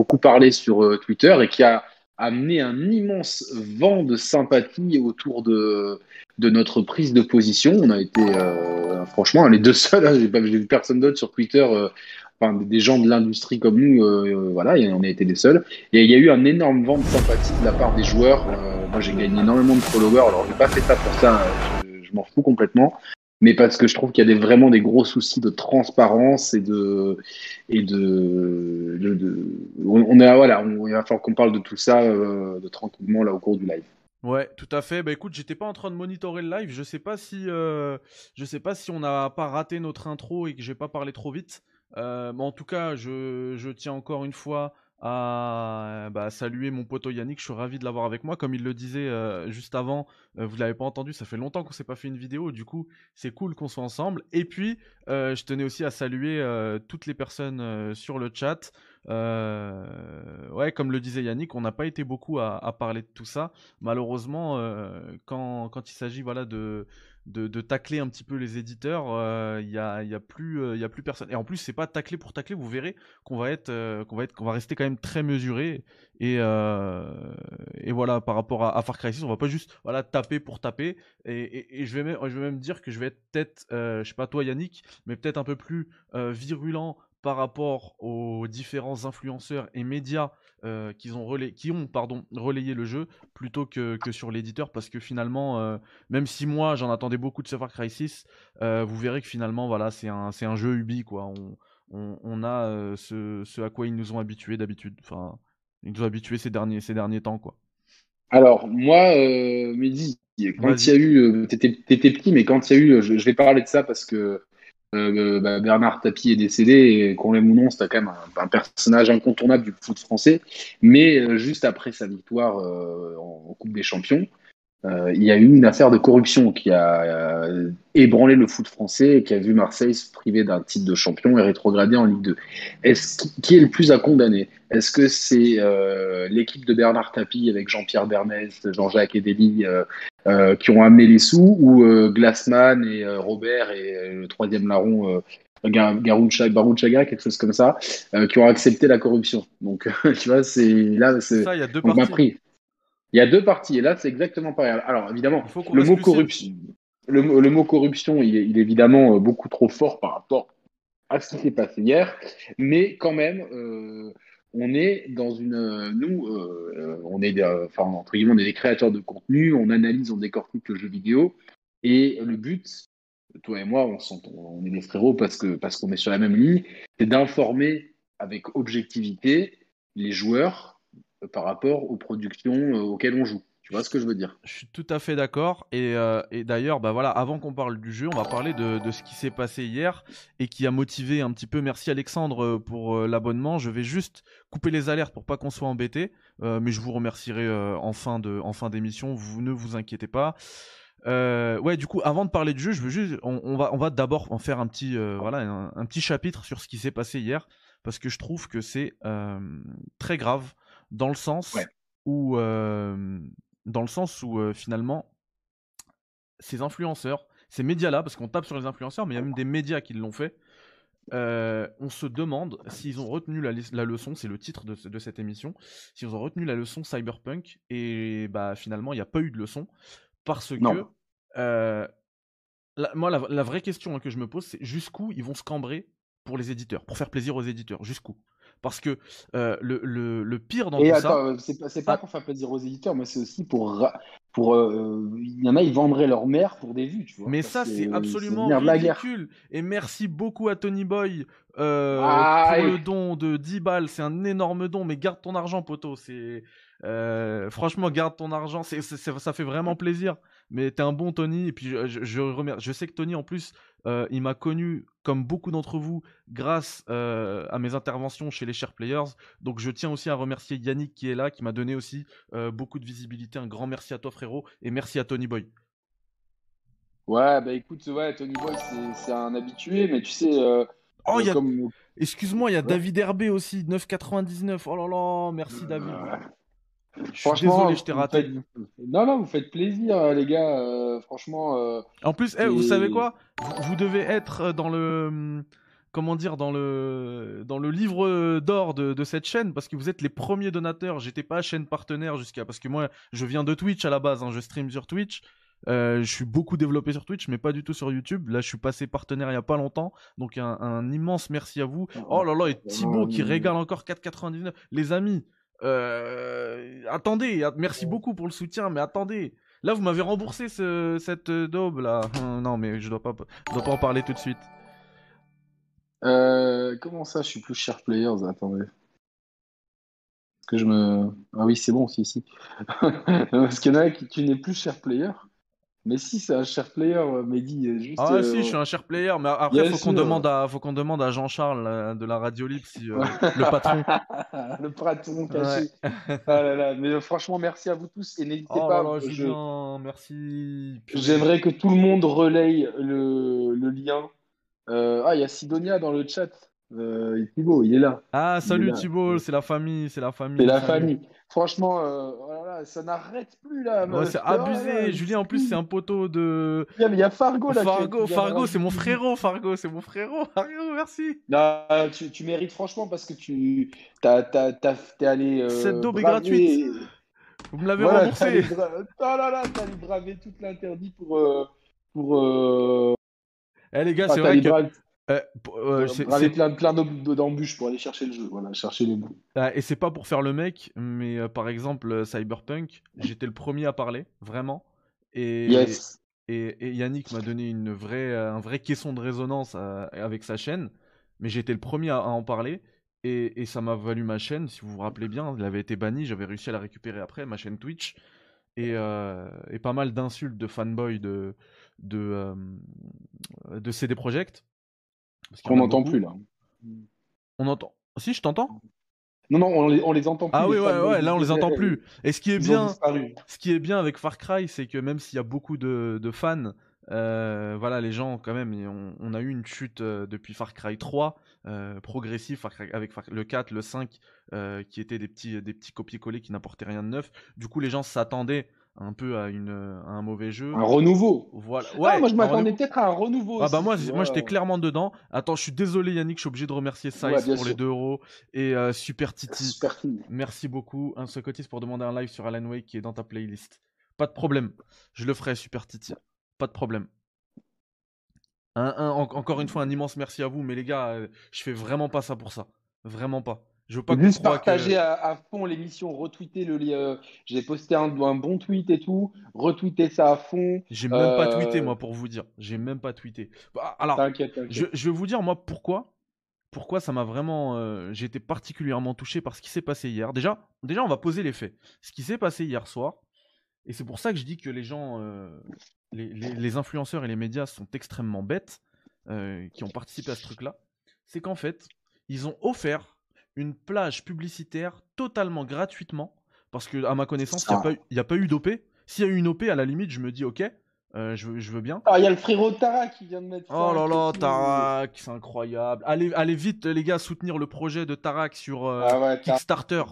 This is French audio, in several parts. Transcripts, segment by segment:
beaucoup parlé sur Twitter et qui a amené un immense vent de sympathie autour de, notre prise de position. On a été, franchement, les deux seuls. Hein, j'ai vu personne d'autre sur Twitter enfin, des gens de l'industrie comme nous, euh, voilà, on a été les seuls. Et il y a eu un énorme vent de sympathie de la part des joueurs. Euh, moi, j'ai gagné énormément de followers. Alors, j'ai pas fait ça pour ça, je, m'en fous complètement. Mais parce que je trouve qu'il y a des, vraiment des gros soucis de transparence et de et de, on, est voilà, on, il va falloir qu'on parle de tout ça euh, de tranquillement là au cours du live. Ouais, tout à fait. Bah écoute, j'étais pas en train de monitorer le live. Je sais pas si, je sais pas si on n'a pas raté notre intro et que j'ai pas parlé trop vite. Euh, en tout cas, je, tiens encore une fois à bah, saluer mon pote Yannick. Je suis ravi de l'avoir avec moi. Comme il le disait euh, juste avant, euh, vous l'avez pas entendu, ça fait longtemps qu'on s'est pas fait une vidéo. Du coup, c'est cool qu'on soit ensemble. Et puis, je tenais aussi à saluer toutes les personnes sur le chat. ouais, comme le disait Yannick, on n'a pas été beaucoup à, parler de tout ça. Malheureusement, quand, il s'agit de de, tacler un petit peu les éditeurs, il euh, n'y a, y a, plus, euh, y a plus personne. Et en plus, c'est pas tacler pour tacler, vous verrez qu'on va être, euh, qu'on va va rester quand même très mesuré. Et, et voilà, par rapport à, Far Cry 6, on va pas juste voilà, taper pour taper. Et, je, vais même, je vais même dire que je vais être peut-être, je sais pas toi Yannick, mais peut-être un peu plus virulent par rapport aux différents influenceurs et médias euh, qui ont, qui ont pardon, relayé le jeu plutôt que, que sur l'éditeur parce que finalement, euh, même si moi j'en attendais beaucoup de Far Cry 6, euh, vous verrez que finalement voilà, c'est un, un jeu Ubi quoi. On, on, on a ce, ce, à quoi ils nous ont habitués d'habitude. Enfin, ils nous ont habitués ces derniers, ces derniers temps quoi. Alors moi, Mehdi, quand il y a eu, t'étais petit, mais quand il y a eu, je, je vais parler de ça parce que euh, bah, Bernard Tapie est décédé et qu'on l'aime ou non, c'était quand même un, personnage incontournable du foot français. Mais euh, juste après sa victoire euh, en, Coupe des Champions, il y a eu une affaire de corruption qui a ébranlé le foot français et qui a vu Marseille se priver d'un titre de champion et rétrograder en Ligue 2. Est-ce qui est le plus à condamner? Est-ce que c'est l'équipe de Bernard Tapie avec Jean-Pierre Bernès, Jean-Jacques Edeli euh, qui ont amené les sous, ou euh, Glassman et euh, Robert et le troisième larron, Chaga, quelque chose comme ça, qui ont accepté la corruption? Donc, tu vois, c'est là, c'est il y a deux parties. Pris. Il y a deux parties, et là, c'est exactement pareil. Alors, évidemment, le mot corruption, le, mot corruption, il est, il est, évidemment beaucoup trop fort par rapport à ce qui s'est passé hier, mais quand même, on est dans une. Nous, euh, on est, enfin, entre guillemets, on est des créateurs de contenu, on analyse, on décortique le jeu vidéo. Et le but, toi et moi, on, on est des frérots parce qu'on parce qu'on est sur la même ligne, c'est d'informer avec objectivité les joueurs par rapport aux productions euh, auxquelles on joue. Tu vois ce que je veux dire? Je suis tout à fait d'accord. Et, euh, d'ailleurs, bah voilà, avant qu'on parle du jeu, on va parler de, ce qui s'est passé hier et qui a motivé un petit peu. Merci Alexandre euh, pour l'abonnement. Je vais juste couper les alertes pour pas qu'on soit embêté, mais je vous remercierai en fin de en fin d'émission. Vous ne vous inquiétez pas. ouais, du coup, avant de parler du jeu, je veux juste, on, va on va d'abord en faire un petit voilà un, petit chapitre sur ce qui s'est passé hier parce que je trouve que c'est très grave dans le sens où dans le sens où finalement, ces influenceurs, ces médias-là, parce qu'on tape sur les influenceurs, mais il y a même des médias qui l'ont fait, euh, on se demande s'ils ont retenu la, leçon, c'est le titre de, cette émission, s'ils ont retenu la leçon cyberpunk, et bah finalement il n'y a pas eu de leçon, parce que euh, moi la, vraie question hein, que je me pose, c'est jusqu'où ils vont se cambrer pour les éditeurs, pour faire plaisir aux éditeurs, jusqu'où? Parce que euh, le, le, le, pire dans et tout attends, ça. C'est pas, ah. pour faire plaisir aux éditeurs, mais c'est aussi pour. pour euh, il y en a, ils vendraient leur mère pour des vues, tu vois. Mais ça, c'est absolument ridicule. Et merci beaucoup à Tony Boy euh, ah, pour le don de 10 balles. C'est un énorme don, mais garde ton argent, poteau. C'est. franchement, garde ton argent, c'est, ça fait vraiment plaisir. Mais t'es un bon Tony, et puis je, je, je, je sais que Tony, en plus, euh, il m'a connu, comme beaucoup d'entre vous, grâce euh, à mes interventions chez les Share Players. Donc je tiens aussi à remercier Yannick qui est là, qui m'a donné aussi euh, beaucoup de visibilité. Un grand merci à toi frérot et merci à Tony Boy. Ouais, bah écoute, ouais, Tony Boy c'est un habitué, mais tu sais... oh, Excuse-moi, il y a David Herbé aussi, 9,99. Oh là là, merci David. Franchement, désolé, je t'ai raté. Non, non, vous faites plaisir, euh, les gars. Euh, franchement. Euh, en plus, eh, vous savez quoi? Vous, devez être dans le comment dire, dans le, dans le livre d'or de, cette chaîne, parce que vous êtes les premiers donateurs. J'étais pas chaîne partenaire jusqu'à, parce que moi, je viens de Twitch à la base, hein, je stream sur Twitch. Euh, je suis beaucoup développé sur Twitch, mais pas du tout sur YouTube. Là, je suis passé partenaire il y a pas longtemps. Donc, un, immense merci à vous. Oh là là, et Thibaut qui régale encore 4,99. Les amis, euh, attendez, merci beaucoup pour le soutien, mais attendez. Là, vous m'avez remboursé cette daube là. non, mais je dois pas, je dois pas en parler tout de suite. Euh, comment ça, je suis plus cher players Attendez. que je me. Ah oui, c'est bon, si, si. Parce qu'il y en a qui tu n'es plus cher player. Mais si, c'est un cher player, euh, Mehdi. Juste, ah, si, euh, je suis un cher player, mais après, il faut qu'on demande à, faut qu'on demande à Jean-Charles de la Radio Libre, si, le patron. le patron caché. ah là là. Mais franchement, merci à vous tous et n'hésitez oh pas. Là, Julien, merci. J'aimerais que tout le monde relaye le, le lien euh, ah, il y a Sidonia dans le chat. Euh, Thibaut, il est là. Ah, salut Thibaut, c'est la famille, c'est la famille. C'est la famille. Franchement, euh, voilà, ça n'arrête plus là. c'est abusé. Julien, en plus, c'est un poteau de. Il y a Fargo là. Fargo, Fargo, c'est mon frérot. Fargo, c'est mon frérot. Fargo, merci. Non, tu, tu, mérites franchement parce que tu t'es allé. Cette daube est gratuite. Vous me l'avez remboursé. Oh là là, t'as allé braver toute l'interdit pour. pour eh les gars, ah, c'est vrai que. Euh, euh, c'est plein, plein d'embûches pour aller chercher le jeu, voilà, chercher les mots. Ah, et c'est pas pour faire le mec, mais euh, par exemple, Cyberpunk, j'étais le premier à parler, vraiment. Et, yes. et, Yannick m'a donné une vraie, un vrai caisson de résonance avec sa chaîne, mais j'étais le premier à, en parler. Et, et ça m'a valu ma chaîne, si vous vous rappelez bien, elle avait été bannie, j'avais réussi à la récupérer après, ma chaîne Twitch. Et, et pas mal d'insultes de fanboys de, de, euh, de CD Projekt. On n'entend plus là. On entend. Si, je t'entends. Non, non, on les, on les entend plus. Ah oui, ouais, ouais, là on les entend plus. Et ce qui est bien, ce qui est bien avec Far Cry, c'est que même s'il y a beaucoup de, de fans, euh, voilà, les gens quand même, on, on a eu une chute euh, depuis Far Cry 3, euh, progressif avec le 4, le 5, qui étaient des petits, des petits copier-coller qui n'apportaient rien de neuf. Du coup, les gens s'attendaient un peu à, une, un mauvais jeu. Un renouveau. Voilà. Ah, ouais, moi je m'attendais peut-être à un renouveau. Ah bah moi, moi j'étais clairement dedans. Attends, je suis désolé Yannick, je suis obligé de remercier Size pour les 2 euros et euh, Super Titi. Super Merci beaucoup. Un secotiste pour demander un live sur Alan Wake qui est dans ta playlist. Pas de problème. Je le ferai Super Titi. Pas de problème. encore une fois, un immense merci à vous, mais les gars, euh, je fais vraiment pas ça pour ça. Vraiment pas. Je veux pas Juste partager à, fond l'émission, retweeter le lien. Euh, j'ai posté un, bon tweet et tout. Retweeter ça à fond. J'ai même pas tweeté, euh, moi, pour vous dire. J'ai même pas tweeté. Bah, alors, Je, vais vous dire, moi, pourquoi. Pourquoi ça m'a vraiment. Euh, j'ai été particulièrement touché par ce qui s'est passé hier. Déjà, déjà, on va poser les faits. Ce qui s'est passé hier soir. Et c'est pour ça que je dis que les gens. les, influenceurs et les médias sont extrêmement bêtes. qui ont participé à ce truc-là. C'est qu'en fait, ils ont offert une plage publicitaire totalement gratuitement, parce que à ma connaissance, il n'y a, pas eu d'OP. S'il y a eu une OP, à la limite, je me dis ok, euh, je, veux bien. Ah, il y a le frérot Tarak qui vient de mettre. Oh là là, Tarak, c'est incroyable. Allez, allez vite, les gars, soutenir le projet de Tarak sur euh, ah Kickstarter.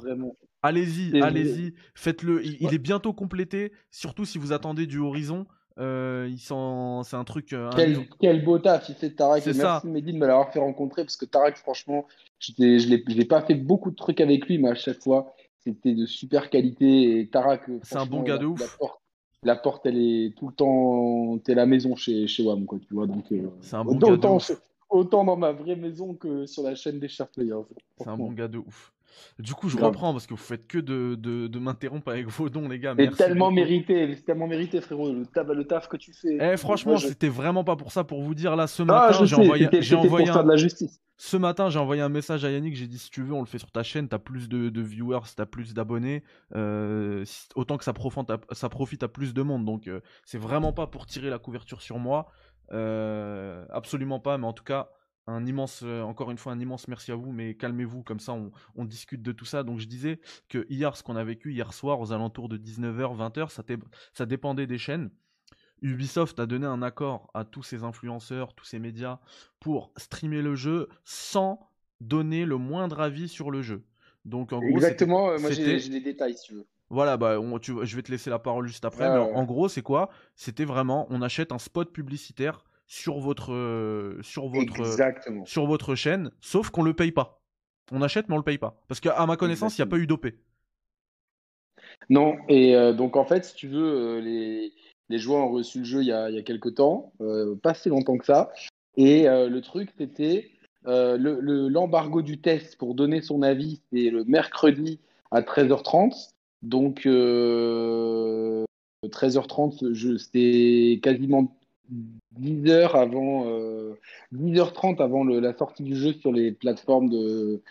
Allez-y, allez-y, faites-le. il, est bientôt complété, surtout si vous attendez du Horizon. Euh, c'est un truc. Euh, quel, beau taf il fait Tarak. Et merci Mehdi de me l'avoir fait rencontrer parce que Tarak, franchement, je n'ai pas fait beaucoup de trucs avec lui, mais à chaque fois, c'était de super qualité. Et Tarak, c'est un bon gars de ouf. La porte, elle est tout le temps. T'es la maison chez, chez WAM, quoi, tu vois. Donc, euh, c'est un bon gars de ouf. Autant dans ma vraie maison que sur la chaîne des Sharp Players. C'est un bon gars de ouf. Du coup, je reprends parce que vous faites que de, de, m'interrompre avec vos dons, les gars. C'est tellement mérité, c'est tellement mérité, frérot, le taf, le taf que tu fais. Eh, franchement, c'était vraiment pas pour ça, pour vous dire là, ce ah, matin, j'ai envoyé, j'ai envoyé un... de la justice. Ce matin, j'ai envoyé un message à Yannick, j'ai dit si tu veux, on le fait sur ta chaîne, t'as plus de, de viewers, t'as plus d'abonnés, euh, autant que ça profite, à, ça profite à plus de monde. Donc, euh, c'est vraiment pas pour tirer la couverture sur moi, euh, absolument pas, mais en tout cas, un immense, euh, encore une fois, un immense merci à vous, mais calmez-vous, comme ça on, discute de tout ça. Donc je disais que hier, ce qu'on a vécu hier soir aux alentours de 19h, 20h, ça, ça dépendait des chaînes. Ubisoft a donné un accord à tous ces influenceurs, tous ces médias pour streamer le jeu sans donner le moindre avis sur le jeu. Donc en gros, exactement. Euh, moi j'ai des détails si tu veux. Voilà, bah, je vais te laisser la parole juste après. mais en gros, c'est quoi? C'était vraiment, on achète un spot publicitaire sur votre, sur votre, sur votre chaîne, sauf qu'on le paye pas. On achète mais on le paye pas. Parce qu'à ma connaissance, il n'y a pas eu d'OP. Non, et donc en fait, si tu veux, les, les joueurs ont reçu le jeu il y a, il y a quelques temps, pas si longtemps que ça. Et le truc, c'était l'embargo du test pour donner son avis, c'est le mercredi à 13h30. Donc, 13h30, c'était quasiment 10 heures avant, 10h30 avant la sortie du jeu sur les plateformes de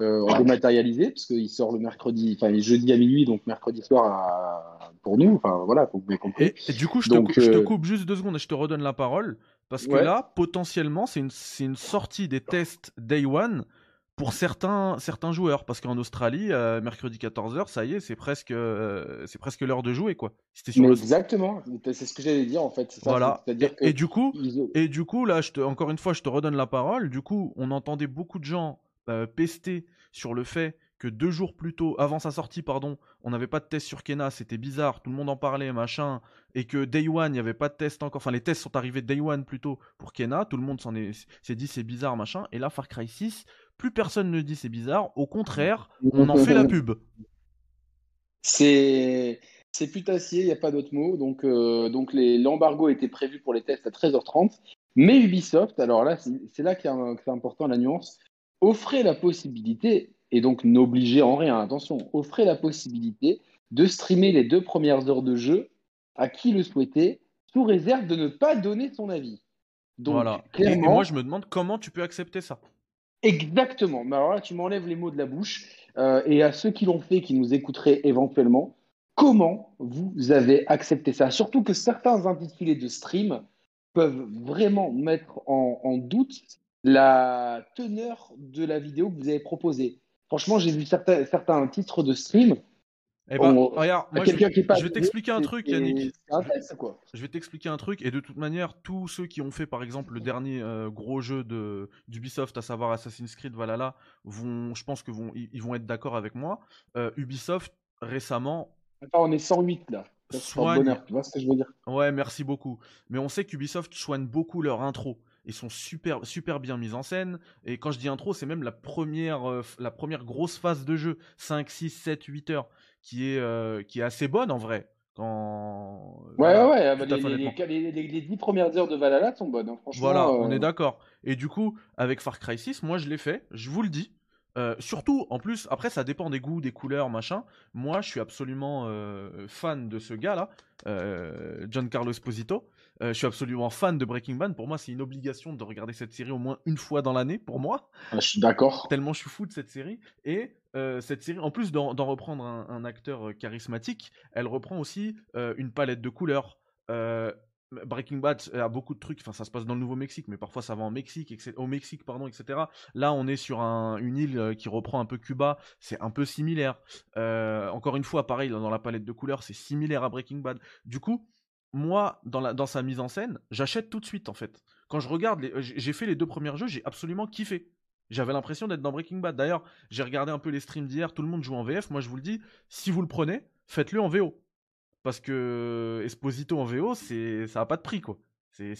euh, dématérialisées, parce qu'il sort le mercredi, enfin jeudi à minuit, donc mercredi soir pour nous. Enfin voilà, faut bien compris. Et, du coup, je, te, je, te, coupe juste deux secondes et je te redonne la parole, parce que là, potentiellement, c'est une, une sortie des tests Day One pour certains, certains joueurs, parce qu'en Australie, euh, mercredi 14h, ça y est, c'est presque, euh, c'est presque l'heure de jouer, quoi. Sur Exactement, c'est ce que j'allais dire en fait. voilà. et, du coup, et du coup, là, je te, encore une fois, je te redonne la parole. Du coup, on entendait beaucoup de gens euh, pester sur le fait que deux jours plus tôt, avant sa sortie, pardon, on n'avait pas de test sur Kena, c'était bizarre, tout le monde en parlait, machin, et que Day One, il n'y avait pas de test encore, enfin les tests sont arrivés Day One plutôt pour Kena, tout le monde s'est dit c'est bizarre, machin, et là Far Cry 6, plus personne ne dit c'est bizarre, au contraire, on en fait la pub. C'est c'est putassier, il n'y a pas d'autre mot. Donc, euh, donc l'embargo était prévu pour les tests à 13h30. Mais Ubisoft, alors là, c'est là qu'il c'est important la nuance, offrait la possibilité, et donc n'obligeait en rien, attention, offrait la possibilité de streamer les deux premières heures de jeu à qui le souhaitait, sous réserve de ne pas donner son avis. Donc, voilà. et moi, je me demande comment tu peux accepter ça. Exactement. Mais alors là, tu m'enlèves les mots de la bouche. Euh, et à ceux qui l'ont fait, qui nous écouteraient éventuellement, comment vous avez accepté ça? Surtout que certains intitulés de stream peuvent vraiment mettre en, doute la teneur de la vidéo que vous avez proposée. Franchement, j'ai vu certains, certains titres de stream eh ben, regarde, je, vais, t'expliquer un truc, Yannick. Je vais t'expliquer un truc, et de toute manière, tous ceux qui ont fait, par exemple, le dernier euh, gros jeu de d'Ubisoft, à savoir Assassin's Creed Valhalla, vont, je pense que vont, ils vont être d'accord avec moi. Euh, Ubisoft récemment. Attends, on est 108 là. Soigne... tu vois ce que je veux dire Ouais, merci beaucoup. Mais on sait qu'Ubisoft soigne beaucoup leur intro ils sont super super bien mis en scène et quand je dis intro c'est même la première euh, la première grosse phase de jeu 5 6 7 8 heures qui est, euh, qui est assez bonne en vrai. Quand... Ouais, ouais, ouais. Bah, les, les, 10 premières heures de Valhalla sont bonnes, hein, franchement. Voilà, on est euh. d'accord. Et du coup, avec Far Cry 6, moi je l'ai fait, je vous le dis. Euh, surtout, en plus, après ça dépend des goûts, des couleurs, machin. Moi, je suis absolument fan de ce gars-là, John Carlos Esposito. je suis absolument fan de Breaking Bad. Pour moi, c'est une obligation de regarder cette série au moins une fois dans l'année, pour moi. Ah, je suis d'accord. Tellement je suis fou de cette série. Et euh, cette série, en plus d'en reprendre un, acteur euh, charismatique, elle reprend aussi euh, une palette de couleurs. Breaking Bad a beaucoup de trucs, enfin ça se passe dans le Nouveau-Mexique, mais parfois ça va en Mexique, au Mexique, pardon, etc. Là, on est sur une île qui reprend un peu Cuba, c'est un peu similaire. encore une fois, pareil, dans la palette de couleurs, c'est similaire à Breaking Bad. Du coup, moi, dans, dans sa mise en scène, j'achète tout de suite en fait. Quand je regarde, j'ai fait les deux premiers jeux, j'ai absolument kiffé. J'avais l'impression d'être dans Breaking Bad. D'ailleurs, j'ai regardé un peu les streams d'hier, tout le monde joue en VF. Moi, je vous le dis, si vous le prenez, faites-le en VO. Parce que Esposito en VO, c'est ça n'a pas de prix, quoi. C'est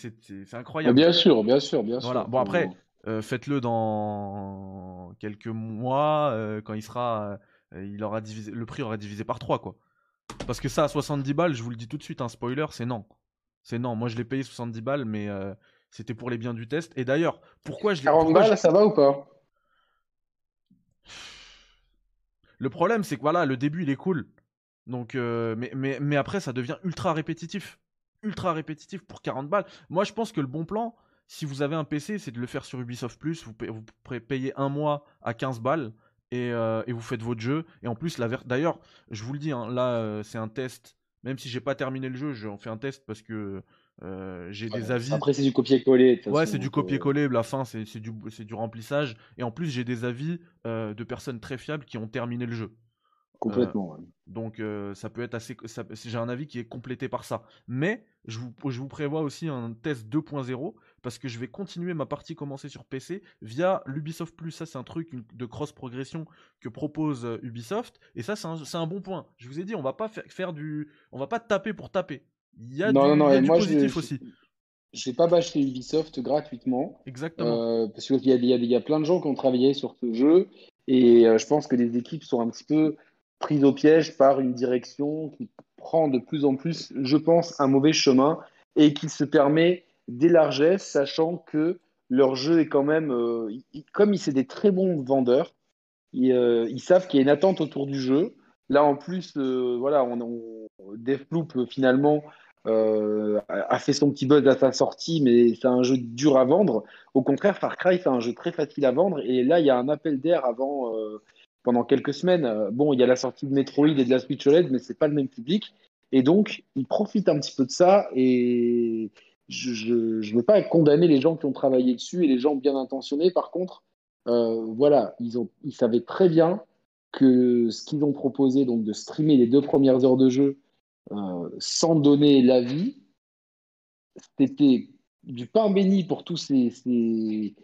incroyable. Bien sûr, bien sûr, bien sûr. Bon, après, euh, faites-le dans quelques mois, euh, quand il sera. Euh, il aura divisé, le prix aura divisé par 3, quoi. Parce que ça, à 70 balles, je vous le dis tout de suite, un spoiler, c'est non. C'est non. Moi, je l'ai payé 70 balles, mais c'était pour les biens du test. Et d'ailleurs, pourquoi je l'ai 40 balles, ça va ou pas? Le problème, c'est que voilà, le début, il est cool. Donc, euh, mais, mais, mais après, ça devient ultra répétitif. Ultra répétitif pour 40 balles. Moi, je pense que le bon plan, si vous avez un PC, c'est de le faire sur Ubisoft Plus. Vous, vous pourrez payer un mois à 15 balles et, euh, et vous faites votre jeu. Et en plus, d'ailleurs, je vous le dis, hein, là, euh, c'est un test. Même si j'ai pas terminé le jeu, j'en fais un test parce que euh, j'ai des avis. Après, c'est du copier-coller. Ouais, c'est du copier-coller. La fin, c'est du, du remplissage. Et en plus, j'ai des avis euh, de personnes très fiables qui ont terminé le jeu. Complètement. Euh, donc, ça peut être assez. J'ai un avis qui est complété par ça. Mais je vous, je vous prévois aussi un test 2.0 parce que je vais continuer ma partie commencée sur PC via l'Ubisoft Plus. Ça, c'est un truc de cross-progression que propose Ubisoft. Et ça, c'est un, un, bon point. Je vous ai dit, on va pas faire du. On va pas taper pour taper. Il y a du, positif aussi. je vais pas bâcher Ubisoft gratuitement. Exactement. parce qu'il y, y, y, a plein de gens qui ont travaillé sur ce jeu et je pense que les équipes sont un petit peu prises au piège par une direction qui prend de plus en plus, je pense, un mauvais chemin et qui se permet d'élargir, sachant que leur jeu est quand même, euh, comme c'est des très bons vendeurs, euh, ils, savent qu'il y a une attente autour du jeu. Là, en plus, euh, voilà, on, on, Deathloop finalement a fait son petit buzz à sa sortie, mais c'est un jeu dur à vendre. Au contraire, Far Cry, c'est un jeu très facile à vendre. Et là, il y a un appel d'air avant, pendant quelques semaines. Bon, il y a la sortie de Metroid et de la Switch OLED, mais c'est pas le même public. Et donc, ils profitent un petit peu de ça. Et je ne veux pas condamner les gens qui ont travaillé dessus et les gens bien intentionnés. Par contre, euh, voilà, ils, ont, ils savaient très bien que ce qu'ils ont proposé, donc de streamer les deux premières heures de jeu euh, sans donner l'avis, c'était du pain béni pour tous ces, ces,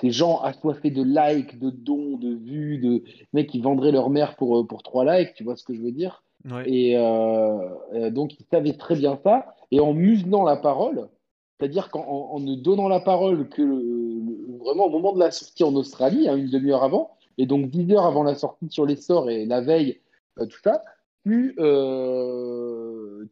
ces, gens assoiffés de likes, de dons, de vues, de mecs qui vendraient leur mère pour, pour trois likes, tu vois ce que je veux dire? Et euh, donc, ils savaient très bien ça. Et en muselant la parole, c'est-à-dire qu'en en, ne donnant la parole que vraiment au moment de la sortie en Australie, hein, une demi-heure avant, et donc dix heures avant la sortie sur les stores et la veille, euh, tout ça, tu euh,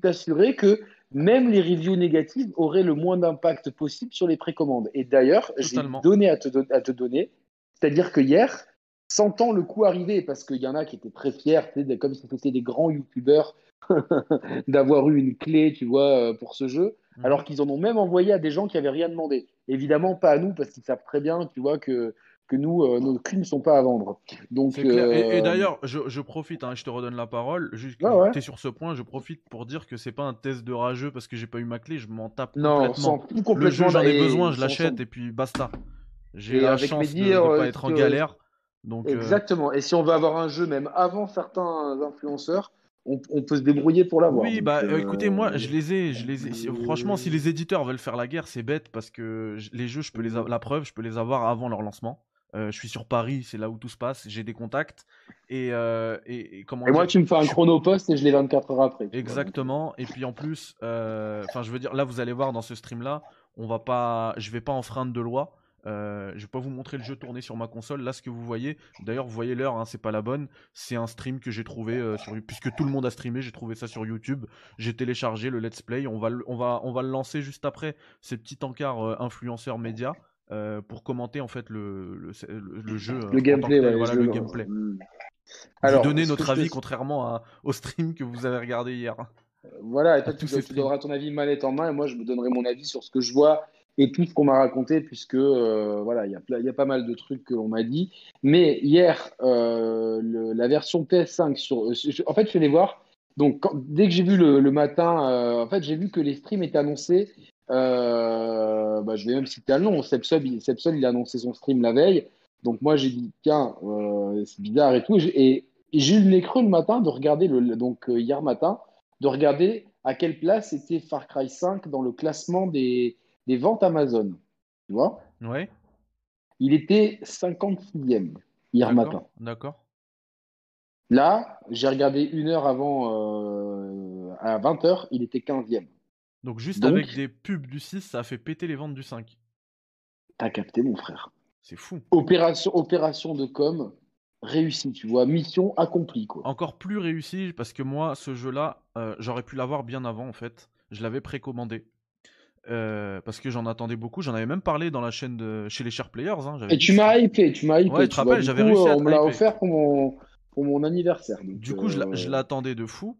t'assurais que même les reviews négatives auraient le moins d'impact possible sur les précommandes. Et d'ailleurs, j'ai donné à te, à te donner, c'est-à-dire que hier, sentant le coup arriver, parce qu'il y en a qui étaient très fiers, comme si c'était des grands youtubeurs d'avoir eu une clé, tu vois, euh, pour ce jeu, mhm. alors qu'ils en ont même envoyé à des gens qui n'avaient rien demandé. Évidemment, pas à nous, parce qu'ils savent très bien, tu vois, que, que nous, euh, nos crimes ne sont pas à vendre. Donc, Et, euh, d'ailleurs, je, profite, hein, je te redonne la parole, juste que tu es sur ce point, je profite pour dire que c'est pas un test de rageux parce que j'ai pas eu ma clé, je m'en tape non, complètement. Le jeu, j'en ai besoin, je l'achète et puis basta. J'ai la chance de ne pas être en galère. Donc, Exactement. Et si on veut avoir un jeu, même avant certains influenceurs, on, peut se débrouiller pour l'avoir. Oui, bah euh, écoutez, moi je les ai, je les ai. Franchement, si les éditeurs veulent faire la guerre, c'est bête parce que les jeux, je peux les la preuve, je peux les avoir avant leur lancement. Euh, je suis sur Paris, c'est là où tout se passe. J'ai des contacts et, euh, et, comment. Et moi, tu me fais un chronopost et je l'ai 24 heures après. Exactement. Et puis en plus, enfin, je veux dire, là, vous allez voir dans ce stream là, on va pas, je vais pas enfreindre de loi. Euh, je vais pas vous montrer le jeu tourner sur ma console. Là, ce que vous voyez, d'ailleurs, vous voyez l'heure, hein, c'est pas la bonne. C'est un stream que j'ai trouvé euh, sur puisque tout le monde a streamé. J'ai trouvé ça sur YouTube. J'ai téléchargé le Let's Play. On va, on va, on va le lancer juste après ces petits encarts euh, influenceurs médias pour commenter en fait le, le, jeu. Le gameplay, voilà, le, gameplay. Hmm. Alors, donner notre avis contrairement au stream que vous avez regardé hier. Voilà, et toi, tu, tu donneras ton avis manette en main, et moi, je me donnerai mon avis sur ce que je vois et tout ce qu'on m'a raconté, puisque euh, voilà, il y, a pas mal de trucs qu'on m'a dit. Mais hier, euh, la version PS5 sur, en fait, je suis allé voir. Donc, dès que j'ai vu le, matin, euh, en fait, j'ai vu que les streams étaient annoncés. Bah, je vais même citer un nom. Sepsol, il a annoncé son stream la veille. Donc, moi, j'ai dit, tiens, c'est bizarre et tout. Et, j'ai eu le nez creux le matin de regarder, le, donc hier matin, de regarder à quelle place était Far Cry 5 dans le classement des, des ventes Amazon. Tu vois? Ouais. Il était 56e hier matin. D'accord. Là, j'ai regardé une heure avant, euh, à 20h, il était 15e. Donc juste avec des pubs du 6, ça a fait péter les ventes du 5. T'as capté, mon frère. C'est fou. Opération, opération de com réussie, tu vois. Mission accomplie, quoi. Encore plus réussie, parce que moi, ce jeu-là, euh, j'aurais pu l'avoir bien avant, en fait. Je l'avais précommandé. Euh, parce que j'en attendais beaucoup. J'en avais même parlé dans la chaîne de chez les Share Players. Hein, et tu m'as hypé, tu m'as hypé. Ouais, tu te rappelles, j'avais réussi à On me l'a offert pour mon, pour mon anniversaire. du coup, je euh, l'attendais de fou.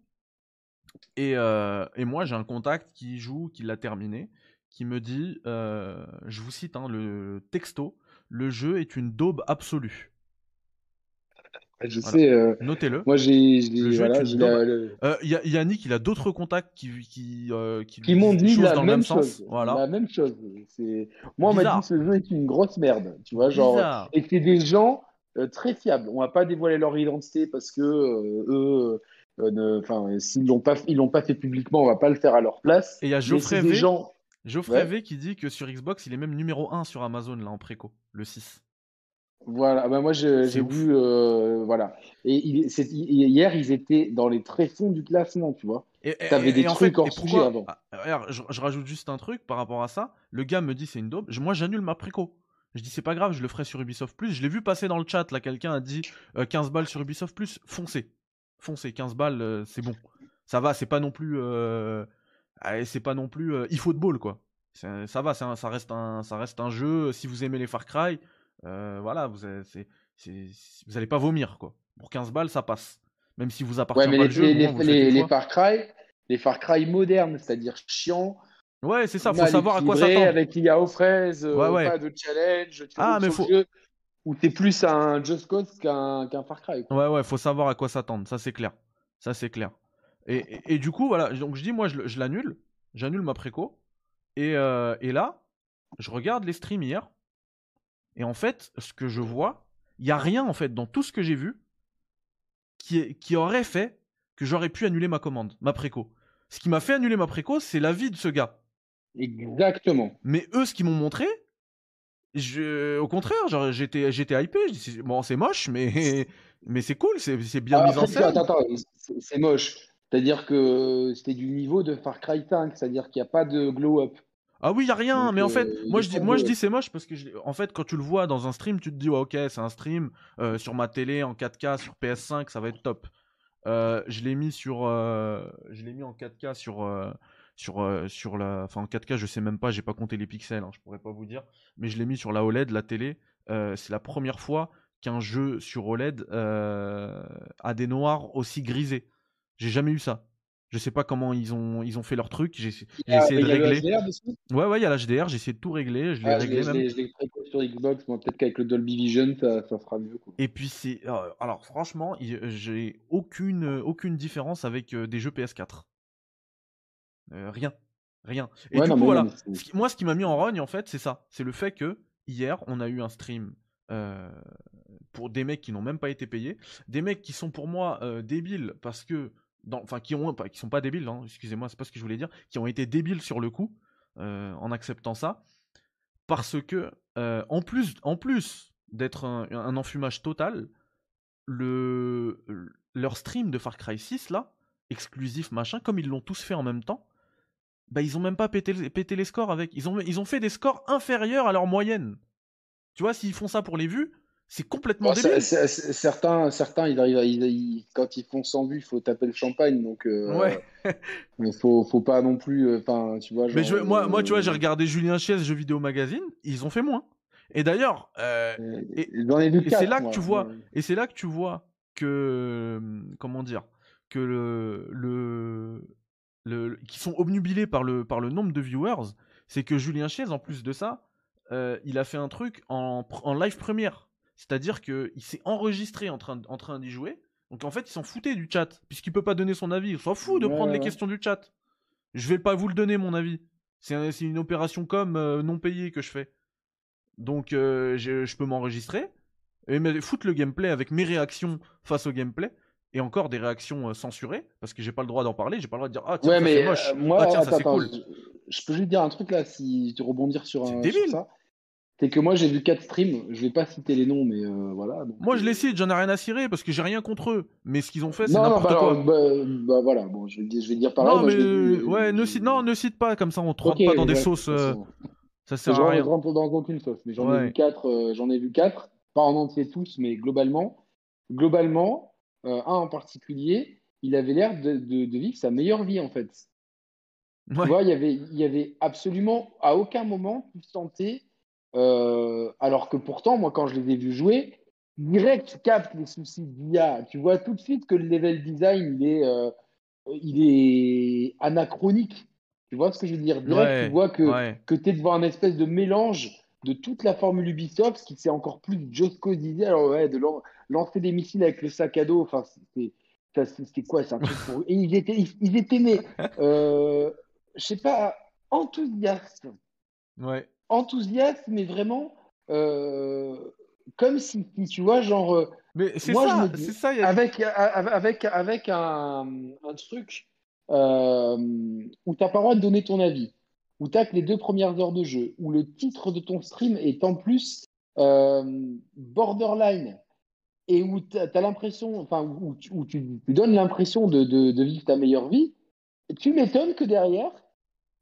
Et, euh, et moi, j'ai un contact qui joue, qui l'a terminé, qui me dit, je vous cite hein, le texto, le jeu est une daube absolue. Je sais. Euh, Notez-le. Moi, j'ai. Voilà, euh, Yannick, il a d'autres contacts qui, qui, euh, qui, m'ont dit la même, chose. Voilà. La même chose. Moi, on m'a dit que ce jeu est une grosse merde. Tu vois, genre. Et c'est des gens très fiables. On va pas dévoiler leur identité parce que eux. Enfin, s'ils l'ont pas, ils l'ont pas fait publiquement, on va pas le faire à leur place. Et il y a Geoffrey V. Gens... Geoffrey v qui dit que sur Xbox, il est même numéro 1 sur Amazon là en préco, le 6. Voilà, ben moi j'ai vu, euh, voilà. Et hier, ils étaient dans les tréfonds du classement, tu vois. T'avais des trucs hors sujet avant. Ah, je, rajoute juste un truc par rapport à ça. Le gars me dit c'est une daube. Moi, j'annule ma préco. Je dis c'est pas grave, je le ferai sur Ubisoft Plus. Je l'ai vu passer dans le chat là, quelqu'un a dit 15 balles sur Ubisoft Plus, foncez. Foncez, 15 balles, c'est bon. Ça va, c'est pas non plus. c'est pas non plus eFootball quoi. Ça va, ça reste, un, ça reste un jeu. Si vous aimez les Far Cry, voilà, vous, vous allez pas vomir quoi. Pour 15 balles, ça passe. Même si vous appartient pas le jeu. Les, les, Far Cry, les Far Cry modernes, c'est-à-dire chiant. Ouais, c'est ça, faut savoir à quoi s'attendre. Avec l'IA aux fraises, pas de challenge. ah, mais faut. Ou t'es plus un Just Cause qu'un Far Cry. Ouais, ouais, faut savoir à quoi s'attendre, ça c'est clair. Ça c'est clair. Et, et, du coup, voilà, donc je dis, moi je, l'annule, j'annule ma préco. Et, euh, et là, je regarde les streams hier. Et en fait, ce que je vois, il n'y a rien en fait dans tout ce que j'ai vu qui, qui aurait fait que j'aurais pu annuler ma commande, ma préco. Ce qui m'a fait annuler ma préco, c'est l'avis de ce gars. Exactement. Mais eux, ce qu'ils m'ont montré, je, au contraire, j'étais, j'étais hypé. bon, c'est moche, mais, mais c'est cool, c'est, bien ah, mis en scène. Attends, attends, c'est moche. C'est-à-dire que c'était du niveau de Far Cry 5, c'est-à-dire qu'il n'y a pas de glow-up. Ah oui, il y a rien, mais en fait, euh, moi je dis, moi je dis c'est moche parce que en fait quand tu le vois dans un stream, tu te dis ok c'est un stream euh, sur ma télé en 4K sur PS5, ça va être top. Euh, je l'ai mis sur, je l'ai mis en 4K sur sur sur la, enfin en 4K je sais même pas, j'ai pas compté les pixels, hein, je pourrais pas vous dire, mais je l'ai mis sur la OLED, la télé. c'est la première fois qu'un jeu sur OLED a des noirs aussi grisés. J'ai jamais eu ça. Je sais pas comment ils ont, ils ont fait leur truc. J'ai essayé de régler. ouais, ouais, il y a l'HDR. J'ai essayé de tout régler. Je l'ai ah, réglé même. Je l'ai sur Xbox. Peut-être qu'avec le Dolby Vision, ça, ça sera mieux. Et puis, c'est. Euh, alors, franchement, j'ai aucune, aucune différence avec euh, des jeux PS4. Euh, rien. Rien. Et du coup, voilà. moi, ce qui m'a mis en rogne, en fait, c'est ça. C'est le fait que hier, on a eu un stream pour des mecs qui n'ont même pas été payés. Des mecs qui sont pour moi débiles parce que enfin qui ont qui sont pas débiles, hein, excusez-moi, c'est pas ce que je voulais dire, qui ont été débiles sur le coup euh, en acceptant ça, parce que euh, en plus, en plus d'être un, enfumage total, le leur stream de Far Cry 6 là, exclusif machin, comme ils l'ont tous fait en même temps, bah ils ont même pas pété, pété les scores avec, ils ont ils ont fait des scores inférieurs à leur moyenne. Tu vois, s'ils font ça pour les vues, c'est complètement débile. certains, certains, ils arrivent quand ils font 100 vues, il faut taper le champagne. Donc, euh, ouais. mais faut, faut pas non plus. Euh, enfin, tu vois. mais moi, moi, tu vois, j'ai regardé Julien Chies Jeux Vidéo Magazine. Ils ont fait moins. Et d'ailleurs, euh, et, c'est là que tu vois, et c'est là que tu vois que, comment dire, que le, le, le qui sont obnubilés par le, par le nombre de viewers, c'est que Julien Chies, en plus de ça, il a fait un truc en, en live première. C'est-à-dire qu'il s'est enregistré en train, en train d'y jouer. Donc en fait, il s'en foutait du chat, puisqu'il peut pas donner son avis. Il s'en fout de prendre les questions du chat. Je vais pas vous le donner, mon avis. C'est une opération comme euh, non payée que je fais. Donc euh, je peux m'enregistrer et me foutre le gameplay avec mes réactions face au gameplay et encore des réactions euh, censurées parce que j'ai pas le droit d'en parler, j'ai pas le droit de dire ah tiens c'est moche, moi, ah tiens ça c'est cool. Je, peux juste dire un truc là si tu rebondir sur, un, sur ça. C'est que moi j'ai vu quatre streams, je vais pas citer les noms, mais euh, voilà. moi je les cite, j'en ai rien à cirer parce que j'ai rien contre eux. Mais ce qu'ils ont fait, c'est n'importe bah, quoi. Bah, bah, voilà, bon, je vais, je vais dire pareil. Non, mais ouais, ne cite, non, ne cite pas comme ça, on te rentre pas dans des sauces. Euh, ça sert à rien. Je rentre dans aucune sauce, mais j'en ai vu quatre, euh, j'en ai vu quatre, pas en entier tous, mais globalement, globalement, un en particulier, il avait l'air de, de, vivre sa meilleure vie en fait. Tu vois, il y avait, il y avait absolument à aucun moment tu sentais euh, alors que pourtant, moi, quand je les ai vus jouer, direct, tu captes les soucis d'IA. Tu vois tout de suite que le level design, il est, euh, il est anachronique. Tu vois ce que je veux dire? Direct, tu vois que, que tu es devant un espèce de mélange de toute la formule Ubisoft, qui s'est encore plus just codisé. Alors, ouais, de lancer des missiles avec le sac à dos, enfin, c'était quoi C'est un truc pour... Et ils étaient, ils, étaient mais, euh, je sais pas, enthousiastes. Ouais enthousiaste, mais vraiment euh, comme si, tu vois, genre. Euh, mais c'est ça, c'est ça. Avec, avec, avec un, un truc euh, où tu n'as pas le droit de donner ton avis, où tu as que les deux premières heures de jeu, où le titre de ton stream est en plus borderline et où tu l'impression, enfin, où, donnes l'impression de, vivre ta meilleure vie, tu m'étonnes que derrière,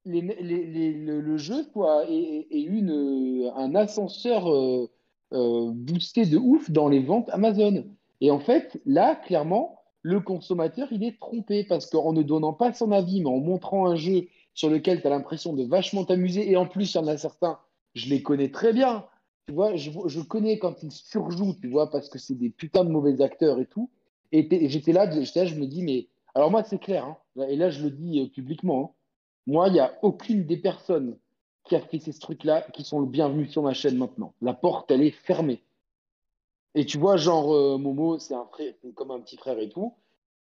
le, jeu soit ait, une, un ascenseur euh, euh, boosté de ouf dans les ventes Amazon. Et en fait, là, clairement, le consommateur, il est trompé parce qu'en ne donnant pas son avis, mais en montrant un jeu sur lequel tu as l'impression de vachement t'amuser, et en plus, il y en a certains, je les connais très bien. Tu vois, je, je connais quand ils surjouent, tu vois, parce que c'est des putains de mauvais acteurs et tout. Et j'étais là, je me dis, mais alors moi, c'est clair, hein, et là, je le dis euh, publiquement, hein. moi, il n'y a aucune des personnes qui a fait ces trucs-là qui sont le bienvenu sur ma chaîne maintenant. La porte, elle est fermée. Et tu vois, genre, euh, Momo, c'est un frère, comme un petit frère et tout.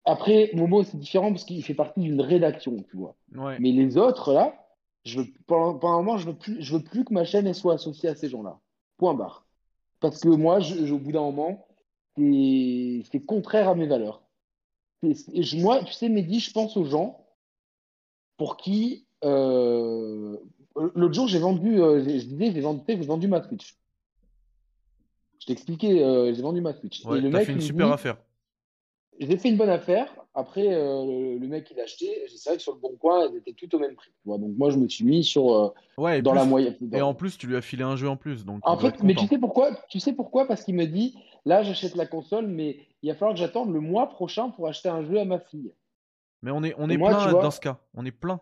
Après, Momo, c'est différent parce qu'il fait partie d'une rédaction, tu vois. Mais les autres, là, je veux, pendant, un moment, je veux plus, je veux plus que ma chaîne soit associée à ces gens-là. Point barre. Parce que moi, au bout d'un moment, c'est contraire à mes valeurs. moi, tu sais, Mehdi, je pense aux gens pour qui. Euh, l'autre jour, j'ai vendu, euh, je disais, j'ai vendu, vendu ma Switch. Je t'expliquais, euh, j'ai vendu ma et le mec, fait une super affaire. J'ai fait une bonne affaire. Après, le, mec, il a acheté. C'est vrai que sur le bon coin, elles étaient toutes au même prix. Donc, moi, je me suis mis sur. ouais, dans la moyenne. Et en plus, tu lui as filé un jeu en plus. Donc en fait, mais tu sais pourquoi Tu sais pourquoi? Parce qu'il me dit Là, j'achète la console, mais il va falloir que j'attende le mois prochain pour acheter un jeu à ma fille. Mais on est, on est plein dans ce cas. On est plein.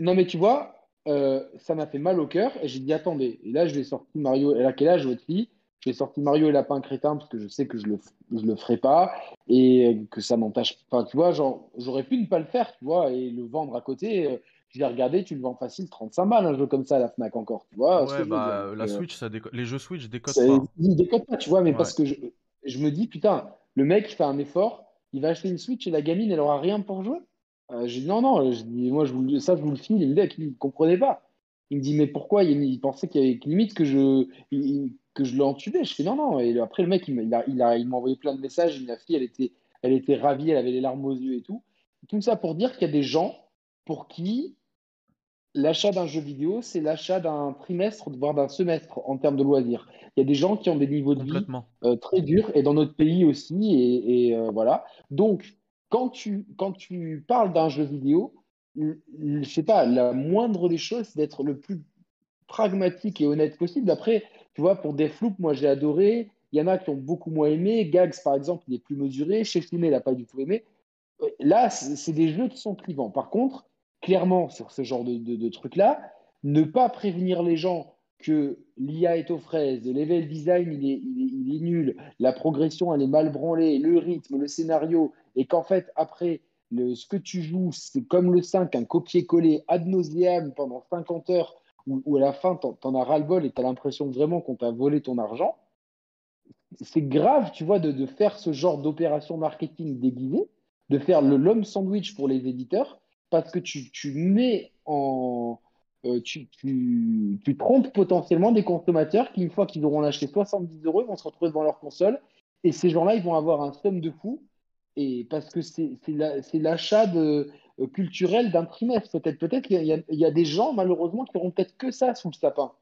Non, mais tu vois, euh, ça m'a fait mal au cœur et j'ai dit attendez. Et là, je vais sortir Mario. Elle a quel âge votre fille? Je vais sortir Mario et Lapin Crétin parce que je sais que je le, je le ferai pas et que ça m'entache. Enfin, tu vois, j'aurais pu ne pas le faire, tu vois, et le vendre à côté. Euh, je l'ai regardé, tu le vends facile 35 balles un jeu comme ça à la Fnac encore, tu vois. Ouais, bah, la Switch, ça les jeux Switch décodent pas. Ils décodent pas, tu vois, mais parce que je, je, me dis, putain, le mec fait un effort, il va acheter une Switch et la gamine, elle aura rien pour jouer. Euh, j'ai dit, non, non, je dis, moi, je vous, ça, je vous le file. Le mec, il ne comprenait pas. Il me dit, mais pourquoi? Il, pensait qu'il y avait limite que je, que je l'entubais. Je fais, non, non. Et après, le mec, il m'a il a, il envoyé plein de messages. La fille, elle était, elle était ravie, elle avait les larmes aux yeux et tout. Tout ça pour dire qu'il y a des gens pour qui l'achat d'un jeu vidéo, c'est l'achat d'un trimestre, voire d'un semestre en termes de loisirs. Il y a des gens qui ont des niveaux de vie euh, très durs, et dans notre pays aussi, et, euh, voilà. Donc, quand tu, quand tu parles d'un jeu vidéo, je sais pas, la moindre des choses, c'est d'être le plus pragmatique et honnête possible. Après, tu vois, pour Deathloop, moi j'ai adoré. Il y en a qui ont beaucoup moins aimé. Gags, par exemple, il est plus mesuré. Chez il n'a pas du tout aimé. Euh, là, c'est des jeux qui sont clivants. Par contre, clairement sur ce genre de, trucs-là, ne pas prévenir les gens que l'IA est aux fraises, le level design il est, il, est, nul, la progression elle est mal branlée, le rythme, le scénario, et qu'en fait après le, ce que tu joues c'est comme le 5, un copier-coller ad nauseam pendant 50 heures, où, à la fin t'en, en as ras-le-bol et t'as l'impression vraiment qu'on t'a volé ton argent, c'est grave tu vois de, faire ce genre d'opération marketing déguisée, de faire le l'homme sandwich pour les éditeurs, parce que tu, tu mets en. Euh, tu, tu, tu, trompes potentiellement des consommateurs qui, une fois qu'ils auront acheté 70 euros, vont se retrouver devant leur console. Et ces gens-là, ils vont avoir un somme de fou. Et parce que c'est l'achat de culturel d'un trimestre. Peut-être peut-être qu'il y, a des gens, malheureusement, qui n'auront peut-être que ça sous le sapin.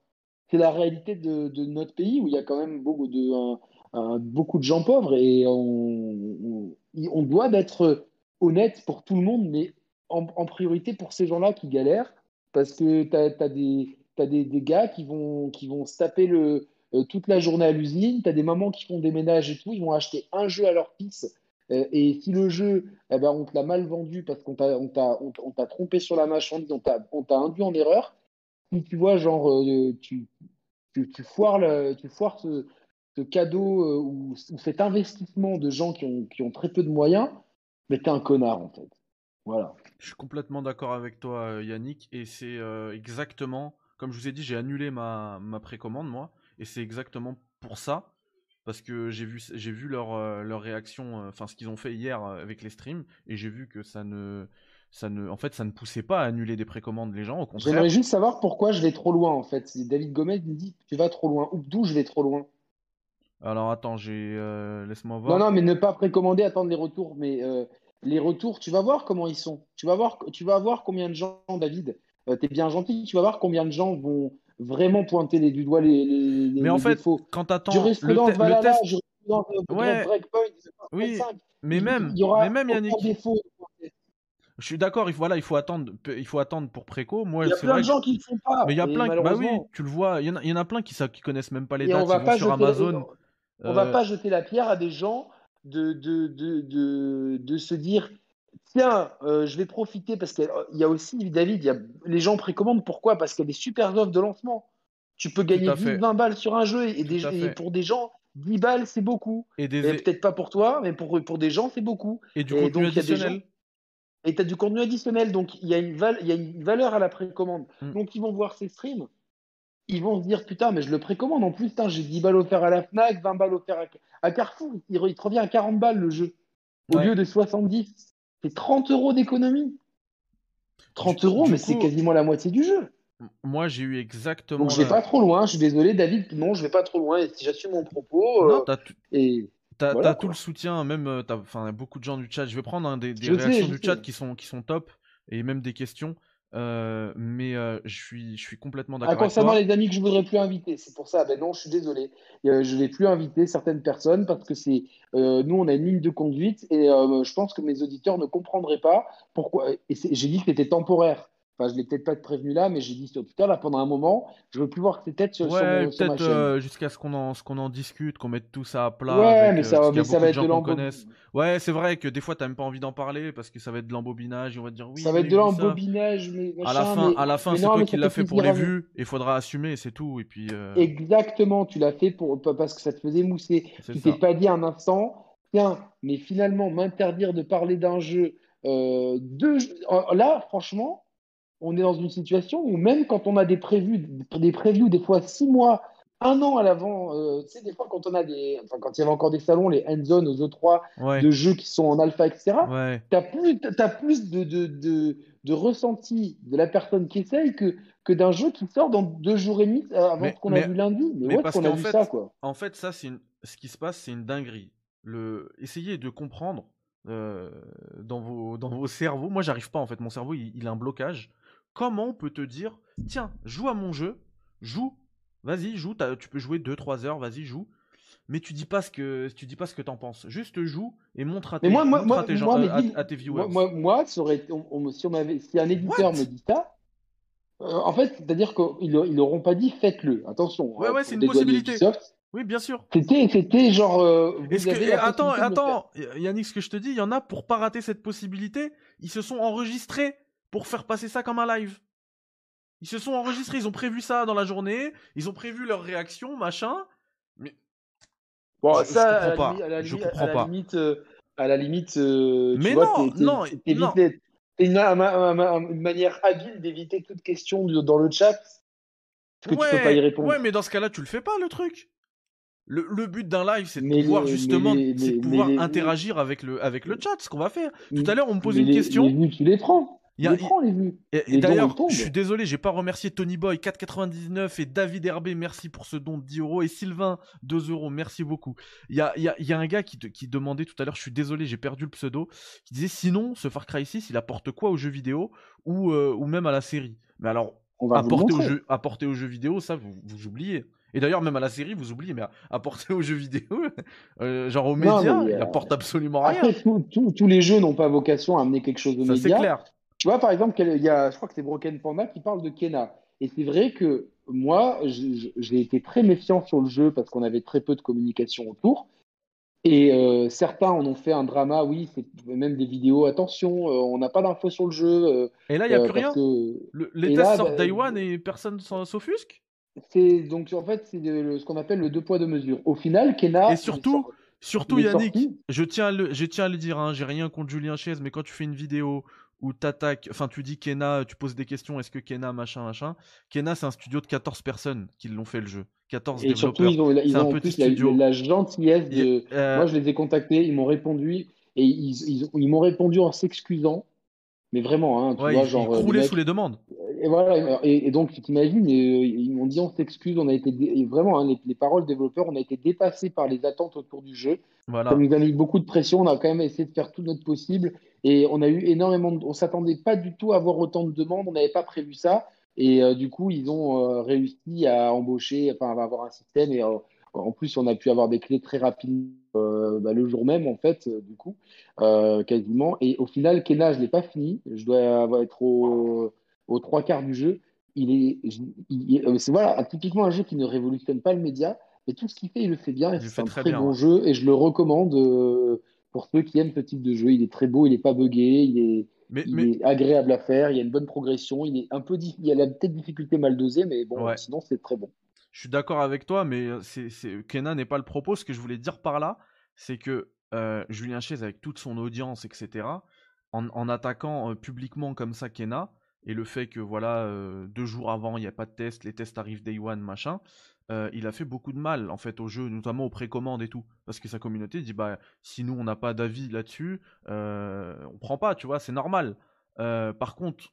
C'est la réalité de, notre pays où il y a quand même beaucoup de, beaucoup de gens pauvres. Et on, doit être honnête pour tout le monde, mais en, priorité pour ces gens-là qui galèrent, parce que tu as, des, des, des, gars qui vont, qui vont se taper le, euh, toute la journée à l'usine, tu as des mamans qui font des ménages et tout, ils vont acheter un jeu à leur fils. Euh, et si le jeu, eh ben, on te l'a mal vendu parce qu'on t'a on on, trompé sur la marchandise, on t'a induit en erreur, si tu vois, genre, euh, tu, tu, foires, tu foires ce, cadeau ou, ou, cet investissement de gens qui ont, qui ont très peu de moyens, mais t'es un connard en fait. Voilà. Je suis complètement d'accord avec toi, euh, Yannick, et c'est euh, exactement, comme je vous ai dit, j'ai annulé ma, ma précommande, moi, et c'est exactement pour ça, parce que j'ai vu, j'ai vu leur, euh, leur réaction, enfin ce qu'ils ont fait hier avec les streams, et j'ai vu que ça ne, ça ne, en fait, ça ne poussait pas à annuler des précommandes les gens, au contraire. J'aimerais juste savoir pourquoi je vais trop loin, en fait. David Gomez me dit, tu vas trop loin, ou d'où je vais trop loin? Alors attends, j'ai, laisse-moi voir. Non, non, mais ne pas précommander, attendre les retours, mais les retours, tu vas voir comment ils sont. Tu vas voir, tu vas voir combien de gens, David, euh, tu es bien gentil, tu vas voir combien de gens vont vraiment pointer les, du doigt les, les, mais en fait, défauts. quand t'attends le, le test... ouais. oui, mais même, il y aura mais même Yannick, Je suis d'accord, il faut, voilà, il faut attendre, il faut attendre pour préco. Moi, il y a plein de gens qui ne font pas. Mais il y a plein, bah oui, tu le vois, il y en a, il y en a plein qui, qui connaissent même pas les dates. On va pas sur Amazon. On, va euh, pas jeter la pierre à des gens de, de, de, de, de se dire tiens, euh, je vais profiter parce qu'il y a aussi, David, il y a, les gens précommandent. Pourquoi? Parce qu'il y a des super offres de lancement. Tu peux gagner 10, 20 balles sur un jeu et, des, pour des gens, 10 balles, c'est beaucoup. Et, peut-être pas pour toi, mais pour, pour des gens, c'est beaucoup. Et du contenu additionnel. Et tu as du contenu additionnel. Donc, il y, a une il y a une valeur à la précommande. Mm. Donc, ils vont voir ces streams. Ils vont se dire, putain, mais je le précommande. En plus, j'ai 10 balles offertes à la Fnac, 20 balles offertes à, Carrefour. Il, il, te revient à 40 balles le jeu. Au lieu de 70. C'est 30 euros d'économie. 30 euros, mais c'est quasiment la moitié du jeu. Moi, j'ai eu exactement. Donc, je vais pas trop loin. Je suis désolé, David. Non, je vais pas trop loin. Si j'assume mon propos. Euh, t'as et t'as tout le soutien. Même, euh, enfin, beaucoup de gens du chat. Je vais prendre hein, des, réactions du chat qui sont qui sont top et même des questions. Euh, mais euh, je, suis, je suis complètement d'accord. Ah, concernant les amis que je voudrais plus inviter, c'est pour ça. Ben non, je suis désolé. Euh, je ne vais plus inviter certaines personnes parce que c'est nous, on a une ligne de conduite et je pense que mes auditeurs ne comprendraient pas pourquoi. Et j'ai dit que c'était temporaire. Enfin, je l'ai peut-être pas prévenu là, mais j'ai dit tout à l'heure, pendant un moment, je veux plus voir tes têtes sur, ouais, sur, peut-être euh, jusqu'à ce qu'on en, qu'on en discute, qu'on mette tout ça à plat. Ouais, mais ça, mais ça va être de l'embobinage. Ouais, c'est vrai que des fois, tu n'as même pas envie d'en parler parce que ça va être de l'embobinage. On va dire oui. Ça va être de l'embobinage, mais à la fin, à la fin, c'est toi qui l'as fait pour les vues. Il faudra assumer, c'est tout. Et puis. Euh, Exactement, tu l'as fait pour parce que ça te faisait mousser. Tu t'es pas dit un instant, tiens, mais finalement, m'interdire de parler d'un jeu. Euh, de... Là, franchement, on est dans une situation où même quand on a des prévus, des previews des fois six mois, un an à l'avant, euh, tu sais, des fois quand on a des, enfin quand il y avait encore des salons, les end zone aux E3 de jeux qui sont en alpha, etc. tu as plus, as plus de, de, de, de, ressenti de la personne qui essaye que, que d'un jeu qui sort dans deux jours et demi euh, avant qu'on a vu lundi. Mais, parce qu'on a vu fait, ça, quoi. En fait, ça, c'est ce qui se passe, c'est une dinguerie. Le... Essayez de comprendre euh, dans, vos, dans vos cerveaux. Moi, j'arrive pas, en fait. Mon cerveau, il a un blocage comment on peut te dire tiens, joue à mon jeu, joue, vas-y, joue, tu peux jouer 2-3 heures, vas-y, joue. Mais tu dis pas ce que tu dis pas ce que t'en penses. Juste joue et montre à tes, moi, moi, tes, gens, à, tes viewers. Moi, on m'avait, si un éditeur me dit ça, euh, en fait, c'est-à-dire qu'ils n'auront pas dit faites-le. Attention. Ouais, hein, ouais, c'est une possibilité. oui, bien sûr. C'était, c'était genre. Euh, attends, attends, Yannick, ce que je te dis, il y en a pour pas rater cette possibilité, ils se sont enregistrés pour faire passer ça comme un live. Ils se sont enregistrés, ils ont prévu ça dans la journée, ils ont prévu leur réaction, machin. Mais bon, ça, je comprends pas. je comprends à la limite, euh, à la limite, euh, mais non, non, non. Une, une, manière habile d'éviter toute question dans le chat. que ouais, tu peux pas y répondre. Ouais, mais dans ce cas-là, tu le fais pas le truc. Le, le but d'un live, c'est de pouvoir justement, c'est de pouvoir interagir avec le avec le chat, ce qu'on va faire. Tout à l'heure, on me pose une question. tu les prends. Il Et, d'ailleurs, je suis désolé, j'ai pas remercié Tony Boy 4,99 et David Herbé, merci pour ce don de 10 euros et Sylvain 2 euros, merci beaucoup. Il y a, y, a, y a, un gars qui, qui demandait tout à l'heure, je suis désolé, j'ai perdu le pseudo, qui disait sinon ce Far Cry 6 il apporte quoi aux jeux vidéo ou, euh, ou même à la série? Mais alors, apporter, aux jeux, apporter aux jeux vidéo, ça vous, vous oubliez. Et d'ailleurs, même à la série, vous oubliez, mais apporter aux jeux vidéo, euh, genre aux médias, il apporte absolument rien. Après, tous les jeux n'ont pas vocation à amener quelque chose aux médias. C'est clair. Tu vois, par exemple, il y a, je crois que c'est Broken Panda qui parle de Kena. Et c'est vrai que moi, j'ai été très méfiant sur le jeu parce qu'on avait très peu de communication autour. Et euh, certains en ont fait un drama, oui, c'est même des vidéos, attention, euh, on n'a pas d'infos sur le jeu. Euh, et là, il n'y a plus rien? Les tests sortent bah, et personne s'offusque? C'est donc en fait, c'est ce qu'on appelle le deux poids deux mesures. Au final, Kena. Et surtout, surtout Yannick, je tiens, à le, je tiens à le dire, hein, j'ai rien contre Julien Chaise, mais quand tu fais une vidéo où t'attaques, enfin tu dis Kena, tu poses des questions, est-ce que Kena, machin, machin. Kena, c'est un studio de 14 personnes qui l'ont fait le jeu. 14 et développeurs. surtout, ils ont, ils ont un petit La, gentillesse de. Euh, Moi, je les ai contactés, ils m'ont répondu, et ils, ils, m'ont répondu en s'excusant. Mais vraiment, hein, tu vois, ils, genre. Ils croulaient sous les demandes. Et voilà, et, donc tu t'imagines, euh, ils m'ont dit on s'excuse, on a été vraiment hein, les, paroles développeurs, on a été dépassés par les attentes autour du jeu. Voilà. Ça nous a mis beaucoup de pression, on a quand même essayé de faire tout notre possible et on a eu énormément, de... on s'attendait pas du tout à avoir autant de demandes, on n'avait pas prévu ça et euh, du coup ils ont euh, réussi à embaucher, enfin à avoir un système et En plus, on a pu avoir des clés très rapidement bah, le jour même, en fait, du coup, quasiment. Et au final, Kena, je ne l'ai pas fini. Je dois être au, aux trois quarts du jeu. Il est, c'est voilà, typiquement un jeu qui ne révolutionne pas le média, mais tout ce qu'il fait, il le fait bien. C'est un très, bon jeu et je le recommande pour ceux qui aiment ce type de jeu. Il est très beau, il n'est pas buggé, il est il est agréable à faire, il y a une bonne progression, il est un peu il y a la petite difficulté mal dosée, mais bon, sinon c'est très bon. Je suis d'accord avec toi, mais euh, c'est, Kena n'est pas le propos. Ce que je voulais dire par là, c'est que euh, Julien Chaise, avec toute son audience, etc., en, attaquant euh, publiquement comme ça Kena, et le fait que voilà, deux jours avant, il n'y a pas de test, les tests arrivent day one, machin, euh, il a fait beaucoup de mal en fait au jeu, notamment aux précommandes et tout, parce que sa communauté dit bah si nous on n'a pas d'avis là-dessus, euh, on prend pas, tu vois, c'est normal. Euh, par contre,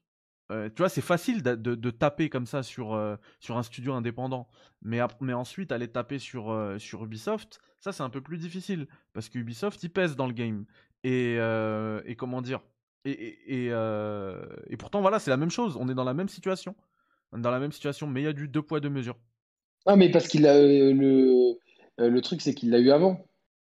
tu vois, c'est facile de, taper comme ça sur, sur un studio indépendant, mais, mais ensuite aller taper sur, sur Ubisoft, ça c'est un peu plus difficile, parce que Ubisoft il pèse dans le game et, et comment dire. Et, et, et pourtant, voilà, c'est la même chose. On est dans la même situation. Dans la même situation, mais il y a du deux poids, deux mesures. Ah, mais parce qu'il a euh, le, euh, le truc, c'est qu'il l'a eu avant.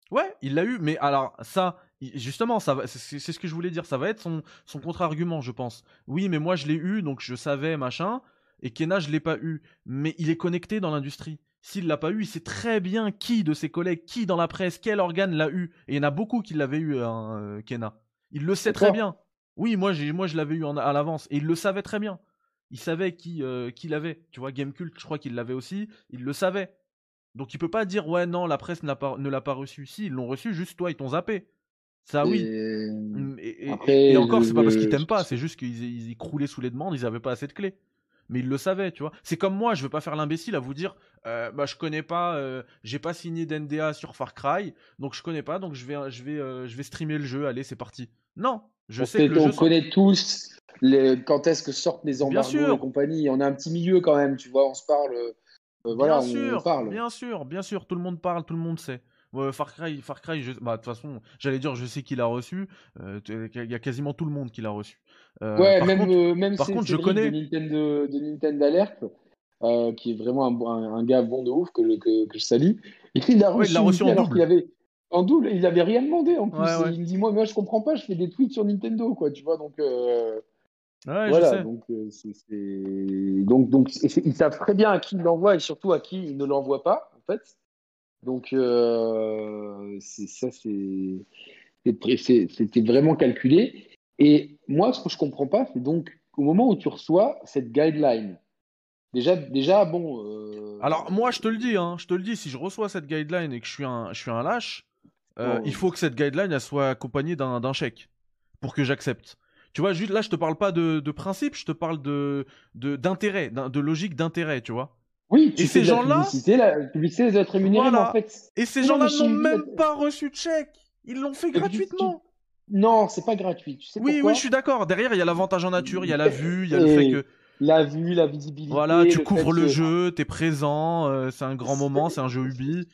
Ouais, il l'a eu, mais alors ça, justement, ça c'est ce que je voulais dire, ça va être son, son contre-argument, je pense. Oui, mais moi je l'ai eu, donc je savais, machin, et Kena, je l'ai pas eu. Mais il est connecté dans l'industrie. S'il l'a pas eu, il sait très bien qui de ses collègues, qui dans la presse, quel organe l'a eu. Et il y en a beaucoup qui l'avaient eu, hein, euh, Kena. Il le sait très bien. Oui, moi, moi je l'avais eu à l'avance, et il le savait très bien il savait qui, euh, qui l'avait. Tu vois, Gamecult, je crois qu'il l'avait aussi. Il le savait. Donc il peut pas dire ouais non la presse pas, ne l'a pas reçu. Si ils l'ont reçu, juste toi ils t'ont zappé. Ça oui. Et, et, encore c'est pas parce qu'ils t'aiment pas, c'est juste qu'ils ils croulaient sous les demandes, ils avaient pas assez de clés. Mais ils le savaient, tu vois. C'est comme moi, je veux pas faire l'imbécile à vous dire, euh, bah je connais pas, euh, j'ai pas signé d'NDA sur Far Cry, donc je connais pas, donc je vais, je vais, je vais streamer le jeu. Allez, c'est parti. Non, je sais que le on connaît tous quand est-ce que sortent les embargos et compagnie. On a un petit milieu quand même, tu vois, on se parle. Euh, voilà, bien sûr, parle. Bien sûr, bien sûr, tout le monde parle, tout le monde sait. Far Cry, Far Cry, bah, de toute façon, j'allais dire, je sais qui l'a reçu. Euh, il y a quasiment tout le monde qui l'a reçu. Euh, ouais, même, contre, même par contre, je connais de Nintendo, de Nintendo Alert, qui est vraiment un, gars bon de ouf que, que, que je salue. il l'a reçu, reçu en double. Il avait, en double, il avait rien demandé en plus. Il me dit moi, moi, je comprends pas, je fais des tweets sur Nintendo, quoi, tu vois, donc voilà, donc, euh, donc, donc ils savent très bien à qui ils l'envoient et surtout à qui ils ne l'envoient pas, en fait. Donc, euh, ça, c'était vraiment calculé. Et moi, ce que je comprends pas, c'est donc au moment où tu reçois cette guideline, déjà, déjà bon. Euh, Alors, moi, je te le dis, hein, je te le dis, si je reçois cette guideline et que je suis un, je suis un lâche, oh. il faut que cette guideline elle soit accompagnée d'un chèque pour que j'accepte. Tu vois, juste là, je te parle pas de, de principe, je te parle de d'intérêt, de, logique d'intérêt, tu vois. Oui, et ces gens-là, la publicité doit être rémunérée, en fait. Et ces gens-là n'ont même pas reçu de chèque. Ils l'ont fait gratuitement. Non, c'est pas gratuit. Tu sais oui, oui, je suis d'accord. Derrière, il y a l'avantage en nature, il y a la vue, il y a le fait que. La vue, la visibilité. Voilà, tu couvres le jeu, tu es présent, euh, c'est un grand moment, c'est un jeu Ubi.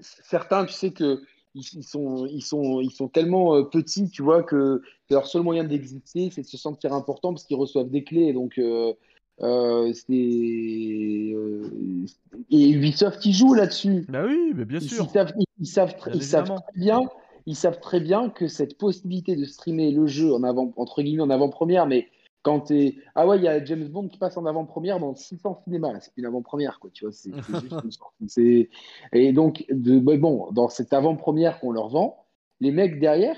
Certains, tu sais que ils, sont, ils, sont, ils sont tellement euh, petits, tu vois, que, leur seul moyen d'exister, c'est de se sentir important parce qu'ils reçoivent des clés. Donc, euh, euh, c'est. et Ubisoft, ils jouent là-dessus. Bah oui, mais bien sûr. Ils savent, ils, savent, ils savent très bien. Ils savent très bien que cette possibilité de streamer le jeu en avant, entre guillemets en avant-première, mais quand t'es ah ouais il y a James Bond qui passe en avant-première dans 600 cinémas c'est une avant-première quoi tu vois c'est juste une sorte et donc de, bon dans cette avant-première qu'on leur vend les mecs derrière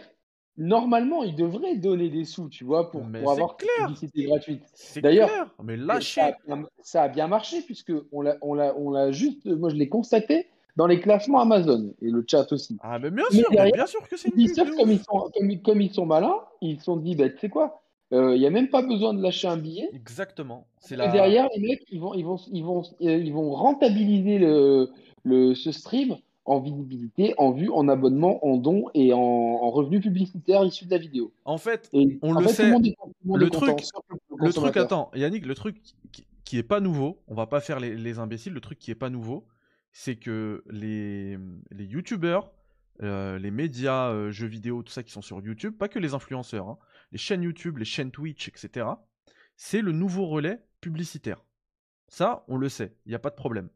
normalement ils devraient donner des sous tu vois pour, pour avoir clair. une publicité gratuite. D'ailleurs mais lâchez. ça, a bien marché puisque on l'a on l'a on l'a juste moi je l'ai constaté dans les classements Amazon et le chat aussi. Ah mais bien sûr, bien sûr que c'est une comme ils sont comme, comme, ils sont malins, ils se sont dit bah tu sais quoi, il euh, n'y a même pas besoin de lâcher un billet. Exactement. C'est Et derrière, les mecs, ils vont, ils vont, ils vont, euh, ils vont rentabiliser le, le, ce stream en visibilité, en vue, en abonnement, en dons et en, en revenus publicitaires issus de la vidéo. En fait, on le sait. le, truc, le, truc, attends, Yannick, le truc qui, n'est est pas nouveau, on va pas faire les, les imbéciles, le truc qui est pas nouveau, c'est que les, les youtubeurs, euh, les médias, jeux vidéo, tout ça qui sont sur YouTube, pas que les influenceurs, hein, les chaînes YouTube, les chaînes Twitch, etc., c'est le nouveau relais publicitaire. Ça, on le sait, il n'y a pas de problème.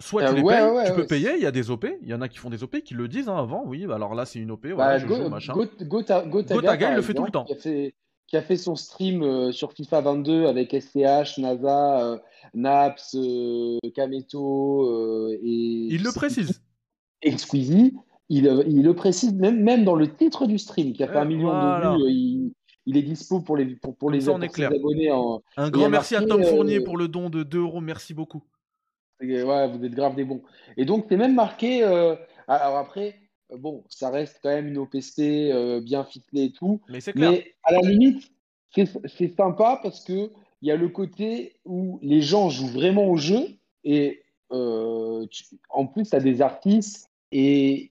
soit tu les payes, tu peux payer, il y a des OP, il y en a qui font des OP qui le disent hein, avant, oui, bah alors là c'est une OP, voilà, bah, je joue, machin. Gotaga, il le fait tout le temps. Qui a fait, qui a fait son stream sur FIFA 22 avec SCH, NASA, Naps, Kameto et. Il le précise. Et Squeezie, il, il, le précise même, même dans le titre du stream, qui a fait un million de vues, il, il, est dispo pour les, pour, pour les, abonnés. En, un grand merci à Tom Fournier pour le don de 2 euros, merci beaucoup. Ouais, vous êtes grave des bons. Et donc, c'est même marqué. Euh, alors après, euh, bon, ça reste quand même une OPC euh, bien ficelée et tout. Mais c'est clair. Mais à la limite, c'est sympa parce que il y a le côté où les gens jouent vraiment au jeu et en plus, tu as des artistes et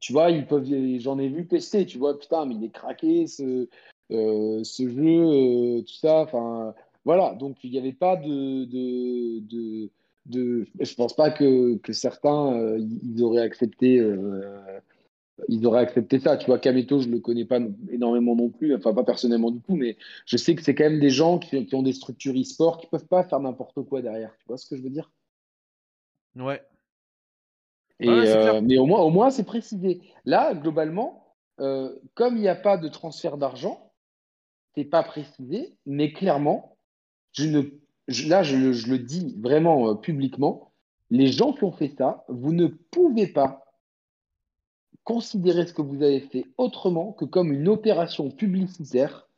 tu vois, ils peuvent, j'en ai vu tester, tu vois, putain, mais il est craqué ce, ce jeu, tout ça. Enfin, voilà. Donc, il n'y avait pas de, de, de. Je pense pas que, que certains euh, ils auraient accepté. Euh, ils auraient accepté ça. Tu vois, Kameto, je le connais pas énormément non plus, enfin pas personnellement du coup, mais je sais que c'est quand même des gens qui, ont des structures e-sport qui peuvent pas faire n'importe quoi derrière. Tu vois ce que je veux dire? Ouais. Et, euh, mais au moins, au moins c'est précisé. Là, globalement, comme il n'y a pas de transfert d'argent, c'est pas précisé, mais clairement, je ne là je, le dis vraiment euh, publiquement, les gens qui ont fait ça, vous ne pouvez pas considérer ce que vous avez fait autrement que comme une opération publicitaire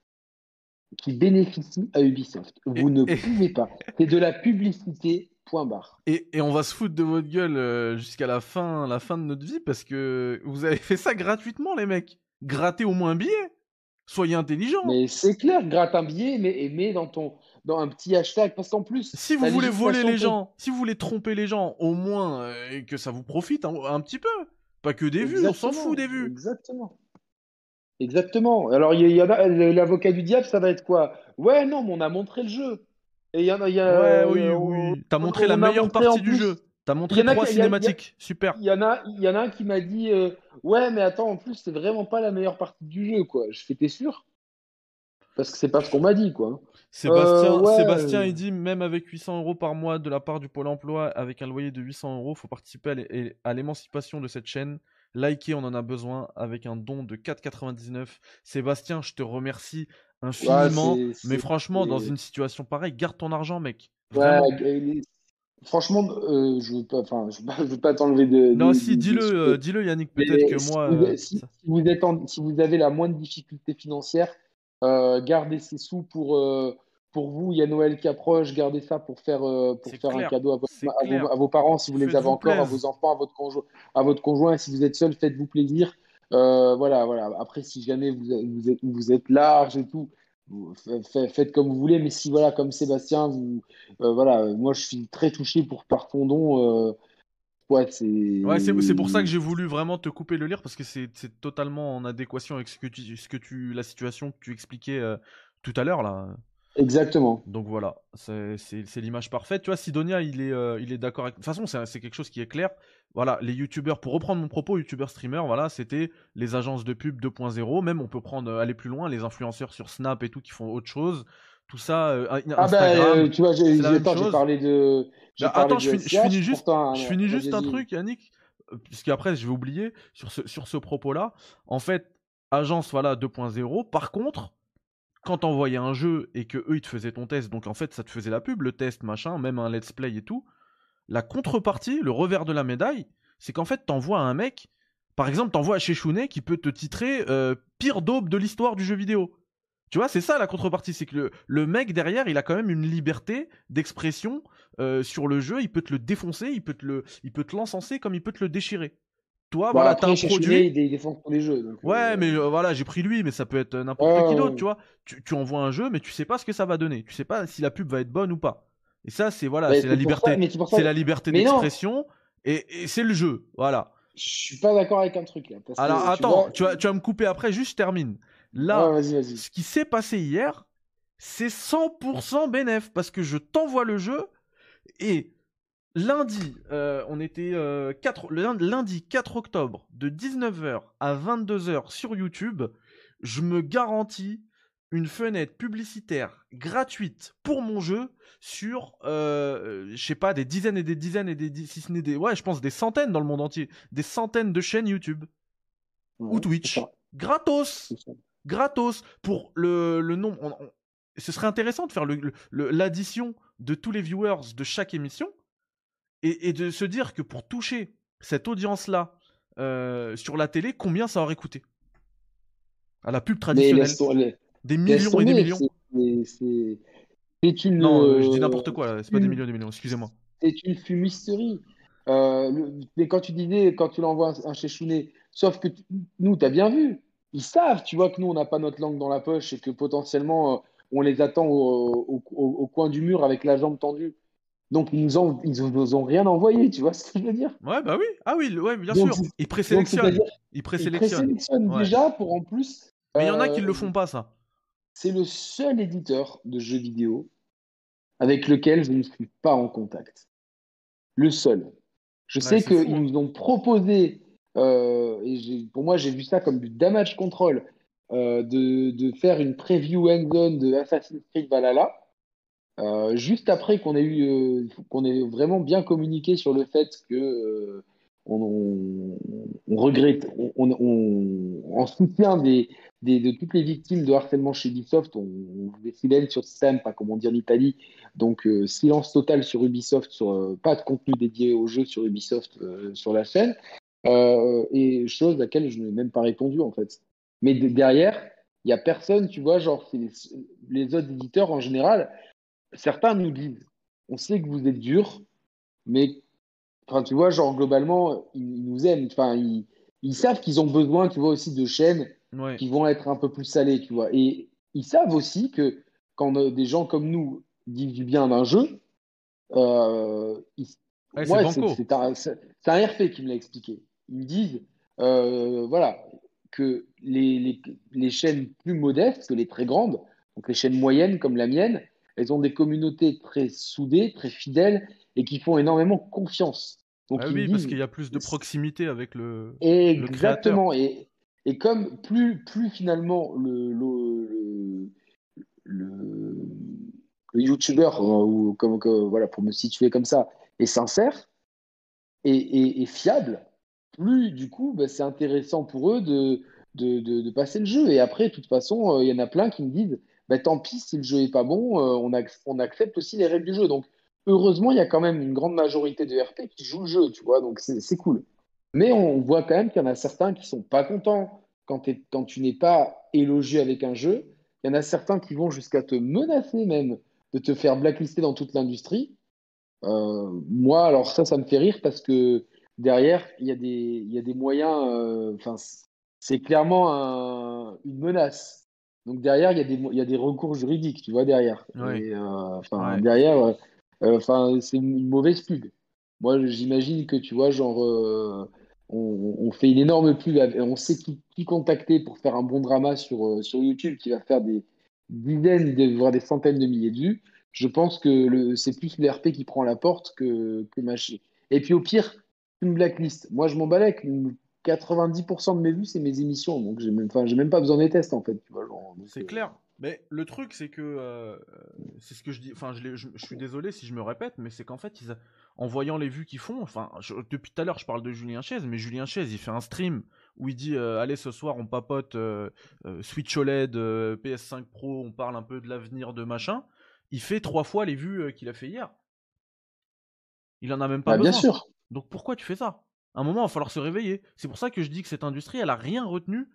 qui bénéficie à Ubisoft. Vous ne pouvez pas. C'est de la publicité, point barre. Et, on va se foutre de votre gueule euh, jusqu'à la fin, la fin de notre vie parce que vous avez fait ça gratuitement, les mecs. Grattez au moins un billet. Soyez intelligent. Mais c'est clair, gratte un billet, mais mets dans ton, dans un petit hashtag parce qu'en plus si vous voulez voler les gens si vous voulez tromper les gens au moins euh, que ça vous profite un, petit peu pas que des vues on s'en fout des vues exactement exactement alors il y, a l'avocat du diable ça va être quoi? Ouais non mais on a montré le jeu et il y en a, y a ouais, oui oui t'as montré la meilleure partie du jeu T'as montré trois cinématiques, super. Il y en a, il y en a un qui m'a dit, euh, ouais, mais attends, en plus, c'est vraiment pas la meilleure partie du jeu, quoi. Je fais, t'es sûr? Parce que c'est pas ce qu'on m'a dit, quoi. Sébastien, euh, Sébastien, il dit même avec 800 euros par mois de la part du Pôle emploi, avec un loyer de 800 euros, faut participer à l'émancipation de cette chaîne. Liker, on en a besoin avec un don de 4,99. Sébastien, je te remercie infiniment. mais franchement, dans une situation pareille, garde ton argent, mec. franchement, euh, je ne veux pas, t'enlever de. Non, si, dis-le, euh, dis-le, Yannick. Peut-être que moi. Si, vous êtes si vous avez la moindre difficulté financière, euh, gardez ces sous pour, euh, pour vous. Il y a Noël qui approche, gardez ça pour faire, euh, pour faire un cadeau à, vos, parents si vous les avez encore, à vos enfants, à votre, conjoint, à votre conjoint. Si vous êtes seul, faites-vous plaisir. Voilà, voilà. Après, si jamais vous, vous, êtes, vous êtes large et tout, faites, comme vous voulez. Mais si, voilà, comme Sébastien, vous, voilà, moi je suis très touché pour par ton don. Ouais, c'est pour ça que j'ai voulu vraiment te couper le lire parce que c'est totalement en adéquation avec ce que tu, ce que tu la situation que tu expliquais euh, tout à l'heure là. Exactement. Donc voilà, c'est l'image parfaite. Tu vois, Sidonia, il est, euh, il est d'accord avec. De toute façon, c'est quelque chose qui est clair. Voilà, les youtubeurs, pour reprendre mon propos, youtubeurs streamers, voilà, c'était les agences de pub 2.0. Même, on peut prendre, aller plus loin, les influenceurs sur Snap et tout qui font autre chose tout ça. Euh, ah ben, tu vois, j'ai parlé de. Bah, attends, je, finis juste, je finis juste un truc, Yannick, puisqu'après je vais oublier sur ce, sur ce propos-là. En fait, agence voilà 2.0. Par contre, quand t'envoyais un jeu et que eux ils te faisaient ton test, donc en fait ça te faisait la pub, le test, machin, même un let's play et tout. La contrepartie, le revers de la médaille, c'est qu'en fait t'envoies un mec, par exemple t'envoies à Chechounet qui peut te titrer euh, pire daube de l'histoire du jeu vidéo. Tu vois, c'est ça la contrepartie, c'est que le, mec derrière, il a quand même une liberté d'expression euh, sur le jeu. Il peut te le défoncer, il peut te le, il peut te l'encenser comme il peut te le déchirer. Toi, bah, voilà, t'as un produit. Il tous les jeux. ouais, euh, mais euh, voilà, j'ai pris lui, mais ça peut être n'importe qui d'autre, tu vois. Tu, tu, envoies un jeu, mais tu sais pas ce que ça va donner. Tu sais pas si la pub va être bonne ou pas. Et ça, c'est voilà, bah, c'est la, liberté. C'est la liberté d'expression et, et c'est le jeu, voilà. Je suis pas d'accord avec un truc là. Alors attends, tu, vas, tu vas me couper après, juste je termine. Là, ce qui s'est passé hier, c'est 100% bénéf parce que je t'envoie le jeu et lundi, euh, on était 4, euh, lundi 4 octobre de 19h à 22h sur YouTube. Je me garantis une fenêtre publicitaire gratuite pour mon jeu sur, euh, je sais pas, des dizaines et des dizaines et des, si ce n'est des, ouais, je pense des centaines dans le monde entier, des centaines de chaînes YouTube ou Twitch, gratos, gratos pour le, le nombre. ce serait intéressant de faire l'addition de tous les viewers de chaque émission et, de se dire que pour toucher cette audience-là euh, sur la télé, combien ça aurait coûté? À la pub traditionnelle Des millions et des millions. C'est une. Non, je dis n'importe quoi, c'est pas des millions et des millions, excusez-moi. C'est une fumisterie. Euh, mais quand tu disais, quand tu l'envoies un chez Chounet, sauf que nous, tu as bien vu, ils savent, tu vois, que nous, on n'a pas notre langue dans la poche et que potentiellement, euh, on les attend au, coin du mur avec la jambe tendue. Donc, ils nous ont, ils nous ont rien envoyé, tu vois ce que je veux dire? Ouais, bah oui, ah oui, ouais, bien sûr. Ils présélectionnent. Ils présélectionnent. déjà pour en plus. Mais il y en a qui ne le euh, font pas, ça. C'est le seul éditeur de jeux vidéo avec lequel je ne suis pas en contact. Le seul. Je sais qu'ils nous ont proposé, euh, et pour moi j'ai vu ça comme du damage control, euh, de, de, faire une preview end-zone de Assassin's Creed Valhalla. Euh, juste après qu'on ait eu, qu'on ait vraiment bien communiqué sur le fait que on, regrette, on, en soutien des, de toutes les victimes de harcèlement chez Ubisoft, on, on faisait silence sur scène, pas comme on dit en Italie, donc euh, silence total sur Ubisoft, euh, pas de contenu dédié au jeu sur Ubisoft euh, sur la chaîne, et chose à laquelle je n'ai même pas répondu en fait. Mais derrière, il n'y a personne, tu vois, genre les, les, autres éditeurs en général, certains nous disent, on sait que vous êtes dur, mais enfin, tu vois, genre globalement, ils, nous aiment, enfin, ils, ils savent qu'ils ont besoin, tu vois, aussi de chaînes qui vont être un peu plus salées, tu vois. Et ils savent aussi que quand des gens comme nous disent du bien d'un jeu, euh, c'est un, RP qui me l'a expliqué. Ils me disent, euh, voilà, que les, les, chaînes plus modestes que les très grandes, donc les chaînes moyennes comme la mienne, elles ont des communautés très soudées, très fidèles et qui font énormément confiance. Donc, ah oui, parce qu'il y a plus de proximité avec le. Exactement. et, et comme plus, plus finalement le, le, le, le YouTuber, euh, ou comme, voilà, pour me situer comme ça, est sincère et, et, fiable, plus du coup, bah, c'est intéressant pour eux de, de, de, passer le jeu. Et après, de toute façon, euh, il y en a plein qui me disent bah, tant pis si le jeu est pas bon, euh, on, accepte aussi les règles du jeu. Donc, heureusement, il y a quand même une grande majorité de RP qui jouent le jeu, tu vois, donc c'est cool. Mais on voit quand même qu'il y en a certains qui sont pas contents quand, tu n'es pas élogié avec un jeu. Il y en a certains qui vont jusqu'à te menacer même de te faire blacklister dans toute l'industrie. Euh, moi, alors ça, ça me fait rire parce que derrière, il y a des moyens. Euh, enfin, c'est clairement une menace. Donc derrière, il y, a des, il y a des recours juridiques, tu vois, derrière. Euh, derrière, enfin, c'est une mauvaise pub. Moi, j'imagine que, tu vois, genre, on, fait une énorme pub, on sait qui, qui, contacter pour faire un bon drama sur, sur YouTube qui va faire des, dizaines, voire des centaines de milliers de vues, je pense que c'est plus l'RP qui prend la porte que, que Maché. Et puis au pire, une blacklist. Moi, je m'en balais 90% de mes vues, c'est mes émissions. Donc, j'ai même, même pas besoin des tests, en fait. C'est clair. Mais le truc, c'est que. Euh, c'est ce que je dis. Enfin, je, je, suis désolé si je me répète, mais c'est qu'en fait, ils, en voyant les vues qu'ils font. Enfin, depuis tout à l'heure, je parle de Julien Chaise, mais Julien Chaise, il fait un stream où il dit euh, allez ce soir on papote euh, euh, Switch OLED, PS5 Pro, on parle un peu de l'avenir de machin. Il fait trois fois les vues qu'il a fait hier. Il en a même pas bah, besoin. Bien sûr. Donc pourquoi tu fais ça? À un moment, il va falloir se réveiller. C'est pour ça que je dis que cette industrie, elle a rien retenu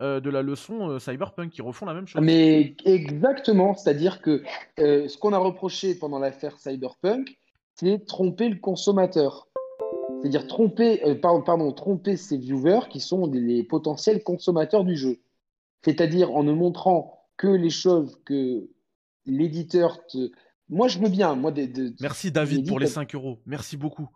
de la leçon Cyberpunk, qui refont la même chose. Mais exactement, c'est-à-dire que ce qu'on a reproché pendant l'affaire Cyberpunk, c'est tromper le consommateur. C'est-à-dire tromper, euh, pardon, tromper ces viewers qui sont les potentiels consommateurs du jeu. C'est-à-dire en ne montrant que les choses que l'éditeur te. Moi, je veux bien. Moi, de, Merci David pour les 5 euros. Merci beaucoup.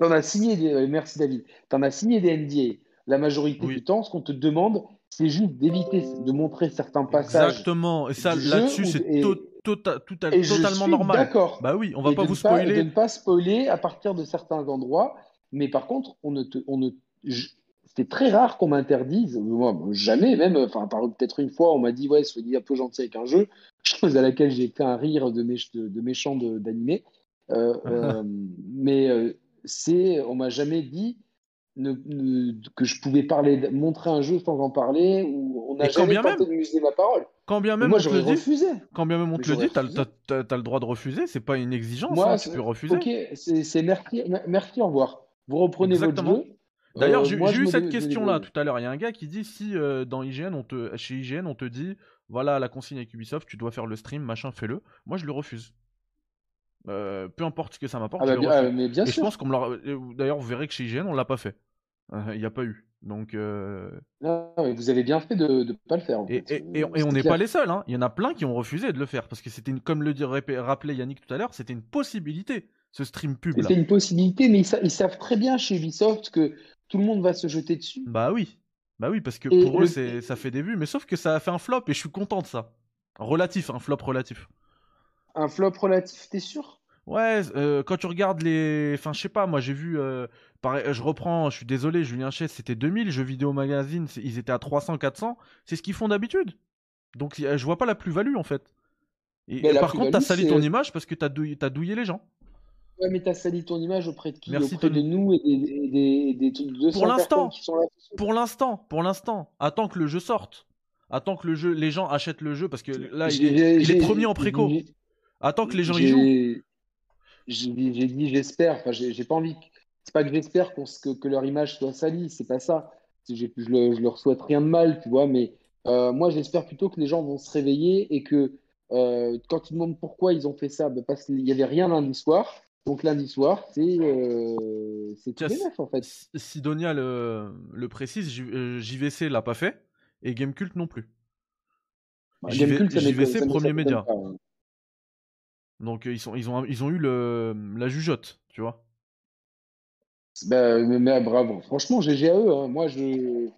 En as signé des... Euh, merci David. Tu en as signé des NDA. La majorité du temps, ce qu'on te demande, c'est juste d'éviter de montrer certains passages. Exactement. Et ça, là-dessus, c'est totalement normal. D'accord. Bah oui, on va pas vous spoiler. de ne pas spoiler à partir de certains endroits mais par contre, on ne te, on ne, c'était très rare qu'on m'interdise. Moi, jamais, même, enfin, peut-être une fois, on m'a dit, ouais, soyez un peu gentil avec un jeu, chose à laquelle j'ai fait un rire de, de, méchants d'animé. Euh, euh, mais euh, c'est, on m'a jamais dit que je pouvais parler, montrer un jeu sans en parler, ou on n'a jamais tenté de ma parole. Quand bien même moi, j'aurais refusé. Quand bien même on te le dit, tu as, le droit de refuser, c'est pas une exigence, moi, hein, tu peux refuser. Ok, c'est merci, merci, au revoir. Vous reprenez votre jeu. D'ailleurs, j'ai eu cette question-là tout à l'heure. Il y a un gars qui dit si dans IGN, on te, chez IGN, on te dit voilà la consigne avec Ubisoft, tu dois faire le stream, machin, fais-le. Moi, je le refuse. Euh, peu importe ce que ça m'apporte. Ah bah, mais bien Et je pense qu'on me D'ailleurs, vous verrez que chez IGN, on l'a pas fait. Euh, il n'y a pas eu. Donc. Euh, non, vous avez bien fait de ne pas le faire. et, et, on n'est pas les seuls. Hein. Il y en a plein qui ont refusé de le faire parce que c'était, comme le rappelait Yannick tout à l'heure, c'était une possibilité ce stream pub. C'était une possibilité, mais ils, savent très bien chez Ubisoft que tout le monde va se jeter dessus. Bah oui. Bah oui, parce que pour eux, ça fait des vues, mais sauf que ça a fait un flop et je suis content de ça. Relatif, un flop relatif. Un flop relatif, t'es sûr? Ouais, euh, quand tu regardes les. Enfin, je sais pas, moi j'ai vu. Euh, je reprends, je suis désolé, Julien Chess, c'était 2000, jeux vidéo magazine, ils étaient à 300, 400. C'est ce qu'ils font d'habitude. Donc je vois pas la plus-value en fait. Et, par contre, t'as sali ton image parce que t'as douillé, as douillé les gens. Ouais, mais t'as sali ton image auprès de qui? Merci, Auprès de nous et des, des, des, pour l'instant, qui sont là. Pour l'instant, pour l'instant. Attends que le jeu sorte. Attends que le jeu, les gens achètent le jeu parce que là, il est, il est premier en préco. Attends que les gens y jouent j'ai dit j'espère. Enfin, j'ai pas envie. C'est pas que j'espère que, que, leur image soit salie, c'est pas ça. Je, je, leur souhaite rien de mal, tu vois, mais euh, moi j'espère plutôt que les gens vont se réveiller et que euh, quand ils demandent pourquoi ils ont fait ça, ben, parce qu'il n'y avait rien lundi soir. Donc lundi soir, c'est euh, en fait. Sidonia le, le précise, JVC l'a pas fait et Gamecult non plus. Bah, JVC, premier média. Hein. Donc ils, sont, ils, ont, ils ont eu le, la jugeote, tu vois? Bah, mais, bravo. Franchement, GG à eux. Moi, je,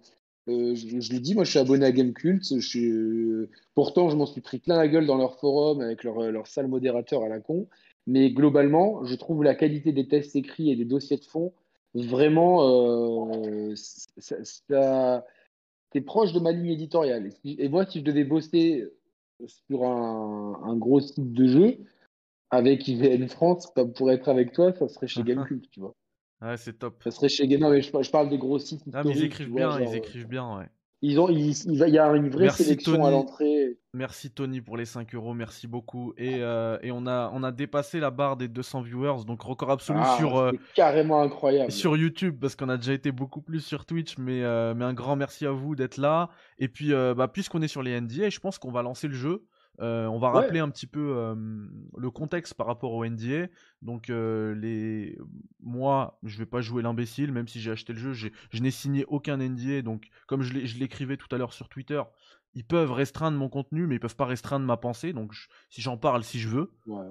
je, le dis, moi, je suis abonné à Gamecult. Je pourtant, je m'en suis pris plein la gueule dans leur forum avec leur, leur sale modérateur à la con. Mais globalement, je trouve la qualité des tests écrits et des dossiers de fond vraiment. Euh, ça, c'est proche de ma ligne éditoriale. Et moi, si je devais bosser sur un, un gros site de jeu, avec IVN France, pour être avec toi, ça serait chez Gamecube, tu vois. Ouais, c'est top. Ça serait chez Non, mais je, parle des gros sites. Ah, mais ils écrivent bien, ils écrivent bien, ouais. Ils ont, il, y a une vraie sélection à l'entrée. Merci Tony pour les 5 euros, merci beaucoup. Et, euh, et, on, a, on a dépassé la barre des 200 viewers, donc record absolu ah, sur, euh, carrément incroyable. sur YouTube, parce qu'on a déjà été beaucoup plus sur Twitch, mais, euh, mais un grand merci à vous d'être là. Et puis, bah, puisqu'on est sur les NDA, je pense qu'on va lancer le jeu. Euh, on va rappeler un petit peu le contexte par rapport au NDA. Donc, euh, les... moi, je vais pas jouer l'imbécile, même si j'ai acheté le jeu, je n'ai signé aucun NDA. Donc, comme je l'écrivais tout à l'heure sur Twitter, ils peuvent restreindre mon contenu, mais ils peuvent pas restreindre ma pensée. Donc, si j'en parle, si je veux. Ouais,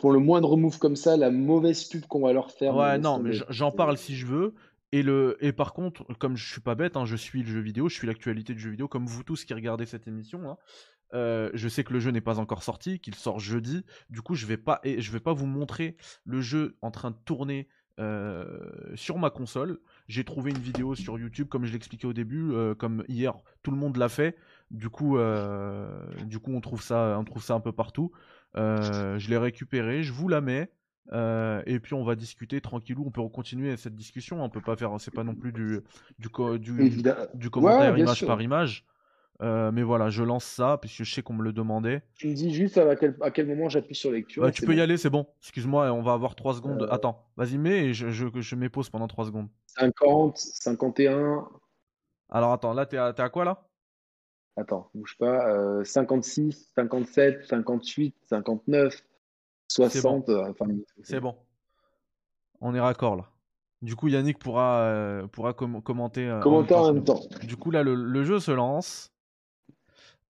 font le moindre move comme ça, la mauvaise pub qu'on va leur faire. Ouais, non, mais j'en parle si je veux. Et, le, et par contre, comme je suis pas bête, hein, je suis le jeu vidéo, je suis l'actualité du jeu vidéo, comme vous tous qui regardez cette émission. Hein. Euh, je sais que le jeu n'est pas encore sorti, qu'il sort jeudi. Du coup, je vais pas, et je vais pas vous montrer le jeu en train de tourner euh, sur ma console. J'ai trouvé une vidéo sur YouTube, comme je l'expliquais au début, euh, comme hier, tout le monde l'a fait. Du coup, du coup, on trouve ça, on trouve ça un peu partout. je l'ai récupéré, je vous la mets. et puis on va discuter tranquillou. On peut continuer cette discussion. On peut pas faire, c'est pas non plus du du, du, commentaire image par image. Euh, mais voilà, je lance ça puisque je sais qu'on me le demandait. Tu me dis juste à quel, à quel moment j'appuie sur lecture. Bah, tu peux y aller, c'est bon. Excuse-moi, on va avoir 3 secondes. Euh. Attends, vas-y, mets et je, je, je mets pause pendant 3 secondes. 50, 51. Alors attends, là, t'es à, à quoi là? Attends, bouge pas. Euh, 56, 57, 58, 59, 60. C'est bon. On est raccord là. Du coup, Yannick pourra, euh, pourra commenter. commenter en même temps. Du coup, là, le, le jeu se lance.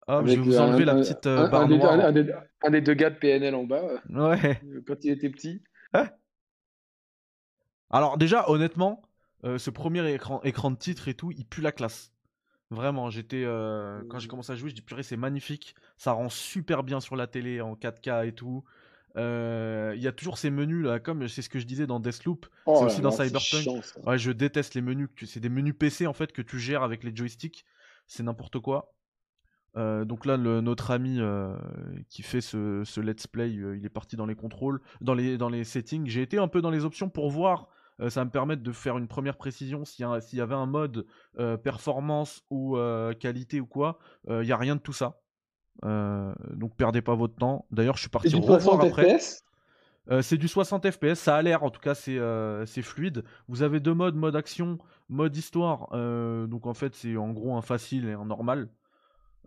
Ah, je vais vous enlever la petite euh, barre un, noire. Un, des, deux gars de PNL en bas. Ouais. Quand il était petit. Hein? Alors déjà, honnêtement, euh, ce premier écran, écran de titre et tout, il pue la classe. Vraiment, j'étais euh, quand j'ai commencé à jouer, je dis purée, c'est magnifique. Ça rend super bien sur la télé en 4K et tout. il y a toujours ces menus là, comme c'est ce que je disais dans Deathloop, oh c'est aussi dans Cyberpunk. ouais, je déteste les menus. C'est des menus PC en fait que tu gères avec les joysticks. C'est n'importe quoi. Donc là, le, notre ami qui fait ce, ce let's play, il est parti dans les contrôles, dans les, dans les settings. J'ai été un peu dans les options pour voir euh, ça va me permettre de faire une première précision s'il y, avait un mode euh, performance ou euh, qualité ou quoi. Il n'y a rien de tout ça. donc perdez pas votre temps. D'ailleurs, je suis parti revoir après. c'est du 60 FPS, ça a l'air, en tout cas c'est fluide. Vous avez deux modes, mode action, mode histoire. donc en fait c'est en gros un facile et un normal.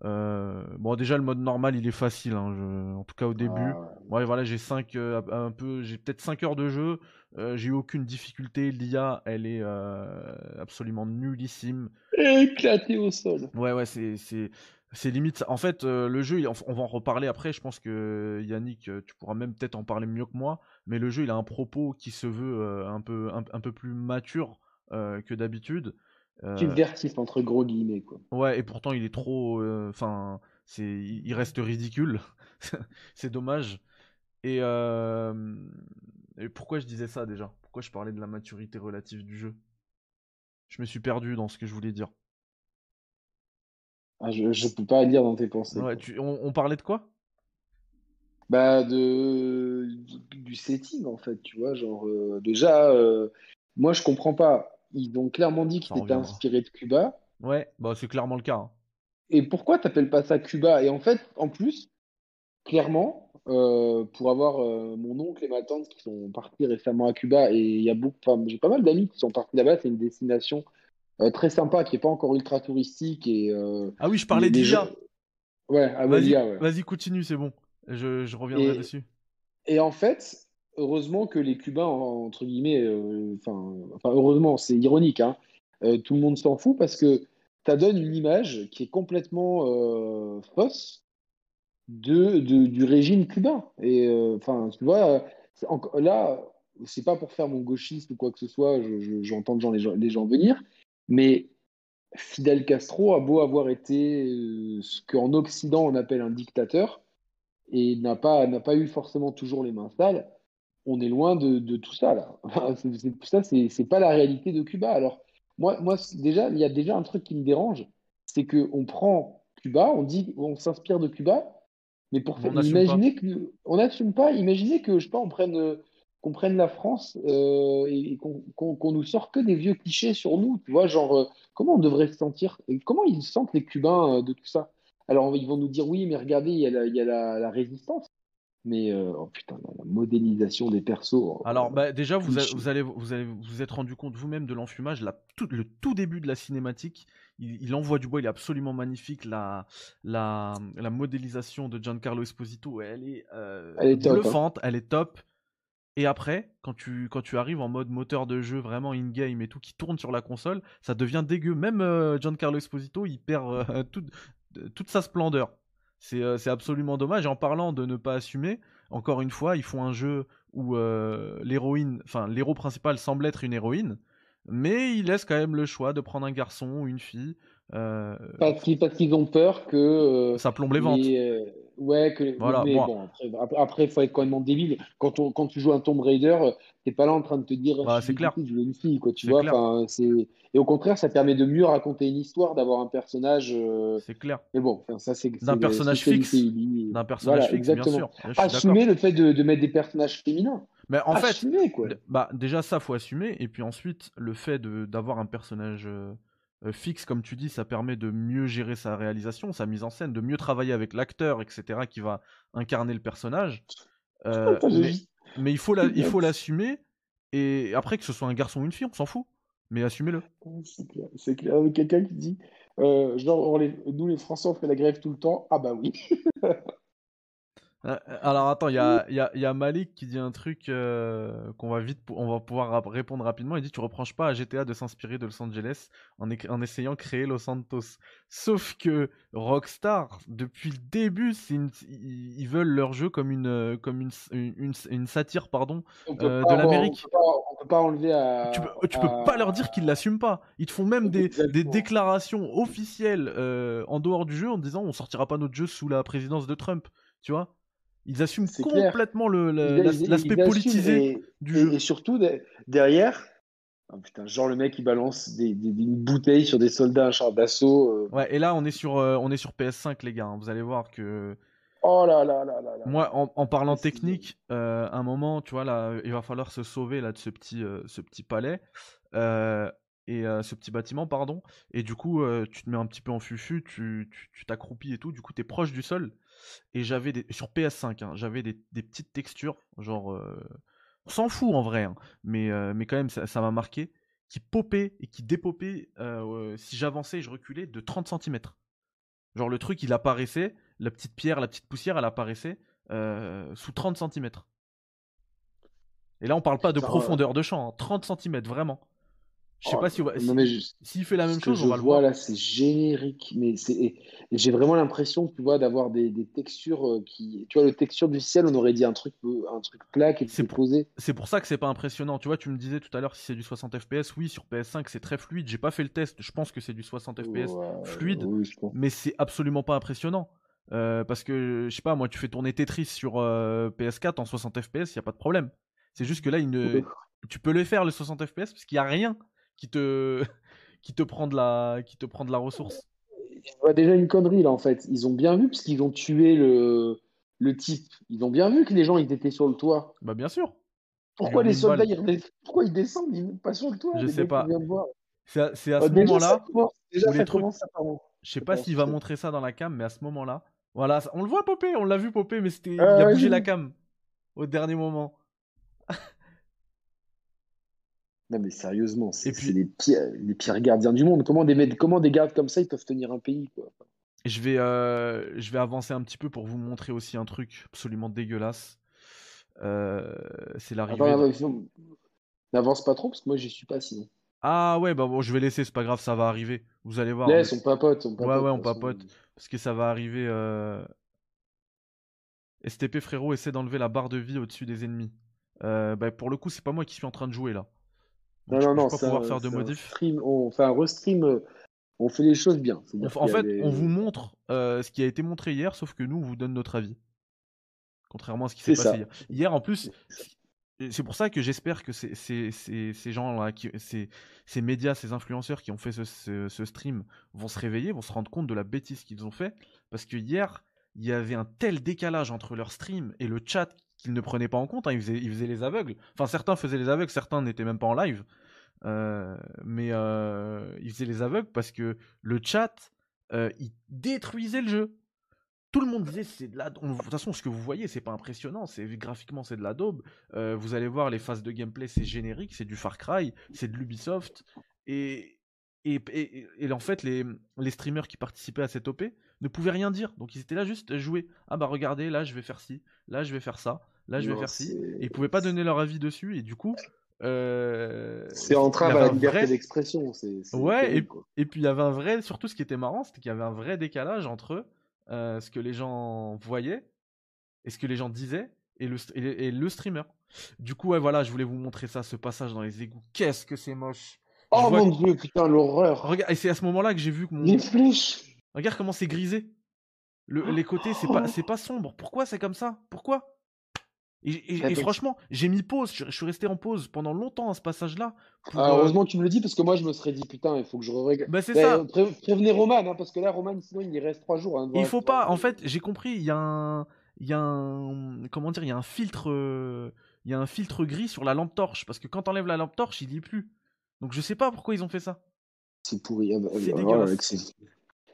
Euh, bon, déjà le mode normal il est facile, hein, en tout cas au début. ouais. voilà, j'ai 5 euh, un peu, j'ai peut-être 5 heures de jeu. Euh, j'ai eu aucune difficulté. L'IA, elle est absolument nullissime. Éclaté au sol. Ouais, ouais, c'est c'est limite. En fait, le jeu, on va en reparler après. Je pense que Yannick, tu pourras même peut-être en parler mieux que moi. Mais le jeu, il a un propos qui se veut un peu un peu plus mature que d'habitude. Subversif euh, entre gros guillemets quoi. Ouais, et pourtant il est trop. Euh, enfin, c'est, il reste ridicule. c'est dommage. Et, euh, et pourquoi je disais ça déjà? Pourquoi je parlais de la maturité relative du jeu? Je me suis perdu dans ce que je voulais dire. Ah, je, je peux pas lire dans tes pensées. Ouais, tu, on, parlait de quoi? Bah de du, setting en fait, tu vois, genre déjà moi je comprends pas ils ont clairement dit qu'ils étaient inspirés de Cuba. Ouais, bah c'est clairement le cas. Hein. Et pourquoi t'appelles pas ça Cuba? Et en fait, en plus, clairement, euh, pour avoir euh, mon oncle et ma tante qui sont partis récemment à Cuba, et il y a beaucoup, j'ai pas mal d'amis qui sont partis là-bas. C'est une destination euh, très sympa, qui est pas encore ultra touristique. Et, ah oui, je parlais déjà. Ouais, vas-y, ouais. vas-y, continue, c'est bon. Je, je reviendrai dessus. Et en fait, heureusement que les Cubains, entre guillemets, euh, enfin, heureusement, c'est ironique, hein, euh, tout le monde s'en fout parce que ça donne une image qui est complètement euh, fausse de, du régime cubain. Et enfin, tu vois, là, c'est pas pour faire mon gauchiste ou quoi que ce soit, j'entends je, les, gens, venir, mais Fidel Castro a beau avoir été ce qu'en Occident on appelle un dictateur et n'a pas, n'a pas eu forcément toujours les mains sales on est loin de, tout ça là. c'est, ça, c'est, pas la réalité de Cuba. Alors moi, moi déjà, il y a déjà un truc qui me dérange, c'est que on prend Cuba, on dit, on s'inspire de Cuba, mais pour faire, imaginer que on n'assume pas, imaginez que je sais pas, on prenne qu'on prenne la France euh, et qu'on, nous sort que des vieux clichés sur nous, tu vois, genre euh, comment on devrait se sentir, comment ils sentent les Cubains euh, de tout ça? Alors ils vont nous dire oui, mais regardez, il y a la résistance. Mais euh, oh putain, la modélisation des persos. Oh, Alors, bah, déjà, vous, vous, allez, vous allez vous êtes rendu compte vous-même de l'enfumage. Tout, le tout début de la cinématique, il, envoie du bois, il est absolument magnifique. La, la, la modélisation de Giancarlo Esposito, elle est, euh, elle est bluffante, hein. elle est top. Et après, quand tu, quand tu arrives en mode moteur de jeu vraiment in-game et tout, qui tourne sur la console, ça devient dégueu. Même euh, Giancarlo Esposito, il perd toute sa splendeur. Euh, c'est absolument dommage. En parlant de ne pas assumer, encore une fois, ils font un jeu où euh, l'héroïne, enfin l'héros principal semble être une héroïne, mais ils laissent quand même le choix de prendre un garçon ou une fille. Euh, parce qu'ils ont peur que ça plombe les ventes. Ouais, que voilà, mais bon, après, il faut être quand même débile. Quand, on, quand tu joues un Tomb Raider, t'es pas là en train de te dire bah, c'est clair. je veux une fille, quoi, tu vois. Et au contraire, ça permet de mieux raconter une histoire, d'avoir un personnage. Euh, c'est clair. Mais bon, ça c'est. D'un personnage fixe. D'un personnage fixe, bien sûr. Assumer le fait de, de, mettre des personnages féminins. Mais en assumer, fait, quoi. bah déjà ça faut assumer, et puis ensuite le fait d'avoir un personnage. Euh, euh, fixe, comme tu dis, ça permet de mieux gérer sa réalisation, sa mise en scène, de mieux travailler avec l'acteur, etc., qui va incarner le personnage. Euh, mais, il faut l'assumer, et après que ce soit un garçon ou une fille, on s'en fout. Mais assumez-le. C'est clair. clair. Quelqu'un qui dit, euh, genre, nous les Français, on fait la grève tout le temps. Ah bah oui. Euh, alors attends, il y a, y, y a, Malik qui dit un truc euh, qu'on va vite, on va pouvoir répondre rapidement. Il dit tu reproches pas à GTA de s'inspirer de Los Angeles en, en, essayant de créer Los Santos. Sauf que Rockstar, depuis le début, ils veulent leur jeu comme une, comme une, une, une satire pardon euh, de l'Amérique. On, peut pas enlever à. Tu peux, tu peux pas leur dire qu'ils l'assument pas. Ils te font même des, des, déclarations officielles en dehors du jeu en disant on sortira pas notre jeu sous la présidence de Trump. Tu vois? Ils assument complètement l'aspect politisé du jeu. Et surtout, derrière, oh putain, genre le mec il balance des, des, une bouteille sur des soldats, un char d'assaut. Euh. Ouais, et là on est sur, euh, on est sur PS5 les gars. Hein. Vous allez voir que. Oh là là là là. Moi, en, parlant technique, euh, un moment, tu vois là, il va falloir se sauver là de ce petit, ce petit palais et ce petit bâtiment, pardon. Et du coup, tu te mets un petit peu en fufu, tu t'accroupis et tout. Du coup, tu es proche du sol. Et j'avais des sur PS5, hein, j'avais des, petites textures, genre on s'en fout en vrai, hein, mais mais quand même ça m'a marqué, qui popaient et qui dépopaient si j'avançais et je reculais de 30 cm. Genre le truc il apparaissait, la petite pierre, la petite poussière, elle apparaissait sous 30 cm. Et là on parle pas de profondeur de champ, 30 hein, cm vraiment. Je sais oh, pas si s'il fait la même chose, on va le voir. là, c'est générique, mais c'est j'ai vraiment l'impression, tu vois, d'avoir des, textures euh, qui, tu vois, le texture du ciel, on aurait dit un truc, un truc plat qui est posé. C'est pour ça que c'est pas impressionnant. Tu vois, tu me disais tout à l'heure si c'est du 60 FPS, oui, sur PS5 c'est très fluide. J'ai pas fait le test, je pense que c'est du 60 FPS fluide, mais c'est absolument pas impressionnant. Euh, parce que je sais pas, moi, tu fais tourner Tetris sur euh, PS4 en 60 FPS, y a pas de problème. C'est juste que là, il tu peux le faire le 60 FPS parce qu'il y a rien qui te, qui te prend de la, qui te prend de la ressource. Déjà une connerie là en fait. Ils ont bien vu parce qu'ils ont tué le, le type. Ils ont bien vu que les gens ils étaient sur le toit. Bah bien sûr. Pourquoi les soldats ils, Pourquoi ils descendent Ils pas sur le toit. Je sais pas. C'est à, à, ce moment-là. Déjà, ça commence à Je sais pas s'il va montrer ça dans la cam, mais à ce moment-là, voilà, on le voit popper, on l'a vu popper, mais c'était, il a bougé la cam au dernier moment. Non, mais sérieusement, c'est les, pires, les pires gardiens du monde. Comment des, comment des gardes comme ça, ils peuvent tenir un pays quoi? Je vais, euh, je vais avancer un petit peu pour vous montrer aussi un truc absolument dégueulasse. Euh, c'est l'arrivée. N'avance pas trop parce que moi j'y suis pas sinon. Ah ouais, bah bon, je vais laisser, c'est pas grave, ça va arriver. Vous allez voir. Laisse, on papote, on papote. Ouais, ouais, on papote. Parce que ça va arriver. Euh... STP frérot essaie d'enlever la barre de vie au-dessus des ennemis. Euh, bah, pour le coup, c'est pas moi qui suis en train de jouer là non, non, non, pas faire de modif. on fait un restream, on fait les choses bien. en fait, on vous montre euh, ce qui a été montré hier, sauf que nous, on vous donne notre avis. Contrairement à ce qui s'est passé hier. Hier, en plus, c'est pour ça que j'espère que ces, ces, gens-là, ces, ces médias, ces influenceurs qui ont fait ce, ce, stream vont se réveiller, vont se rendre compte de la bêtise qu'ils ont fait. Parce que hier, il y avait un tel décalage entre leur stream et le chat qu'ils ne prenaient pas en compte. Hein. Faisaient, les aveugles. Enfin, certains faisaient les aveugles, certains n'étaient même pas en live. Euh, mais euh, ils faisaient les aveugles parce que le chat, euh, il détruisait le jeu. Tout le monde disait c'est de la. De toute façon, ce que vous voyez, c'est pas impressionnant. C'est graphiquement, c'est de la daube. vous allez voir les phases de gameplay, c'est générique, c'est du Far Cry, c'est de l'Ubisoft. Et, en fait, les, les, streamers qui participaient à cette OP ne pouvaient rien dire. Donc ils étaient là juste à jouer. Ah bah regardez, là je vais faire ci, là je vais faire ça, là je vais faire ci. Et ils pouvaient pas donner leur avis dessus. Et du coup. Euh, c'est entrave à la liberté d'expression. Ouais, et, puis il y avait un vrai. Surtout ce qui était marrant, c'était qu'il y avait un vrai décalage entre euh, ce que les gens voyaient et ce que les gens disaient et le, et le streamer. Du coup, ouais, voilà, je voulais vous montrer ça, ce passage dans les égouts. Qu'est-ce que c'est moche! Oh mon dieu, putain, l'horreur. Regarde, et c'est à ce moment-là que j'ai vu que mon. Les flèches. Regarde comment c'est grisé. Le, les côtés, c'est pas, c'est pas sombre. Pourquoi c'est comme ça? Pourquoi? Et, franchement, j'ai mis pause. Je, suis resté en pause pendant longtemps à ce passage-là. Ah, heureusement que tu me le dis parce que moi je me serais dit putain, il faut que je regarde. Bah c'est ça. prévenez Roman hein, parce que là Roman sinon il y reste trois jours. Hein, il faut pas. En fait, j'ai compris. Il y a un, il y a un, comment dire, il y a un filtre, il y a un filtre gris sur la lampe torche parce que quand t'enlèves la lampe torche, il y est plus. Donc je sais pas pourquoi ils ont fait ça. C'est pourri. Ah bah, c'est dégueulasse.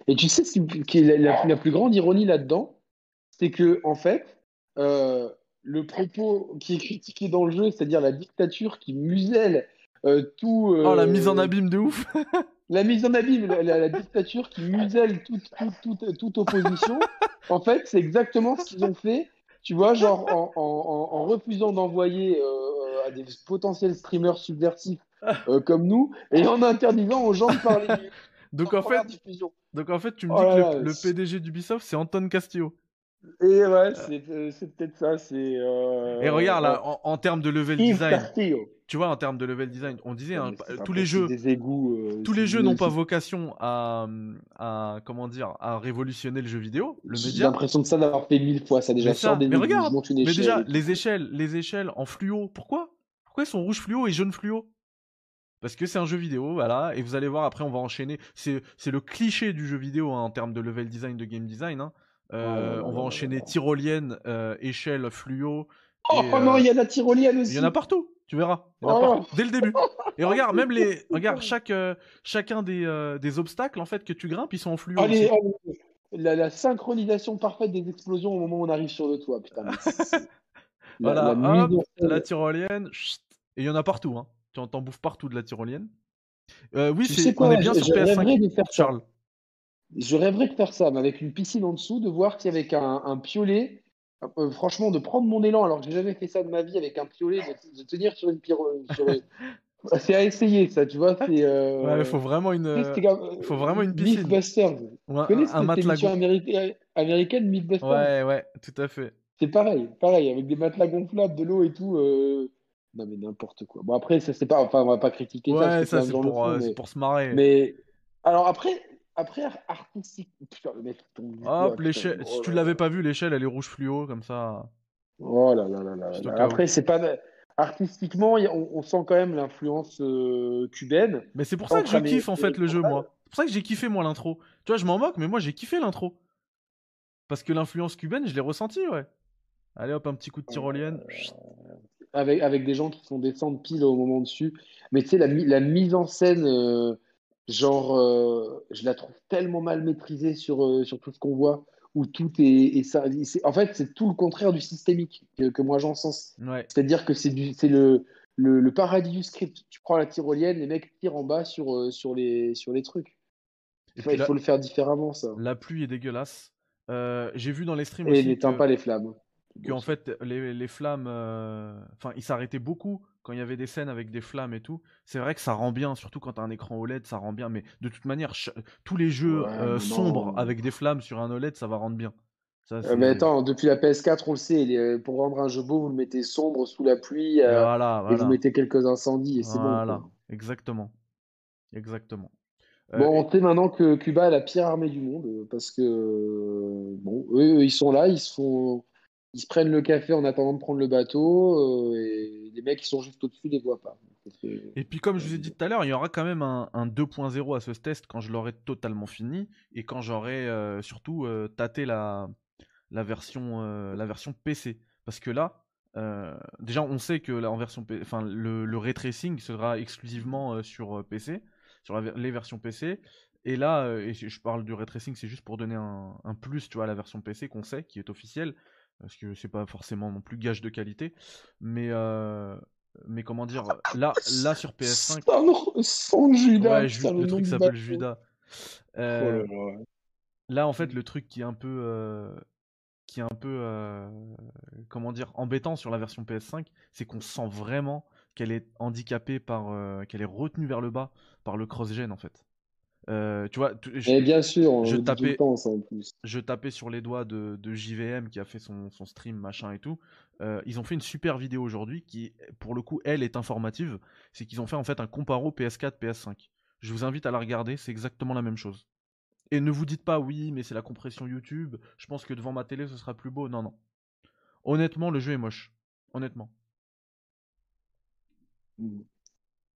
Et tu sais ce qui est la, plus grande ironie là-dedans, c'est que en fait, euh, le propos qui est critiqué dans le jeu, c'est-à-dire la dictature qui muselle euh, tout. oh la mise en euh, abîme de ouf. la mise en abîme, la, dictature qui muselle toute, toute, toute opposition. en fait, c'est exactement ce qu'ils ont fait. Tu vois, genre en, en, en refusant d'envoyer à des potentiels streamers subversifs euh, comme nous, et en interdisant aux gens de parler. donc en fait, donc en fait, tu me dis que le, PDG d'Ubisoft, c'est Anton Castillo. Et ouais, c'est euh, peut-être ça. C'est. Euh, et regarde là, en, termes de level design, tu vois, en termes de level design, on disait hein, tous les jeux, euh, tous les jeux n'ont pas vocation à, à, comment dire, à révolutionner le jeu vidéo. Le média. J'ai l'impression de ça d'avoir fait mille fois. Ça déjà mais mais regarde, mais déjà les échelles, les échelles en fluo. Pourquoi? Pourquoi ils sont rouge fluo et jaune fluo? Parce que c'est un jeu vidéo, voilà, et vous allez voir après on va enchaîner. C'est le cliché du jeu vidéo hein, en termes de level design, de game design. Hein. Euh, on va enchaîner tyrolienne, euh, échelle, fluo. Oh, non, il y a la tyrolienne aussi. Il y en a partout. Tu verras. Oh. Dès le début. Et regarde, même les. Regarde, chaque, euh, chacun des, euh, des, obstacles en fait que tu grimpes, ils sont en fluo. Allez, la, synchronisation parfaite des explosions au moment où on arrive sur le toit. Putain, voilà, la, hop, la tyrolienne. Et il y en a partout. Hein. Tu en bouffes partout de la tyrolienne. Euh, oui, c'est, on est bien sur PS5, Charles. Je rêverais de faire ça, mais avec une piscine en dessous, de voir qu'avec un, un piolet, euh, franchement, de prendre mon élan, alors que j'ai jamais fait ça de ma vie avec un piolet, de, tenir sur une pyro. c'est à essayer, ça, tu vois. C'est. Euh... Ouais, il faut vraiment une. Il faut vraiment une piscine. Mythbusters. Ouais, tu connais cette émission américaine, Mythbusters? Ouais, ouais, tout à fait. C'est pareil, pareil, avec des matelas gonflables, de l'eau et tout. Euh... Non, mais n'importe quoi. Bon, après, ça, c'est pas. Enfin, on va pas critiquer ouais, ça. ça, c'est pour, euh, pour se marrer. Mais. Alors, après, après, artistique. Putain, le mec Hop, l'échelle. si tu l'avais pas vu, l'échelle, elle est rouge fluo, comme ça. Oh là là là là. Après, c'est pas. Artistiquement, on, sent quand même l'influence euh, cubaine. Mais c'est pour ça que je kiffe en fait le jeu, moi. C'est pour ça que j'ai kiffé moi l'intro. Tu vois, je m'en moque, mais moi j'ai kiffé l'intro. Parce que l'influence cubaine, je l'ai ressenti, ouais. Allez hop, un petit coup de tyrolienne. Euh, avec, avec des gens qui font descendre pile au moment dessus. Mais tu sais, la, la, mise en scène. Euh, genre, euh, je la trouve tellement mal maîtrisée sur, euh, sur tout ce qu'on voit, où tout est, et ça, en fait, c'est tout le contraire du systémique que, moi j'en sens. C'est-à-dire que c'est le, le, le, paradis du script. Tu prends la tyrolienne, les mecs tirent en bas sur, euh, sur, les, sur les trucs. il faut le faire différemment, ça. La pluie est dégueulasse. J'ai vu dans les streams et aussi. n'éteint pas les flammes. Que, en fait, les, les flammes. Enfin, ils s'arrêtaient beaucoup quand il y avait des scènes avec des flammes et tout, c'est vrai que ça rend bien, surtout quand t'as un écran OLED, ça rend bien. Mais de toute manière, tous les jeux euh, sombres avec des flammes sur un OLED, ça va rendre bien. Euh, mais attends, depuis la PS4, on le sait, euh, pour rendre un jeu beau, vous le mettez sombre sous la pluie et vous mettez quelques incendies et c'est bon. exactement. Exactement. Bon, on sait maintenant que Cuba est la pire armée du monde parce que, bon, eux, ils sont là, ils se font ils se prennent le café en attendant de prendre le bateau, euh, et les mecs qui sont juste au-dessus ne les voient pas. Et puis comme je vous ai dit tout à l'heure, il y aura quand même un, 2.0 à ce test quand je l'aurai totalement fini, et quand j'aurai euh, surtout euh, tâté la, la, version, la version PC. Parce que là, déjà on sait que en version enfin, le, le ray tracing sera exclusivement sur PC, sur les versions PC. Et là, et je parle du ray tracing, c'est juste pour donner un, un, plus tu vois, à la version PC qu'on sait, qui est officielle parce que c'est pas forcément non plus gage de qualité. Mais, euh, mais comment dire, là, là sur PS5. Sans Judas, ouais, le truc s'appelle Judas. Euh, oh là, en fait, le truc qui est un peu. Euh, qui est un peu. comment dire, embêtant sur la version PS5, c'est qu'on sent vraiment qu'elle est handicapée par. qu'elle est retenue vers le bas par le cross-gen en fait. Euh, tu vois, je, bien sûr, je tapais, je tapais sur les doigts de, JVM qui a fait son, stream machin et tout. Euh, ils ont fait une super vidéo aujourd'hui qui, pour le coup, elle est informative. C'est qu'ils ont fait en fait un comparo PS4 PS5. Je vous invite à la regarder, c'est exactement la même chose. Et ne vous dites pas oui, mais c'est la compression YouTube. Je pense que devant ma télé ce sera plus beau. Non, non. Honnêtement, le jeu est moche. Honnêtement. Mmh.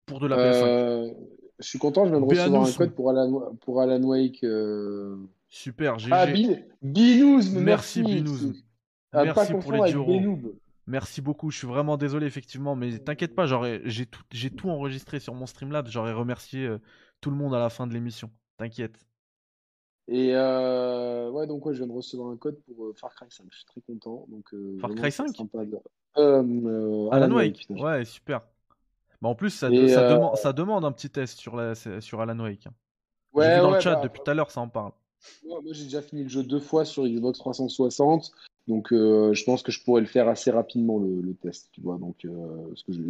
Pour de la PS5. Euh, je suis content, je viens de recevoir un code pour Alan, pour Alan Wake. Euh. Super, GG. Ah, Binouz, merci. Binouz. Merci pour les 10 Merci beaucoup, je suis vraiment désolé effectivement, mais t'inquiète pas, j'ai tout, tout, enregistré sur mon Streamlabs, j'aurais remercié euh, tout le monde à la fin de l'émission, t'inquiète. Et euh, ouais, donc ouais, je viens de recevoir un code pour Far Cry 5, je suis très content. Donc, Far Cry 5 Alan, Alan Wake, ouais, super. Bah en plus, ça, ça, demande, ça, demande, un petit test sur, la, sur Alan Wake. Hein. Ouais, vu dans le chat bah, depuis tout à l'heure, ça en parle. moi, j'ai déjà fini le jeu deux fois sur Xbox 360, donc euh, je pense que je pourrais le faire assez rapidement le, test, tu vois. Donc, euh, parce que je,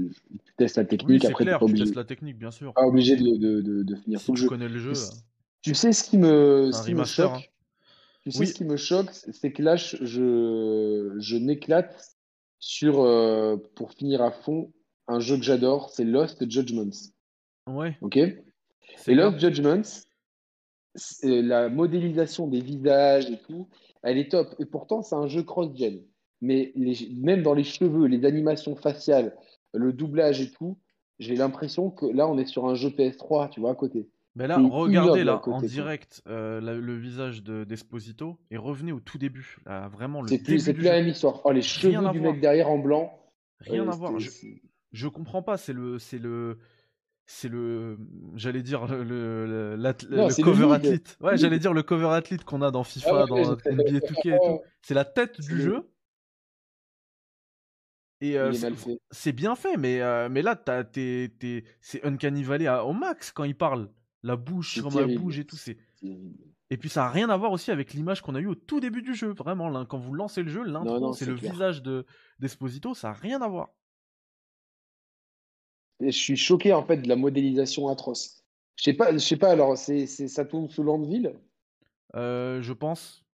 teste la technique. Oui, après, clair, tu testes la technique, bien sûr. Pas obligé de, de, de, finir si tu connais le jeu. Tu, sais ce qui me, ce qui me choque? hein. Tu sais ce qui me choque, c'est que là, je, je, n'éclate sur, euh, pour finir à fond, un jeu que j'adore, c'est Lost Judgments. Ouais. Ok Et Lost Judgments, la modélisation des visages et tout, elle est top. Et pourtant, c'est un jeu cross-gen. Mais même dans les cheveux, les animations faciales, le doublage et tout, j'ai l'impression que là, on est sur un jeu PS3, tu vois, à côté. Mais là, regardez là, en direct, euh, le visage d'Esposito et revenez au tout début. vraiment, le C'est plus, plus la même histoire. Oh, les cheveux du mec derrière en blanc. Rien à voir. Je, je comprends pas. C'est le, c'est le, c'est le, j'allais dire le, le, le, cover athlete. Ouais, j'allais dire le cover athlete qu'on a dans FIFA, ah dans NBA 2K et tout. C'est la tête du jeu. Et euh, c'est bien fait, mais, euh, mais là, c'est Uncanny Valley au max quand il parle. La bouche sur ma bouche et tout. c'est Et puis ça a rien à voir aussi avec l'image qu'on a eue au tout début du jeu. Vraiment, là, quand vous lancez le jeu, l'intro, c'est le visage de d'Esposito, ça a rien à voir je suis choqué en fait de la modélisation atroce. Je sais pas, je sais pas. Alors, c'est, ça tourne sous Landville. Euh, je pense.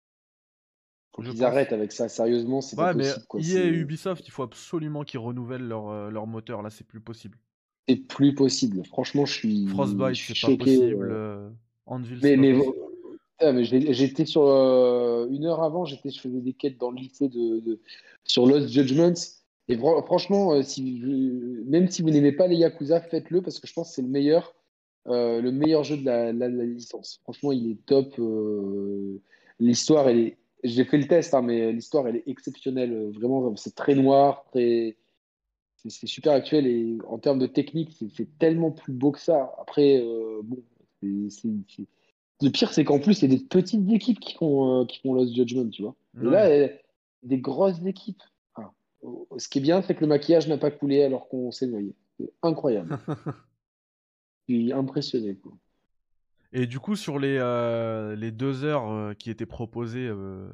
Faut qu'ils arrêtent avec ça. Sérieusement, c'est pas possible. Quoi. EA et Ubisoft, il faut absolument qu'ils renouvellent leur, euh, leur moteur. Là, c'est plus possible. C'est plus possible. Franchement, je suis. Frostbite, c'est pas possible. Euh, Anvil, mais, mais, mais j'étais sur une heure avant, j'étais, je faisais des quêtes dans le lycée de, de sur Lost Judgments. Et franchement, euh, même si vous n'aimez pas les Yakuza, faites-le parce que je pense que c'est le meilleur, euh, le meilleur jeu de la, licence. Franchement, il est top. Euh, l'histoire, elle est. J'ai fait le test, hein, mais l'histoire, elle est exceptionnelle. Vraiment, c'est très noir, très. C'est super actuel et en termes de technique, c'est tellement plus beau que ça. Après, bon, le pire, c'est qu'en plus, il y a des petites équipes qui font, qui font Lost Judgment, tu vois. Et là, des grosses équipes. Ce qui est bien, c'est que le maquillage n'a pas coulé alors qu'on s'est noyé. C'est incroyable. Je suis impressionné. Et du coup, sur les, euh, les deux heures euh, qui étaient proposées euh,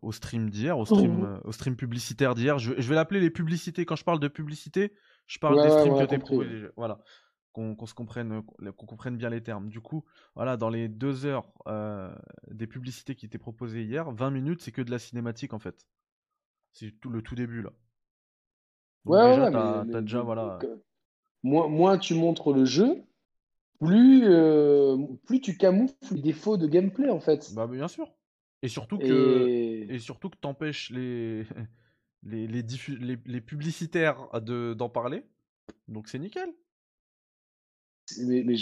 au stream d'hier, au stream, au stream publicitaire d'hier, je, vais l'appeler les publicités. Quand je parle de publicité, je parle des streams qui étaient proposés. Voilà, qu'on se comprenne, qu'on comprenne bien les termes. Du coup, voilà, dans les deux heures des publicités qui étaient proposées hier, 20 minutes, c'est que de la cinématique en fait. C'est tout le tout début là. ouais, déjà, ouais, déjà voilà. Moins, moins, tu montres le jeu, plus, euh, plus tu camoufles les défauts de gameplay en fait. Bah bien sûr. Et surtout que et, surtout que t'empêches les les, les, les, publicitaires d'en parler. Donc c'est nickel. Mais,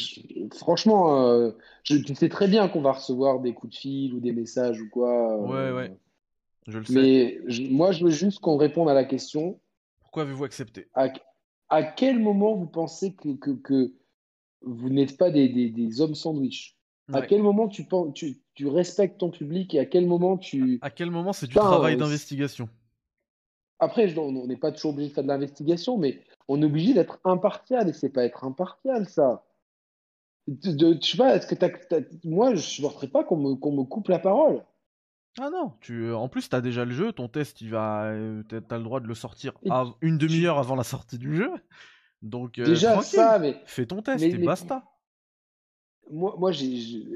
franchement, euh, je, tu sais très bien qu'on va recevoir des coups de fil ou des messages ou quoi. ouais, ouais. Euh, je le sais. Mais moi, je veux juste qu'on réponde à la question. Pourquoi avez-vous accepté? À, quel moment vous pensez que, que, vous n'êtes pas des, des, hommes sandwich? À quel moment tu, tu, tu, respectes ton public et à quel moment tu. À quel moment c'est du travail d'investigation? Après, on n'est pas toujours obligé de faire de l'investigation, mais on est obligé d'être impartial et c'est pas être impartial, ça. De, sais pas, est-ce que moi, je ne supporterais pas qu'on me, me coupe la parole. Ah non, tu en plus tu as déjà le jeu, ton test il va euh, tu as le droit de le sortir une demi-heure avant la sortie du jeu. Donc euh, déjà ça mais fais ton test et basta. Moi, moi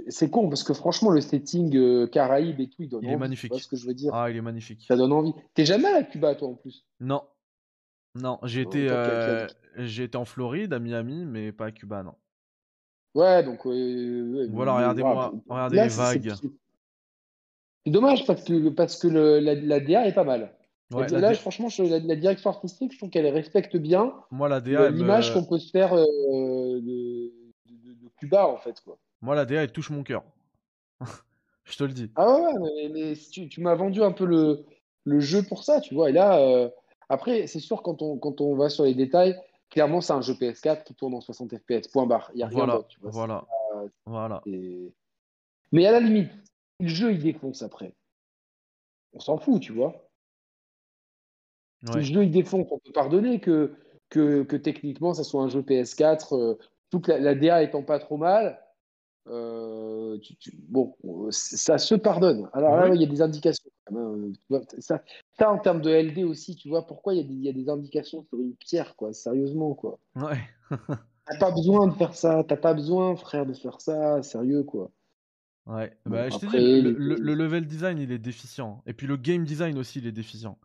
c'est con parce que franchement le setting euh, Caraïbes et tout il donne il est magnifique. ce que je veux dire? Ah, il est magnifique. Ça donne envie. T'es jamais à Cuba toi en plus? Non. Non, j'ai été j'ai été en Floride à Miami mais pas à Cuba non. Ouais, donc voilà, regardez-moi, regardez les vagues. C'est dommage parce que, parce que le, la, DA est pas mal. là, franchement, la, direction artistique, je trouve qu'elle respecte bien l'image qu'on peut se faire euh, de, Cuba, en fait. Quoi. Moi, la DA, elle touche mon cœur. je te le dis. Ah ouais, mais, tu, m'as vendu un peu le, le, jeu pour ça, tu vois. Et là, euh, après, c'est sûr, quand on, quand on va sur les détails, clairement, c'est un jeu PS4 qui tourne en 60 FPS, point barre. Il n'y a rien d'autre. Voilà. voilà. Mais à la limite, le jeu il défonce après, on s'en fout, tu vois. Si le jeu il défonce, on peut pardonner que, que, que techniquement ça soit un jeu PS4, euh, toute la, DA étant pas trop mal. Euh, bon, ça se pardonne. Alors là, il y a des indications. Hein. Ça, ça, en termes de LD aussi, tu vois, pourquoi il y, a des, indications sur une pierre, quoi, sérieusement, quoi. Ouais. T'as pas besoin de faire ça, t'as pas besoin, frère, de faire ça, sérieux, quoi. Ouais, bah, je dis, le, level design il est déficient. Et puis le game design aussi il est déficient.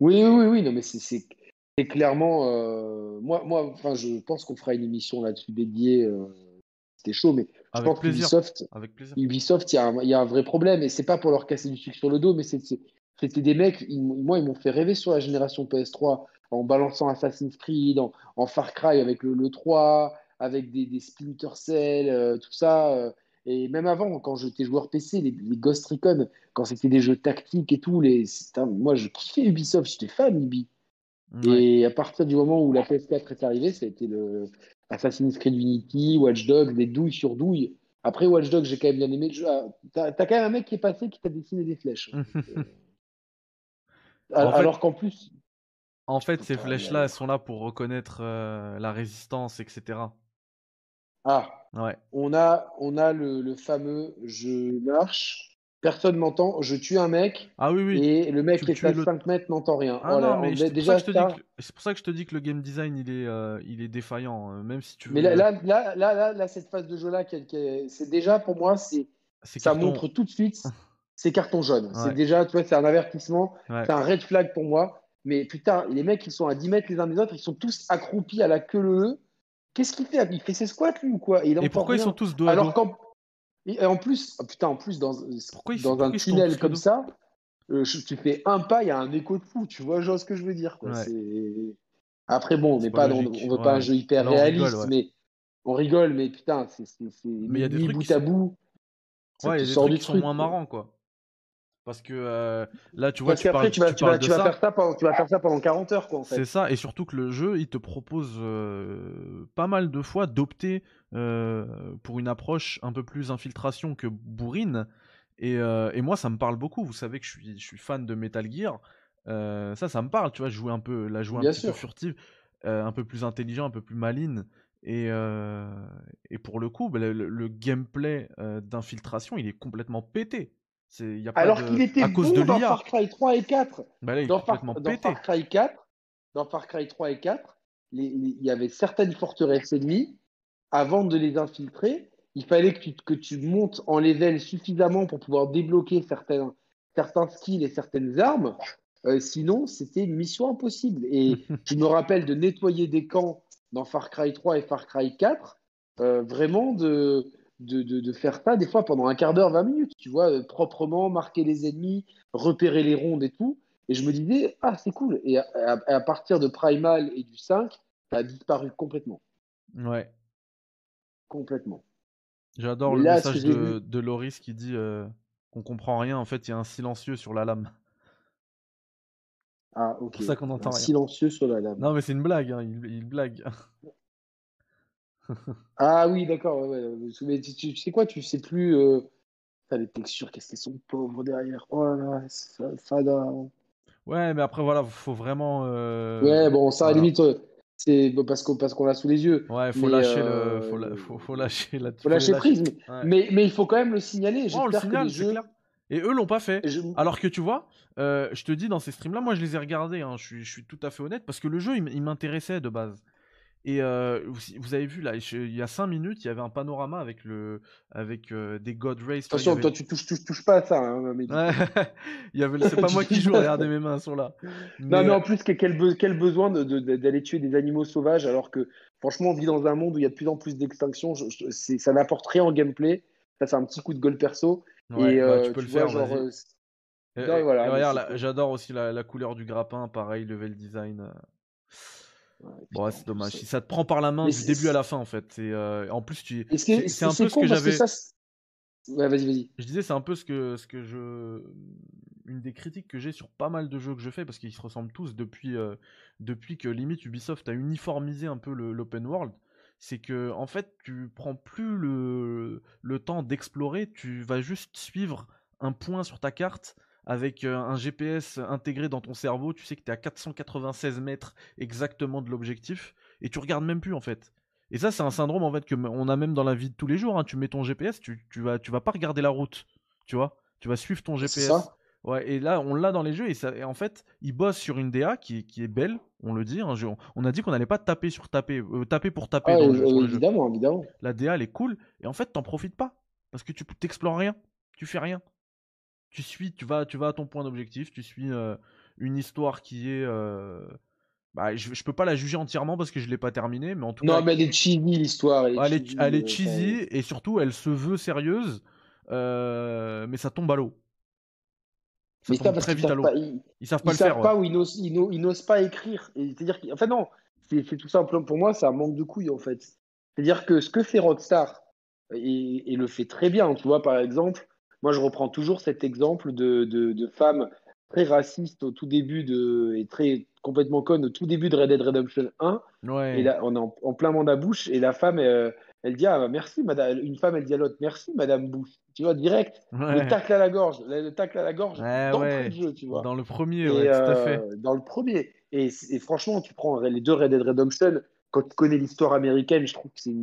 Oui, oui, oui, non, mais c'est c'est clairement. moi, moi enfin, je pense qu'on fera une émission là-dessus dédiée. C'était chaud, mais je Avec pense qu'Ubisoft, Avec plaisir. Ubisoft, il y, a un- il y a un vrai problème. Et c'est pas pour leur casser du sucre sur le dos, mais c'était des mecs, ils moi, ils m'ont fait rêver sur la génération PS3 en balançant Assassin's Creed, en, en Far Cry avec le, le 3, avec des, des Splinter Cell, euh, tout ça. Et même avant, quand j'étais joueur PC, les, les Ghost Recon, quand c'était des jeux tactiques et tout, les, moi, je kiffais Ubisoft, j'étais fan Ubi. Ouais. Et à partir du moment où la PS4 est arrivée, ça a été le Assassin's Creed Unity, Watch Dogs, des douilles sur douilles. Après Watch Dogs, j'ai quand même bien aimé le jeu. Ah, T'as quand même un mec qui est passé qui t'a dessiné des flèches. Euh, Alors qu'en plus, En fait, ces flèches-là, elles sont là pour reconnaître euh, la résistance, etc. ah, Ouais. on a, on a le, le fameux je marche, personne m'entend, je tue un mec Ah oui, oui. et le mec Tu qui est à le- 5 mètres n'entend rien. Ah Voilà, non, mais c'est pour, déjà ça que je te ça- dis que- c'est pour ça que je te dis que le game design, il est, euh, il est défaillant. euh, Même si tu veux. Mais là, là, là, là, là, là, cette phase de qui est- c'est déjà pour moi, c'est c'est ça carton. montre tout de suite c'est carton jaune. Ouais. C'est déjà, tu vois, c'est un avertissement, Ouais. c'est un red flag pour moi. Mais putain, les mecs, ils sont à 10 mètres les uns des autres, ils sont tous accroupis à la queue leu. Qu'est-ce qu'il fait Il fait ses squats, lui, ou quoi? Il Et pourquoi ils sont tous dos à Alors dos? qu'en et en plus, oh, putain, en plus, dans, Pourquoi ils- dans pourquoi un tunnel comme ça, euh, tu fais un pas, il y a un écho de fou. Tu vois, genre ce que je veux dire. Quoi. Ouais. Après, bon, on n'est pas dans- on veut ouais. pas un jeu hyper on réaliste, rigole, ouais. mais on rigole, mais putain, c'est c'est- c'est Mais il y a des mis trucs bout qui à sont- bout. Ouais, il y a des trucs qui sont moins marrants, quoi. Parce que euh, là, tu vois, Parce tu qu'après, parles, tu vas, tu tu vas, parles tu de vas ça. faire ça pendant, tu vas faire ça pendant 40 heures, quoi, en fait. C'est ça, et surtout que le jeu, il te propose euh, pas mal de fois d'opter euh, pour une approche un peu plus infiltration que bourrine. Et, et moi, ça me parle beaucoup. Vous savez que je suis, je suis fan de Metal Gear. Ça, ça me parle, tu vois, jouer un peu, la jouer un Bien petit peu furtive, un peu plus intelligent, un peu plus maline. Et, et pour le coup, bah, le, le gameplay d'infiltration, il est complètement pété. C'est, y a pas Alors de- qu'il était à cause bon de dans. Far Cry 3 et 4. Bah là, il est Dans Far, dans Cry 4, dans Far Cry 3 et 4, les- les- il y avait certaines forteresses ennemies. Avant de les infiltrer, il fallait que tu, que tu montes en level suffisamment pour pouvoir débloquer certains, certains skills et certaines armes. Euh, sinon, c'était une mission impossible. Et je me rappelle de nettoyer des camps dans Far Cry 3 et Far Cry 4. euh, vraiment de, de, de, de faire ça des fois pendant un quart d'heure, 20 minutes, tu vois, euh, proprement, marquer les ennemis, repérer les rondes et tout. Et je me disais, ah, c'est cool. Et à, à- à partir de Primal et du 5, ça a disparu complètement. Ouais. Complètement. J'adore le là, message de, de Loris qui dit euh, qu'on comprend rien. En fait, il y a un silencieux sur la lame. Ah, ok. pour ça qu'on n'entend Un rien. Silencieux sur la lame. Non, mais c'est une blague. hein, Il, il blague. Ah oui, d'accord. Ouais, ouais. Mais tu, sais quoi, tu sais plus. Euh... putain, les textures, qu'est-ce qu'elles sont pauvres derrière. Oh là là, ça. Ouais, mais après, voilà, faut vraiment. euh, Ouais, bon, ça, à la voilà. limite, euh, c'est parce qu'on parce qu'on l'a sous les yeux. Ouais, faut mais, lâcher euh, le. Faut, la- faut, faut lâcher la. Faut lâcher les prise. Mais, Ouais. mais, mais il faut quand même le signaler. Oh, on le que signale, les jeux. clair. Et eux l'ont pas fait. je- Alors que tu vois, euh, je te dis dans ces streams-là, moi je les ai regardés, hein, je, suis, je suis tout à fait honnête, parce que le jeu il m'intéressait de base. Et euh, vous, vous avez vu là, je- il y a 5 minutes, il y avait un panorama avec, le, avec euh, des God y Attention, avait- toi, tu touches, touches, touches pas à ça. Hein, mais... Ouais, il y avait, c'est pas moi qui joue, regardez mes mains sont là. Non, mais en plus, que- quel, be- quel besoin d'aller tuer des animaux sauvages alors que, franchement, on vit dans un monde où il y a de plus en plus d'extinctions. Ça n'apporte rien en gameplay. Ça, c'est un petit coup de gueule perso. Ouais, et bah, euh, tu peux le vois, faire, genre, vas-y. Et- non, et- voilà, et mais regarde, j'adore aussi la, la couleur du grappin, pareil, level design. Ouais, c'est dommage. ça te prend par la main Mais du début à la fin, en fait. C'est, euh, en plus, tu... Et ce c'est c'est un peu ce que j'avais. ça. Ouais, vas-y, vas-y. Je disais, c'est un peu ce que, ce que je. Une des critiques que j'ai sur pas mal de jeux que je fais, parce qu'ils se ressemblent tous depuis, euh, depuis que limite Ubisoft a uniformisé un peu l'open world. C'est que, en fait, tu prends plus le, le temps d'explorer, tu vas juste suivre un point sur ta carte avec euh, un GPS intégré dans ton cerveau. Tu sais que tu es à 496 mètres exactement de l'objectif, et tu regardes même plus, en fait. Et ça, c'est un syndrome en fait que on a même dans la vie de tous les jours. hein. Tu mets ton GPS, tu, tu vas, tu vas pas regarder la route, tu vois. Tu vas suivre ton GPS. ça. Ouais, et là, on l'a dans les jeux, et, ça, et en fait, ils bossent sur une DA qui, est- qui est belle, on le dit. hein, je- on a dit qu'on n'allait pas taper sur taper, euh, taper pour taper Ah, dans le jeu, sur le jeu. évidemment, évidemment. La DA, elle est cool, et en fait, t'en profites pas. Parce que tu t'explores rien, tu fais rien. Tu suis, tu vas, tu vas à ton point d'objectif, tu suis euh, une histoire qui est, euh, bah, je, je, peux pas la juger entièrement parce que je l'ai pas terminée, mais en tout non, cas. Non, mais elle est cheesy l'histoire. Elle, elle, est, cheesy et surtout elle se veut sérieuse, mais ça tombe à l'eau. Ça mais tombe très vite à l'eau. Ils, savent pas ils le faire. Pas, ou ils n'osent pas écrire. C'est-à-dire enfin non, c'est tout simple. Pour moi, c'est un manque de couilles en fait. C'est-à-dire que ce que fait Rockstar et, le fait très bien. Tu vois, par exemple, moi je reprends toujours cet exemple de, de, de femmes très racistes au tout début de et très complètement conne au tout début de Red Dead Redemption 1. Et là, on est en, plein mandat bouche et la femme, euh, elle dit ah merci madame. Une femme, elle dit à l'autre merci madame Bush. Tu vois direct, le tacle à la gorge, le tacle à la gorge dans le jeu, tu vois. Dans le premier, tout à fait. Euh, dans le premier. Et, et, franchement, tu prends les deux Red Dead Redemption. Quand tu connais l'histoire américaine, je trouve que c'est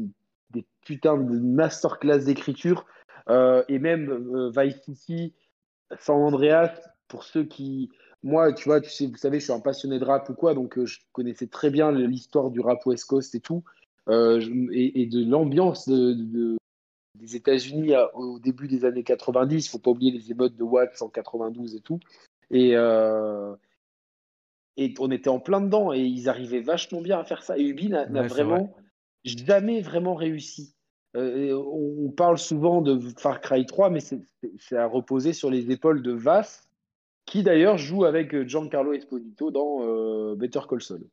des putains de masterclass d'écriture. Euh, et même Vice City, San Andreas, pour ceux qui moi, tu vois, tu sais, vous savez, je suis un passionné de rap ou quoi, donc euh, je connaissais très bien l'histoire du rap West Coast et tout, euh, et, de l'ambiance de, des États-Unis au début des années 90. Il faut pas oublier les émeutes de Watts en 92 et tout. Et, euh, et on était en plein dedans, et ils arrivaient vachement bien à faire ça. Et Ubi n'a vraiment jamais vraiment réussi. On parle souvent de Far Cry 3, mais c'est à reposer sur les épaules de Vass qui d'ailleurs joue avec euh, Giancarlo Esposito dans euh, Better Call Saul.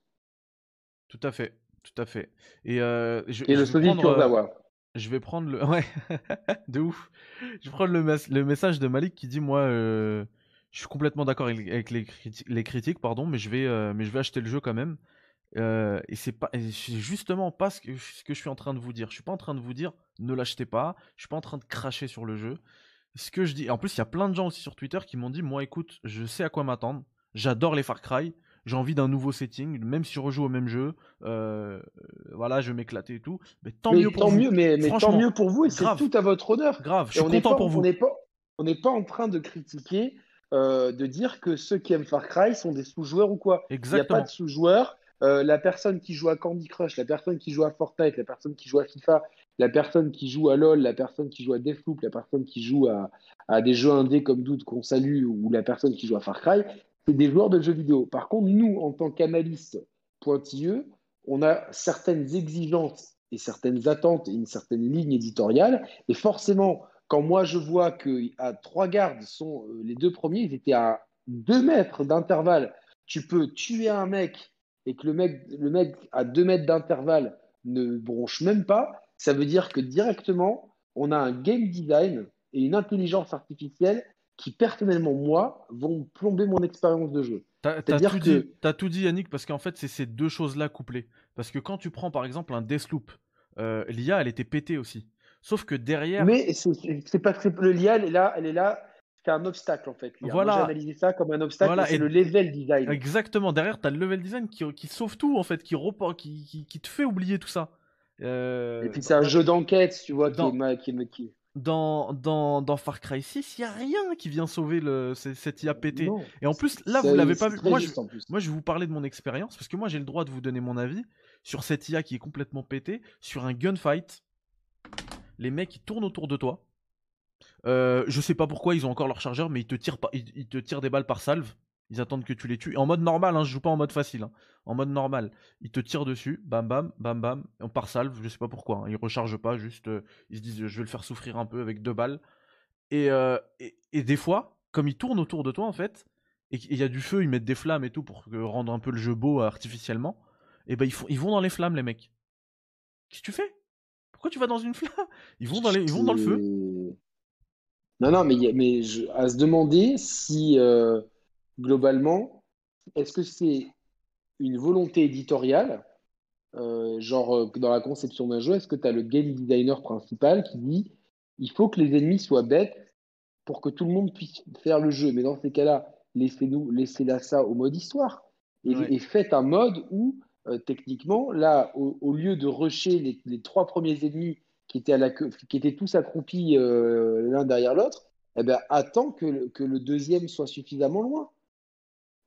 Tout à fait, tout à fait. Et, euh, je, Et le Sonic prendre, Je vais prendre le. Ouais, de ouf. Je vais prendre le, le, message de Malik qui dit Moi, je suis complètement d'accord avec, les, les, critiques, pardon, mais je, vais, mais je vais acheter le jeu quand même. Et c'est pas, justement pas ce que, ce que je suis en train de vous dire. Je suis pas en train de vous dire ne l'achetez pas. Je suis pas en train de cracher sur le jeu ce que je dis. En plus, il y a plein de gens aussi sur Twitter qui m'ont dit Moi, écoute, je sais à quoi m'attendre. J'adore les Far Cry. J'ai envie d'un nouveau setting, même si je rejoue au même jeu. Euh, voilà, je vais m'éclater et tout. Mais tant mieux pour vous. mais, tant mieux pour vous et c'est tout à votre honneur. Grave, je suis content pour vous. On n'est pas, en train de critiquer, euh, de dire que ceux qui aiment Far Cry sont des sous-joueurs ou quoi. Il n'y a pas de sous-joueurs. Euh, la personne qui joue à Candy Crush, la personne qui joue à Fortnite, la personne qui joue à FIFA, la personne qui joue à LoL, la personne qui joue à Deathloop, la personne qui joue à, des jeux indés comme Doute qu'on salue, ou la personne qui joue à Far Cry, c'est des joueurs de jeux vidéo. Par contre, nous, en tant qu'analystes pointilleux, on a certaines exigences et certaines attentes et une certaine ligne éditoriale. Et forcément, quand moi je vois que à trois gardes sont euh, les deux premiers, ils étaient à deux mètres d'intervalle. Tu peux tuer un mec et que le mec, le mec à deux mètres d'intervalle ne bronche même pas, ça veut dire que directement, on a un game design et une intelligence artificielle qui, personnellement, moi, vont plomber mon expérience de jeu. T'as tout, que... as tout dit, Yannick, parce qu'en fait, c'est ces deux choses-là couplées. Parce que quand tu prends, par exemple, un Deathloop, euh, l'IA, elle était pétée aussi. Sauf que derrière. Mais c'est pas que le l'IA, elle est là, elle est là c'est un obstacle en fait. Voilà. J'ai analysé ça comme un obstacle. Voilà. C'est le level design. Exactement. Derrière, tu as le level design qui, qui, sauve tout en fait, qui, qui, qui, qui te fait oublier tout ça. Euh, Et puis c'est un jeu d'enquête, tu vois, dans... qui est, qui, Dans, dans, dans, Far Cry 6, il n'y a rien qui vient sauver le, cette IA pété. Et en plus, là, vous l'avez pas vu. Moi je, moi, je vais vous parler de mon expérience, parce que moi, j'ai le droit de vous donner mon avis sur cette IA qui est complètement pété, sur un gunfight. Les mecs, ils tournent autour de toi. Euh, je sais pas pourquoi ils ont encore leur chargeur, mais ils te tirent, ils, te tirent des balles par salve. Ils attendent que tu les tues. En mode normal, hein, je joue pas en mode facile. Hein. En mode normal, ils te tirent dessus, bam bam, bam bam, par salve, je sais pas pourquoi. Hein. Ils rechargent pas, juste euh, ils se disent je vais le faire souffrir un peu avec deux balles. Euh, et, et, des fois, comme ils tournent autour de toi en fait, et qu'il y a du feu, ils mettent des flammes et tout pour rendre un peu le jeu beau artificiellement, et ben ils, font, ils vont dans les flammes les mecs. Qu'est-ce que tu fais? Pourquoi tu vas dans une flamme? Ils vont dans les, ils vont dans le feu. Non, non, mais, mais à se demander si, euh, globalement, est-ce que c'est une volonté éditoriale, euh, genre euh, dans la conception d'un jeu, est-ce que tu as le game designer principal qui dit il faut que les ennemis soient bêtes pour que tout le monde puisse faire le jeu. Mais dans ces cas-là, laissez-nous, laissez-la ça au mode histoire. Et, faites un mode où, techniquement, là, au, lieu de rusher les, les, trois premiers ennemis qui étaient, à la qui étaient tous accroupis euh, l'un derrière l'autre, eh ben, attends que le, que le deuxième soit suffisamment loin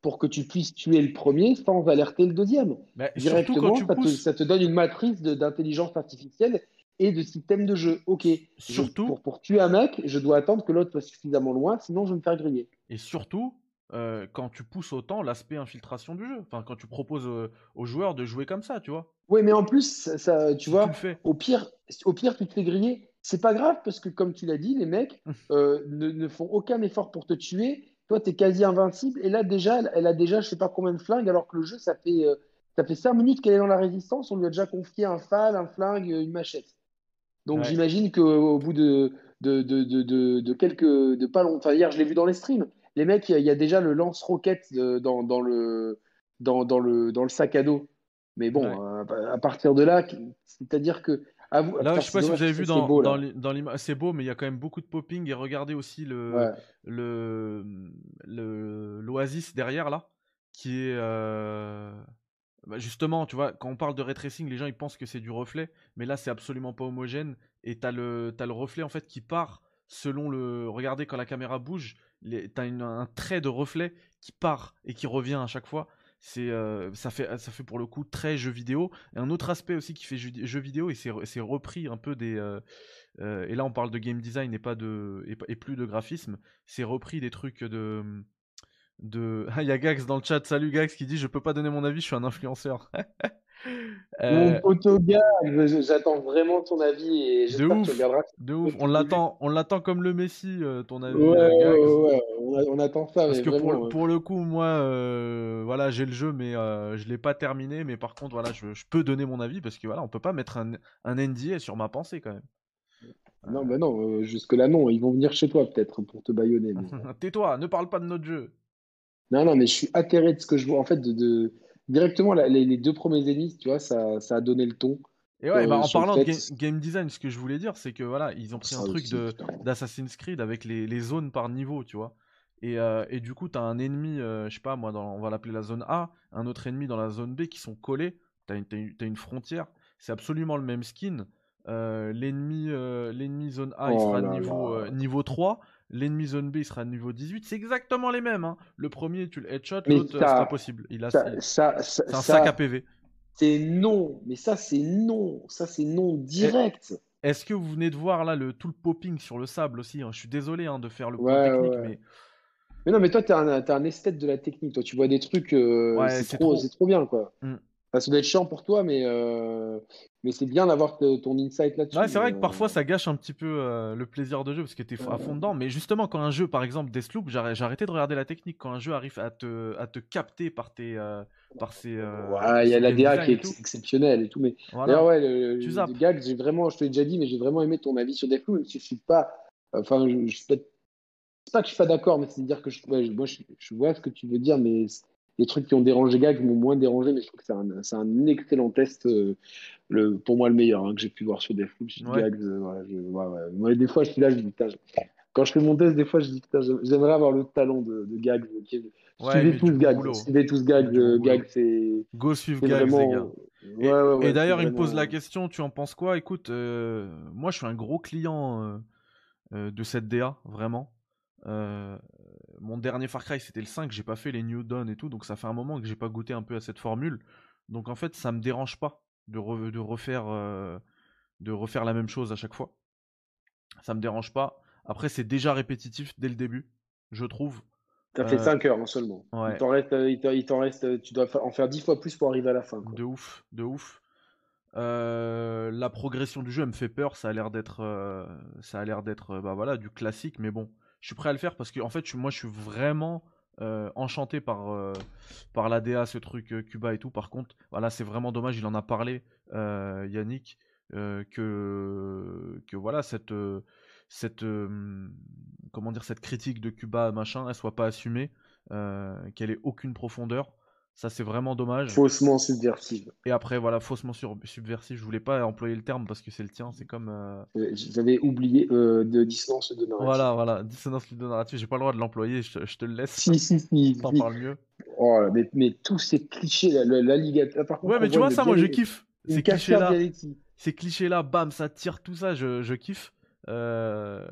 pour que tu puisses tuer le premier sans alerter le deuxième. Directement, ça, te, ça, te, donne une matrice d'intelligence artificielle et de système de jeu. Ok, surtout, pour, pour, tuer un mec, je dois attendre que l'autre soit suffisamment loin, sinon je vais me faire griller. Et surtout, quand tu pousses autant l'aspect infiltration du jeu. Enfin, quand tu proposes aux joueurs de jouer comme ça, tu vois. Oui, mais en plus, ça, tu vois, au pire, au pire, tu te fais griller. C'est pas grave parce que, comme tu l'as dit, les mecs ne, ne, font aucun effort pour te tuer. Toi, tu es quasi invincible. Et là, déjà, elle, a déjà, je sais pas combien de flingues, alors que le jeu, ça fait, ça fait 5 minutes qu'elle est dans la résistance. On lui a déjà confié un fal, un flingue, une machette. Donc, j'imagine qu'au bout de, de, de, de, de, quelques. De pas longtemps. hier, je l'ai vu dans les streams les mecs, il y, a déjà le lance-roquette dans, dans, le, dans, dans, le, dans le sac à dos. Mais bon, euh, à, partir de là, c'est-à-dire que. là, je sais pas si vous avez vu dans, dans l'image, c'est beau, mais il y a quand même beaucoup de popping. Et regardez aussi le le l'oasis derrière là, qui est euh, bah, justement, tu vois, quand on parle de ray tracing, les gens ils pensent que c'est du reflet, mais là c'est absolument pas homogène. Et t'as le as le reflet en fait qui part selon le. Regardez quand la caméra bouge, t'as un trait de reflet qui part et qui revient à chaque fois. C'est euh, ça fait ça fait pour le coup très jeu vidéo. Et un autre aspect aussi qui fait jeu, vidéo et c'est repris un peu des euh, euh, et là on parle de game design et pas de et, plus de graphisme. C'est repris des trucs de de ah y a Gax dans le chat. Salut Gax qui dit je peux pas donner mon avis, je suis un influenceur. Euh... Mon j'attends vraiment ton avis et j'espère que tu regarderas. De ouf, on l'attend, on l'attend comme le Messi, euh, ton avis. Ouais, euh, ouais, ouais, on, attend ça. Parce que pour, le coup, moi, euh, voilà, j'ai le jeu, mais je l'ai pas terminé. Mais par contre, voilà, je, peux donner mon avis parce que voilà, on peut pas mettre un, un NDA sur ma pensée quand même. Non, bah non, jusque là non, ils vont venir chez toi peut-être pour te baïonner. Tais-toi, ne parle pas de notre jeu. Non, non, mais je suis atterré de ce que je vois en fait de directement les, deux premiers ennemis, tu vois, ça, ça, a donné le ton. Et ouais, bah, en parlant de game, design, ce que je voulais dire, c'est que voilà, ils ont pris un truc d'Assassin's Creed avec les, les, zones par niveau, tu vois. Et, euh, et du coup, tu as un ennemi, euh, je sais pas, moi, dans, on va l'appeler la zone A, un autre ennemi dans la zone B qui sont collés. Tu as, as, une frontière. C'est absolument le même skin. Euh, l'ennemi l'ennemi zone A, il oh sera niveau, niveau 3 l'ennemi zone B il sera niveau 18, c'est exactement les mêmes. Hein. Le premier, tu le headshot, l'autre, c'est pas possible. Il a, ça, c'est un sac à PV. C'est non, mais ça, c'est non. Ça, c'est non direct. Est-ce que vous venez de voir là le, tout le popping sur le sable aussi hein? Je suis désolé hein, de faire le point technique, mais. Mais non, mais toi, t'es un, un esthète de la technique. Toi, tu vois des trucs. Euh, c'est trop, trop... bien, quoi. Mm. Ça doit être chiant pour toi, mais euh, mais c'est bien d'avoir ton insight là-dessus. Ouais, c'est vrai que euh, parfois ça gâche un petit peu euh, le plaisir de jeu parce que t'es à fond dedans. Mais justement, quand un jeu, par exemple Deathloop, j'ai arrêté de regarder la technique. Quand un jeu arrive à te, à te capter par tes, par ses. ouais, il y a la DA qui est exceptionnelle et tout. Mais d'ailleurs, ouais, le, le gag, j'ai vraiment, je te l'ai déjà dit, mais j'ai vraiment aimé ton avis sur Deathloop. Même si je suis pas, enfin, je, je, c'est pas que je suis pas d'accord, mais c'est dire que je, moi, je, je, vois ce que tu veux dire, mais les trucs qui ont dérangé Gag m'ont moins dérangé, mais je trouve que c'est un, un, excellent test, euh, le, pour moi le meilleur hein, que j'ai pu voir sur des Ouais. Gags, euh, ouais, des fois, je suis là, je dis, putain, quand je fais mon test, des fois, je dis, putain, j'aimerais avoir le talent de, de Gags. suivez tous Gags, suivez tous Gags, Gags, c'est. Go suivre Gags, vraiment... les gars. Et, d'ailleurs, il me pose la question, tu en penses quoi? Écoute, euh, moi, je suis un gros client de cette DA, vraiment. Euh, mon dernier Far Cry c'était le 5, j'ai pas fait les New Dawn et tout, donc ça fait un moment que j'ai pas goûté un peu à cette formule. Donc en fait, ça me dérange pas de, de refaire euh, de refaire la même chose à chaque fois. Ça me dérange pas. Après, c'est déjà répétitif dès le début, je trouve. T'as fait 5 euh, heures seulement. Il t'en reste, il t'en reste, tu dois en faire 10 fois plus pour arriver à la fin. De ouf, de ouf. la progression du jeu elle me fait peur. Ça a l'air d'être, ça a l'air d'être, bah voilà, du classique, mais bon je suis prêt à le faire parce que en fait, moi, je suis vraiment euh, enchanté par, euh, l'ADA, ce truc euh, Cuba et tout. Par contre, voilà, c'est vraiment dommage, il en a parlé, Yannick, que, que voilà, cette, cette, comment dire, cette critique de Cuba, machin, elle soit pas assumée, qu'elle ait aucune profondeur. Ça, c'est vraiment dommage. Faussement subversive. Et après, voilà, faussement subversive. Je voulais pas employer le terme parce que c'est le tien. C'est comme. Euh... J'avais oublié euh, de dissonance de narrative. Voilà, voilà, dissonance de narrative. J'ai pas le droit de l'employer. Je, te le laisse. Si, si, si. T'en parles mieux. Oh, mais, mais tous ces clichés, la, la, ouais, mais tu vois, ça, moi, je kiffe. Ces clichés-là. Ces clichés-là, bam, ça tire tout ça. Je, je kiffe. Euh...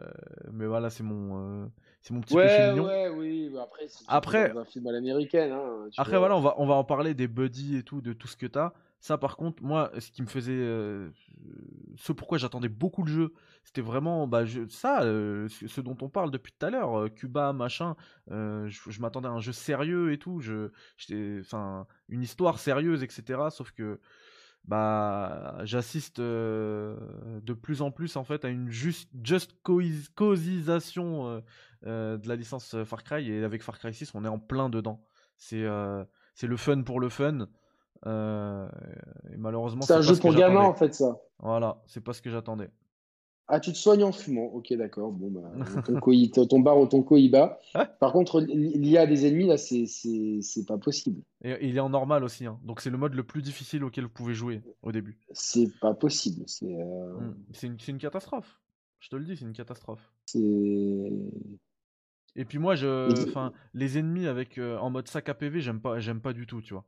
Mais voilà, c'est mon. C'est mon petit ouais, mignon. Ouais, oui, après, après un film à l'américaine. Hein, après, voilà, on va, on va en parler des buddies et tout, de tout ce que t'as. Ça, par contre, moi, ce qui me faisait. Euh, ce pourquoi j'attendais beaucoup le jeu, c'était vraiment bah, ça, euh, ce dont on parle depuis tout à l'heure. Euh, Cuba, machin. je, m'attendais à un jeu sérieux et tout. Je, enfin, une histoire sérieuse, etc. Sauf que. Bah, j'assiste de plus en plus en fait à une juste just causisation de la licence Far Cry et avec Far Cry 6 on est en plein dedans. C'est c'est le fun pour le fun. Euh, et malheureusement, c'est un jeu pour gamins en fait, ça. Voilà, c'est pas ce que j'attendais. Ah, tu te soignes en fumant. Ok, d'accord. Bon, bah, ton, ton bar ou ton bat. Par contre, l'IA des ennemis, là, c'est pas possible. Et il est en normal aussi. Hein. Donc, c'est le mode le plus difficile auquel vous pouvez jouer au début. C'est pas possible. C'est euh... Hmm. une, une, catastrophe. Je te le dis, c'est une catastrophe. C'est. Et puis moi, je, enfin, les ennemis avec euh, en mode sac à PV, j'aime pas, j'aime pas du tout, tu vois.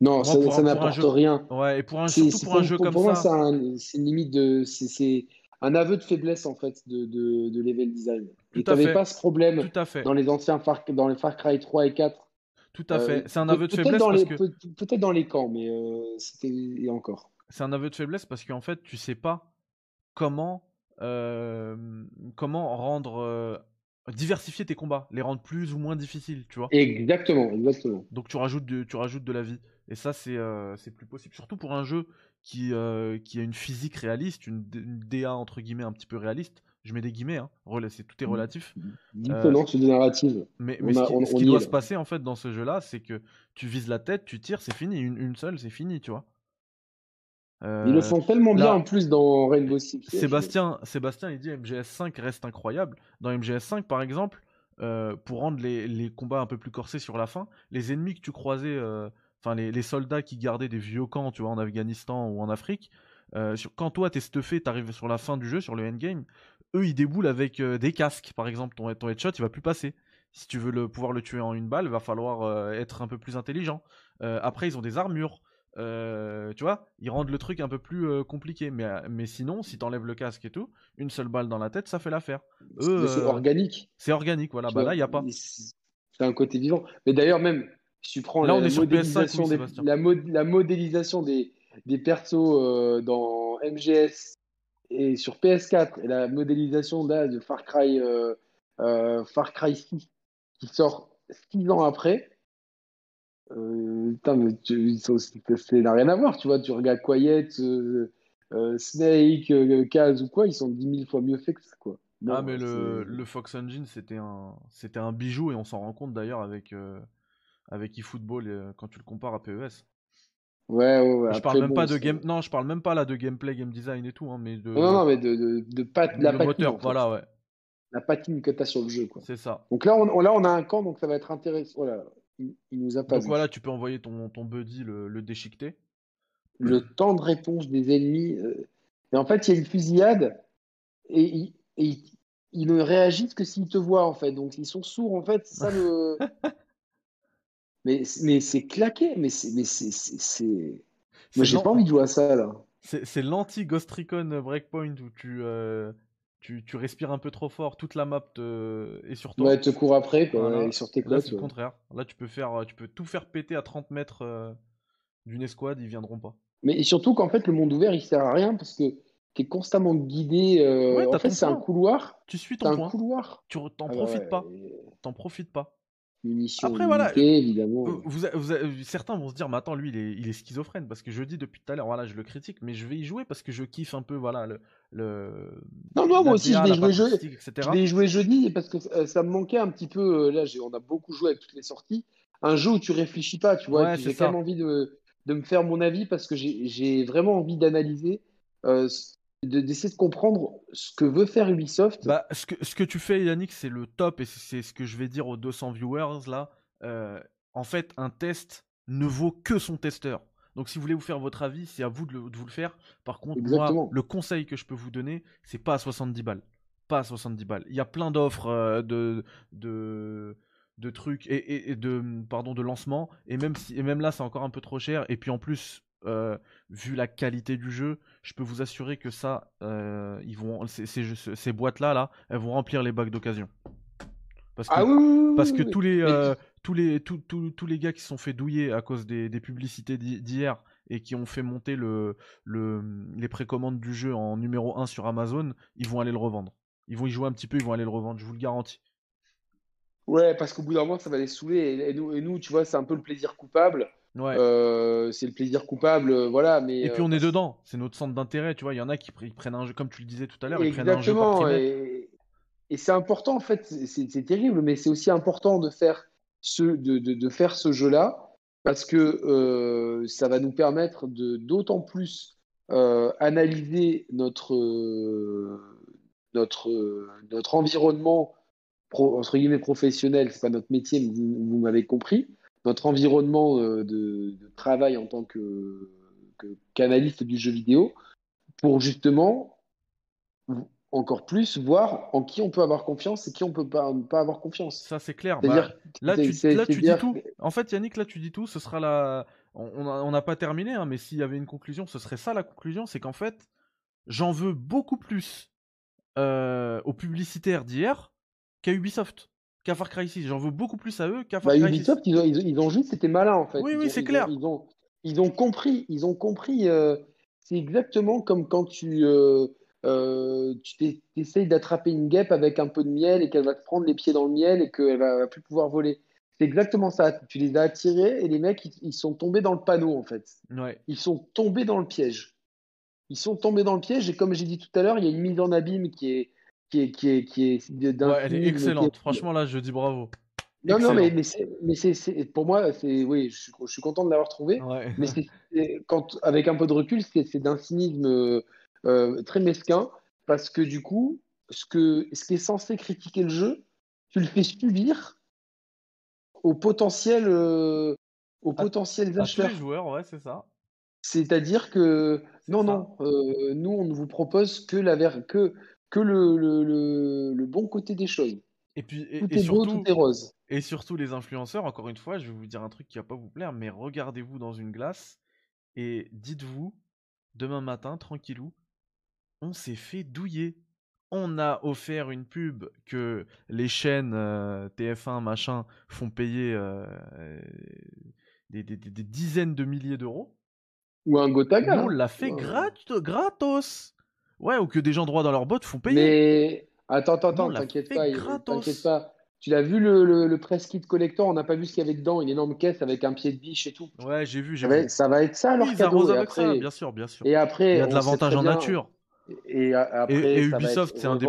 Non, ça, n'apporte rien. Ouais, et pour un, surtout pour un jeu comme ça. Pour moi, c'est une limite de, c'est un aveu de faiblesse en fait de, de, de level design. Tu n'avais pas ce problème tout à fait. dans les anciens Far, dans les Far Cry 3 et 4. Tout à fait. Euh, c'est un aveu de faiblesse parce que peut-être dans les camps, mais euh, c'était encore. C'est un aveu de faiblesse parce qu'en fait, tu sais pas comment comment rendre diversifier tes combats, les rendre plus ou moins difficiles, tu vois. Exactement, exactement. Donc tu rajoutes de, tu rajoutes de la vie. Et ça, c'est euh, plus possible. Surtout pour un jeu qui, euh, qui a une physique réaliste, une, DA entre guillemets un petit peu réaliste. Je mets des guillemets, hein. c'est tout est mmh. relatif. Dissonance euh, narrative. Mais, mais ce qui, doit se passer en fait dans ce jeu-là, c'est que tu vises la tête, tu tires, c'est fini. Une, une seule, c'est fini, tu vois. Ils le font tellement bien en plus dans Rainbow Six. Sébastien, Sébastien, il dit MGS5 reste incroyable. Dans MGS5, par exemple, euh, pour rendre les, les, combats un peu plus corsés sur la fin, les ennemis que tu croisais, euh, enfin les, les, soldats qui gardaient des vieux camps, tu vois, en Afghanistan ou en Afrique, euh, quand toi t'es stuffé, t'arrives sur la fin du jeu, sur le endgame, eux ils déboulent avec des casques, par exemple, ton, ton headshot il va plus passer. Si tu veux le, pouvoir le tuer en une balle, il va falloir être un peu plus intelligent. après, ils ont des armures. Euh, tu vois, ils rendent le truc un peu plus euh, compliqué. Mais, euh, mais sinon, si t'enlèves le casque et tout, une seule balle dans la tête, ça fait l'affaire. c'est organique. C'est organique, voilà. Bah là, il n'y a pas. C'est un côté vivant. Mais d'ailleurs, même, si tu prends la, modélisation des, la, la, modélisation des, des persos dans MGS et sur PS4 et la modélisation de Far Cry, Far Cry 6 qui sort 6 ans après, euh, putain, mais ça n'a rien à voir, tu vois. Tu regardes Quiet, euh, euh, Snake, Kaz ou quoi, ils sont 10 000 fois mieux faits que ça, quoi. ah, mais le, le, Fox Engine, c'était un, c'était un bijou et on s'en rend compte d'ailleurs avec, avec eFootball quand tu le compares à PES. Ouais, ouais, ouais. Je parle même pas de game, non, je parle même pas là de gameplay, game design et tout, hein, mais de. Non, non, mais de, de, de, pat... la patine, moteur, voilà, ouais. La patine que tu as sur le jeu, quoi. C'est ça. Donc là on, là, on a un camp, donc ça va être intéressant. Voilà il, nous a pas Donc voilà, tu peux envoyer ton, ton buddy le, le déchiqueter. Le temps de réponse des ennemis. Euh, et en fait, il y a une fusillade et, ils ne réagissent que s'ils te voient, en fait. Donc, ils sont sourds, en fait. Ça le. mais mais c'est claqué. Mais c'est. Mais c'est, Moi, j'ai pas envie de jouer à ça, là. C'est l'anti-Ghost Recon Breakpoint où tu, euh, tu, tu, respires un peu trop fort, toute la map te... est sur toi. Ouais, te court après, quoi, et sur tes Là, c'est le contraire. Là, tu peux, faire, tu peux tout faire péter à 30 mètres euh, d'une escouade, ils viendront pas. Mais surtout qu'en fait, le monde ouvert, il sert à rien parce que tu es constamment guidé. Euh, en fait, c'est un couloir. Tu suis ton un couloir. Tu t'en ah profites pas. T'en profites pas. Après, voilà, évidemment. Vous, certains vont se dire, mais attends, lui, il est, il est, schizophrène parce que je dis depuis tout à l'heure, voilà, je le critique, mais je vais y jouer parce que je kiffe un peu, voilà, le. le non, non, moi aussi, je vais, jouer je vais jouer jeudi parce que euh, ça me manquait un petit peu. Euh, là, on a beaucoup joué avec toutes les sorties. Un jeu où tu réfléchis pas, tu vois. j'ai quand même envie de, de, me faire mon avis parce que j'ai vraiment envie d'analyser. Euh, d'essayer de, comprendre ce que veut faire Ubisoft. Bah, ce, que, ce que tu fais, Yannick, c'est le top et c'est ce que je vais dire aux 200 viewers là. Euh, en fait, un test ne vaut que son testeur. Donc, si vous voulez vous faire votre avis, c'est à vous de, vous le faire. Par contre, moi, le conseil que je peux vous donner, c'est pas à 70 balles. Pas à 70 balles. Il y a plein d'offres euh, de, de, de trucs et, et, de pardon de lancement et même si et même là c'est encore un peu trop cher et puis en plus euh, vu la qualité du jeu, je peux vous assurer que ça, euh, ils vont, ces, ces, boîtes-là, là, elles vont remplir les bacs d'occasion. Parce que, ah parce que tous les, euh, tous les, tous, tous, les gars qui se sont fait douiller à cause des, des publicités d'hier et qui ont fait monter le, le, les précommandes du jeu en numéro 1 sur Amazon, ils vont aller le revendre. Ils vont y jouer un petit peu, ils vont aller le revendre, je vous le garantis. Ouais, parce qu'au bout d'un moment, ça va les saouler. Et, nous, et nous, tu vois, c'est un peu le plaisir coupable. Ouais. Euh, c'est le plaisir coupable, euh, voilà. Mais et puis on est dedans, c'est notre centre d'intérêt, tu vois. Il y en a qui, prennent un jeu, comme tu le disais tout à l'heure, ils prennent un jeu par et, et c'est important en fait, c'est terrible, mais c'est aussi important de faire ce, de, de, de faire ce jeu-là parce que euh, ça va nous permettre de d'autant plus euh, analyser notre, euh, notre, notre environnement entre guillemets professionnel, c'est pas notre métier, mais vous, m'avez compris, notre environnement de, de, travail en tant que, qu'analyste du jeu vidéo, pour justement encore plus voir en qui on peut avoir confiance et qui on peut pas, pas avoir confiance. Ça c'est clair. Bah, là tu, là, tu dis tout. En fait Yannick, là tu dis tout. Ce sera la. On n'a pas terminé, hein, mais s'il y avait une conclusion, ce serait ça la conclusion, c'est qu'en fait, j'en veux beaucoup plus euh, aux publicitaires d'hier qu'à Ubisoft, qu'à Far Cry 6. J'en veux beaucoup plus à eux qu'à Far bah, Cry Ubisoft, 6. Ils ont, ils, ont, juste été malins en fait. Oui, oui, c'est clair. Ils ont, ils ont, compris. Ils ont compris. Euh, c'est exactement comme quand tu. Euh, euh, tu essayes d'attraper une guêpe avec un peu de miel et qu'elle va te prendre les pieds dans le miel et qu'elle va, va plus pouvoir voler. C'est exactement ça. Tu les as attirés et les mecs, ils, sont tombés dans le panneau en fait. Ils sont tombés dans le piège. Ils sont tombés dans le piège et comme j'ai dit tout à l'heure, il y a une mise en abîme qui est qui est qui est qui est, ouais, elle est excellente. Franchement là, je dis bravo. Non, non, mais, mais, mais c'est, pour moi, c'est, oui, je suis, je suis content de l'avoir trouvé. Mais quand, avec un peu de recul, c'est, d'un cynisme euh, très mesquin, parce que du coup, ce, que, ce qui est censé critiquer le jeu, tu le fais subir au potentiel, euh, au potentiel acheteurs. joueurs, ouais, c'est ça. C'est-à-dire que non, non, euh, nous on ne vous propose que la que que le, le, le, bon côté des choses. Et puis et, tout est surtout, beau, tout est rose. Et surtout les influenceurs, encore une fois, je vais vous dire un truc qui va pas vous plaire, mais regardez-vous dans une glace et dites-vous demain matin, tranquillou, on s'est fait douiller. On a offert une pub que les chaînes euh, TF1 machin font payer euh, des, dizaines de milliers d'euros. Ou un Gotaga. on l'a fait gratos. Ouais, ou que des gens droits dans leur bottes font payer. Mais attends, attends, attends, t'inquiète pas, t'inquiète pas. Tu l'as vu le, le, press kit collector, on n'a pas vu ce qu'il y avait dedans, une énorme caisse avec un pied de biche et tout. Ouais, j'ai vu, j'ai vu. Ça va être ça leur cadeau. avec ça, bien sûr, bien sûr. Et après, il y a de l'avantage en nature. Et, après, Ubisoft, c'est un des.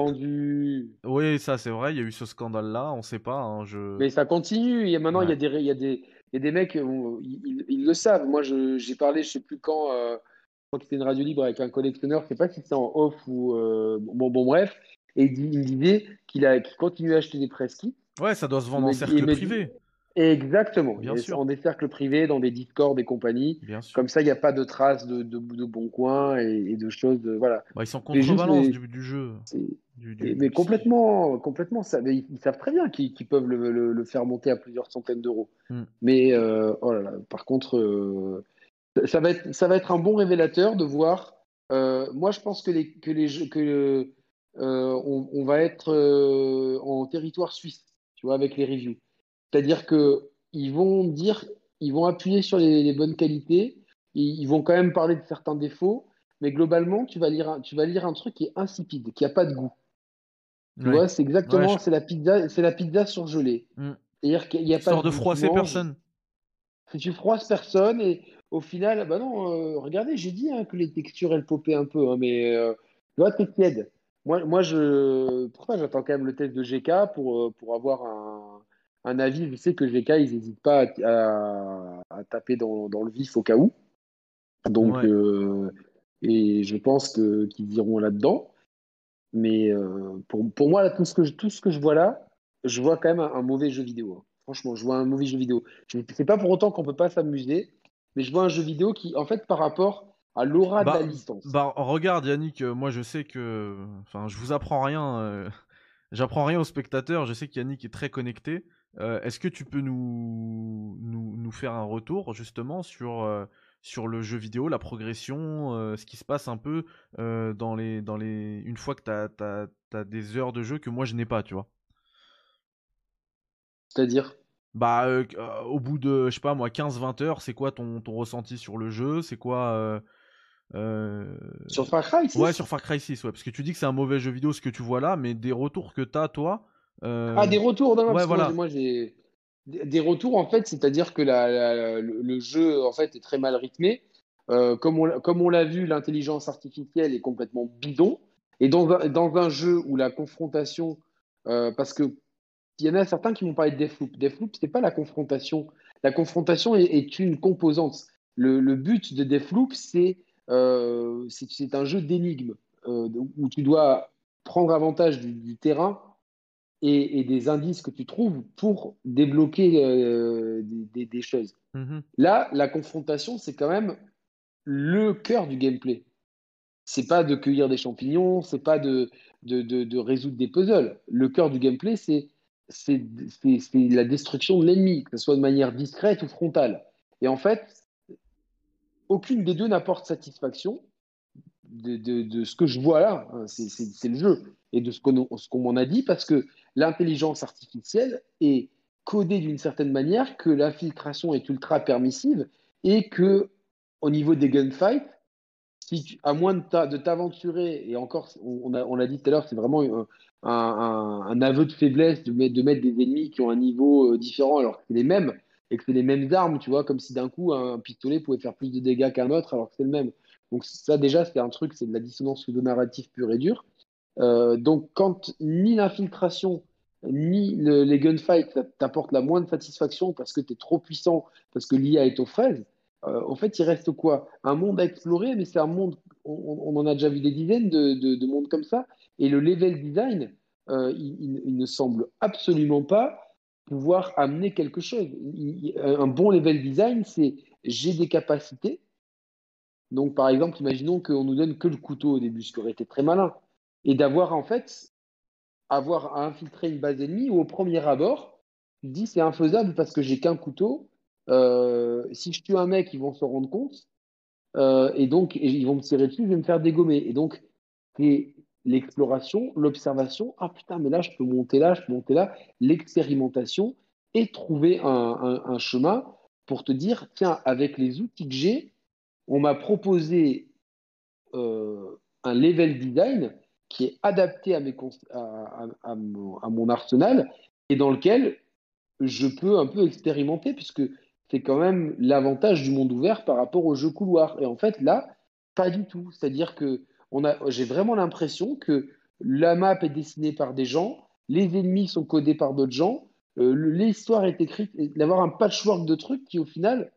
Oui, ça c'est vrai, il y a eu ce scandale-là, on sait pas. Hein, je... Mais ça continue, et maintenant il y, a des, il, y a des, il y a des mecs, ils, le savent. Moi j'ai parlé, je sais plus quand, euh, crois que c'était une radio libre avec un collectionneur, je sais pas si c'est en off ou. Euh, bon, bon, bref, et il, il disait qu'il continue à acheter des press kits. Ouais, ça doit se vendre en cercle privé. Exactement. Bien sûr. En des cercles privés, dans des Discord et compagnie. Bien sûr. Comme ça, il n'y a pas de traces de, de, de bons coins et, de choses. De, voilà. Bah, ils sont contrebalance du, du, jeu. mais complètement, complètement. Ça, ils, savent très bien qu'ils peuvent le, le, faire monter à plusieurs centaines d'euros. Hmm. Mais euh, oh là là, par contre, euh, ça, va être, ça va être un bon révélateur de voir. Euh, moi, je pense que les, que les jeux, que on, on, va être en territoire suisse, tu vois, avec les reviews. C'est-à-dire qu'ils vont dire, ils vont appuyer sur les, bonnes qualités, ils vont quand même parler de certains défauts, mais globalement, tu vas lire un, tu vas lire un truc qui est insipide, qui n'a pas de goût. Tu vois, c'est exactement, c'est la pizza, c'est la pizza surgelée. Mm. C'est-à-dire qu'il n'y a pas de, froisser personne. Tu froisses personne et au final, bah non, euh, regardez, j'ai dit hein, que les textures elles popaient un peu, hein, mais euh, tu vois, tiède. Moi, moi, je, pourquoi j'attends quand même le test de GK pour, euh, pour avoir un, un avis. Je sais que GK, ils n'hésitent pas à, taper dans, le vif au cas où. Donc, euh, et je pense qu'ils iront là-dedans. Mais pour, pour, moi, tout, ce que je, tout ce que je vois là, je vois quand même un, mauvais jeu vidéo. Hein. Franchement, je vois un mauvais jeu vidéo. C'est pas pour autant qu'on peut pas s'amuser, mais je vois un jeu vidéo qui, en fait, par rapport à l'aura de bah, la licence. Bah, regarde, Yannick, euh, moi je sais que. Enfin, je vous apprends rien. J'apprends rien aux spectateurs. Je sais qu'Yannick est très connecté. Euh, est-ce que tu peux nous, nous, faire un retour justement sur, euh, sur le jeu vidéo, la progression, euh, ce qui se passe un peu dans les, dans les... une fois que tu as, des heures de jeu que moi je n'ai pas, tu vois? C'est-à-dire? Bah, au bout de, je sais pas moi, 15-20 heures, c'est quoi ton, ton ressenti sur le jeu? C'est quoi Sur Far Cry 6 Ouais, sur Far Cry 6, ouais. Parce que tu dis que c'est un mauvais jeu vidéo ce que tu vois là, mais des retours que t'as, toi. Ah, des retours Non, ouais, voilà. moi, j'ai des retours en fait, c'est-à-dire que la, le, jeu en fait est très mal rythmé. Euh, comme on, comme on l'a vu, l'intelligence artificielle est complètement bidon. Et dans un, dans un jeu où la confrontation, euh, parce que il y en a certains qui m'ont parlé de Deathloop. Deathloop, c'est pas la confrontation. La confrontation est, une composante. Le, le, but de Deathloop, c'est euh, un jeu d'énigmes où tu dois prendre avantage du terrain et, des indices que tu trouves pour débloquer euh, des, choses. Mhm. Là, la confrontation, c'est quand même le cœur du gameplay. C'est pas de cueillir des champignons, c'est pas de, de, de, résoudre des puzzles. Le cœur du gameplay, c'est la destruction de l'ennemi, que ce soit de manière discrète ou frontale. Et en fait, aucune des deux n'apporte satisfaction de, de, ce que je vois là. Hein. C'est le jeu et de ce qu'on m'en a dit, parce que l'intelligence artificielle est codée d'une certaine manière, que l'infiltration est ultra permissive et que au niveau des gunfights, si à moins de t'aventurer, et encore, on, a, on dit tout à l'heure, c'est vraiment un, un, aveu de faiblesse de mettre, de mettre des ennemis qui ont un niveau euh, différent alors que c'est les mêmes, et que c'est les mêmes armes, tu vois, comme si d'un coup un pistolet pouvait faire plus de dégâts qu'un autre alors que c'est le même. Donc ça déjà, c'est un truc, c'est de la dissonance pseudo-narrative pure et dure. Euh, donc, quand ni l'infiltration ni les gunfights t'apportent la moindre satisfaction parce que tu es trop puissant, parce que l'IA est aux fraises, euh, en fait, il reste quoi? Un monde à explorer, mais c'est un monde, on, en a déjà vu des dizaines de, mondes comme ça, et le level design, euh, il, ne semble absolument pas pouvoir amener quelque chose. un bon level design, c'est j'ai des capacités. Donc, par exemple, imaginons qu'on nous donne que le couteau au début, ce qui aurait été très malin et d'avoir en fait avoir à infiltrer une base ennemie où au premier abord, tu te dis c'est infaisable parce que j'ai qu'un couteau. Euh, si je tue un mec, ils vont se rendre compte euh, et donc ils vont me tirer dessus, je vais me faire dégommer. Et donc, l'exploration, l'observation. Ah putain, mais là, je peux monter là, je peux monter là. L'expérimentation et trouver un, chemin pour te dire tiens, avec les outils que j'ai, on m'a proposé euh, un level design qui est adapté à, mes, à, mon, arsenal et dans lequel je peux un peu expérimenter, puisque c'est quand même l'avantage du monde ouvert par rapport au jeu couloir. Et en fait, là, pas du tout. C'est-à-dire que j'ai vraiment l'impression que la map est dessinée par des gens, les ennemis sont codés par d'autres gens, euh, l'histoire est écrite, d'avoir un patchwork de trucs qui, au final,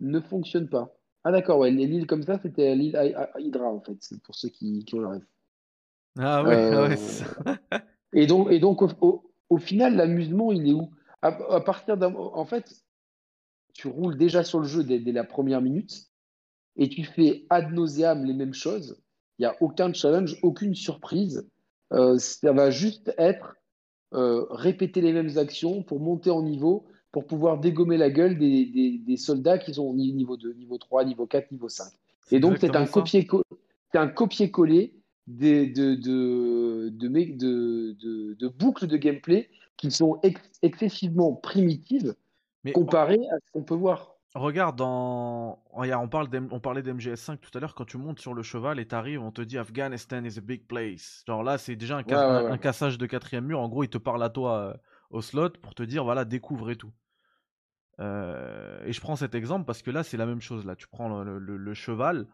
ne fonctionne pas. Ah d'accord, ouais, l'île comme ça, c'était l'île Hydra, en fait, c'est pour ceux qui, qui ont le rêve. Ah ouais, ah ouais euh, Et donc, et donc au, final, l'amusement, il est où? À, partir d'un. En fait, tu roules déjà sur le jeu dès, la première minute et tu fais ad nauseam les mêmes choses. Il n'y a aucun challenge, aucune surprise. Euh, ça va juste être euh, répéter les mêmes actions pour monter en niveau, pour pouvoir dégommer la gueule des, des, soldats qui sont au niveau 2, niveau 3, niveau 4, niveau 5. Et donc, c'est un copier-coller des, de, de, de, de, boucles de gameplay qui sont excessivement primitives comparées à ce qu'on peut voir. Regarde, dans... on, parle on parlait d'MGS5 tout à l'heure, quand tu montes sur le cheval et t'arrives, on te dit Afghanistan is a big place. Genre là, c'est déjà un, cassage de quatrième mur. En gros, il te parle à toi euh, au slot pour te dire, voilà, découvre et tout. Euh, et je prends cet exemple parce que là, c'est la même chose. Là, tu prends le, cheval,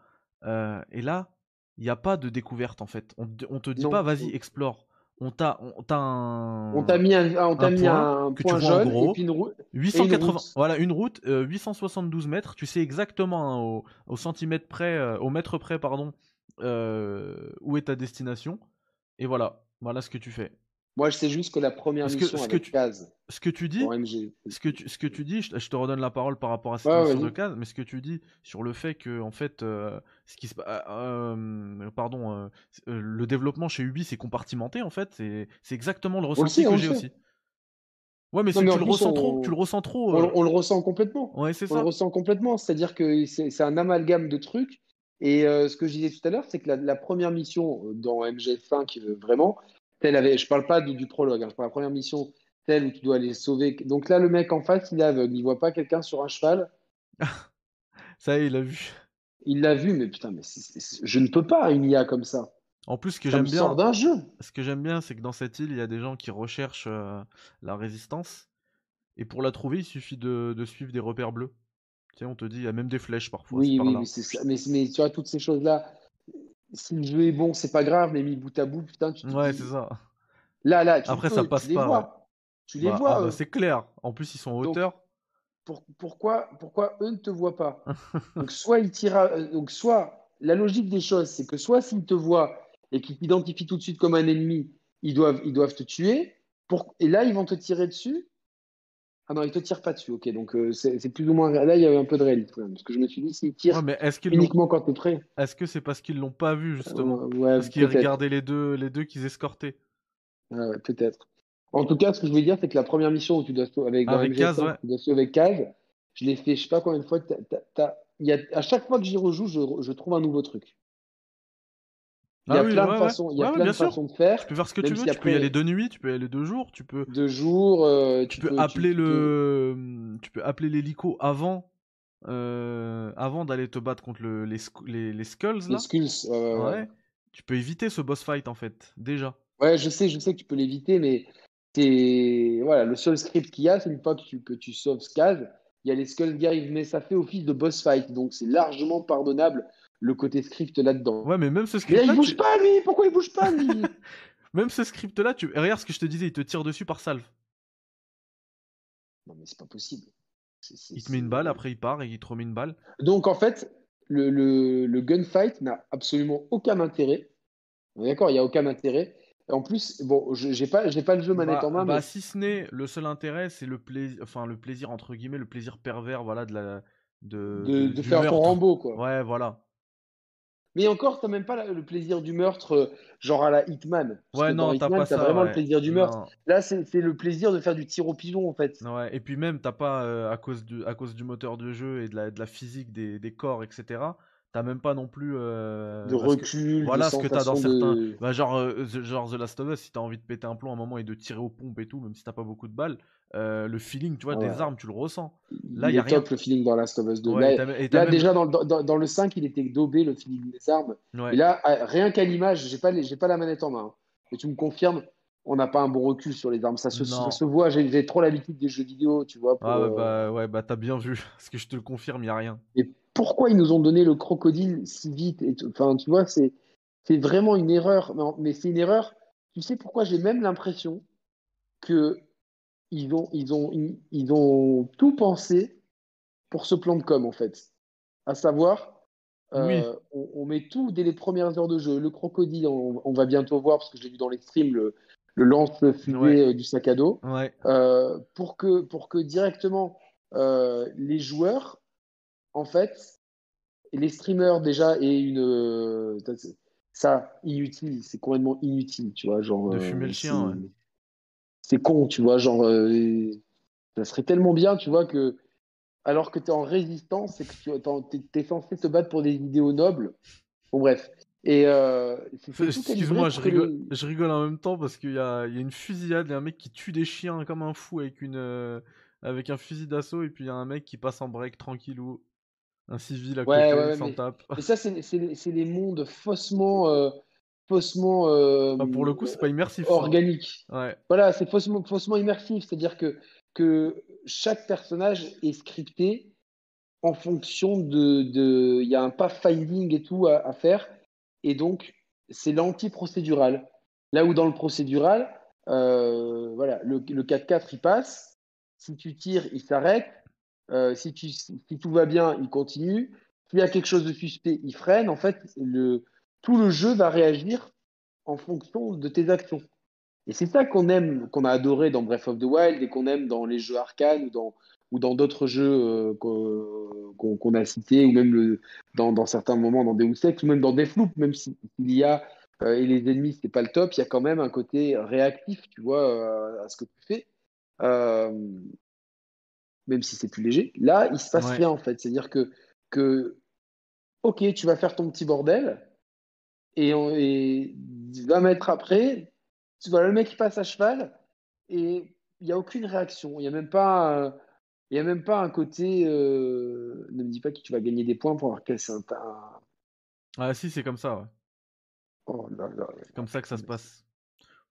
euh, et là, il n'y a pas de découverte en fait. On, on te dit pas vas-y explore. On t'a on t'a un on t'a mis un on t'a mis un que point jaune gros, et puis une route. 880 voilà une route 872 euh, mètres, tu sais exactement hein, au, au, centimètre près euh, au mètre près pardon euh, où est ta destination. Et voilà, voilà ce que tu fais. Moi, je sais juste que la première mission ce que, tu, ce que tu dis, ce que tu, ce que tu dis, je, te redonne la parole par rapport à cette mission de case, mais ce que tu dis sur le fait que en fait, euh, ce qui se, euh, euh, pardon, le développement chez Ubi c'est compartimenté en fait, c'est exactement le ressenti que j'ai aussi. Ouais, mais, tu, le ressens trop, tu le ressens trop. On, le ressent complètement. Ouais, c'est ça. On le ressent complètement. C'est-à-dire que c'est un amalgame de trucs. Et ce que je disais tout à l'heure, c'est que la, la, première mission dans MGF5, vraiment, elle avait, je parle pas du, prologue, hein, je parle de la première mission, telle où tu dois aller sauver. Donc là, le mec en face, il est aveugle, il voit pas quelqu'un sur un cheval. ça y est, il a vu. Il l'a vu, mais putain, mais je ne peux pas une IA comme ça. En plus, ce que j'aime bien, d'un jeu. Ce que j'aime bien, c'est que dans cette île, il y a des gens qui recherchent euh, la résistance. Et pour la trouver, il suffit de, suivre des repères bleus. Tu sais, on te dit, il y a même des flèches parfois. Oui, oui, mais, mais, tu vois, toutes ces choses-là, si le jeu est bon, c'est pas grave, mais mis bout à bout, putain, tu te Ouais, c'est ça. Là, là, tu Après, ça passe tu pas. Les vois. Tu les bah, vois. Ah, bah, c'est clair. En plus, ils sont en hauteur. pourquoi, pourquoi eux ne te voient pas? Donc, soit. Euh, donc, soit la logique des choses, c'est que soit s'ils te voient et qu'ils t'identifient tout de suite comme un ennemi, ils doivent, ils doivent te tuer. Pour... Et là, ils vont te tirer dessus. Ah non, ils te tirent pas dessus. Ok, donc euh, c'est plus ou moins. Là, il y a eu un peu de réalité. Parce que je me suis dit, s'ils tirent uniquement quand tu es prêt. Est-ce que c'est parce qu'ils l'ont pas vu, justement? Ouais, Parce qu'ils regardaient les deux, les deux qu'ils escortaient ouais, peut-être. En tout cas, ce que je veux dire, c'est que la première mission où tu dois sauver avec, avec Kaz, tu dois sauver avec Kaz, je l'ai fait, je sais pas combien de fois. y a, à chaque fois que j'y rejoue, je, je, trouve un nouveau truc. Il y a plein, de, façons, il y a plein de façons de faire. Tu peux faire ce que tu veux. tu peux y aller de nuit, tu peux y aller de jour, tu peux. De jour. Euh, tu, peux, appeler le. Tu peux appeler l'hélico avant. Euh, avant d'aller te battre contre le, les, les, les, skulls là. Les skulls. ouais. Tu peux éviter ce boss fight en fait, déjà. Ouais, je sais, je sais que tu peux l'éviter, mais c'est voilà, le seul script qu'il y a, c'est une fois que tu, que tu sauves Skaz, il y a les skulls qui arrivent, mais ça fait office de boss fight, donc c'est largement pardonnable le côté script là-dedans. Ouais, mais même ce script. Mais là, il bouge pas, lui Pourquoi il bouge pas, lui? Même ce script-là, tu... regarde ce que je te disais, il te tire dessus par salve. Non, mais c'est pas possible. il te met une balle, après il part et il te remet une balle. Donc en fait, le, le, le gunfight n'a absolument aucun intérêt. D'accord, il n'y a aucun intérêt. En plus, bon, j'ai pas, j'ai pas le jeu manette bah, en main. Bah, si ce n'est le seul intérêt, c'est le plaisir, enfin le plaisir entre guillemets, le plaisir pervers, voilà, de la, de, de, faire ton Rambo, quoi. Ouais, voilà. Mais encore, t'as même pas le plaisir du meurtre, euh, genre à la Hitman. ouais, non, t'as pas ça. vraiment le plaisir du meurtre. Là, c'est le plaisir de faire du tir au pigeon, en fait. Ouais, et puis même, t'as pas, euh, à, cause du, à cause du moteur de jeu et de la, de la physique des, des corps, etc., t'as même pas non plus euh, de recul. voilà ce que t'as dans certains. Bah, genre, euh, genre The Last of Us, si t'as envie de péter un plomb à un moment et de tirer aux pompes et tout, même si t'as pas beaucoup de balles, euh, le feeling, tu vois, des armes, tu le ressens. Là, il y a top le feeling dans Last of Us 2. là, déjà dans, dans, dans, le 5, il était daubé le feeling des armes. Et là, rien qu'à l'image, j'ai pas, pas la manette en main. Hein. Mais tu me confirmes, on n'a pas un bon recul sur les armes. Ça se, ça se voit. J'ai trop l'habitude des jeux vidéo, tu vois. ah ouais, bah, ouais, bah t'as bien vu. Parce que je te le confirme, il n'y a rien. Et pourquoi ils nous ont donné le crocodile si vite et Enfin, tu vois, c'est vraiment une erreur. Mais c'est une erreur. Tu sais pourquoi j'ai même l'impression que ils ont, ils, ont, ils, ont tout pensé pour ce plan de com, en fait. À savoir, euh, on, met tout dès les premières heures de jeu. Le crocodile, on, va bientôt voir, parce que j'ai vu dans les streams, le, le lance-fusée euh, du sac à dos. Euh, pour, que, pour que directement les joueurs, en fait, et les streamers déjà aient une. ça, inutile, c'est complètement inutile, tu vois. Genre, de fumer le chien, c'est con, tu vois, genre, euh, ça serait tellement bien, tu vois, que alors que tu es en résistance et que tu es, censé te battre pour des idéaux nobles. Bon, bref. Et euh, Excuse-moi, je rigole, je rigole en même temps parce qu'il y a, y a, une fusillade, il y a un mec qui tue des chiens comme un fou avec, une, euh, avec un fusil d'assaut, et puis il y a un mec qui passe en break tranquillou. Un civil à côté, s'en tape. Et ça, c'est les mondes faussement faussement euh, ah, pour le coup c'est pas immersif hein. organique ouais. voilà c'est faussement, faussement immersif c'est à dire que que chaque personnage est scripté en fonction de il y a un pathfinding et tout à, faire et donc c'est l'anti-procédural là où dans le procédural euh, voilà le, le 4-4 il passe si tu tires il s'arrête euh, si, tout va bien il continue. S'il y a quelque chose de suspect il freine. En fait tout le jeu va réagir en fonction de tes actions. Et c'est ça qu'on aime, qu'on a adoré dans Breath of the Wild et qu'on aime dans les jeux arcane ou dans d'autres jeux euh, qu'on a cités, ou même dans, certains moments dans Deus Ex, ou même dans Deathloop, même s'il y a, euh, et les ennemis, c'est pas le top, il y a quand même un côté réactif, tu vois, à ce que tu fais, même si c'est plus léger. Là, il se passe rien, en fait. C'est-à-dire que, que, ok, tu vas faire ton petit bordel, et, on, et 20 mètres après, tu vois le mec qui passe à cheval et il n'y a aucune réaction. Il n'y a même pas. Il y a même pas un côté. ne me dis pas que tu vas gagner des points pour avoir cassé un. Ah, si, c'est comme ça, ouais. Oh. C'est comme ça que ça se passe.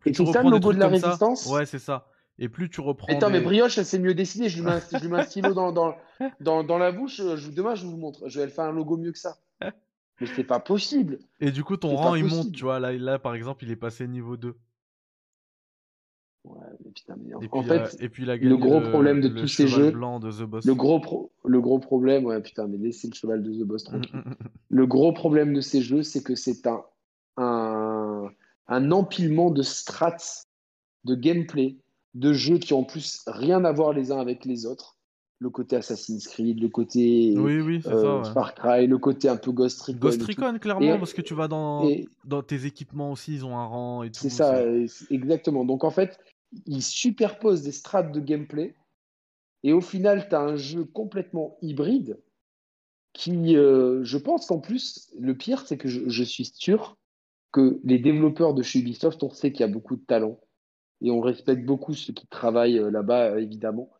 Et c'est ça le logo de la résistance Ouais, c'est ça. Et plus tu reprends. Attends, mais Brioche, c'est mieux dessiné. Je lui mets un, stylo dans, dans, dans, dans, la bouche. Je, demain, je vous montre. Je vais faire un logo mieux que ça. Mais c'est pas possible. Et du coup, ton rang, il monte, tu vois. Là, là, par exemple, il est passé niveau 2. Ouais, mais putain, mais en, et fait, et puis la le gros problème de tous ces jeux, blanc de The Boss. le gros, le gros problème, ouais, putain, mais laissez le cheval de The Boss tranquille. le gros problème de ces jeux, c'est que c'est un, un, un empilement de strats, de gameplay, de jeux qui ont en plus rien à voir les uns avec les autres. Le côté Assassin's Creed, le côté oui, euh, Far Cry, le côté un peu Ghost Recon. Ghost Recon, clairement, parce que tu vas dans, dans tes équipements aussi, ils ont un rang et tout. C'est ça, exactement. Donc en fait, ils superposent des strates de gameplay et au final, tu as un jeu complètement hybride qui, euh, je pense qu'en plus, le pire, c'est que je, je, suis sûr que les développeurs de chez Ubisoft, on sait qu'il y a beaucoup de talent et on respecte beaucoup ceux qui travaillent euh, là-bas, euh, évidemment.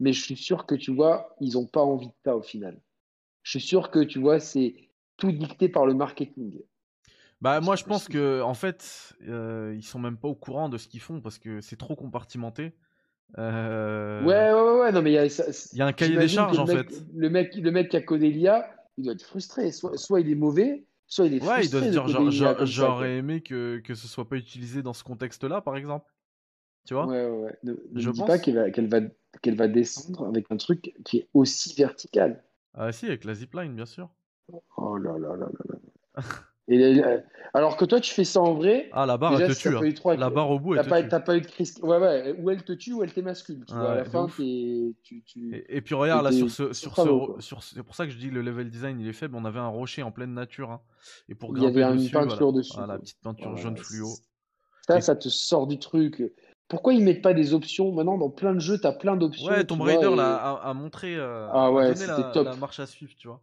Mais je suis sûr que tu vois, ils n'ont pas envie de ça au final. Je suis sûr que tu vois, c'est tout dicté par le marketing. Bah moi je pense que en fait euh, ils sont même pas au courant de ce qu'ils font parce que c'est trop compartimenté. Euh... Ouais ouais ouais non mais il y a, y a un cahier des charges en fait. Le mec le mec qui a codé l'IA il doit être frustré soit, soit il est mauvais soit il est frustré. Ouais il doit se dire j'aurais aimé que que ce soit pas utilisé dans ce contexte là par exemple. Tu vois Ouais, ouais, Ne, je dis pas qu'elle va, qu'elle va, qu'elle va descendre avec un truc qui est aussi vertical. Ah si, avec la zipline, bien sûr. Oh là là là là là. Et, alors que toi, tu fais ça en vrai. Ah, la barre, elle te tue. Hein. La barre au bout, elle te pas, tue. T'as pas eu de crise. Ouais, ouais. Ou elle te tue ou elle t'émascule. Tu vois, à la fin, tu, tu... Et, et, puis regarde, là, sur ce. Sur ce sur, c'est pour ça que je dis le level design, il est faible. On avait un rocher en pleine nature. Hein. Et pour il y avait une peinture dessus. Voilà, la petite peinture jaune fluo. Ça, ça te sort du truc. Pourquoi ils mettent pas des options Maintenant, dans plein de jeux, tu as plein d'options. Ouais, Tomb Raider et... a, a, montré, euh, ah ouais, la, top. la, marche à suivre, tu vois.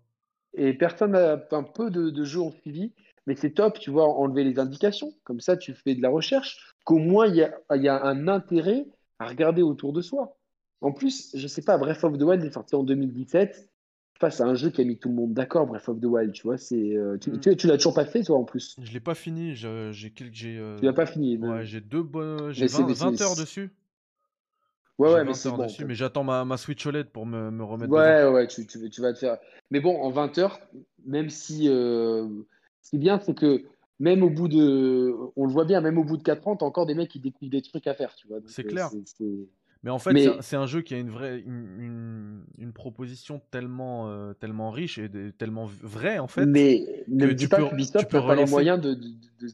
Et personne a un peu de, de jeux ont suivi, mais c'est top, tu vois, enlever les indications. Comme ça, tu fais de la recherche. Qu'au moins, il y a, y a, un intérêt à regarder autour de soi. En plus, je sais pas, Breath of the Wild est sorti en 2017 face à un jeu qui a mis tout le monde d'accord, Breath of the Wild, tu vois. C'est, euh, tu, mm. tu, l'as toujours pas fait, toi, en plus? Je l'ai pas fini. J'ai, j'ai, euh... Tu l'as pas fini Ouais, j'ai deux bonnes. J'ai 20, 20 heures dessus. Ouais, ouais, mais c'est bon. Dessus, mais j'attends ma, ma, Switch OLED pour me, me remettre. Ouais, ouais, tu, tu, tu, vas te faire. Mais bon, en 20 heures, même si. Euh... Ce qui est bien, c'est que même au bout de. On le voit bien, même au bout de 4 ans, t'as encore des mecs qui découvrent des trucs à faire, tu vois. C'est clair. Euh, mais en fait, c'est un, jeu qui a une vraie une, une, proposition tellement euh, tellement riche et tellement vraie en fait. Mais ne me dis pas que Ubisoft n'a pas les moyens de, de,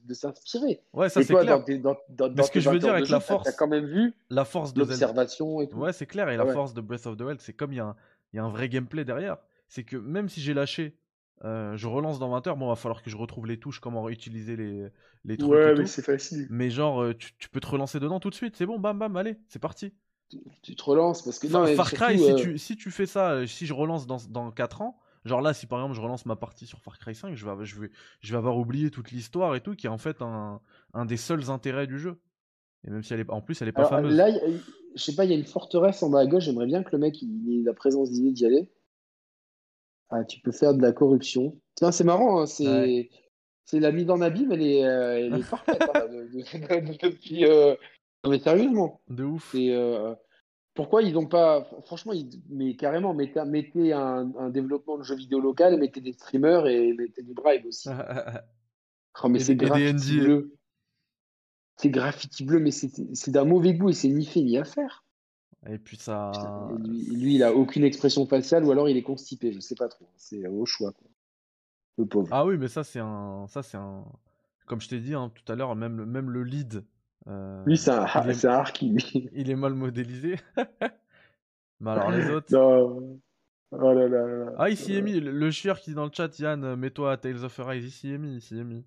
de, s'inspirer. Ouais, ça c'est clair. Dans, dans, dans, ce que je veux dire avec la force, as quand même vu la force de l'observation et tout. Ouais, c'est clair. Et la force de Breath of the Wild, c'est comme il y, a un, y a un vrai gameplay derrière. C'est que même si j'ai lâché euh, je relance dans 20 heures. Bon, va falloir que je retrouve les touches, comment utiliser les, les trucs. Ouais, mais c'est facile. Mais genre, euh, tu, tu, peux te relancer dedans tout de suite. C'est bon, bam, bam, allez, c'est parti tu te relances parce que non, Far Cry si, euh, tu, si tu fais ça euh, si je relance dans, dans 4 ans genre là si par exemple je relance ma partie sur Far Cry 5 je vais je vais je vais avoir oublié toute l'histoire et tout qui est en fait un, un des seuls intérêts du jeu. Et même si elle est en plus elle est pas fameuse. là je sais pas il y a une forteresse en bas à gauche j'aimerais bien que le mec il ait la présence d'idée d'y aller. Ah, tu peux faire de la corruption. C'est marrant hein, c'est c'est la mise en abîme elle est, euh, elle est parfaite hein, depuis non, mais sérieusement. De ouf. Euh, pourquoi ils n'ont pas. Franchement, mais carrément, mettez, mettez un, un, développement de jeux vidéo local, mettez des streamers et mettez du bribe aussi. oh, mais c'est graffiti bleu. C'est graffiti bleu, mais c'est d'un mauvais goût et c'est ni fait ni à faire. Et puis ça. lui, il a aucune expression faciale ou alors il est constipé, je sais pas trop. C'est au choix. Quoi. Le pauvre. Ah oui, mais ça, c'est un. Ça, c'est un. Comme je t'ai dit hein, tout à l'heure, même, même le lead lui, c'est un, est... un Il est mal modélisé. Mais alors les autres. Non. Oh là là là. Ah, ici est mis. Le chieur qui est dans le chat, Yann, mets-toi à Tales of Arise. Ici est mis, ici est mis.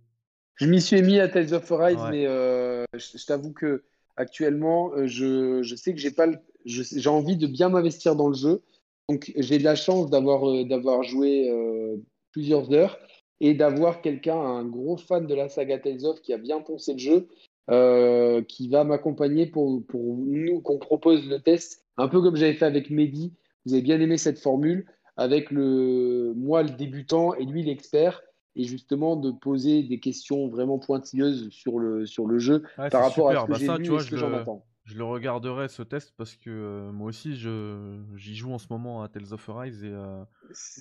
Je m'y suis mis à Tales of Arise, mais euh, je, t'avoue que actuellement, euh, je, je, sais que j'ai pas, j'ai envie de bien m'investir dans le jeu. Donc, j'ai de la chance d'avoir euh, d'avoir joué euh, plusieurs heures et d'avoir quelqu'un, un gros fan de la saga Tales of, qui a bien poncé le jeu qui va m'accompagner pour, pour nous, qu'on propose le test, un peu comme j'avais fait avec Mehdi. Vous avez bien aimé cette formule, avec le, moi le débutant et lui l'expert et justement de poser des questions vraiment pointilleuses sur le, sur le jeu par rapport à ce que bah j'ai vu et ce que j'en attends. Je le regarderai ce test parce que euh, moi aussi j'y joue en ce moment à Tales of Arise et, euh,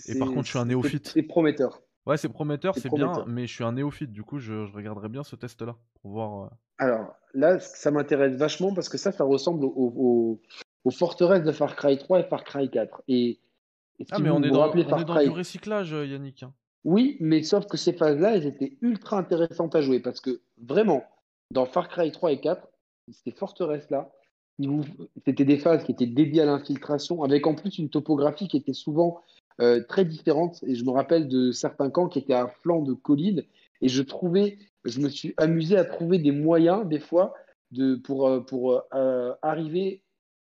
et par contre je suis un néophyte. C'est prometteur. Ouais, c'est prometteur, c'est bien, mais je suis un néophyte, du coup je, je regarderai bien ce test-là pour voir. Euh. Alors là, ça m'intéresse vachement parce que ça, ça ressemble aux, forteresses de Far Cry 3 et Far Cry 4. Et, ah, mais on est, dans, on est dans du recyclage, Yannick. Hein. Oui, mais sauf que ces phases-là, elles étaient ultra intéressantes à jouer parce que vraiment, dans Far Cry 3 et 4, ces forteresses-là, c'était des phases qui étaient dédiées à l'infiltration, avec en plus une topographie qui était souvent euh, très différente. Et je me rappelle de certains camps qui étaient à flanc de collines, et je trouvais, je me suis amusé à trouver des moyens des fois de, pour, euh, pour euh, arriver.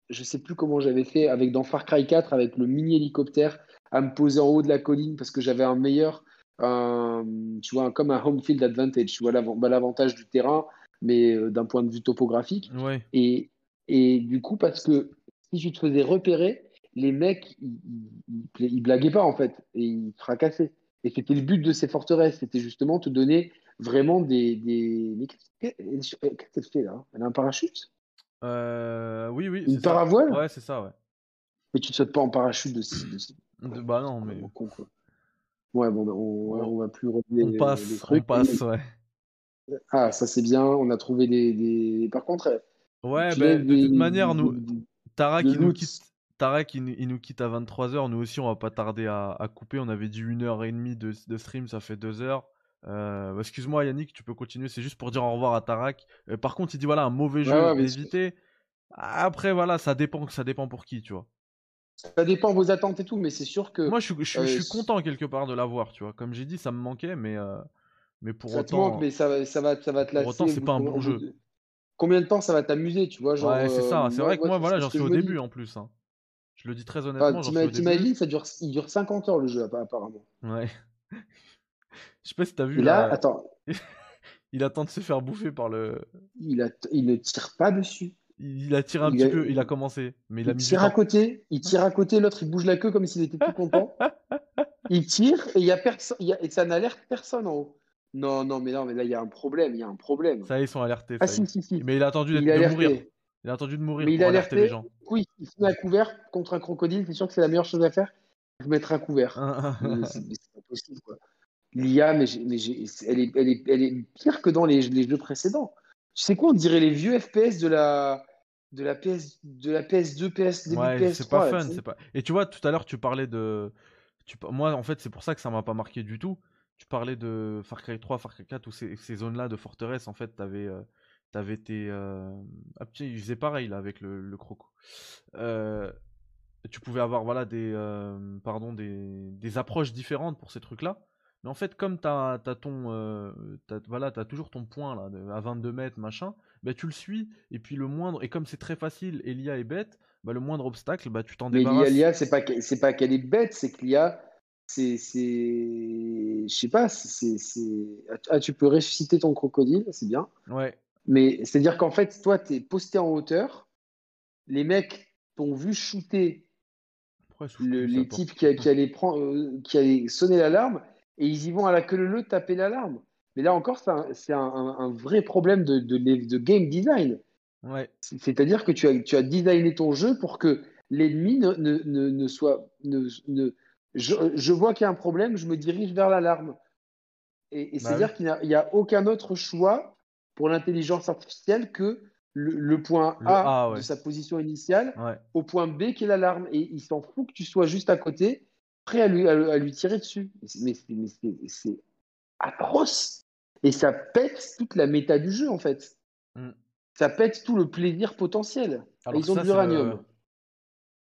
Je sais plus comment j'avais fait avec dans Far Cry 4 avec le mini hélicoptère à me poser en haut de la colline parce que j'avais un meilleur, tu vois, comme un home field advantage, tu vois, bah, l'avantage du terrain, mais euh, d'un point de vue topographique. Et, et du coup, parce que si tu te faisais repérer, les mecs, ils, ils, blaguaient pas en fait, et ils fracassaient. Et c'était le but de ces forteresses, c'était justement te donner vraiment des. des... Mais qu'est-ce qu'elle fait là? Elle a un parachute? Euh, Oui, oui. Une paravoile? Ouais, c'est ça, ouais. Mais tu ne sautes pas en parachute de, bah non, mais. Ouais, bon, ben, on, on va plus revenir. On passe, on passe, ouais. Ah, ça c'est bien, on a trouvé des. des... Par contre. Euh, ouais, ben, de toute manière, nous. Tarek, il nous quitte. Tarek, il, nous quitte à 23h. Nous aussi, on va pas tarder à, à couper. On avait dit 1h30 de, de stream, ça fait 2h. Euh, Excuse-moi, Yannick, tu peux continuer. C'est juste pour dire au revoir à Tarak. Euh, par contre, il dit voilà, un mauvais jeu, ouais, éviter. Après, voilà, ça dépend, ça dépend pour qui, tu vois. Ça dépend vos attentes et tout, mais c'est sûr que. Moi, je, je, je, suis euh, content quelque part de l'avoir, tu vois. Comme j'ai dit, ça me manquait, mais, euh, mais pour ça autant. Te manque, mais ça, ça, va, ça va te lasser. Pour autant, c'est pas un bon jeu. Combien de temps ça va t'amuser, tu vois genre, Ouais, c'est ça. C'est vrai que moi, voilà, j'en suis au début en plus. Hein. Je le dis très honnêtement. Ah, T'imagines, ça dure, il dure 50 heures le jeu, apparemment. Ouais. Je sais pas si t'as vu. Et là, attends. il attend de se faire bouffer par le. Il, a... il ne tire pas dessus. Il a tiré un petit peu, il a commencé, mais il, a tire à côté, il tire à côté, l'autre il bouge la queue comme s'il était tout content. il tire et il y a personne, et ça n'alerte personne en haut. Non, non, mais non, mais là il y a un problème, il y a un problème. Ça ils sont alertés. Ah si, si, si. Mais il a attendu de mourir. Il a attendu de mourir mais pour il a alerter les gens. Oui, il se met à couvert contre un crocodile, c'est sûr que c'est la meilleure chose à faire? Je mettre à couvert. c'est pas possible quoi. L'IA, mais, mais elle, est, elle, est, elle, est, pire que dans les, les jeux précédents. Tu sais quoi, on dirait les vieux FPS de la, de la PS de la PS2 PS début ouais, PS3 c'est pas fun c'est pas et tu vois tout à l'heure tu parlais de tu... moi en fait c'est pour ça que ça m'a pas marqué du tout tu parlais de Far Cry 3 Far Cry 4 ou ces, ces zones là de forteresse en fait t'avais euh, t'avais tes euh... ah, ils faisaient pareil là avec le, le croco euh... tu pouvais avoir voilà des euh, pardon des... des approches différentes pour ces trucs là mais en fait, comme tu as, ton, euh, voilà, as toujours ton point là, à 22 mètres, machin, bah, tu le suis, et puis le moindre, et comme c'est très facile, et l'IA est bête, bah, le moindre obstacle, bah, tu t'en. Mais l'IA, c'est pas, c'est pas qu'elle est bête, c'est que l'IA, c'est, je sais pas, c'est, ah, tu peux ressusciter ton crocodile, c'est bien. Ouais. Mais c'est-à-dire qu'en fait, toi, tu es posté en hauteur, les mecs t'ont vu shooter le, les types qui, qui, allaient prendre, euh, qui allaient sonner l'alarme, et ils y vont à la queue leu taper l'alarme. Mais là encore, c'est un, un, vrai problème de, de, de game design. Ouais. C'est-à-dire que tu as, tu as designé ton jeu pour que l'ennemi ne, ne, ne, soit. Ne, je, je, vois qu'il y a un problème, je me dirige vers l'alarme. Et, bah c'est-à-dire qu'il n'y a, aucun autre choix pour l'intelligence artificielle que le, point A, de sa position initiale au point B qui est l'alarme. Et il s'en fout que tu sois juste à côté prêt à lui, à, lui tirer dessus. Mais, c'est atroce. Et ça pète toute la méta du jeu, en fait. Mm. Ça pète tout le plaisir potentiel. Ils ont de l'uranium.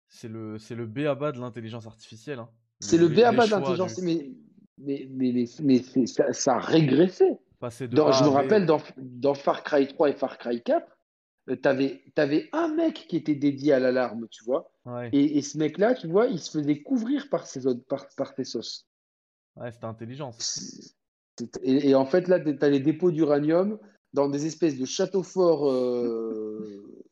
C'est le, c'est le B.A.B.A. de l'intelligence artificielle. Hein. C'est le B.A.B.A. de l'intelligence, mais, mais, mais, mais, ça, ça, a régressé. Dans, je me rappelle dans, dans Far Cry 3 et Far Cry 4, euh, t'avais avais un mec qui était dédié à l'alarme, tu vois. Et, et, ce mec-là, tu vois, il se faisait couvrir par ses, autres, par, par ses sauces. Ouais, c'était intelligent. Et, et, en fait, là, tu as les dépôts d'uranium dans des espèces de châteaux forts. Euh,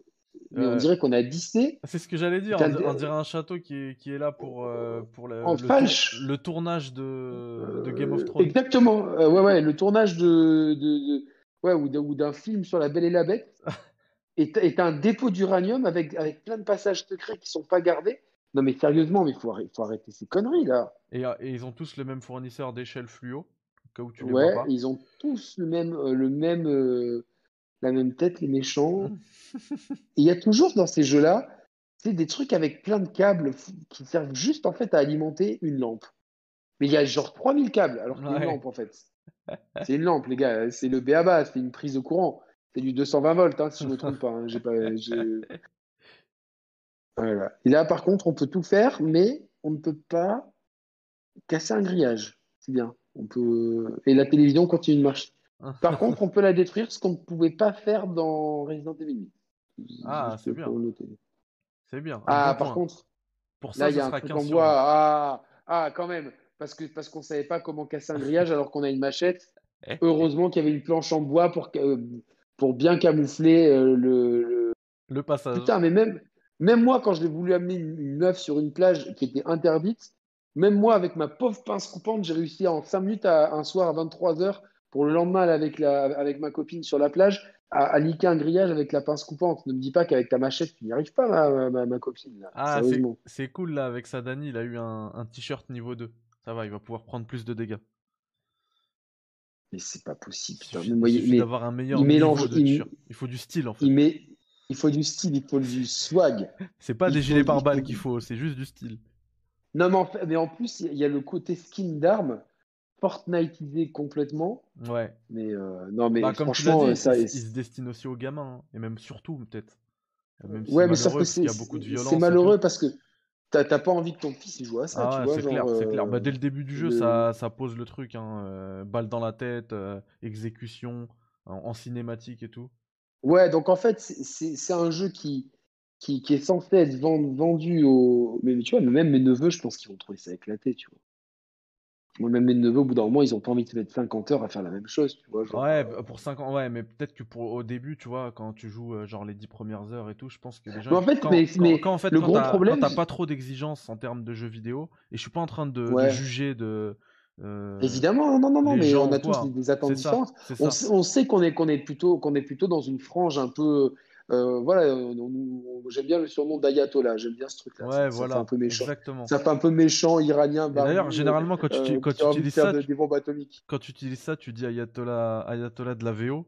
mais on dirait qu'on a dissé. C'est ce que j'allais dire. On, dirait un château qui est, qui est là pour, pour le, le, tournage de, de, Game of Thrones. Exactement. ouais, ouais, le tournage de, de, ouais, ou d'un film sur la Belle et la Bête. est, est un dépôt d'uranium avec, avec plein de passages secrets qui sont pas gardés. Non mais sérieusement, mais il faut, faut, arrêter ces conneries là. Et, et ils ont tous le même fournisseur d'échelle fluo cas où tu les ouais, ils ont tous le même, euh, le même, euh, la même tête, les méchants. Il y a toujours dans ces jeux-là, c'est des trucs avec plein de câbles qui servent juste en fait à alimenter une lampe. Mais il y a genre 3000 câbles alors qu'il y a une lampe en fait. C'est une lampe, les gars. C'est le BABA, c'est une prise de courant. C'est du 220 volts, hein, si je ne me trompe pas. Hein. J'ai pas voilà. Et là, par contre, on peut tout faire, mais on ne peut pas casser un grillage. C'est bien. On peut... Et la télévision continue de marcher. Par contre, on peut la détruire, ce qu'on ne pouvait pas faire dans Resident Evil Ah, c'est bien. C'est bien. Ah, par contre, pour ça, là, il y a un truc en bois. Ah, ah, quand même. Parce qu'on parce qu'on ne savait pas comment casser un grillage alors qu'on a une machette. Eh. Heureusement qu'il y avait une planche en bois pour, pour bien camoufler euh, le, le, passage. Putain, mais même, même moi, quand je l'ai voulu amener une meuf sur une plage qui était interdite, même moi, avec ma pauvre pince coupante, j'ai réussi en 5 minutes à, un soir à 23h pour le lendemain avec, la, avec ma copine sur la plage à, à liquer un grillage avec la pince coupante. Ne me dis pas qu'avec ta machette, tu n'y arrives pas, ma, ma, copine. ah, c'est cool là, avec sa Dani, il a eu un, un t-shirt niveau 2. Ça va, il va pouvoir prendre plus de dégâts. Mais c'est pas possible. Il d'avoir un meilleur il mélange, il, il, faut du style en fait. Il, met, il faut du style, il faut du swag. C'est pas des gilets pare-balles qu'il faut, c'est juste du style. Non, mais en, mais en plus, il y a le côté skin d'armes, Fortniteisé complètement. Ouais. Mais euh, non, mais bah, franchement, ça. Il, se destine aussi aux gamins, hein, et même surtout, peut-être. Même si ouais, mais sauf que c'est C'est malheureux parce que t'as pas envie que ton fils joue à ça. Ah, c'est clair, c'est clair. Bah, dès le début du jeu, ça, ça, pose le truc. Hein, euh, balle dans la tête, euh, exécution, en, cinématique et tout. Ouais, donc en fait, c'est un jeu qui, qui, est censé être vendu au. Mais, tu vois, même mes neveux, je pense qu'ils vont trouver ça éclaté, tu vois. Moi, même mes neveux, au bout d'un moment, ils ont pas envie de se mettre 50 heures à faire la même chose, tu vois. ouais, euh, pour 5 ans, ouais, mais peut-être que pour au début, tu vois, quand tu joues euh, genre les 10 premières heures et tout, je pense que les gens. en fait, mais, quand, en fait, le gros problème. Quand t'as pas trop d'exigences en termes de jeux vidéo, et je suis pas en train de, juger de. Euh, Évidemment, non, non, non, mais on a tous des, attentes différentes. On, on, sait qu'on est, qu'on est, plutôt, qu'on est plutôt dans une frange un peu euh, voilà, j'aime bien le surnom d'Ayatollah, j'aime bien ce truc-là. Ouais, ça, voilà, fait un peu méchant. Ça fait un peu méchant, iranien. D'ailleurs, généralement, quand tu, euh, quand tu utilises ça, tu, quand tu utilises ça, tu dis Ayatollah, Ayatollah de la VO.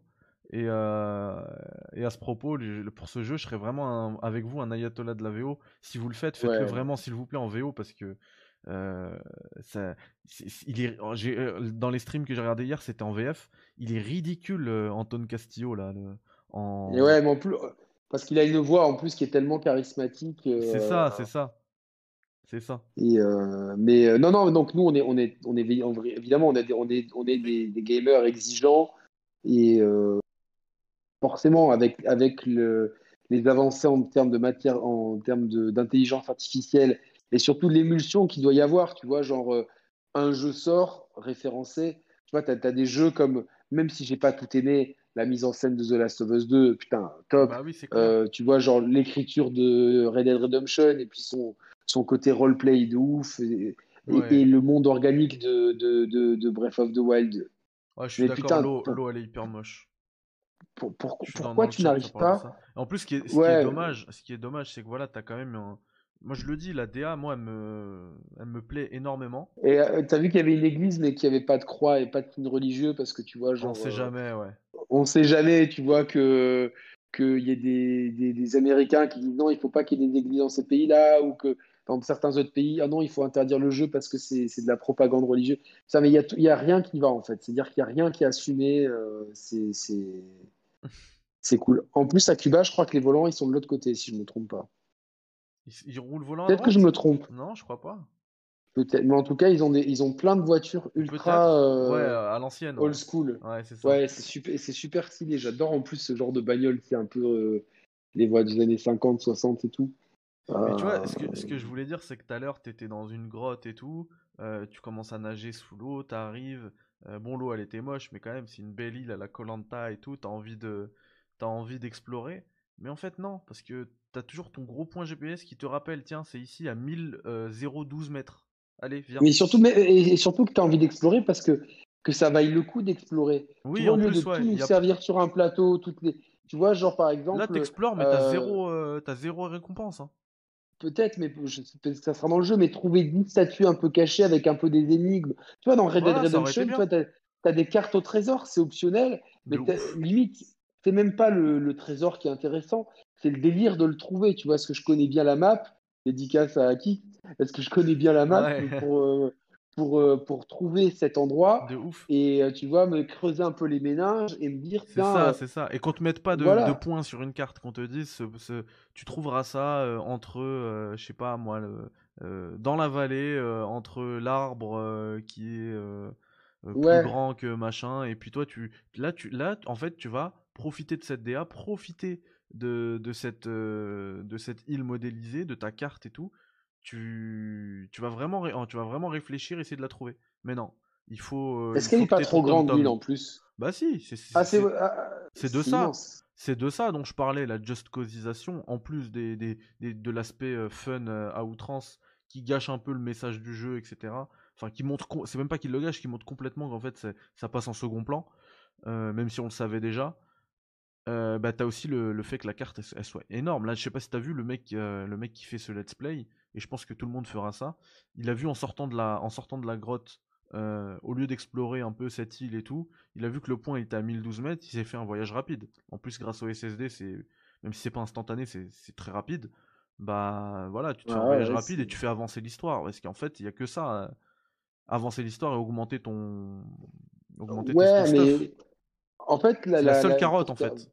Et, euh, et à ce propos, pour ce jeu, je serais vraiment avec vous un Ayatollah de la VO. Si vous le faites, faites-le vraiment, s'il vous plaît, en VO, parce que ça, il est, dans les streams que j'ai regardé hier, c'était en VF. Il est ridicule, Anton Castillo, là. Le, et ouais, mais en plus, parce qu'il a une voix en plus qui est tellement charismatique. c'est ça, c'est ça. C'est ça. Et euh, mais euh, non, non, donc nous, on est, on est, on est évidemment, on, a des, on est, on est des, gamers exigeants et euh, forcément, avec, avec le, les avancées en termes de matière, en termes d'intelligence artificielle et surtout l'émulsion qu'il doit y avoir, tu vois, genre un jeu sort référencé. Tu vois, tu as, as, des jeux comme, même si j'ai pas tout aimé, la mise en scène de The Last of Us 2, putain, top. Bah euh, tu vois, genre l'écriture de Red Dead Redemption et puis son, son côté roleplay de ouf et, le monde organique de, de, de, Breath of the Wild. Ouais, je suis d'accord, l'eau, elle est hyper moche. pourquoi tu n'arrives pas En plus, ce qui est, ce qui est dommage, ce qui est dommage, c'est que voilà, t'as quand même un moi, je le dis, la DA, moi, elle me, elle me plaît énormément. Et euh, t'as vu qu'il y avait une église, mais qu'il n'y avait pas de croix et pas de signe religieux, parce que tu vois, genre. On sait euh, jamais, ouais. On sait jamais, tu vois, que qu'il y ait des, des, Américains qui disent non, il faut pas qu'il y ait des églises dans ces pays-là, ou que dans certains autres pays, ah non, il faut interdire le jeu parce que c'est de la propagande religieuse. Ça, mais il n'y a, a rien qui va, en fait. C'est-à-dire qu'il n'y a rien qui est assumé. Euh, c'est cool. En plus, à Cuba, je crois que les volants, ils sont de l'autre côté, si je ne me trompe pas. Ils, roulent volant Peut-être que je me trompe. Non, je crois pas. Peut-être, mais en tout cas, ils ont, des, ils ont plein de voitures ultra euh, ouais, à l'ancienne. Old school. Ouais, c'est ça. Ouais, c'est super, c'est super stylé. J'adore en plus ce genre de bagnole qui est un peu euh, les voies des années 50, 60 et tout. Mais tu vois, ce que, ce que je voulais dire, c'est que tout à l'heure, tu étais dans une grotte et tout. Euh, tu commences à nager sous l'eau, tu arrives, bon, l'eau, elle était moche, mais quand même, c'est une belle île à la Colanta et tout. T'as envie de, t'as envie d'explorer. Mais en fait, non, parce que t'as toujours ton gros point GPS qui te rappelle, tiens, c'est ici à 1012 mètres. Allez, viens. Mais surtout, mais, et surtout que t'as envie d'explorer parce que que ça vaille le coup d'explorer. Oui, en lieu plus, de tout nous servir sur un plateau, toutes les. Tu vois, genre par exemple. Là, t'explores, mais t'as zéro, as zéro récompense. Hein. Peut-être, mais ça sera dans le jeu, mais trouver 10 statues un peu cachées avec un peu des énigmes. Tu vois, dans Red Dead Redemption, tu as, des cartes au trésor, c'est optionnel, mais limite, c'est même pas le, trésor qui est intéressant, c'est le délire de le trouver. Tu vois, est-ce que je connais bien la map Dédicace à qui Est-ce que je connais bien la map pour, euh, pour, euh, pour trouver cet endroit. De ouf. et euh, tu vois me creuser un peu les méninges et me dire c'est ça c'est ça. Et qu'on te mette pas de, de, points sur une carte qu'on te dise ce, tu trouveras ça entre je sais pas moi dans la vallée entre l'arbre qui est plus grand que machin. Et puis toi tu là tu là en fait tu vas profiter de cette DA profiter de, de cette de cette île modélisée de ta carte et tout tu, tu, vas vraiment, tu vas vraiment réfléchir, essayer de la trouver. Mais non, il faut. Est-ce qu'elle n'est pas trop grande l'île en plus? Bah si, c'est ah, ah, de ça. C'est de ça dont je parlais, la just causisation, en plus des, des, de l'aspect fun à outrance qui gâche un peu le message du jeu, etc. Enfin, qui montre, c'est même pas qu'il le gâche, qui montre complètement qu'en fait ça passe en second plan, même si on le savait déjà. Euh, bah t'as aussi le, le, fait que la carte elle, soit énorme. Là, je sais pas si t'as vu le mec, le mec qui fait ce let's play, et je pense que tout le monde fera ça. Il a vu en sortant de la, en sortant de la grotte, euh, au lieu d'explorer un peu cette île et tout, il a vu que le point était à 1012 mètres, il s'est fait un voyage rapide. En plus, grâce au SSD, c'est, même si c'est pas instantané, c'est, très rapide. Bah voilà, tu te fais un voyage rapide et tu fais avancer l'histoire. Parce qu'en fait, il y a que ça, euh, avancer l'histoire et augmenter ton, augmenter ouais, mais en fait, la, la seule carotte en fait.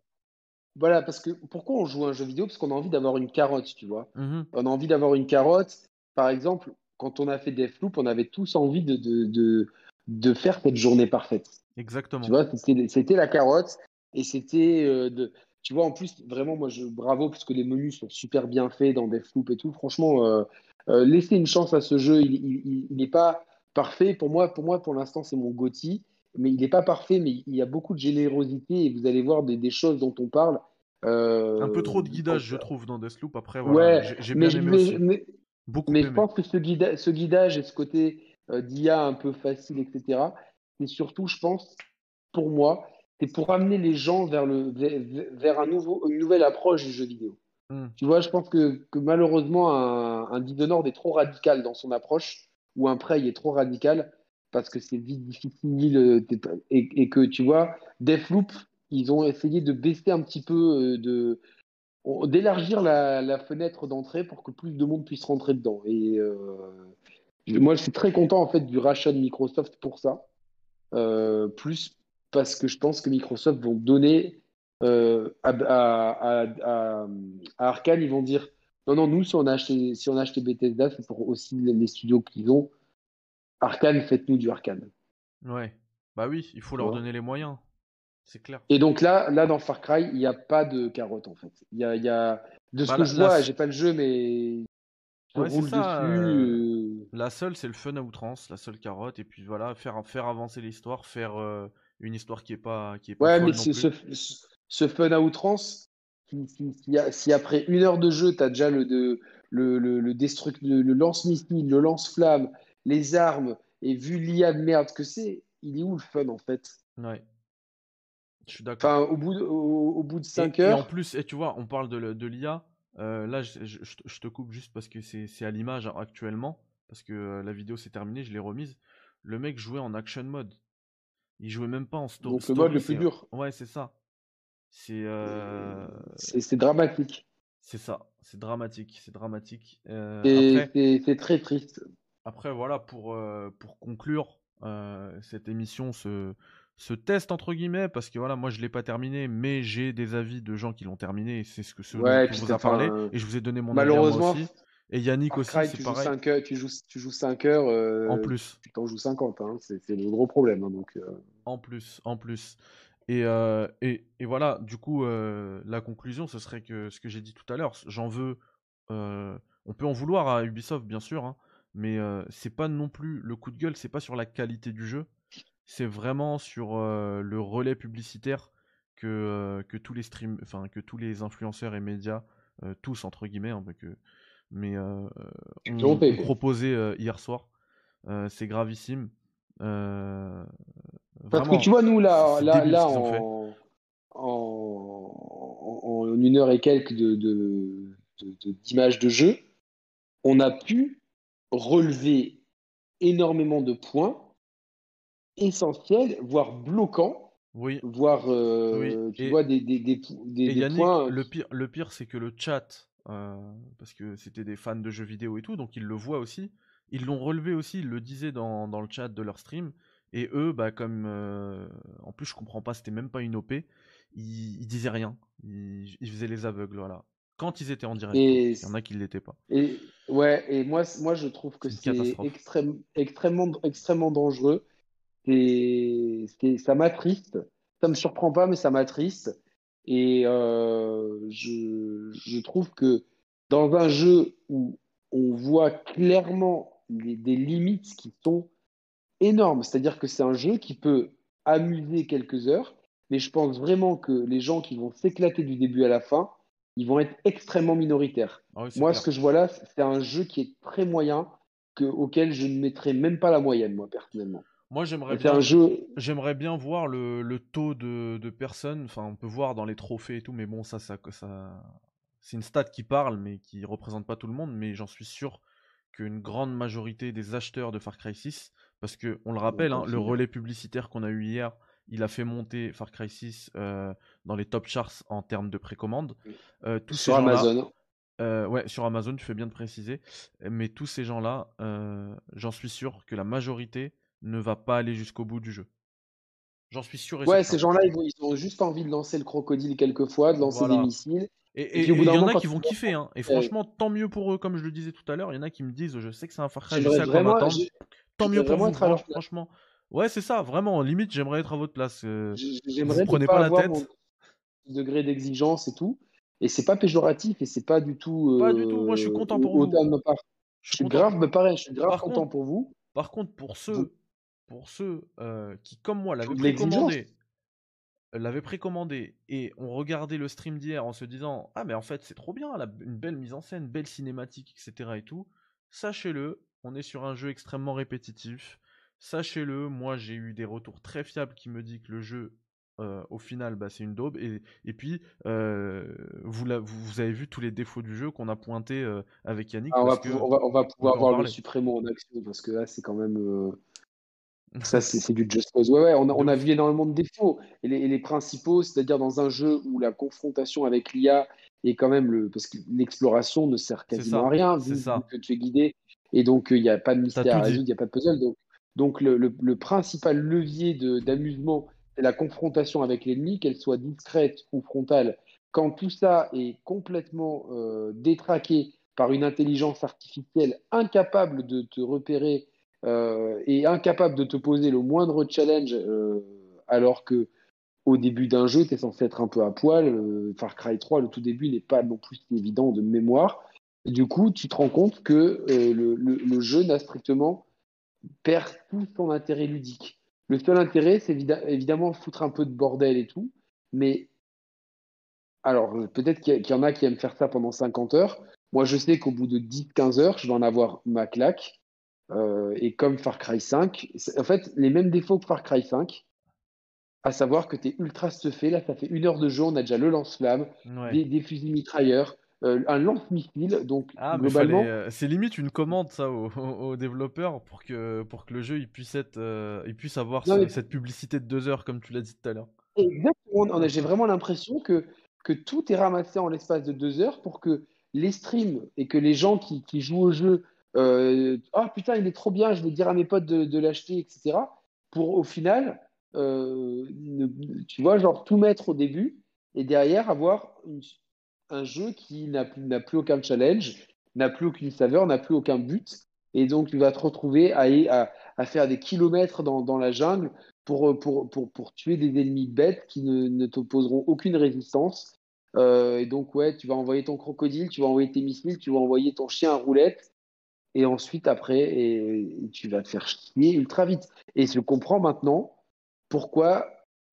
Voilà, parce que pourquoi on joue un jeu vidéo? Parce qu'on a envie d'avoir une carotte, tu vois. Mmh on a envie d'avoir une carotte. Par exemple, quand on a fait Deathloop, on avait tous envie de, de, de, faire cette journée parfaite. Exactement. Tu vois, c'était la carotte. Et c'était euh, de. Tu vois, en plus, vraiment, moi, je, bravo, parce que les menus sont super bien faits dans Deathloop et tout. Franchement, euh, euh, laissez une chance à ce jeu. Il n'est pas parfait. Pour moi, pour, moi, pour l'instant, c'est mon Gotti mais il n'est pas parfait, mais il y a beaucoup de générosité et vous allez voir des, choses dont on parle. Euh, un peu trop de guidage, je trouve, dans Deathloop. Après, voilà, j'ai bien aimé aussi. Mais, beaucoup mais je pense que ce, ce guidage et ce côté euh, d'IA un peu facile, etc., c'est surtout, je pense, pour moi, c'est pour amener les gens vers, le, vers, un nouveau, une nouvelle approche du jeu vidéo. Hmm. Tu vois, je pense que, que malheureusement, un, un Dishonored est trop radical dans son approche, ou un Prey est trop radical parce que c'est vite difficile euh, et, que tu vois, Deathloop, ils ont essayé de baisser un petit peu, euh, d'élargir la, fenêtre d'entrée pour que plus de monde puisse rentrer dedans. Et euh, moi, je suis très content en fait du rachat de Microsoft pour ça, plus parce que je pense que Microsoft vont donner à, à, Arkane, ils vont dire non, non, nous, si on a acheté Bethesda, c'est pour aussi les studios qu'ils ont. Arkane, faites-nous du Arkane. Ouais. Bah oui, il faut leur donner les moyens. C'est clair. Et donc là, là dans Far Cry, il n'y a pas de carotte en fait. Il y a, y a... De ce bah, que je vois, j'ai pas le jeu, mais ouais, roule ça, dessus. Euh, la seule, c'est le fun à outrance, la seule carotte, et puis voilà, faire, faire avancer l'histoire, faire euh, une histoire qui est pas, qui est pas Ouais, mais ce, ce, fun à outrance, si, après une heure de jeu, tu as déjà le, le, le, le, le lance-missile, le lance-flamme, les armes, et vu l'IA de merde que c'est, il est où le fun en fait? Ouais. Je suis d'accord. Enfin, au bout de, au, bout de 5 heures. Et en plus, et tu vois, on parle de, de l'IA. Euh, là, je, je, te coupe juste parce que c'est à l'image actuellement. Parce que euh, la vidéo s'est terminée, je l'ai remise. Le mec jouait en action mode. Il jouait même pas en story. Donc le mode le plus dur. Ouais, c'est ça. C'est euh... c'est dramatique. C'est ça, c'est dramatique, c'est dramatique. Euh, c'est très triste. Après, voilà, pour, euh, pour conclure euh, cette émission, ce, ce test entre guillemets, parce que voilà, moi je l'ai pas terminé, mais j'ai des avis de gens qui l'ont terminé, et c'est ce que ce ouais, vous a parlé, et je vous ai donné mon malheureusement, avis aussi. Et Yannick aussi, c'est pareil. 5 heures, tu, joues, tu joues 5 heures. Euh, en plus. Tu t'en joues 50, hein, c'est le gros problème. Hein, donc, En plus, en plus. Et, et, et, voilà, du coup, la conclusion, ce serait que ce que j'ai dit tout à l'heure, j'en veux. on peut en vouloir à Ubisoft, bien sûr, hein, mais c'est pas non plus le coup de gueule, c'est pas sur la qualité du jeu, c'est vraiment sur le relais publicitaire que, que tous les stream, enfin que tous les influenceurs et médias, tous entre guillemets, hein, que, mais ont, proposé hier soir. c'est gravissime. Parce que tu vois, nous là, là, là en, en, une heure et quelques de, d'images de, de jeu, on a pu relever énormément de points essentiels, voire bloquants. Oui. Voire, euh, tu vois, des, des, des, des points. Le pire, le pire c'est que le chat, euh, parce que c'était des fans de jeux vidéo et tout, donc ils le voient aussi. Ils l'ont relevé aussi, ils le disaient dans, dans, le chat de leur stream. Et eux, bah, comme. Euh, en plus, je comprends pas, c'était même pas une OP. Ils, ils disaient rien. Ils, ils, faisaient les aveugles, voilà quand ils étaient en direct. Il y en a qui ne l'étaient pas. Et, ouais, et moi, moi je trouve que c'est extrême, extrêmement, extrêmement dangereux. Et ça m'attriste. Ça me surprend pas, mais ça m'attriste. Et euh, je, je, trouve que dans un jeu où on voit clairement des limites qui sont énormes, c'est-à-dire que c'est un jeu qui peut amuser quelques heures, mais je pense vraiment que les gens qui vont s'éclater du début à la fin, ils vont être extrêmement minoritaires. Ah moi, ce que je vois là, c'est un jeu qui est très moyen, que, auquel je ne mettrais même pas la moyenne, moi, personnellement. Moi, j'aimerais bien, jeu... j'aimerais bien voir le, le taux de, de, personnes. Enfin, on peut voir dans les trophées et tout, mais bon, ça, ça, ça... c'est une stat qui parle, mais qui représente pas tout le monde. Mais j'en suis sûr qu'une grande majorité des acheteurs de Far Cry 6, parce que on le rappelle, hein, le relais publicitaire qu'on a eu hier, il a fait monter Far Cry 6 euh, dans les top charts en termes de précommande. Euh, sur Amazon. Euh, ouais, sur Amazon, tu fais bien de préciser. Mais tous ces gens-là, j'en suis sûr que la majorité ne va pas aller jusqu'au bout du jeu. J'en suis sûr. Et ouais, ces gens-là, ils, ont juste envie de lancer le crocodile quelquefois, de lancer des missiles. Et, il y en a qui vont kiffer. Hein. Et franchement, tant mieux pour eux, comme je le disais tout à l'heure. Il y en a qui me disent Je sais que c'est un Far Cry, je sais à quoi m'attendre. Tant mieux pour vous, franchement. Ouais, c'est ça, vraiment. Limite, j'aimerais être à votre place. Euh, j'aimerais prenez pas, la tête. Mon degré d'exigence et tout. Et c'est pas péjoratif et c'est pas du tout. pas du tout. Moi, je suis content pour vous. Je suis, grave, mais pareil, je suis grave content pour vous. Par contre, pour ceux, pour ceux euh, qui, comme moi, l'avaient précommandé, l'avaient précommandé et ont regardé le stream d'hier en se disant ah mais en fait c'est trop bien, une belle mise en scène, belle cinématique, etc. et tout. Sachez-le, on est sur un jeu extrêmement répétitif. Sachez-le, moi j'ai eu des retours très fiables qui me disent que le jeu, euh, au final, bah, c'est une daube. Et, et puis, euh, vous, vous, avez vu tous les défauts du jeu qu'on a pointés euh, avec Yannick. Ah, on, va pouvoir, on, va, pouvoir voir le Supremo en action parce que là, c'est quand même. Ça, c'est du Just Cause. Ouais, ouais, on a, on a vu énormément de défauts. Et les, les principaux, c'est-à-dire dans un jeu où la confrontation avec l'IA est quand même le. Parce que l'exploration ne sert quasiment à rien, vu, que tu es guidé. Et donc, il n'y a pas de mystère à résoudre, il n'y a pas de puzzle. Donc, donc le, principal levier d'amusement, c'est la confrontation avec l'ennemi, qu'elle soit discrète ou frontale. Quand tout ça est complètement euh, détraqué par une intelligence artificielle incapable de te repérer euh, et incapable de te poser le moindre challenge, euh, alors que au début d'un jeu, tu es censé être un peu à poil. Far Cry 3, le tout début n'est pas non plus évident de mémoire. du coup, tu te rends compte que le, jeu n'a strictement perd tout son intérêt ludique. Le seul intérêt, c'est évidemment foutre un peu de bordel et tout, mais alors peut-être qu'il y en a qui aiment faire ça pendant 50 heures. Moi, je sais qu'au bout de 10-15 heures, je vais en avoir ma claque. Euh, et comme Far Cry 5, en fait, les mêmes défauts que Far Cry 5, à savoir que tu es ultra stuffé. Là, ça fait une heure de jeu, on a déjà le lance-flamme, des, fusils mitrailleurs, euh, un lance-missile. Donc, ah, globalement. Euh, c'est limite une commande, ça, aux, développeurs pour que, pour que le jeu il puisse, être, euh, il puisse avoir cette publicité de deux heures, comme tu l'as dit tout à l'heure. Exactement. J'ai vraiment l'impression que, que tout est ramassé en l'espace de deux heures pour que les streams et que les gens qui, qui jouent au jeu. Ah putain, il est trop bien, je vais dire à mes potes de, de l'acheter, etc. Pour au final, tu vois, genre tout mettre au début et derrière avoir une, un jeu qui n'a plus, aucun challenge, n'a plus aucune saveur, n'a plus aucun but. Et donc, tu vas te retrouver à, faire des kilomètres dans, la jungle pour, tuer des ennemis bêtes qui ne, t'opposeront aucune résistance. Euh, et donc, ouais, tu vas envoyer ton crocodile, tu vas envoyer tes missiles, tu vas envoyer ton chien à roulette. et ensuite après, tu vas te faire chier ultra vite. Et je comprends maintenant pourquoi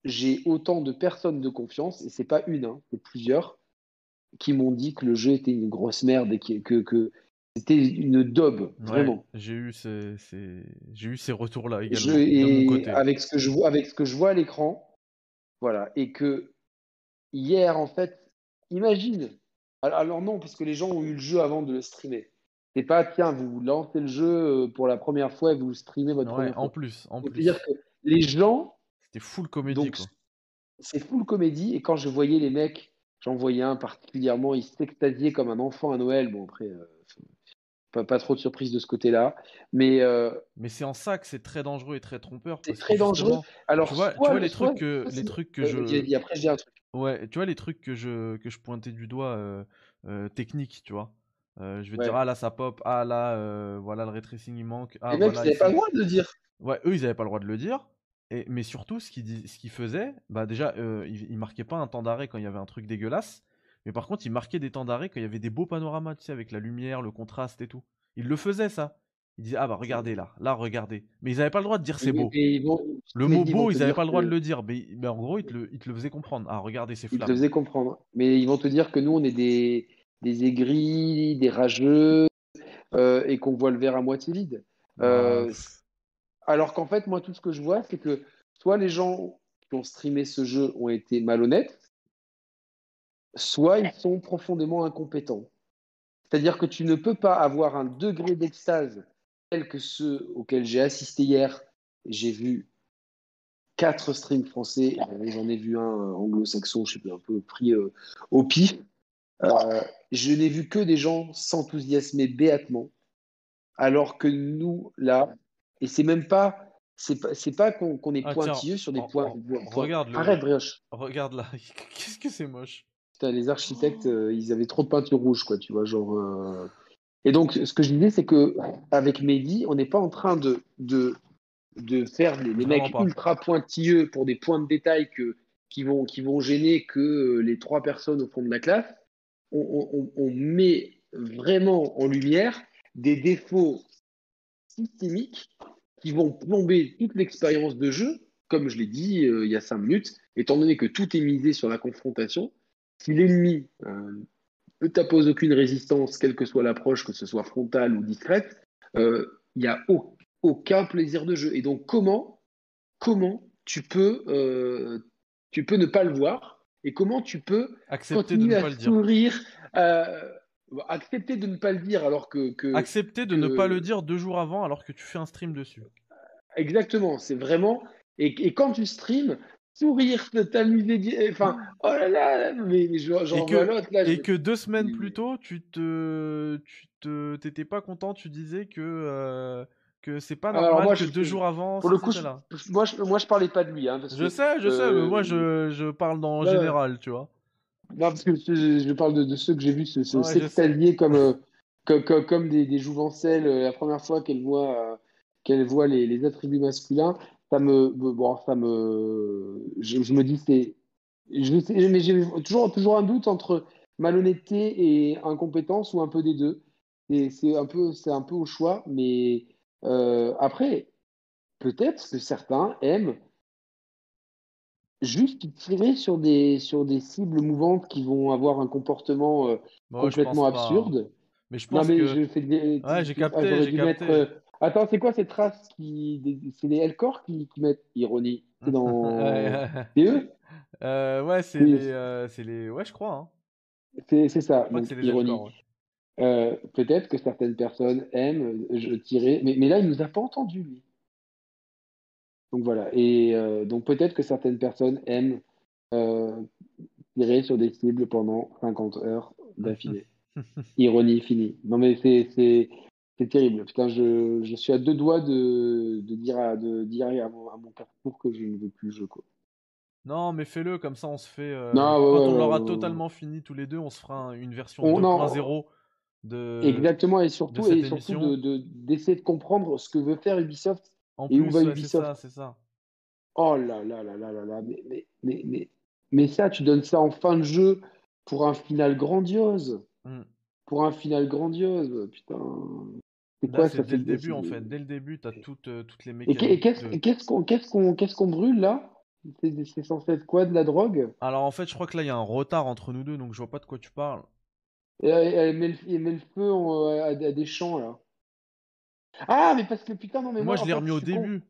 j'ai autant de personnes de confiance, et c'est pas une, hein, c'est plusieurs, qui m'ont dit que le jeu était une grosse merde et que, que, c'était une daube, vraiment. j'ai eu ces, j'ai eu ces retours-là également. de mon côté. Avec ce que je vois, avec ce que je vois à l'écran, voilà, et que hier, en fait, imagine. Alors non, parce que les gens ont eu le jeu avant de le streamer. C'est pas tiens, vous lancez le jeu euh, pour la première fois et vous streamez votre ouais, en plus, en plus. dire que les gens. C'était full comédie. C'est full comédie et quand je voyais les mecs, j'en voyais un particulièrement, il s'extasiait comme un enfant à Noël. Bon après, euh, pas, pas, trop de surprise de ce côté-là, mais. Euh, mais c'est en ça que c'est très dangereux et très trompeur. C'est très dangereux. Alors tu vois, tu vois les trucs que les trucs que je. Après je dis un truc. Ouais, tu vois les trucs que je que je pointais du doigt technique, tu vois. Euh, je vais dire, ah là ça pop, ah là, euh, voilà le retracing il manque. Ah, les mecs, ils n'avaient pas le droit de le dire. Ouais, eux ils n'avaient pas le droit de le dire. Et, mais surtout, ce qu'ils ce faisaient, bah déjà, euh, ils, marquaient pas un temps d'arrêt quand il y avait un truc dégueulasse. Mais par contre, ils marquaient des temps d'arrêt quand il y avait des beaux panoramas, tu sais, avec la lumière, le contraste et tout. Ils le faisaient ça. Ils disaient, ah bah regardez là, là regardez. Mais ils n'avaient pas le droit de dire c'est beau. le mot beau, ils n'avaient pas le droit de le dire. Mais, en gros, ils te, le, ils te le faisaient comprendre. Ah regardez ces flammes. Ils te le faisaient comprendre. Mais ils vont te dire que nous, on est des des aigris, des rageux, euh, et qu'on voit le verre à moitié vide. Euh, alors qu'en fait, moi, tout ce que je vois, c'est que soit les gens qui ont streamé ce jeu ont été malhonnêtes, soit ils sont profondément incompétents. C'est-à-dire que tu ne peux pas avoir un degré d'extase tel que ceux auxquels j'ai assisté hier. J'ai vu quatre streams français, j'en ai vu un anglo-saxon, je plus, un peu pris euh, au pif. Euh, je n'ai vu que des gens s'enthousiasmer béatement, alors que nous, là, et c'est même pas. C'est pas, pas qu'on est pointilleux sur des points. regarde Arrête, Brioche. Regarde là. Qu'est-ce que c'est moche. les architectes, euh, ils avaient trop de peinture rouge, quoi, tu vois, genre. Euh. Et donc, ce que je disais, c'est que avec Mehdi, on n'est pas en train de, de, de faire les, mecs ultra pointilleux pour des points de détail que, qui, vont, qui vont gêner que les trois personnes au fond de la classe on, met vraiment en lumière des défauts systémiques qui vont plomber toute l'expérience de jeu, comme je l'ai dit euh, il y a cinq minutes, étant donné que tout est misé sur la confrontation. Si l'ennemi euh, ne t'appose aucune résistance, quelle que soit l'approche, que ce soit frontale ou discrète, euh, il n'y a aucun plaisir de jeu. Et donc, comment, comment tu, peux, tu peux ne pas le voir et comment tu peux accepter continuer de ne pas à le sourire, euh, accepter de ne pas le dire alors que, accepter de ne pas le dire deux jours avant alors que tu fais un stream dessus. Exactement, c'est vraiment et, quand tu streams, sourire, t'amuser, enfin oh là là, mais j'en vois l'autre là. Et que deux semaines plus tôt, tu te, tu te, t'étais pas content, tu disais que. Euh, que c'est pas normal moi, que deux jours avant. Pour le coup, moi, je, moi je parlais pas de lui. Hein, je sais, je sais, mais moi je, je parle dans général, tu vois. Non, parce que je, parle de, ceux que j'ai vus se, se comme, euh, comme, comme, des, des jouvencelles euh, la première fois qu'elle voit, euh, les, les, attributs masculins. Ça me. Bon, ça me. Je, je me dis, c'est. Mais j'ai toujours, toujours un doute entre malhonnêteté et incompétence ou un peu des deux. C'est un, peu, un peu au choix, mais euh, après, peut-être que certains aiment juste tirer sur des, sur des cibles mouvantes qui vont avoir un comportement euh, complètement hein. absurde. Mais je pense que... je fais des... Ouais, j'ai capté, j'ai capté. Euh, attends, c'est quoi cette trace qui... C'est les Elcor qui... qui mettent? Ironie C'est dans... C'est eux Ouais, c'est les... les... Ouais, je crois. Hein. C'est ça, ironie. Euh, peut-être que certaines personnes aiment euh, tirer, mais, mais, là, il nous a pas entendu, lui. Donc voilà. Et euh, donc peut-être que certaines personnes aiment tirer sur des cibles pendant 50 heures d'affilée. Ironie finie. Non, mais c'est terrible. Putain, je, je, suis à deux doigts de, de dire, à, de dire à, mon, à mon parcours que je ne veux plus jouer. Quoi. Non, mais fais-le, comme ça on se fait. quand on l'aura totalement fini tous les deux, on se fera une version 2.0 Exactement, et surtout, et surtout d'essayer de, de, comprendre ce que veut faire Ubisoft et où va Ubisoft. C'est ça, Oh là là là là là là, mais, mais, mais, mais, ça, tu donnes ça en fin de jeu pour un final grandiose. Mm. Pour un final grandiose, putain. C'est quoi ça Dès le début, en fait. Dès le début, tu as toutes, euh, toutes les mécaniques. Et qu'est-ce qu'on qu'est-ce qu'on brûle là? C'est censé être quoi De la drogue? Alors en fait, je crois que là, il y a un retard entre nous deux, donc je vois pas de quoi tu parles. Et, elle, met le, feu à, des champs là. Ah, mais parce que putain, non, mais moi. Moi, je l'ai remis au début.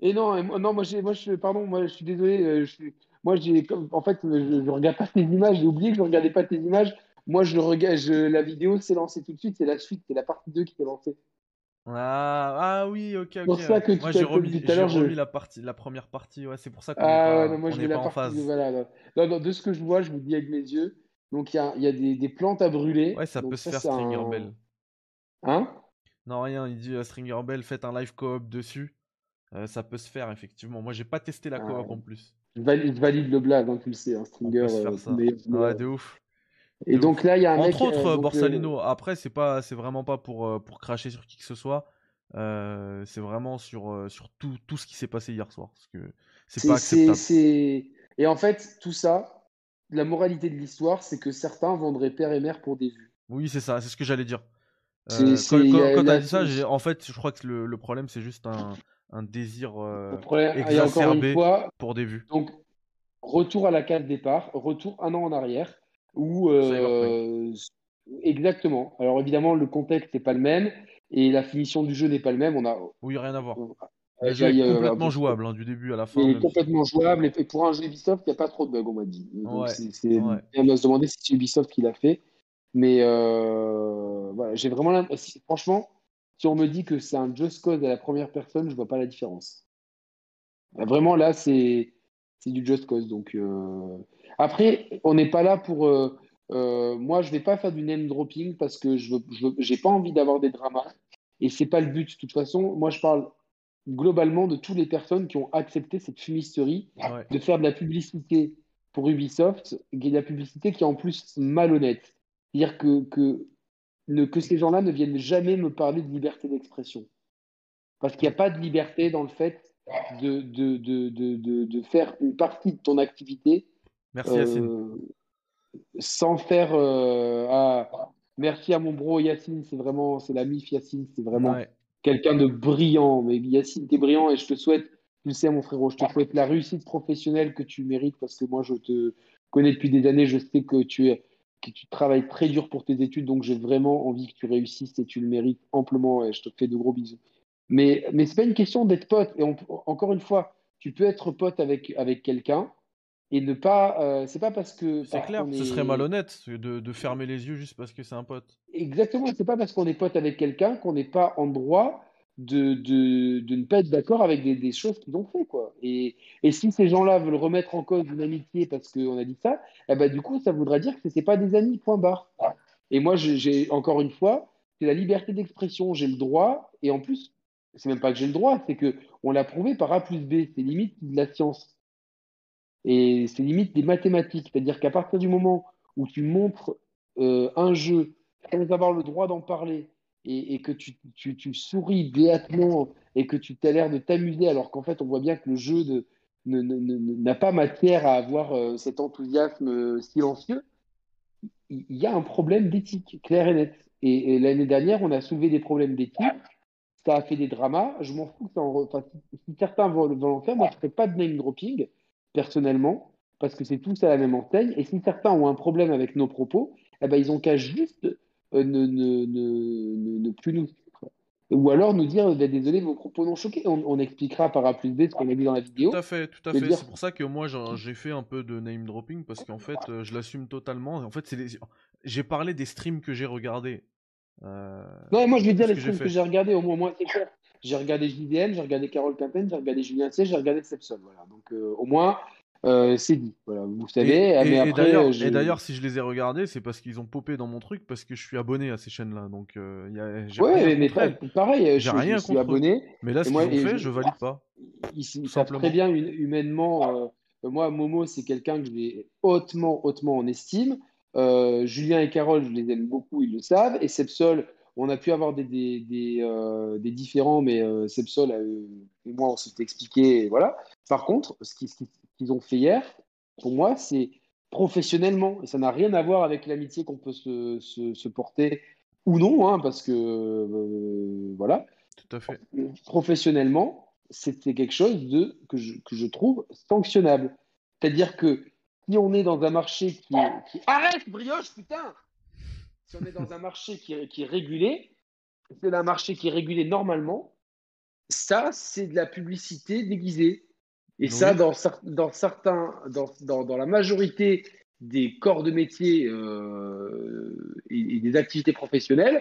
Et non, non, moi, moi, je, pardon, moi, je suis désolé. Euh, je, moi, j'ai, en fait, je, ne regarde pas tes images. J'ai oublié que je regardais pas tes images. Moi, je regarde. la vidéo s'est lancée tout de suite. C'est la suite, c'est la partie 2 qui s'est lancée. Ah, ah oui, ok, ok. Pour ça que moi, j'ai remis, tout à l'heure, je... la partie, la première partie. Ouais, c'est pour ça qu'on ah, est pas, non, moi, je pas en phase. Voilà, non, non, de ce que je vois, je vous dis avec mes yeux. Donc, il y a, y a des, des, plantes à brûler. Ouais, ça peut se faire Stringer Bell. Hein? Non, rien. Il dit euh, Stringer Bell, faites un live coop dessus. Euh, ça peut se faire, effectivement. Moi, j'ai pas testé la coop en plus. Je valide, le blague, hein, tu le sais, un stringer. Euh, ouais, de ouf. Et donc là, il y a un Entre autres, Borsalino. Après, c'est pas, c'est vraiment pas pour, pour cracher sur qui que ce soit. c'est vraiment sur, sur tout, tout ce qui s'est passé hier soir. Parce que c'est pas acceptable. Et en fait, tout ça, la moralité de l'histoire, c'est que certains vendraient père et mère pour des vues. Oui, c'est ça, c'est ce que j'allais dire. Quand, quand, as dit ça, en fait, je crois que le, le problème, c'est juste un, un désir euh, exacerbé pour des vues. Donc, retour à la case départ, retour un an en arrière, où euh, exactement. Alors évidemment, le contexte n'est pas le même et la finition du jeu n'est pas le même. On a oui, rien à voir. Le jeu est complètement jouable hein, du début à la fin. Il est complètement jouable et pour un jeu Ubisoft, il n'y a pas trop de bugs, on m'a dit. c'est on va se demander si c'est Ubisoft qui l'a fait. Mais euh, voilà, j'ai vraiment franchement, si on me dit que c'est un Just Cause à la première personne, je vois pas la différence. Vraiment, là, c'est du Just Cause. Donc, euh, Après, on n'est pas là pour. Euh, euh, moi, je vais pas faire du name dropping parce que je n'ai pas envie d'avoir des dramas. Et c'est pas le but. De toute façon, moi, je parle globalement de toutes les personnes qui ont accepté cette fumisterie de faire de la publicité pour Ubisoft, de la publicité qui est en plus malhonnête. C'est-à-dire que, que que ces gens-là ne viennent jamais me parler de liberté d'expression. Parce qu'il n'y a pas de liberté dans le fait de, de, de, de, faire une partie de ton activité. Merci euh, Sans faire. Euh, merci à mon bro Yacine, c'est vraiment. C'est la MIF Yacine, c'est vraiment quelqu'un de brillant. Mais Yacine, tu es brillant et je te souhaite. Tu sais, mon frérot, je te souhaite la réussite professionnelle que tu mérites parce que moi, je te connais depuis des années. Je sais que tu es que tu travailles très dur pour tes études, donc j'ai vraiment envie que tu réussisses et tu le mérites amplement et je te fais de gros bisous. Mais, mais ce n'est pas une question d'être pote. Et encore une fois, tu peux être pote avec, avec quelqu'un et ne pas. Euh, c'est pas parce que. C'est clair, ce serait malhonnête de, de, fermer les yeux juste parce que c'est un pote. Exactement, c'est pas parce qu'on est pote avec quelqu'un qu'on n'est pas en droit de, de, de, ne pas être d'accord avec des, des choses qu'ils ont fait. Quoi. Et, et si ces gens-là veulent remettre en cause une amitié parce qu'on a dit ça, eh ben, du coup, ça voudra dire que ce n'était pas des amis, point barre. Et moi, j'ai encore une fois, c'est la liberté d'expression, j'ai le droit, et en plus, c'est même pas que j'ai le droit, c'est que on l'a prouvé par A plus B, c'est limite de la science. Et c'est limite des mathématiques, c'est-à-dire qu'à partir du moment où tu montres euh, un jeu sans avoir le droit d'en parler, et, que tu, souris béatement et que tu as l'air de t'amuser alors qu'en fait on voit bien que le jeu n'a pas matière à avoir euh, cet enthousiasme euh, silencieux, il y a un problème d'éthique, clair et net. Et, l'année dernière, on a soulevé des problèmes d'éthique, ça a fait des dramas, je m'en fous, enfin, si, certains veulent, en faire, moi je ne ferai pas de name dropping, personnellement, parce que c'est tous à la même enseigne, et si certains ont un problème avec nos propos, eh ben, ils ont qu'à juste ne, ne, ne, ne, plus nous. Ou alors nous dire bah, désolé vos propos n'ont choqué. On, expliquera par A plus B ce qu'on a vu dans la vidéo. Tout à fait tout à fait. c'est pour ça que moi j'ai fait un peu de name dropping parce qu'en fait euh, je l'assume totalement. En fait c'est j'ai parlé des streams que j'ai regardés. Euh... non moi je vais dire les streams que j'ai regardés au moins moi c'est clair j'ai regardé JDN j'ai regardé Carole Quinten j'ai regardé Julien C j'ai regardé Sepson voilà. Donc euh, au moins euh, c'est dit. Voilà, vous savez. Et, et, d'ailleurs, si je les ai regardés, c'est parce qu'ils ont popé dans mon truc, parce que je suis abonné à ces chaînes-là. Donc, euh, y a, ouais, mais pareil, je, rien suis abonné. Mais là, ce qu'ils ont fait, je, valide pas. Ils, savent très bien humainement. Euh, moi, Momo, c'est quelqu'un que j'ai hautement, hautement en estime. Euh, Julien et Carole, je les aime beaucoup, ils le savent. Et Sepsol, on a pu avoir des, des, des, des différents, mais Sepsol et moi, on s'est expliqué. Voilà. Par contre, ce qui, ce qui qu'ils ont fait hier, pour moi, c'est professionnellement. Et ça n'a rien à voir avec l'amitié qu'on peut se, se, porter ou non, hein, parce que euh, voilà. Tout à fait. Professionnellement, c'était quelque chose de, que, je, que je trouve sanctionnable. C'est-à-dire que si on est dans un marché qui est. Arrête, brioche, putain Si on est dans un marché qui qui est régulé, c'est un marché qui est régulé normalement, ça, c'est de la publicité déguisée. Et ça, dans, dans certains, dans, dans, dans, la majorité des corps de métier euh, et, des activités professionnelles,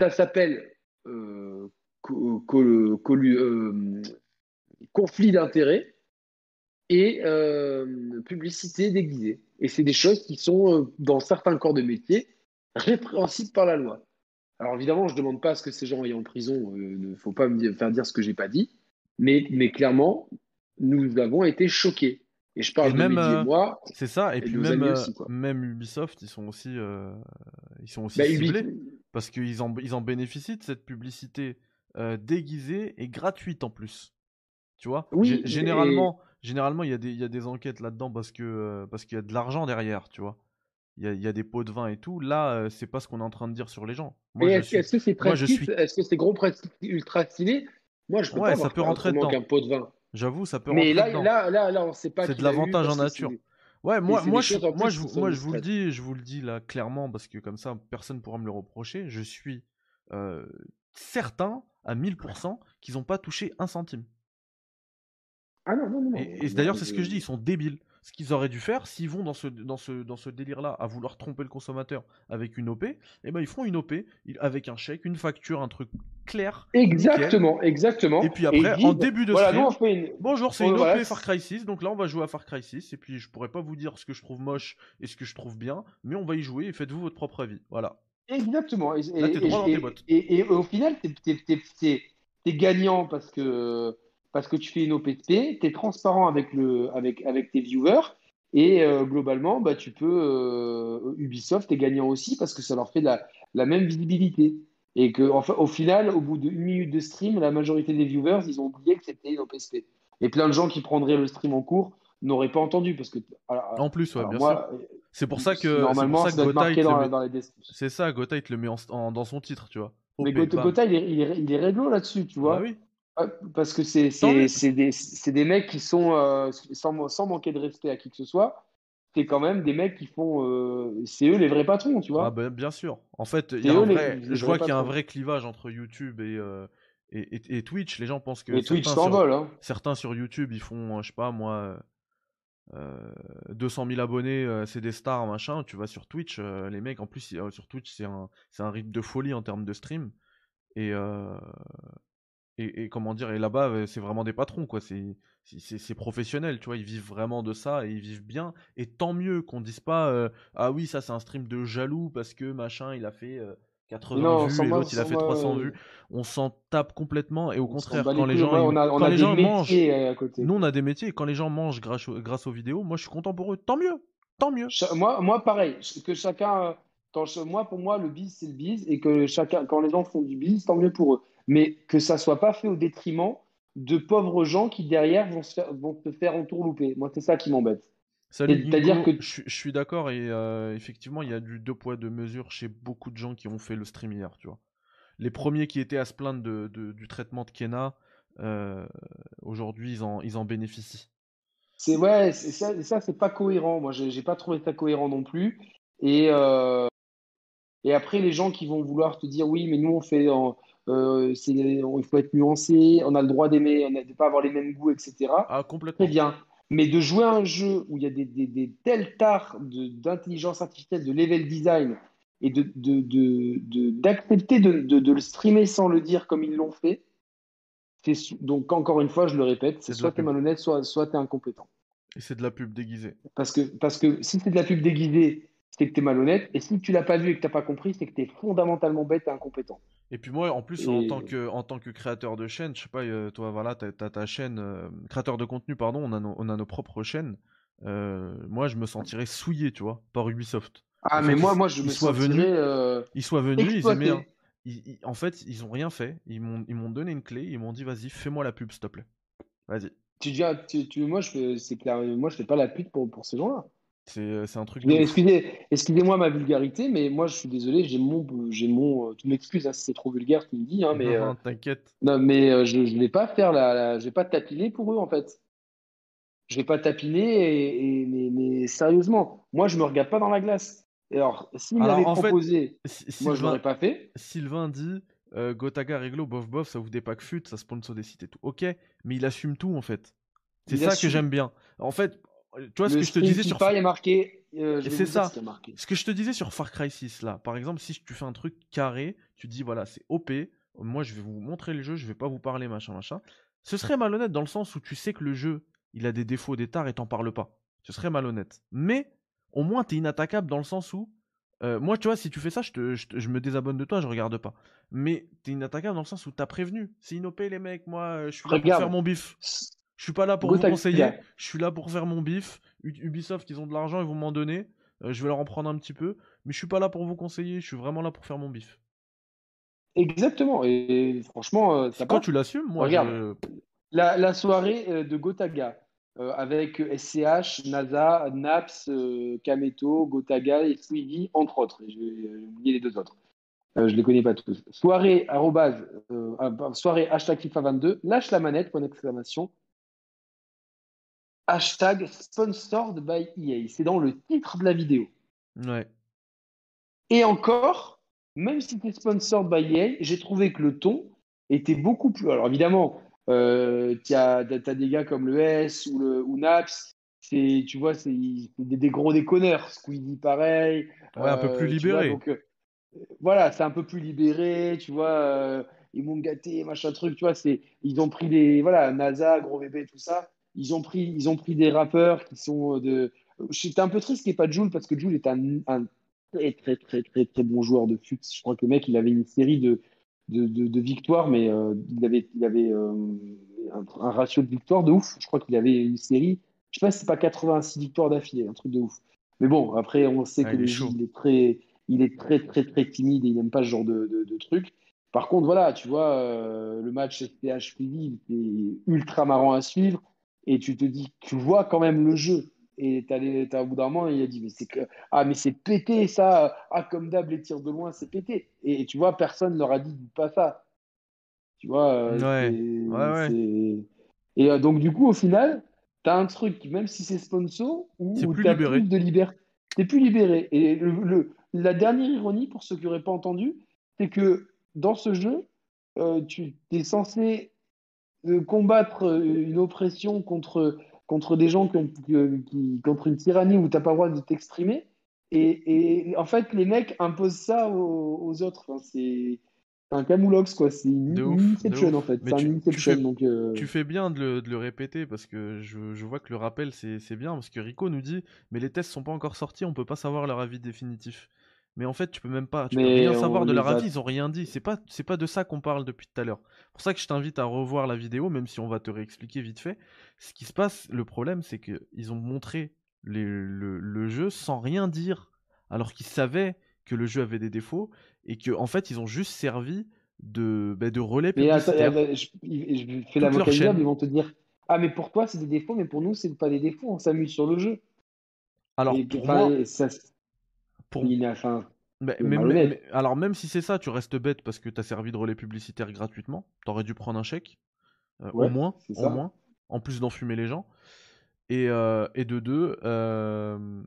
ça s'appelle euh, euh, conflit d'intérêts et publicité déguisée. Et c'est des choses qui sont, dans certains corps de métier, répréhensibles par la loi. Alors évidemment, je ne demande pas à ce que ces gens aillent en prison, il ne faut pas me faire dire ce que je n'ai pas dit, mais, mais clairement, nous avons été choqués. Et je parle de même, euh, moi. C'est ça, et, puis même, euh, même Ubisoft, ils sont aussi, euh, ils sont aussi bah, ciblés parce qu'ils en, ils en bénéficient de cette publicité déguisée et gratuite en plus. Tu vois? Oui, Généralement, généralement il, y a des, il y a des enquêtes là-dedans parce que parce qu'il y a de l'argent derrière, tu vois? Il y, a, il y, a, des pots de vin et tout. Là, c'est pas ce qu'on est en train de dire sur les gens. est-ce, que c'est suis... est-ce que c'est gros ultra stylé? Moi, je peux ouais, pas ça peut rentrer dedans. un pot de vin. J'avoue, ça peut Mais là, là, là, là, on sait pas. C'est de l'avantage en nature. Ouais, moi, moi, je, moi, je, moi, je vous le dis, je vous le dis là clairement parce que comme ça, personne pourra me le reprocher. Je suis euh, certain à 1000% qu'ils n'ont pas touché un centime. Ah non, non, non. Et, d'ailleurs, c'est ce que je dis, ils sont débiles. Ce qu'ils auraient dû faire, s'ils vont dans ce, dans ce, dans ce délire-là à vouloir tromper le consommateur avec une OP, eh ben ils font une OP avec un chèque, une facture, un truc clair. Exactement, exactement. Et puis après, en début de stream, bonjour, c'est une OP Far Cry 6, donc là on va jouer à Far Cry 6, et puis je pourrais pas vous dire ce que je trouve moche et ce que je trouve bien, mais on va y jouer et faites-vous votre propre avis. Voilà. Exactement. Et, et, au final, t'es gagnant parce que parce que tu fais une OPP, tu es transparent avec, le, avec, avec tes viewers et euh, globalement, bah, tu peux, euh, Ubisoft est gagnant aussi parce que ça leur fait la, la même visibilité. Et que, enfin, au final, au bout d'une minute de stream, la majorité des viewers, ils ont oublié que c'était une OPSP. Et plein de gens qui prendraient le stream en cours n'auraient pas entendu parce que. en plus, ouais, bien sûr. C'est pour ça que. Normalement, ça, marqué dans, dans, les C'est ça, Gotha, il te le met en, dans son titre, tu vois. Mais Gotha, il est, il est, il est réglo là-dessus, tu vois. Bah oui. Ah, parce que c'est des, des, mecs qui sont, euh, sans, sans, manquer de respect à qui que ce soit, c'est quand même des mecs qui font. Euh, c'est eux les vrais patrons, tu vois. Ah ben, bien sûr. En fait, y a un vrai, je vois qu'il y a un vrai clivage entre YouTube euh, et, et, et, Twitch. Les gens pensent que. Et Twitch s'envole. Hein. Certains sur YouTube, ils font, je sais pas moi. 200 000 abonnés, c'est des stars, machin. Tu vas sur Twitch, les mecs, en plus, sur Twitch, c'est un, un rythme de folie en termes de stream. Et, et, comment dire et là-bas c'est vraiment des patrons quoi. C'est c'est professionnel tu vois. Ils vivent vraiment de ça et ils vivent bien. Et tant mieux qu'on dise pas ah oui ça c'est un stream de jaloux parce que machin il a fait 80 vues et l'autre il a fait 300 vues. On s'en tape complètement et au contraire quand les gens quand les gens mangent nous on a des métiers. Et quand les gens mangent grâce, grâce aux vidéos moi je suis content pour eux. Tant mieux. Tant mieux. Moi moi pareil. Que chacun moi pour moi le biz c'est le biz et que chacun quand les gens font du biz tant mieux pour eux mais que ça soit pas fait au détriment de pauvres gens qui derrière vont se faire, vont se faire entourlouper. Moi, c'est ça qui m'embête. C'est-à-dire que je, suis d'accord et euh, effectivement, il y a du deux poids deux mesures chez beaucoup de gens qui ont fait le stream hier, tu vois. Les premiers qui étaient à se plaindre de, du traitement de Kena, euh, aujourd'hui, ils en, ils en bénéficient. C'est ouais, ça, ça c'est pas cohérent. Moi, j'ai pas trouvé ça cohérent non plus. Et euh, et après, les gens qui vont vouloir te dire oui, mais nous on fait, euh, il faut être nuancé, on a le droit d'aimer, on ne pas avoir les mêmes goûts, etc. Ah, complètement. Très bien. Mais de jouer à un jeu où il y a des, des, des tels tares d'intelligence artificielle, de level design, et d'accepter de, de, de, le streamer sans le dire comme ils l'ont fait, donc encore une fois, je le répète, c'est soit tu es malhonnête, soit, soit tu es incompétent. Et c'est de la pub déguisée. Parce que, parce que si c'est de la pub déguisée, c'est que tu es malhonnête. Et si tu l'as pas vu et que tu n'as pas compris, c'est que tu es fondamentalement bête et incompétent. Et puis moi, en plus, en, tant que, en tant que créateur de chaîne, je sais pas, euh, toi, voilà, tu as, ta chaîne, euh, créateur de contenu, pardon, on a, on a nos propres chaînes. Euh, moi, je me sentirais souillé, tu vois, par Ubisoft. Ah, mais moi, moi, je me sentirais. ils soient venus, ils aimaient. Ils, en fait, ils ont rien fait. Ils m'ont donné une clé. Ils m'ont dit, vas-y, fais-moi la pub, s'il te plaît. Vas-y. Tu dis, tu, moi, je fais, c'est clair, moi, je fais pas la pub pour, pour ces gens-là. C'est un truc. Excusez, excusez-moi ma vulgarité, mais moi je suis désolé, j'ai mon, j'ai mon, tu m'excuses hein, si c'est trop vulgaire, tu me dis, hein, mais. T'inquiète. Non, mais je, ne vais pas faire la, je vais pas tapiner pour eux en fait. Je vais pas tapiner, et, mais, sérieusement, moi je me regarde pas dans la glace. alors, s'il m'avait proposé, moi je l'aurais pas fait. Sylvain dit, euh, Gotaga, Réglo, bof bof, ça vous des packs fut, ça sponsor des sites et tout. Ok, mais il assume tout en fait. C'est ça que j'aime bien. En fait, tu vois ce que je te disais sur. Marqué. Euh, c'est ça. Ce, que je te disais sur Far Cry 6 là. Par exemple, si tu fais un truc carré, tu dis voilà, c'est OP. Moi, je vais vous montrer le jeu, je vais pas vous parler machin machin. Ce serait malhonnête dans le sens où tu sais que le jeu, il a des défauts, des tares et t'en parles pas. Ce serait malhonnête. Mais au moins, t'es inattaquable dans le sens où euh, moi, tu vois, si tu fais ça, je, te, je, me désabonne de toi, je regarde pas. Mais t'es inattaquable dans le sens où t'as prévenu. C'est inopé, les mecs, moi, euh, je suis là pour faire mon bif. Je suis pas là pour vous conseiller, je suis là pour faire mon bif. Ubisoft, ils ont de l'argent, ils vont m'en donner. Euh, je vais leur en prendre un petit peu. Mais je suis pas là pour vous conseiller, je suis vraiment là pour faire mon bif. Exactement, et franchement, ça Quand tu l'assumes, moi, Regarde, la, la, soirée de Gotaga, euh, avec SCH, NASA, NAPS, euh, Kameto, Gotaga et Swiggy, entre autres. J'ai oublié les deux autres. Euh, je ne les connais pas tous. Soirée, arrobase, soirée, hashtag FIFA 22, lâche la manette, point d'exclamation. Hashtag sponsored by EA. C'est dans le titre de la vidéo. Ouais. Et encore, même si c'est sponsored by EA, j'ai trouvé que le ton était beaucoup plus. Alors évidemment, euh, tu as, des gars comme le S ou, le, ou Naps, tu vois, c'est des, des, gros déconneurs. Squeedy, pareil. Ouais, un peu plus euh, libéré. donc, euh, voilà, c'est un peu plus libéré, tu vois. Ils m'ont gâté, machin truc, tu vois. Ils ont pris des. Voilà, NASA, Gros Bébé, tout ça. Ils ont pris, ils ont pris des rappeurs qui sont de. J'étais un peu triste qu'il n'y ait pas Jules parce que Jules est un, un, très, très, très, très, très bon joueur de fut. Je crois que le mec, il avait une série de, de, victoires, mais euh, il avait, il avait euh, un, ratio de victoires de ouf. Je crois qu'il avait une série, je sais pas si c'est pas 86 victoires d'affilée, un truc de ouf. Mais bon, après, on sait que le jeu, il est très, il est très, très, très timide et il n'aime pas ce genre de, de, truc. Par contre, voilà, tu vois, euh, le match STH il était ultra marrant à suivre et tu te dis, tu vois quand même le jeu. Et t'as, au bout d'un moment, il a dit mais c'est que ah mais c'est pété ça. Ah comme d'hab les tirs de loin c'est pété. Et, tu vois personne leur a dit pas ça. Tu vois euh, ouais. Ouais, et euh, donc du coup au final t'as un truc même si c'est sponsor où, t'as plus de liberté t'es plus libéré. Et le, la dernière ironie pour ceux qui n'auraient pas entendu c'est que dans ce jeu euh, tu es censé combattre une oppression contre contre des gens qui, contre une tyrannie où tu n'as pas le droit de t'exprimer. Et, et, en fait, les mecs imposent ça aux, autres. c'est un camoulox, quoi. C'est une, inception, en fait. C'est un tu, fais, donc, euh, tu fais bien de le, répéter parce que je, je vois que le rappel, c'est bien. Parce que Rico nous dit Mais les tests sont pas encore sortis, on peut pas savoir leur avis définitif. Mais en fait, tu peux même pas, tu peux rien savoir de leur avis, ils ont rien dit. C'est pas, c'est pas de ça qu'on parle depuis tout à l'heure. Pour ça que je t'invite à revoir la vidéo, même si on va te réexpliquer vite fait. Ce qui se passe, le problème, c'est que ils ont montré le, jeu sans rien dire, alors qu'ils savaient que le jeu avait des défauts et que en fait, ils ont juste servi de, bah, de relais. Mais je, fais la ils vont te dire, ah mais pour toi c'est des défauts, mais pour nous c'est pas des défauts, on s'amuse sur le jeu. Alors pour moi, ça, pour... alors même si c'est ça, tu restes bête parce que tu as servi de relais publicitaire gratuitement. T'aurais dû prendre un chèque, euh, au moins, au moins, en plus d'enfumer les gens. Et, euh, et de deux, euh,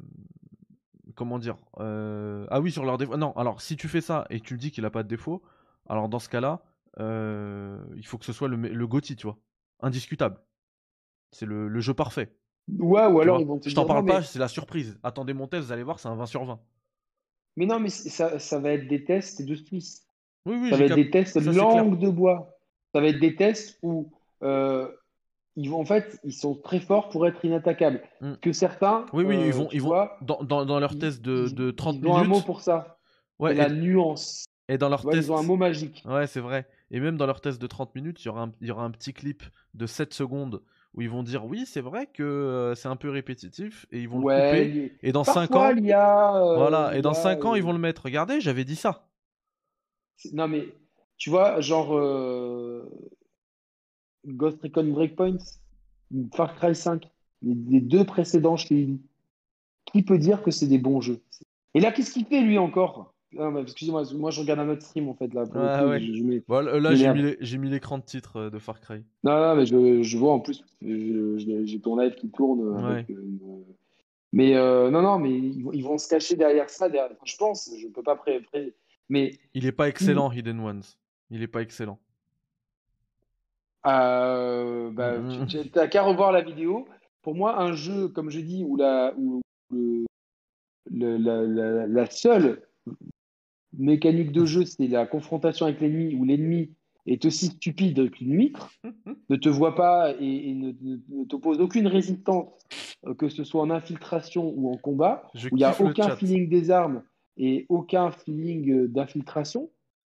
comment dire Ah oui, sur leur défaut. Non, alors si tu fais ça et tu dis qu'il a pas de défaut, alors dans ce cas-là, il faut que ce soit le, le GOTY, tu vois, indiscutable. C'est le, le, jeu parfait. Ouais, ou alors ils vont te Je t'en parle pas, c'est la surprise. Attendez mon test, vous allez voir, c'est un 20 sur 20. Mais non, mais ça, ça va être des tests de Suisse. Oui, oui, ça va être des tests langue de bois. Ça va être des tests où euh, ils vont, en fait, ils sont très forts pour être inattaquables. Hmm. Que certains. Oui, oui, ils euh, vont, ils vont dans, dans, dans, leur test de, de 30 minutes. Ils ont un mot pour ça. Ouais, la nuance. Et dans leur test. Ils ont un mot magique. Ouais, c'est vrai. Et même dans leur test de 30 minutes, il y aura un, il y aura un petit clip de 7 secondes où ils vont dire oui, c'est vrai que euh, c'est un peu répétitif et ils vont le couper. Et dans 5 ans, il y a, euh, voilà, et dans 5 ans, ils vont le mettre. Regardez, j'avais dit ça. Non mais tu vois, genre euh, Ghost Recon Breakpoint, Far Cry 5, les, deux précédents chez qui peut dire que c'est des bons jeux? Et là, qu'est-ce qu'il fait lui encore? Excusez-moi, moi je regarde un autre stream en fait là. là j'ai mis l'écran de titre euh, de Far Cry. Non, non, mais je, vois en plus, j'ai ton live qui tourne. Avec, euh, mais euh, non, non, mais ils, vont se cacher derrière ça. je pense, je peux pas pré... mais il est pas excellent, Hidden Ones. Il est pas excellent. Euh, bah, mm. Tu n'as qu'à revoir la vidéo. Pour moi, un jeu, comme je dis, où la, où le, la, la, la, seule mécanique de jeu, c'est la confrontation avec l'ennemi, où l'ennemi est aussi stupide qu'une mitre, ne te voit pas et, ne, t'oppose aucune résistance, euh, que ce soit en infiltration ou en combat, où il n'y a aucun feeling des armes et aucun feeling euh, d'infiltration,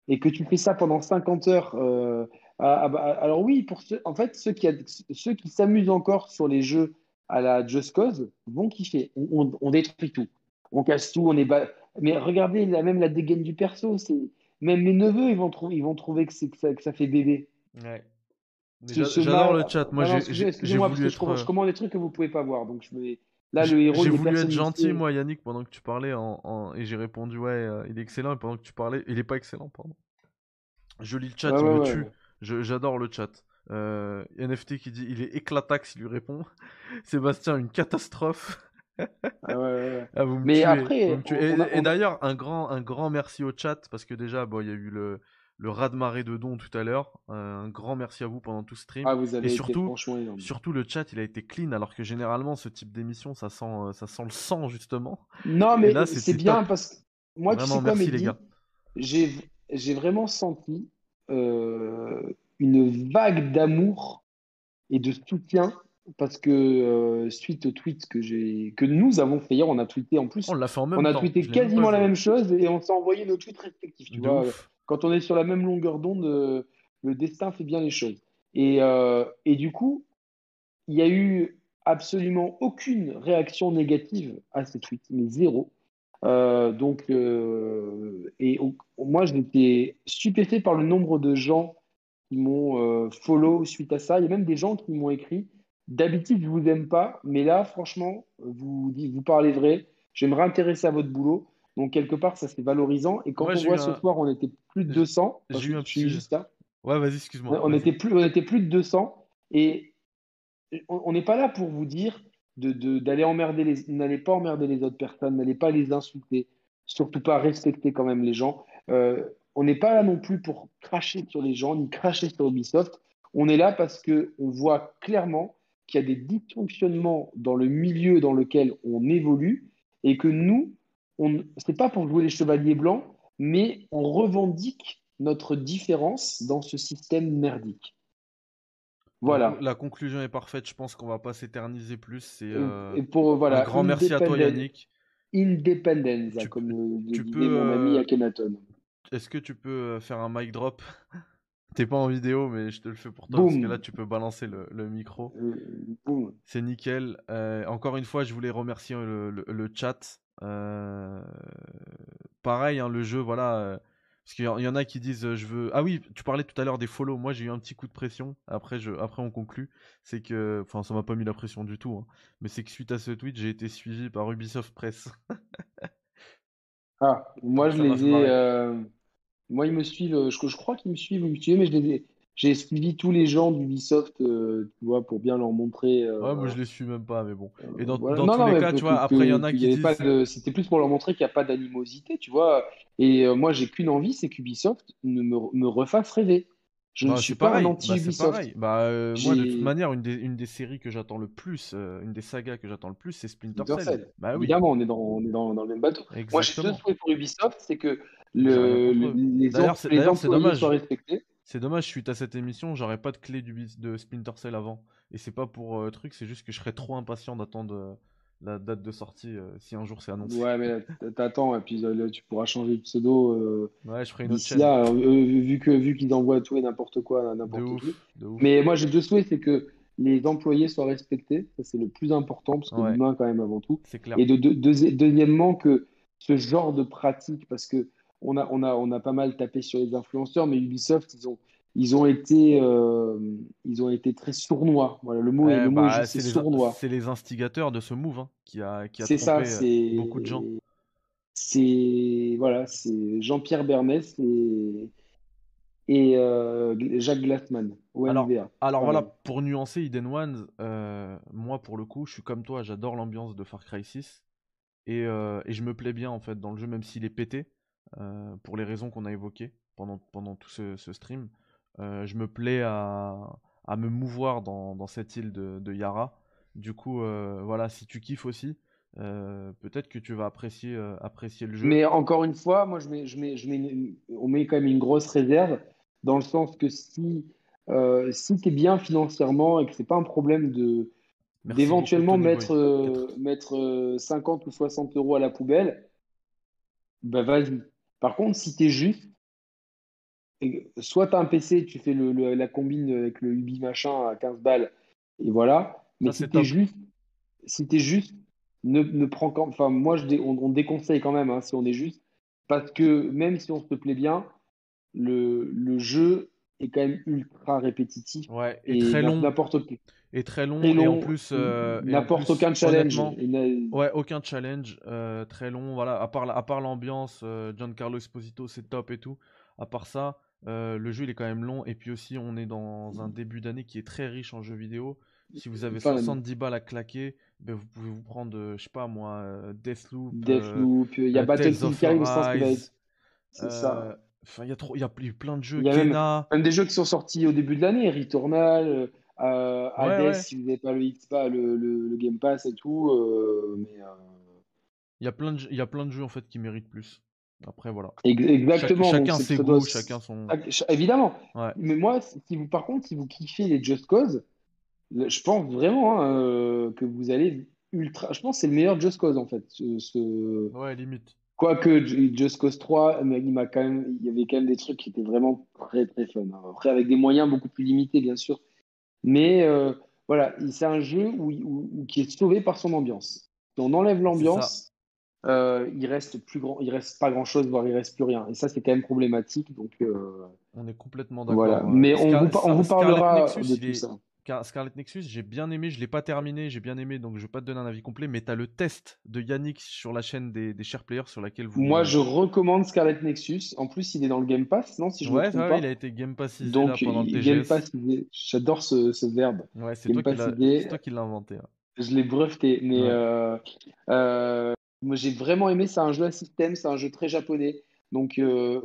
et que tu fais ça pendant 50 heures. Euh, alors oui, pour ceux, en fait, ceux qui, ceux qui s'amusent encore sur les jeux à la Just Cause vont kiffer. On, détruit tout, on casse tout, on est mais regardez, la, même la dégaine du perso, c'est même mes neveux, ils vont, trouver, ils vont trouver que, ça, que ça fait bébé. Ouais. J'adore le chat. Moi, j'ai voulu être... je, commande des trucs que vous pouvez pas voir, donc je me... Là, le héros. J'ai voulu être gentil, moi, Yannick, pendant que tu parlais, en, et j'ai répondu ouais, euh, il est excellent. Et pendant que tu parlais, il est pas excellent, pardon. Je lis le chat, il me tue. J'adore le chat. Euh, NFT qui dit il est éclatax, il lui répond. Sébastien, une catastrophe. Ah ouais, ah, Mais après, et, d'ailleurs, un grand, un grand merci au chat parce que déjà, bon, il y a eu le, le raz de marée de dons tout à l'heure. Euh, un grand merci à vous pendant tout ce stream. Ah, vous avez et surtout, surtout le chat, il a été clean alors que généralement ce type d'émission, ça sent, euh, ça sent le sang justement. Non, mais c'est bien parce que moi, tu sais merci, les gars. J'ai vraiment senti euh, une vague d'amour et de soutien parce que euh, suite au tweet que j'ai que nous avons fait hier, on a tweeté en plus. On l'a fait en même On a tweeté quasiment la même chose et on s'est envoyé nos tweets respectifs. Tu vois, quand on est sur la même longueur d'onde, euh, le destin fait bien les choses. Et, euh, et du coup, il y a eu absolument aucune réaction négative à ces tweets, mais zéro. donc, et moi, j'étais stupéfait par le nombre de gens qui m'ont follow suite à ça. Il y a même des gens qui m'ont écrit D'habitude, je vous aime pas, mais là, franchement, vous, vous parlez vrai. Je vais me réintéresser à votre boulot. Donc, quelque part, ça c'est valorisant. Et quand on voit ce soir, on était plus de 200. J'ai eu un petit. Juste là. Ouais, vas-y, excuse-moi. On, était plus, on était plus de 200. Et on n'est pas là pour vous dire d'aller de, emmerder les. N'allez pas emmerder les autres personnes, n'allez pas les insulter. Surtout pas respecter quand même les gens. Euh, on n'est pas là non plus pour cracher sur les gens, ni cracher sur Ubisoft. On est là parce qu'on voit clairement qu'il y a des dysfonctionnements dans le milieu dans lequel on évolue et que nous, on, c'est pas pour jouer les chevaliers blancs, mais on revendique notre différence dans ce système merdique. Voilà. La, conclusion est parfaite. Je pense qu'on va pas s'éterniser plus. C'est euh, et pour voilà. Un grand merci à toi, Yannick. Independence, comme tu peux, mon ami euh, Akhenaton. Est-ce que tu peux euh, faire un mic drop? T'es pas en vidéo, mais je te le fais pour toi parce que là tu peux balancer le, micro. Euh, c'est nickel. Euh, encore une fois, je voulais remercier le, chat. Euh, pareil, hein, le jeu, voilà. parce qu'il y, en a qui disent je veux. Ah oui, tu parlais tout à l'heure des follow. Moi, j'ai eu un petit coup de pression. Après, je, après on conclut. C'est que, enfin, ça m'a pas mis la pression du tout. Hein. Mais c'est que suite à ce tweet, j'ai été suivi par Ubisoft Press. ah, moi je les ai. Moi, ils me suivent, euh, je, je crois qu'ils me suivent, mais je j'ai suivi tous les gens d'Ubisoft, euh, tu vois, pour bien leur montrer. Euh, ouais, moi je les suis même pas, mais bon. Et dans, dans tous les cas, tu vois, après il y en a qui disent. C'était plus pour leur montrer qu'il n'y a pas d'animosité, tu vois. Et moi, j'ai qu'une envie, c'est qu'Ubisoft me, me refasse rêver. Je ne bah, suis pas un anti-Ubisoft. Bah, bah moi, de toute manière, une des, une des séries que j'attends le plus, une des sagas que j'attends le plus, c'est Splinter, Cell. Bah, oui. Évidemment, on est dans, on est dans, dans le même bateau. Exactement. Moi, j'ai deux souhaits pour Ubisoft, c'est que le, les, d'ailleurs, c'est, dommage. soient respectés. C'est dommage, suite à cette émission, j'aurais pas de clé du, de Splinter Cell avant. Et c'est pas pour euh, truc, c'est juste que je serais trop impatient d'attendre euh, la date de sortie euh, si un jour c'est annoncé. Ouais, mais t'attends, et puis là, tu pourras changer de pseudo. ouais, je ferai une autre chaîne. Là, vu, que, vu qu'ils envoient tout et n'importe quoi, n'importe qui. Mais moi, j'ai deux souhaits, c'est que les employés soient respectés. Ça, c'est le plus important, parce que l'humain, quand même, avant tout. C'est clair. Et de, deuxièmement, que ce genre de pratique, parce que on a, on, a, on a pas mal tapé sur les influenceurs, mais Ubisoft, ils ont, ils ont été, euh, ils ont été très sournois. Voilà, le mot, est, le mot bah, c'est sournois. C'est les instigateurs de ce move hein, qui a, qui a trompé ça, euh, beaucoup de gens. C'est voilà, c'est Jean-Pierre Bernès et, et euh, Jacques Glassman. Alors, alors voilà, pour nuancer Eden Ones, moi pour le coup, je suis comme toi, j'adore l'ambiance de Far Cry 6 et, et, je me plais bien en fait dans le jeu, même s'il est pété, pour les raisons qu'on a évoquées pendant, pendant tout ce, ce stream. Euh, je me plais à, à me mouvoir dans, dans, cette île de, de Yara. Du coup, euh, voilà, si tu kiffes aussi, euh, peut-être que tu vas apprécier, apprécier le jeu. Mais encore une fois, moi, je mets, je mets, je mets on met quand même une grosse réserve dans le sens que si, si tu es bien financièrement et que c'est pas un problème de d'éventuellement mettre, mettre 50 ou 60 euros à la poubelle, bah vas-y. Par contre, si tu es juste, soit tu as un PC, tu fais le, la combine avec le Ubi machin à 15 balles, et voilà. Mais si tu es juste, si es juste, ne, ne prends enfin moi je on, déconseille quand même hein, si on est juste, parce que même si on se plaît bien, le, le jeu est quand même ultra répétitif. Ouais, et, très long. N'importe et très long, et en plus euh, n'importe aucun challenge ouais aucun challenge euh, très long voilà à part à part l'ambiance euh, Giancarlo Esposito c'est top et tout à part ça euh, le jeu il est quand même long et puis aussi on est dans un début d'année qui est très riche en jeux vidéo. Si vous avez 70 balles à claquer, ben vous pouvez vous prendre, euh, je sais pas moi, Deathloop. Deathloop, il y a Battlefield qui arrive, C'est ça. Enfin, il y a trop, il y a plein de jeux. Il y a même, des jeux qui sont sortis au début de l'année, Returnal, Hades, si vous n'avez pas le X, pas le, le, Game Pass et tout. mais il y a plein de, il y a plein de jeux en fait qui méritent plus. Après, voilà. Exactement. chacun ses goûts, chacun son. Évidemment. Mais moi, si vous, par contre, si vous kiffez les Just Cause, je pense vraiment hein, euh, que vous allez ultra. Je pense que c'est le meilleur Just Cause en fait. Ce... Ouais, limite. Quoique Just Cause 3, il, m'a quand même, il y avait quand même des trucs qui étaient vraiment très très fun. Hein. Après, avec des moyens beaucoup plus limités, bien sûr. Mais euh, voilà, c'est un jeu où, qui est sauvé par son ambiance. Si on enlève l'ambiance, euh, il reste plus grand, il reste pas grand chose, voire il reste plus rien. Et ça, c'est quand même problématique. Donc, euh, on est complètement d'accord. Voilà. Mais on, vous, on vous parlera de tout ça. Scarlet Nexus, j'ai bien aimé, je l'ai pas terminé, j'ai bien aimé, donc je vais pas te donner un avis complet, mais tu as le test de Yannick sur la chaîne des, des share players sur laquelle vous. Moi, je recommande Scarlet Nexus. En plus, il est dans le Game Pass, non si je Ouais, me trompe pas. il a été Game Pass donc, pendant le TGS. Game Pass, j'adore ce, ce, verbe. Ouais, c'est toi, toi, qui l'as inventé. Je l'ai breveté, mais euh, euh, moi, j'ai vraiment aimé. C'est un jeu à système, c'est un jeu très japonais. Donc, euh,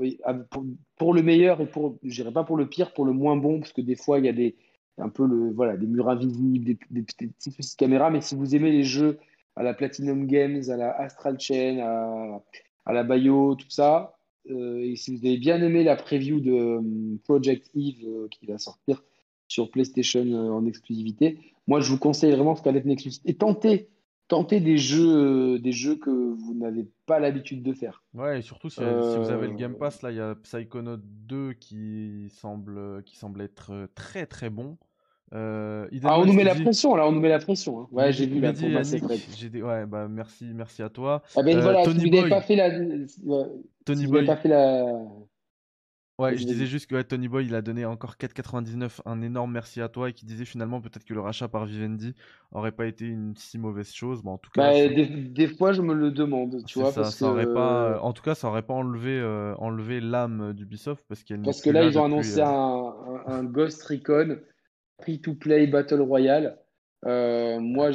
pour, le meilleur et pour, je dirais pas pour le pire, pour le moins bon, parce que des fois, il y a des, un peu le, voilà, des murs invisibles, des, des, petits soucis de caméra. Mais si vous aimez les jeux à la Platinum Games, à la Astral Chain, à, à la Bayo, tout ça, euh, et si vous avez bien aimé la preview de euh, Project Eve qui va sortir sur PlayStation en exclusivité, moi, je vous conseille vraiment Scarlet Nexus. Et tentez tenter des jeux, euh, des jeux que vous n'avez pas l'habitude de faire. Ouais, et surtout si, vous avez le Game euh, Pass, là, il y a Psychonaut 2 qui semble, qui semble être euh, très très bon. ah, on nous met la pression, là, on nous met la pression. Hein. Ouais, j'ai vu la dit. Ouais, bah merci, merci à toi. Ah ben voilà, Tony si vous pas fait la. Tony Boy. Pas fait la... Ouais, je disais juste que Tony Boy, il a donné encore 4,99. Un énorme merci à toi et qui disait finalement peut-être que le rachat par Vivendi aurait pas été une si mauvaise chose. Bon, en tout cas, bah, des, fois, je me le demande, tu vois. Ça, parce ça aurait pas, en tout cas, ça aurait pas enlevé, euh, enlevé l'âme d'Ubisoft parce qu'elle. Parce que là, ils ont annoncé euh, un, un, Ghost Recon free-to-play Battle Royale. Euh, moi,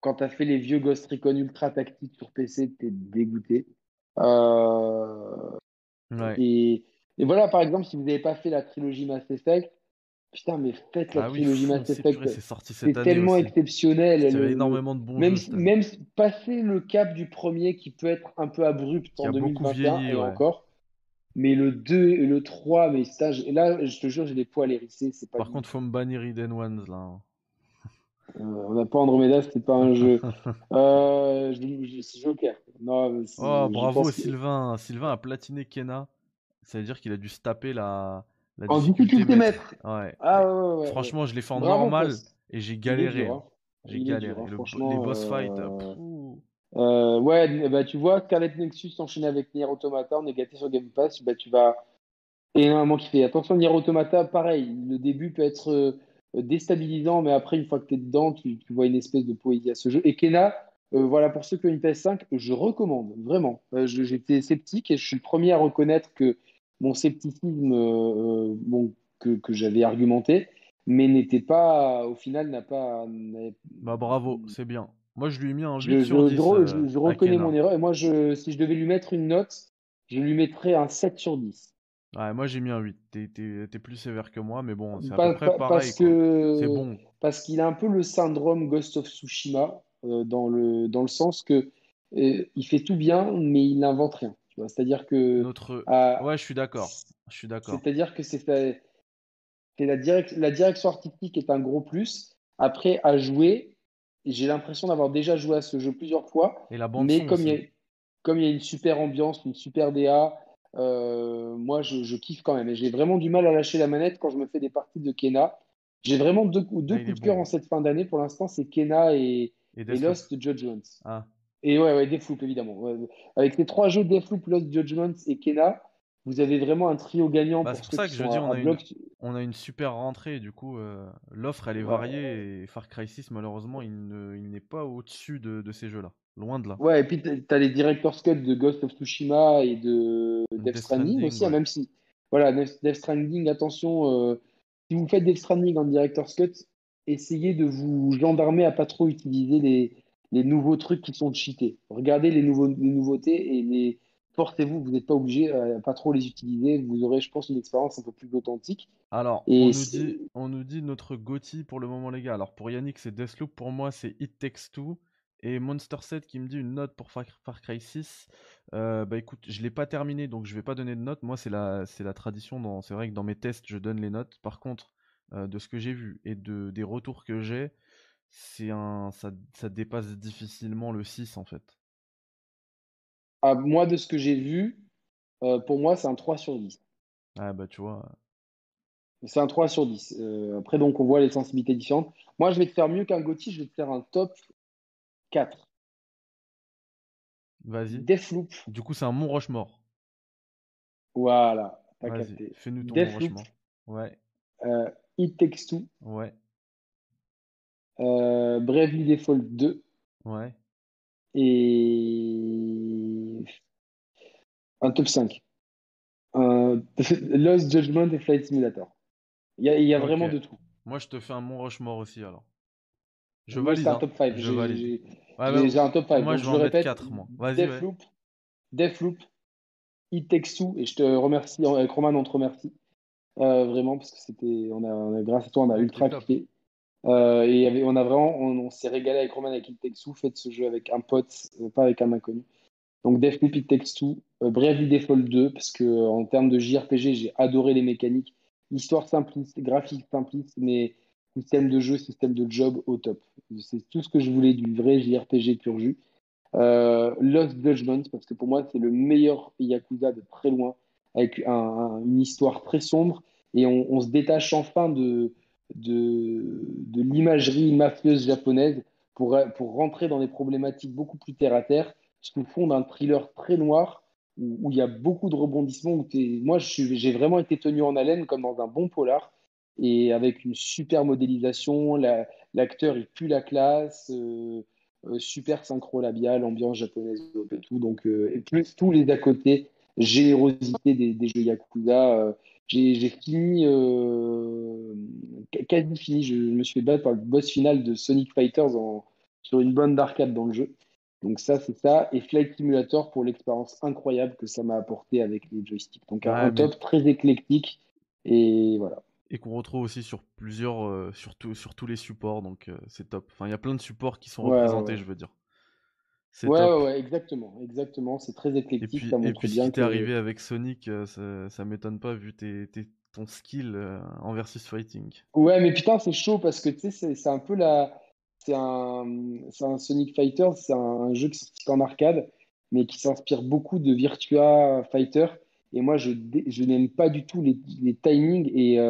quand tu as fait les vieux Ghost Recon ultra tactiques sur PC, t'es dégoûté. Ouais. Et et voilà, par exemple, si vous n'avez pas fait la trilogie Mass Effect, putain, mais faites la ah trilogie Mass Effect. C'est tellement exceptionnel. Il y énormément de bons même, jeux, même passer le cap du premier qui peut être un peu abrupt en 2021 et encore. Mais le 2 et le 3, mais ça, là, je te jure, j'ai des poils hérissés. Pas Par contre, faut me bannir Eden Ones là. Euh, on n'a pas Andromeda, c'était pas un jeu. euh, c'est Joker. Non, oh, bravo Sylvain. Sylvain a platiné Kena. Ça veut dire qu'il a dû se taper la. la en difficulté maître. Ouais. Ah, ouais, ouais, Franchement, je l'ai fait en normal et j'ai galéré. Hein. J'ai galéré. Hein, les boss fights. Euh, ouais, bah, tu vois, Scarlet Nexus enchaîné avec Nier Automata, on est gâté sur Game Pass, bah, tu vas. Qui fait attention, Nier Automata, pareil, le début peut être euh, déstabilisant, mais après, une fois que tu es dedans, tu, vois une espèce de poésie à ce jeu. Et Kena, euh, voilà, pour ceux qui ont une PS5, je recommande, vraiment. Euh, j'étais sceptique et je suis le premier à reconnaître que mon scepticisme, bon, que, que j'avais argumenté, mais n'était pas, au final, n'a pas. Bah bravo, c'est bien. Moi, je lui ai mis un 8 je, sur 10. Je, je reconnais mon erreur. Et moi, je, si je devais lui mettre une note, je lui mettrais un 7 sur 10. Ouais, moi j'ai mis un 8. T'es, plus sévère que moi, mais bon, c'est à peu près pareil. Parce que... C'est bon. Parce qu'il a un peu le syndrome Ghost of Tsushima, euh, dans, le, dans le sens que euh, il fait tout bien, mais il n'invente rien. C'est-à-dire que. Notre... ouais, je suis d'accord. Je suis d'accord. C'est-à-dire que c'est, la, direct... la direction artistique est un gros plus. Après, à jouer, j'ai l'impression d'avoir déjà joué à ce jeu plusieurs fois. Et la bande mais comme il, y a... comme il y a une super ambiance, une super DA, euh, moi, je, kiffe quand même. Et j'ai vraiment du mal à lâcher la manette quand je me fais des parties de Kena. J'ai vraiment deux, deux coups de cœur en cette fin d'année pour l'instant, c'est Kena et, et, Lost Judgments. Ah. Et ouais, ouais, Deathloop évidemment. Avec les trois jeux Deathloop, Lost Judgments et Kena, vous avez vraiment un trio gagnant. Bah, c'est pour ça que je dis, on a, une, on a, une, super rentrée. Du coup, euh, l'offre elle est variée et Far Cry 6, malheureusement, il n'est pas au-dessus de, de ces jeux-là. Loin de là. Ouais, et puis tu as les director's cut de Ghost of Tsushima et de Death, Stranding, aussi, hein, même si. Voilà, Death Stranding, attention, euh, si vous faites Death Stranding en director's cut, essayez de vous gendarmer à pas trop utiliser les, les nouveaux trucs qui sont cheatés. Regardez les, nouveaux, les nouveautés et les forcez-vous, vous n'êtes pas obligé à pas trop les utiliser. Vous aurez, je pense, une expérience un peu plus authentique. Alors, on, nous dit, on nous dit notre Gotti pour le moment, les gars. Alors, pour Yannick, c'est Deathloop. Pour moi, c'est It Takes Two. Et Monster 7 qui me dit une note pour Far, Cry 6. Euh, bah écoute, je l'ai pas terminé donc je vais pas donner de note. Moi, c'est la, c'est la tradition. C'est vrai que dans mes tests, je donne les notes. Par contre, euh, de ce que j'ai vu et de, des retours que j'ai, c'est un, ça, ça, dépasse difficilement le 6 en fait. Ah, moi, de ce que j'ai vu, euh, pour moi, c'est un 3 sur 10. Ah bah tu vois. C'est un 3 sur 10. après, donc, on voit les sensibilités différentes. Moi, je vais te faire mieux qu'un Gauthier. Je vais te faire un top 4. Vas-y. Deathloop. Du coup, c'est un Mont Rochemort. Voilà. Fais-nous ton Mont Rochemort. Ouais. Euh, It Takes Two. Ouais. Euh, Bravely Default 2. Ouais. Et un top 5. Lost Judgment et Flight Simulator. Il y a, y a vraiment de tout. Moi, je te fais un Mont Rochemort aussi alors. Je valide. un hein. top 5. J'ai un top 5. Moi, je, vais en répète, 4. Moi. Deathloop, ouais. Deathloop, It Takes Two, et je te remercie, avec Roman, on te remercie. Euh, vraiment, parce que c'était, on a, grâce à toi, on a ultra kiffé. Euh, et on a vraiment, on, s'est régalé avec Roman avec It Takes fait ce jeu avec un pote, euh, pas avec un inconnu. Donc Deathloop, It Takes Two, euh, Bravely Default 2, parce que en termes de JRPG, j'ai adoré les mécaniques. Histoire simpliste, graphique simpliste, mais système de jeu, système de job au top. C'est tout ce que je voulais du vrai JRPG pur jus. Euh, Lost Judgment, parce que pour moi, c'est le meilleur Yakuza de très loin, avec une histoire très sombre, et on, se détache enfin de, de, de l'imagerie mafieuse japonaise pour, pour rentrer dans des problématiques beaucoup plus terre à terre, sous fond d'un thriller très noir, où, il y a beaucoup de rebondissements. Où moi, j'ai vraiment été tenu en haleine comme dans un bon polar et avec une super modélisation. L'acteur, il pue la classe, euh, euh, super synchro labial, ambiance japonaise et tout. Donc, euh, et plus tous les à côté, générosité des, des jeux Yakuza. J'ai fini, quasi fini, je me suis fait battre par le boss final de Sonic Fighters en, sur une bonne d'arcade dans le jeu. Donc ça, c'est ça. Et Flight Simulator pour l'expérience incroyable que ça m'a apporté avec les joysticks. Donc un, top très éclectique. Et voilà et qu'on retrouve aussi sur plusieurs, euh, sur, sur, tous les supports, donc euh, c'est top. Enfin, il y a plein de supports qui sont représentés, je veux dire. Ouais, ouais, exactement, exactement. C'est très éclectique. Et puis, et puis si t'es arrivé avec Sonic, euh, ça, ça m'étonne pas vu tes, ton skill en versus fighting. Ouais, mais putain, c'est chaud parce que tu sais, c'est un peu la. C'est un, un Sonic Fighter, c'est un, jeu qui est en arcade, mais qui s'inspire beaucoup de Virtua Fighter. Et moi, je, je n'aime pas du tout les, les timings et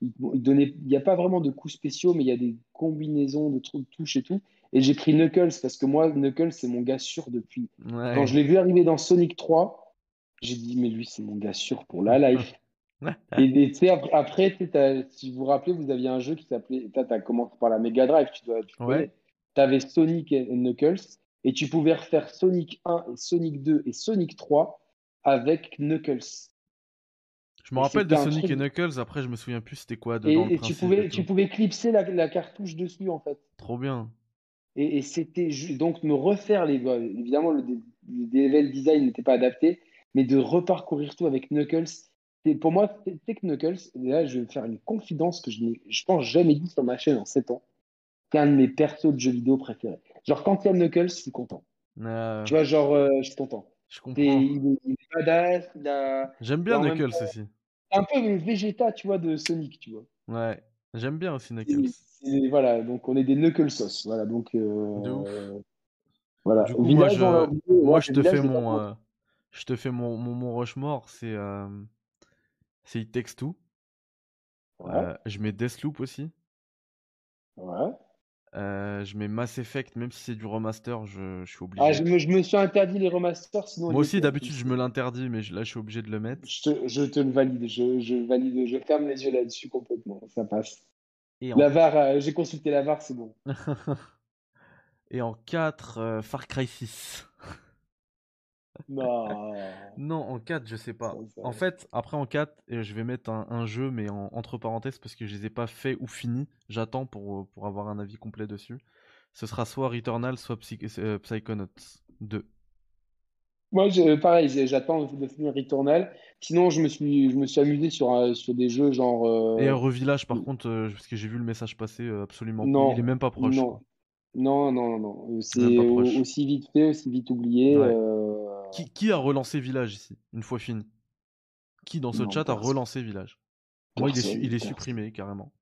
il n'y a pas vraiment de coups spéciaux, mais il y a des combinaisons de touches et tout. Et j'ai pris Knuckles parce que moi, Knuckles, c'est mon gars sûr depuis. Quand je l'ai vu arriver dans Sonic 3, j'ai dit, mais lui, c'est mon gars sûr pour la life. et tu sais, après, si vous vous rappelez, vous aviez un jeu qui s'appelait. Tu as commencé par la Mega Drive, tu dois. Tu ouais. avais Sonic et Knuckles, et tu pouvais refaire Sonic 1, et Sonic 2 et Sonic 3 avec Knuckles. Je me rappelle de Sonic et Knuckles, après je me souviens plus c'était quoi dedans. Et, tu, pouvais, tu pouvais clipser la, cartouche dessus en fait. Trop bien. Et, c'était donc me refaire les. Évidemment, le, level design n'était pas adapté, mais de reparcourir tout avec Knuckles. Pour moi, c'est Knuckles, et là je vais faire une confidence que je n'ai, je pense, jamais dit sur ma chaîne en 7 ans. C'est un de mes persos de jeux vidéo préférés. Genre, quand il y a Knuckles, je suis content. Euh, tu vois, genre, euh, je suis content. Je comprends. il, est, badass. J'aime bien Knuckles aussi un peu le Vegeta, tu vois, de Sonic, tu vois. Ouais, j'aime bien aussi Knuckles. Et, voilà, donc on est des Knuckles sauce. Voilà, donc. Euh, de ouf. voilà. Du coup, moi, je, moi, je te fais mon, euh, je te fais mon, mon, mon Rushmore, c'est euh, c'est It Takes Two. Ouais. Euh, je mets Deathloop aussi. Ouais. Euh, je mets Mass Effect, même si c'est du remaster, je, je suis obligé. Ah, je me, je me, suis interdit les remasters, sinon. Moi aussi, d'habitude, je me l'interdis, mais là, je suis obligé de le mettre. Je te, je te le valide, je, valide, je ferme les yeux là-dessus complètement, ça passe. Et La VAR, euh, j'ai consulté la VAR, c'est bon. Et en 4, euh, Far Cry 6. Non. non, en 4, je sais pas. En fait, après en 4, je vais mettre un, jeu, mais entre parenthèses, parce que je les ai pas fait ou finis. J'attends pour, pour avoir un avis complet dessus. Ce sera soit Returnal, soit euh, Psychonauts 2. Moi, pareil, j'attends de finir Returnal. Sinon, je me suis, je me suis amusé sur, euh, sur des jeux genre. Euh, Et Revillage, par contre, parce que j'ai vu le message passer, absolument non, Il est même pas proche. Non, non, non, non. C'est aussi vite fait, aussi vite oublié. Qui, a relancé Village ici, une fois fini? Qui dans ce chat a relancé Village? Moi, il est, il est supprimé carrément.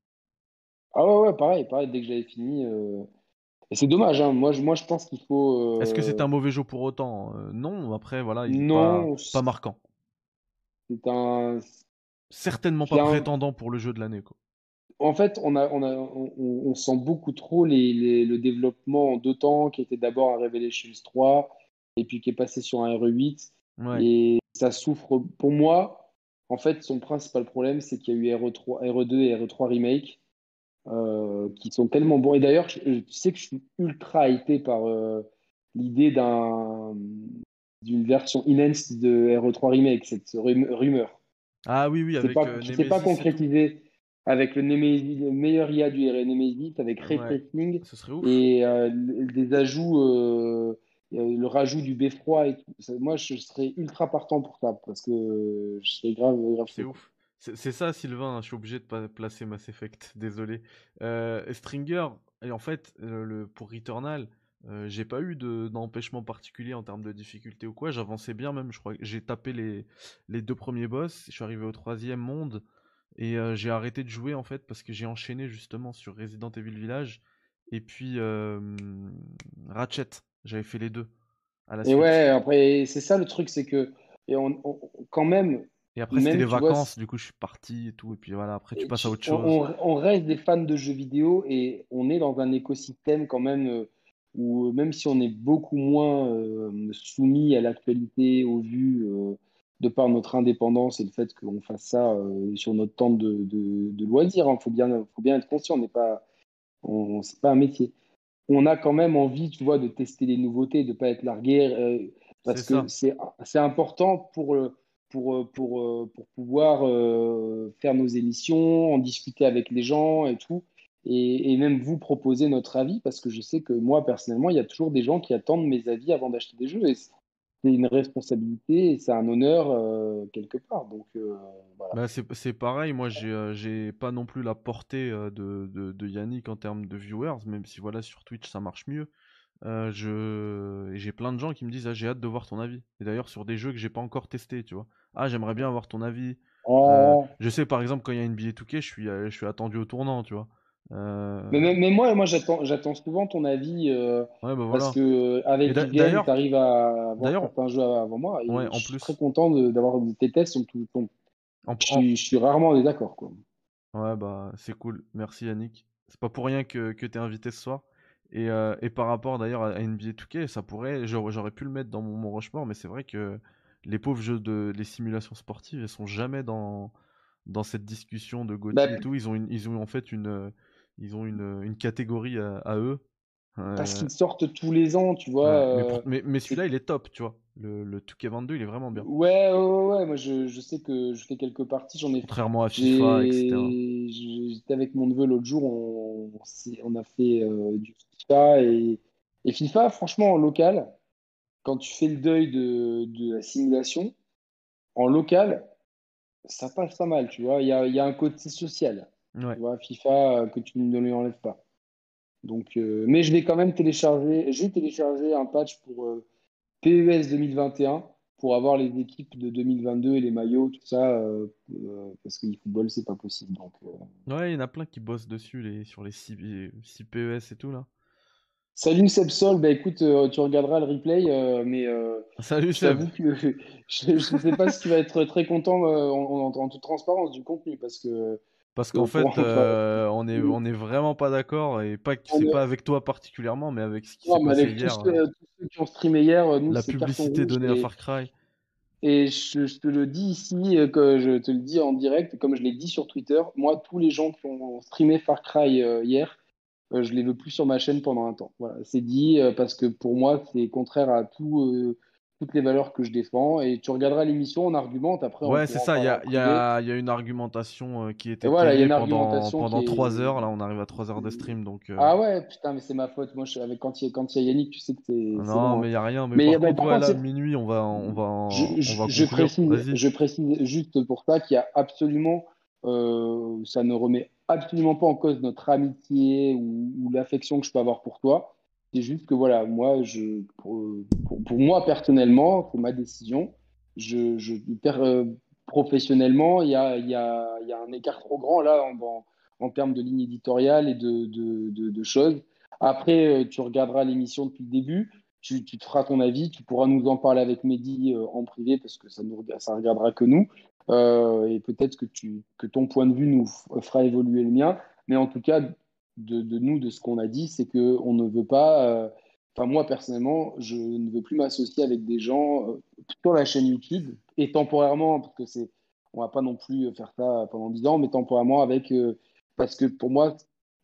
Ah ouais, ouais, pareil, pareil, dès que j'avais fini. Euh, et c'est dommage, hein. moi, je, moi je pense qu'il faut. Est-ce que c'est euh, un mauvais jeu pour autant? Euh, Non, après, voilà, il non, pas, marquant. C'est un. Certainement pas prétendant pour le jeu de l'année. En fait, on, a, on, a, on, sent beaucoup trop les, le développement en deux temps, qui était d'abord un Revelations 3, et puis qui est passé sur un RE8. Et ça souffre. Pour moi, en fait, son principal problème, c'est qu'il y a eu RE3, RE2 et RE3 Remake euh, qui sont tellement bons. Et d'ailleurs, tu sais que je suis ultra hypé par euh, l'idée d'un d'une version enhanced de RE3 Remake, cette rumeur. Ah oui, oui, avec pas, euh, sais pas concrétisé avec le, meilleur IA du Nemesis, avec Ray Tracing et des ajouts le rajout du beffroi et tout. Moi, je serais ultra partant pour ça parce que je serais grave. grave c'est ouf. C'est ça, Sylvain. Hein, je suis obligé de pas placer Mass Effect. Désolé. Euh, Stringer, et en fait, euh, le, pour Returnal, euh, j'ai pas eu d'empêchement particulier en termes de difficulté ou quoi. J'avançais bien même. Je crois que j'ai tapé les, les deux premiers boss. Je suis arrivé au troisième monde et j'ai arrêté de jouer en fait parce que j'ai enchaîné justement sur Resident Evil Village et puis Ratchet. J'avais fait les deux. À la et ouais, après, c'est ça le truc, c'est que et on, quand même. Et après, c'était les vacances, du coup, je suis parti et tout. Et puis voilà, après, tu passes à autre chose. On, reste des fans de jeux vidéo et on est dans un écosystème quand même euh, où, même si on est beaucoup moins euh, soumis à l'actualité, au vu, euh, de par notre indépendance et le fait qu'on fasse ça sur notre temps de, de, de loisir, il hein, faut, bien, faut bien être conscient, on n'est pas. On, c'est pas un métier on a quand même envie, tu vois, de tester les nouveautés, de ne pas être largué, euh, parce que c'est important pour, euh, pour, euh, pour, pour pouvoir faire nos émissions, en discuter avec les gens et tout, et, même vous proposer notre avis, parce que je sais que moi, personnellement, il y a toujours des gens qui attendent mes avis avant d'acheter des jeux, et c'est une responsabilité et c'est un honneur euh, quelque part. Donc, euh, bah, c'est pareil, moi j'ai euh, pas non plus la portée de, de, Yannick en termes de viewers, même si voilà sur Twitch ça marche mieux. je j'ai plein de gens qui me disent ah, j'ai hâte de voir ton avis. Et d'ailleurs sur des jeux que j'ai pas encore testé, tu vois. Ah j'aimerais bien avoir ton avis. Oh. je sais par exemple quand il y a une billet je suis je suis attendu au tournant, tu vois. Euh, mais, mais, moi, moi j'attends souvent ton avis euh, bah parce que euh, avec Game, tu arrives à avoir un jeu avant moi. Et je suis très content d'avoir tes tests. Sont tout, je, suis, rarement en désaccord. Quoi. Ouais, bah c'est cool. Merci Yannick. C'est pas pour rien que, que tu es invité ce soir. Et, et par rapport d'ailleurs à NBA 2K, ça pourrait, j'aurais pu le mettre dans mon, mon Rushmore, mais c'est vrai que les pauvres jeux de les simulations sportives, elles sont jamais dans dans cette discussion de Gauthier bah, et tout. Ils ont, ils ont en fait une, ils ont une, une catégorie à, eux. Parce qu'ils sortent tous les ans, tu vois. mais, mais, celui-là, il est top, tu vois. Le, le 2K22, il est vraiment bien. Ouais, ouais, ouais. Moi, je, je, sais que je fais quelques parties. J'en ai. Contrairement à FIFA, etc. J'étais avec mon neveu l'autre jour. On, on, a fait du FIFA et, et FIFA, franchement, en local, quand tu fais le deuil de, la simulation, en local, ça passe pas mal, tu vois. Il y a, un côté social. Tu vois, FIFA, euh, que tu ne lui enlèves pas. Donc, euh, mais je vais quand même télécharger, j'ai téléchargé un patch pour euh, PES 2021 pour avoir les équipes de 2022 et les maillots, tout ça, parce que football, c'est pas possible. Donc, Ouais, il y en a plein qui bossent dessus les, sur les 6 PES et tout là. Salut Sebsol, bah écoute, euh, tu regarderas le replay, euh, mais euh, Salut Seb. que je ne sais pas si tu vas être très content en, toute transparence du contenu parce que parce qu'en fait on est on est vraiment pas d'accord et pas c'est pas avec toi particulièrement mais avec ce qui s'est passé hier. Tous, ceux, tous ceux qui ont streamé hier, nous la publicité donnée à Far Cry. Et je, te le dis ici, que je te le dis en direct, comme je l'ai dit sur Twitter, moi tous les gens qui ont streamé Far Cry hier euh, je les veux plus sur ma chaîne pendant un temps. Voilà, c'est dit euh, parce que pour moi, c'est contraire à tout, euh, toutes les valeurs que je défends. Et tu regarderas l'émission, on argumente après. Ouais, c'est ça. Il y a, y, a, y a, une argumentation qui était voilà, y a une pendant, pendant 3 heures. Là, on arrive à 3 heures de stream. Donc, Ah ouais, putain, mais c'est ma faute. Moi, je, avec, quand il y, a Yannick, tu sais que c'est. Non, mais il n'y a rien. Mais, par, contre, là, minuit, on va, on va, je, on va je, précise, je précise juste pour ça qu'il y a absolument. ça ne remet absolument pas en cause notre amitié ou, l'affection que je peux avoir pour toi. C'est juste que voilà, moi, pour, pour, moi personnellement, c'est ma décision. Je, je euh, professionnellement, il y a, y, a, y a, un écart trop grand là en, en, termes de ligne éditoriale et de, de, de, choses. Après, euh, tu regarderas l'émission depuis le début, tu, tu, te feras ton avis, tu pourras nous en parler avec Mehdi euh, en privé parce que ça ne ça regardera que nous. Et peut-être que, que ton point de vue nous fera évoluer le mien. Mais en tout cas, de, nous, de ce qu'on a dit, c'est qu'on ne veut pas. Euh, enfin, moi, personnellement, je ne veux plus m'associer avec des gens euh, sur la chaîne YouTube et temporairement, parce que c'est. On va pas non plus faire ça pendant 10 ans, mais temporairement avec. parce que pour moi,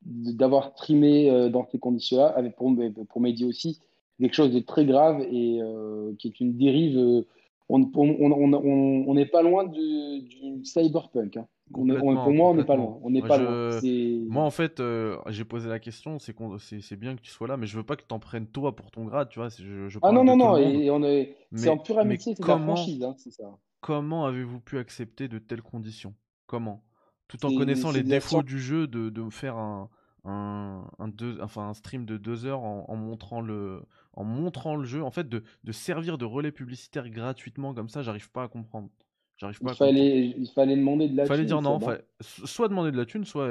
d'avoir streamé dans ces conditions-là, avec pour, pour Mehdi aussi, quelque chose de très grave et qui est une dérive on n'est pas loin du, cyberpunk. Hein. Pour moi, on n'est pas loin. On n'est pas loin. Moi, en fait, euh, j'ai posé la question. C'est c'est bien que tu sois là, mais je veux pas que tu en prennes toi pour ton grade, tu vois. Je, ah non non non. Et, on est. C'est en pure amitié, c'est la franchise, hein, ça. Comment avez-vous pu accepter de telles conditions? Comment? Tout en connaissant les défauts du jeu, de, de faire un, un, deux, enfin, un stream de deux heures en, montrant le, en montrant le jeu, en fait, de, de, servir de relais publicitaire gratuitement comme ça, j'arrive pas à comprendre. J'arrive pas il, fallait, il fallait demander de la thune. Il fallait dire non, soit demander de la thune, soit.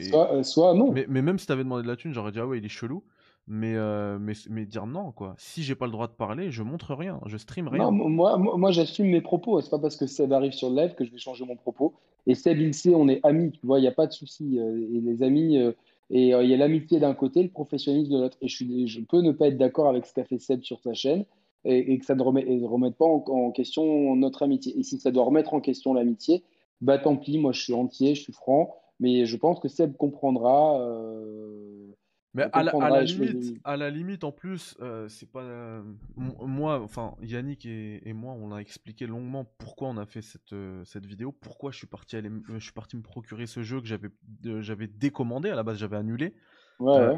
soit, soit, non. Mais, mais même si t'avais demandé de la thune, j'aurais dit ah ouais, il est chelou. Mais, euh, mais, mais dire non, quoi. Si j'ai pas le droit de parler, je montre rien, je stream rien. Non, moi, moi, j'assume mes propos. C'est pas parce que Seb arrive sur le live que je vais changer mon propos. Et Seb, il sait, on est amis, tu vois, il n'y a pas de souci. Euh, et les amis, euh, et euh, il y a l'amitié d'un côté, le professionnalisme de l'autre. Et je, suis, je peux ne pas être d'accord avec ce qu'a fait Seb sur sa chaîne et, que ça ne remette pas en, question notre amitié. Et si ça doit remettre en question l'amitié, bah tant pis, moi je suis entier, je suis franc. Mais je pense que Seb comprendra. Euh, mais à la, limite, à la limite, en plus, euh, c'est pas euh, moi, enfin Yannick et, moi, on a expliqué longuement pourquoi on a fait cette, cette vidéo, pourquoi je suis parti aller, je suis parti me procurer ce jeu que j'avais j'avais décommandé à la base, j'avais annulé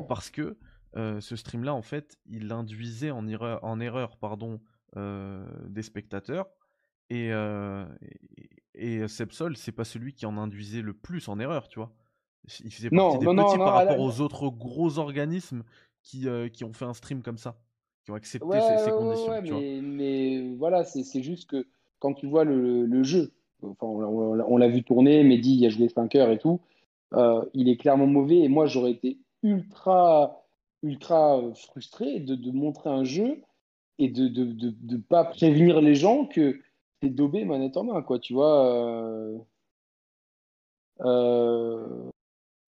parce que ce stream-là, en fait, il induisait en erreur, en erreur, pardon, des spectateurs et et, et Sepsol, c'est pas celui qui en induisait le plus en erreur, tu vois. Il faisait partie des petits par rapport aux autres gros organismes qui, euh, qui ont fait un stream comme ça, qui ont accepté ces, conditions. mais, voilà, c'est juste que quand tu vois le, jeu, enfin, on, l'a vu tourner, Mehdi il a joué 5 heures et tout, euh, il est clairement mauvais et moi j'aurais été ultra, ultra euh, frustré de, montrer un jeu et de ne pas prévenir les gens que c'est dobé manette en main, quoi, tu vois. Euh,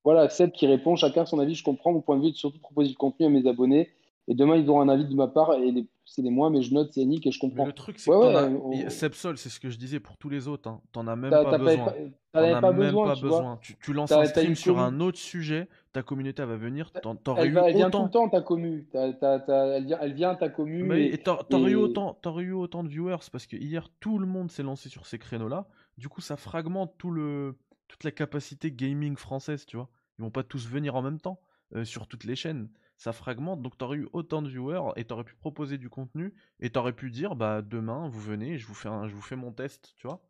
voilà, Seb qui répond chacun son avis, je comprends mon point de vue, surtout proposer du contenu à mes abonnés. Et demain, ils auront un avis de ma part et c'est les mois, mais je note, c'est Yannick et je comprends. le truc, c'est que Sepsol, c'est ce que je disais pour tous les autres. Hein. T'en as même pas besoin. T'en as pas besoin. tu, besoin. Tu, lances un stream sur un autre sujet, ta communauté va venir. T'aurais eu elle vient tout le temps, ta commu. elle, vient, elle vient, ta commu. Mais t'aurais eu, autant, eu autant de viewers parce que hier, tout le monde s'est lancé sur ces créneaux-là. Du coup, ça fragmente tout le, toute la capacité gaming française, tu vois. Ils vont pas tous venir en même temps euh, sur toutes les chaînes ça fragmente, donc tu aurais eu autant de viewers et tu aurais pu proposer du contenu et tu aurais pu dire bah demain vous venez, je vous fais je vous fais mon test, tu vois.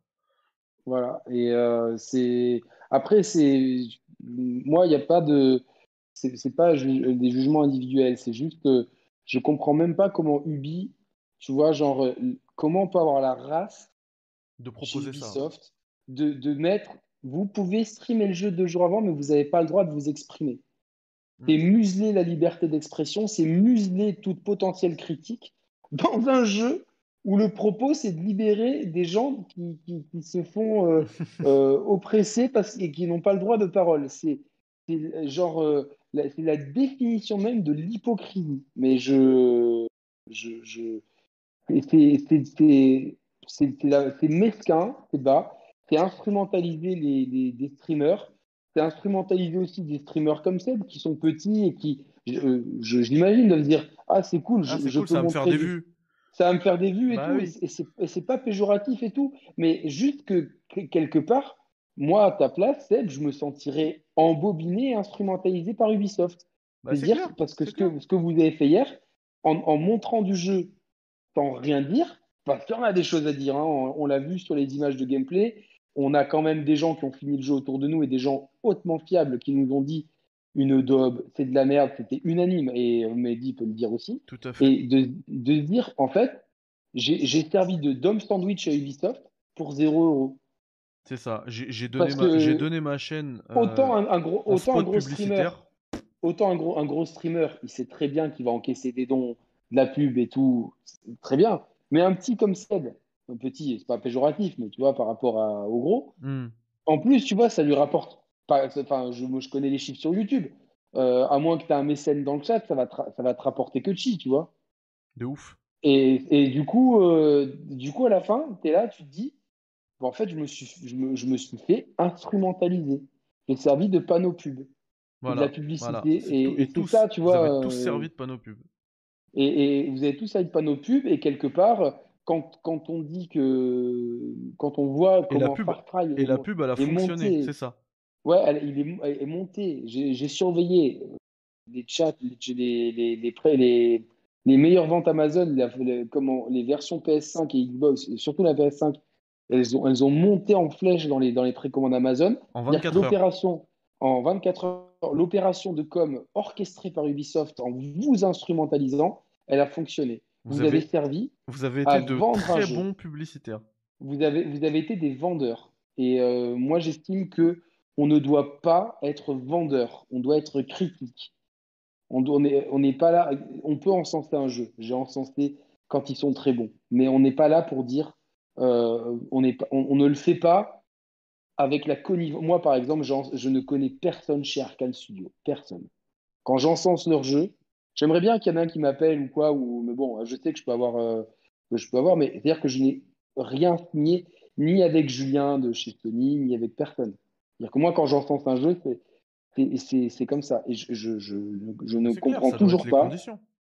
Voilà, et euh, c'est après c'est moi il n'y a pas de c'est pas des jugements individuels, c'est juste que je comprends même pas comment Ubi, tu vois, genre comment on peut avoir la race de proposer Ubisoft, ça. De, de mettre vous pouvez streamer le jeu deux jours avant, mais vous n'avez pas le droit de vous exprimer. C'est museler la liberté d'expression, c'est museler toute potentielle critique dans un jeu où le propos, c'est de libérer des gens qui, se font euh, euh, oppresser parce, et qui n'ont pas le droit de parole. C'est genre euh, la définition même de l'hypocrisie. Mais je, je, je c'est mesquin, c'est bas, c'est instrumentaliser les, les, les streamers c'est instrumentaliser aussi des streamers comme Seb qui sont petits et qui, je, l'imagine, de dire Ah, c'est cool, ah, je, ça va me faire des vues. Ça va me faire des vues et bah tout. Et c'est pas péjoratif et tout. Mais juste que quelque part, moi, à ta place, Seb, je me sentirais embobiné et instrumentalisé par Ubisoft. Bah, dire, parce que ce, que ce que vous avez fait hier, en, montrant du jeu sans rien dire, parce qu'il y en a des choses à dire, hein, on l'a vu sur les images de gameplay, on a quand même des gens qui ont fini le jeu autour de nous et des gens hautement fiables qui nous ont dit une daube, c'est de la merde, c'était unanime, et Mehdi peut le dire aussi. Tout à fait. Et de, de dire, en fait, j'ai servi de Dom Sandwich à Ubisoft pour 0 euros. C'est ça, j'ai donné, ma, donné ma chaîne. Euh, autant un, gros, autant un gros streamer, autant un gros, un gros streamer, il sait très bien qu'il va encaisser des dons, de la pub et tout, très bien. Mais un petit comme Seb, petit, c'est pas péjoratif, mais tu vois, par rapport au gros. Hmm. En plus, tu vois, ça lui rapporte. Enfin, je, je connais les chiffres sur YouTube. Euh, à moins que tu aies un mécène dans le chat, ça va, te, ça va te rapporter que chi, tu vois. De ouf. Et, du, coup, euh, du coup, à la fin, tu es là, tu te dis, en fait, je me, suis, je, me, je me suis fait instrumentaliser. J'ai servi de panneau pub. de la publicité. Et, tout, ça, tu vois. Vous avez tous euh, servi de panneau pub. Et, et, vous avez tous servi de panneau pub, et quelque part, quand, on dit que. Quand on voit comment et la pub, Far Cry et la pub, elle a fonctionné, c'est ça. Ouais, elle, il est, monté. J'ai surveillé les chats, les, les, les, les, meilleures ventes Amazon, comment, les versions PS5 et Xbox, surtout la PS5, elles ont, elles ont monté en flèche dans les, dans les précommandes Amazon. En 24 heures. L'opération, en 24 heures, l'opération de com orchestrée par Ubisoft en vous instrumentalisant, elle a fonctionné. Vous, avez, servi. Vous avez été de très bons publicitaires. Vous avez, vous avez été des vendeurs. Et euh, moi, j'estime que on ne doit pas être vendeur. On doit être critique. On n'est pas là. On peut encenser un jeu. J'ai encensé quand ils sont très bons. Mais on n'est pas là pour dire. Euh, on, on, ne le fait pas avec la connivence. Moi, par exemple, je ne connais personne chez Arkane Studio. Personne. Quand j'encense leur jeu, J'aimerais bien qu'il y en ait un qui m'appelle ou quoi, ou, mais bon, je sais que je peux avoir, euh, que je peux avoir mais c'est-à-dire que je n'ai rien signé ni avec Julien de chez Sony, ni avec personne. C'est-à-dire que moi, quand j'entends un jeu, c'est comme ça. Et je, je, je, je ne comprends toujours pas.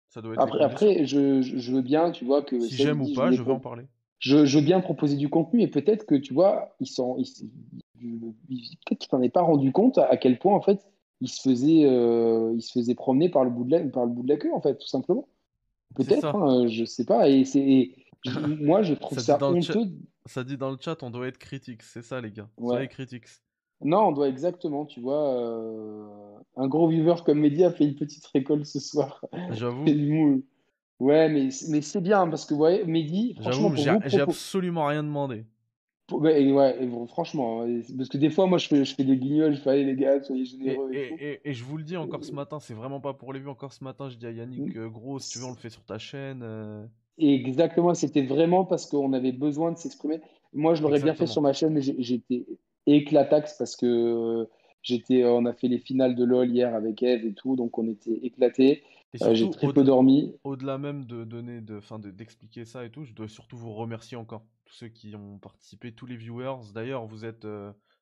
Ça doit être après, après je, je, veux bien, tu vois, que. Si j'aime ou pas, je veux en parler. Je, je, veux bien proposer du contenu et peut-être que, tu vois, ils sont. peut-être qu'ils s'en est pas rendu compte à quel point, en fait, il se faisait, euh, il se faisait promener par le bout de la, par le bout de la queue en fait, tout simplement. Peut-être, hein, je sais pas. Et c'est, moi, je trouve ça, honteux. Ça dit dans le chat, on doit être critique, c'est ça les gars. Soyez critiques. Non, on doit exactement, tu vois. Euh, un gros viewer comme Mehdi a fait une petite récolte ce soir. J'avoue. ouais, mais, mais c'est bien parce que, ouais, Mehdi, franchement, j'ai absolument rien demandé. Ouais, franchement, hein, parce que des fois, moi, je fais, je fais des guignols, je fais, allez les gars, soyez généreux. Et, et, je vous le dis encore ce matin, c'est vraiment pas pour les vues. Encore ce matin, je dis à Yannick, mm. euh, gros, si tu veux, on le fait sur ta chaîne. Euh. Exactement, c'était vraiment parce qu'on avait besoin de s'exprimer. Moi, je l'aurais bien fait sur ma chaîne, mais j'étais éclataxe parce que J'étais, on a fait les finales de LoL hier avec Eve et tout, donc on était éclatés. J'ai très peu dormi. Au-delà même de donner, de, fin, d'expliquer ça et tout, je dois surtout vous remercier encore tous ceux qui ont participé, tous les viewers. D'ailleurs, vous êtes,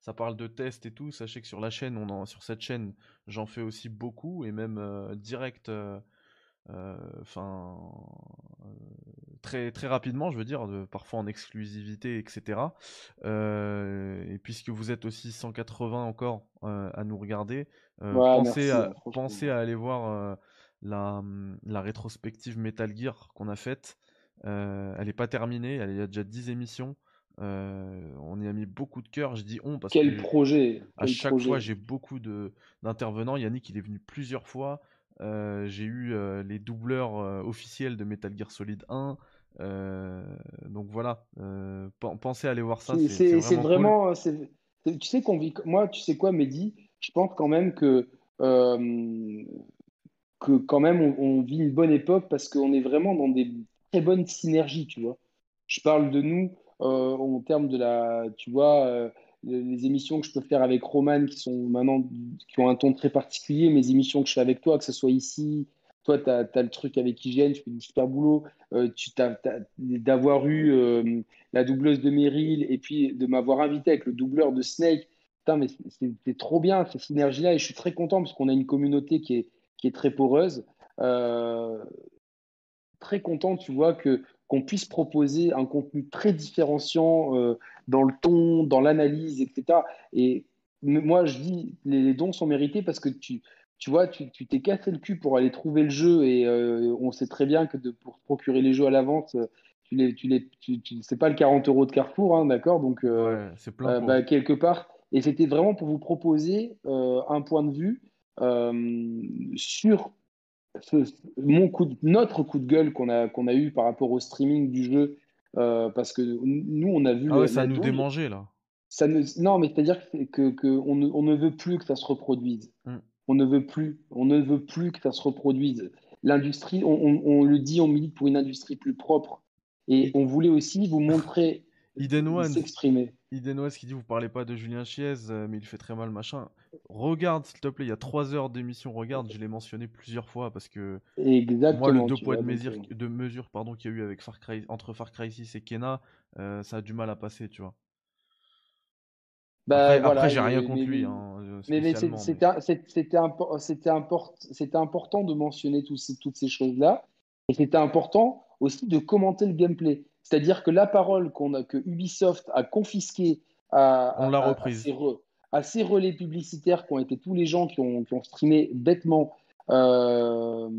ça parle de tests et tout. Sachez que sur la chaîne, on en, sur cette chaîne, j'en fais aussi beaucoup et même direct euh, enfin, euh, très, très rapidement, je veux dire, parfois en exclusivité, etc. Euh, et puisque vous êtes aussi 180 encore à nous regarder, pensez, à, à, aller voir la, la, rétrospective Metal Gear qu'on a faite. elle n'est pas terminée, elle, il y a déjà 10 émissions. on y a mis beaucoup de cœur. Je dis on parce Quel projet À chaque fois, j'ai beaucoup d'intervenants. Yannick, il est venu plusieurs fois. Euh, j'ai eu euh, les doubleurs euh, officiels de Metal Gear Solid 1. donc voilà, pensez à aller voir ça. C'est vraiment. tu sais qu'on vit. Moi, tu sais quoi, Mehdi? Je pense quand même que que quand même on, vit une bonne époque parce qu'on est vraiment dans des très bonnes synergies, tu vois? Je parle de nous en termes de la, tu vois, les émissions que je peux faire avec Roman qui sont maintenant qui ont un ton très particulier, mes émissions que je fais avec toi, que ce soit ici, toi tu as, le truc avec Hygiène, tu fais du super boulot, euh, tu d'avoir eu euh, la doubleuse de Meryl et puis de m'avoir invité avec le doubleur de Snake. Putain, mais c'est trop bien cette synergie-là et je suis très content parce qu'on a une communauté qui est, qui est très poreuse. Euh, très content, tu vois, que qu'on puisse proposer un contenu très différenciant euh, dans le ton, dans l'analyse, etc. Et moi, je dis, les, dons sont mérités parce que tu, tu vois, tu t'es cassé le cul pour aller trouver le jeu et euh, on sait très bien que de, pour procurer les jeux à l'avance, tu les, tu les, tu, c'est pas le 40 euros de Carrefour, hein, d'accord Donc, euh, c'est plein bah, quelque part. Et c'était vraiment pour vous proposer un point de vue sur mon coup notre coup de gueule qu'on a, qu'on a eu par rapport au streaming du jeu, euh, parce que nous, on a vu. Ah ouais, ça nous démangeait là. Ça ne, non, mais c'est-à-dire que, que, on, ne, on, ne, veut plus que ça se reproduise. Mm. On ne veut plus, on ne veut plus que ça se reproduise. L'industrie, on, on, le dit, on milite pour une industrie plus propre. Et on voulait aussi vous montrer s'exprimer. Idenoise qui dit vous parlez pas de Julien Chiez, euh, mais il fait très mal, machin. Regarde, s'il te plaît, il y a 3 heures d'émission, regarde, je l'ai mentionné plusieurs fois parce que moi, le deux poids de mesure, de mesure pardon, qu'il y a eu avec Far Cry, entre Far Cry 6 et Kena, euh, ça a du mal à passer, tu vois. Bah, après, j'ai rien contre lui. Mais, mais c'était important de mentionner toutes ces choses-là. Et c'était important aussi de commenter le gameplay. C'est-à-dire que la parole qu'on a, que Ubisoft a confisquée à, On l'a reprise. À, ces relais publicitaires qui ont été tous les gens qui ont, qui ont streamé bêtement. Euh,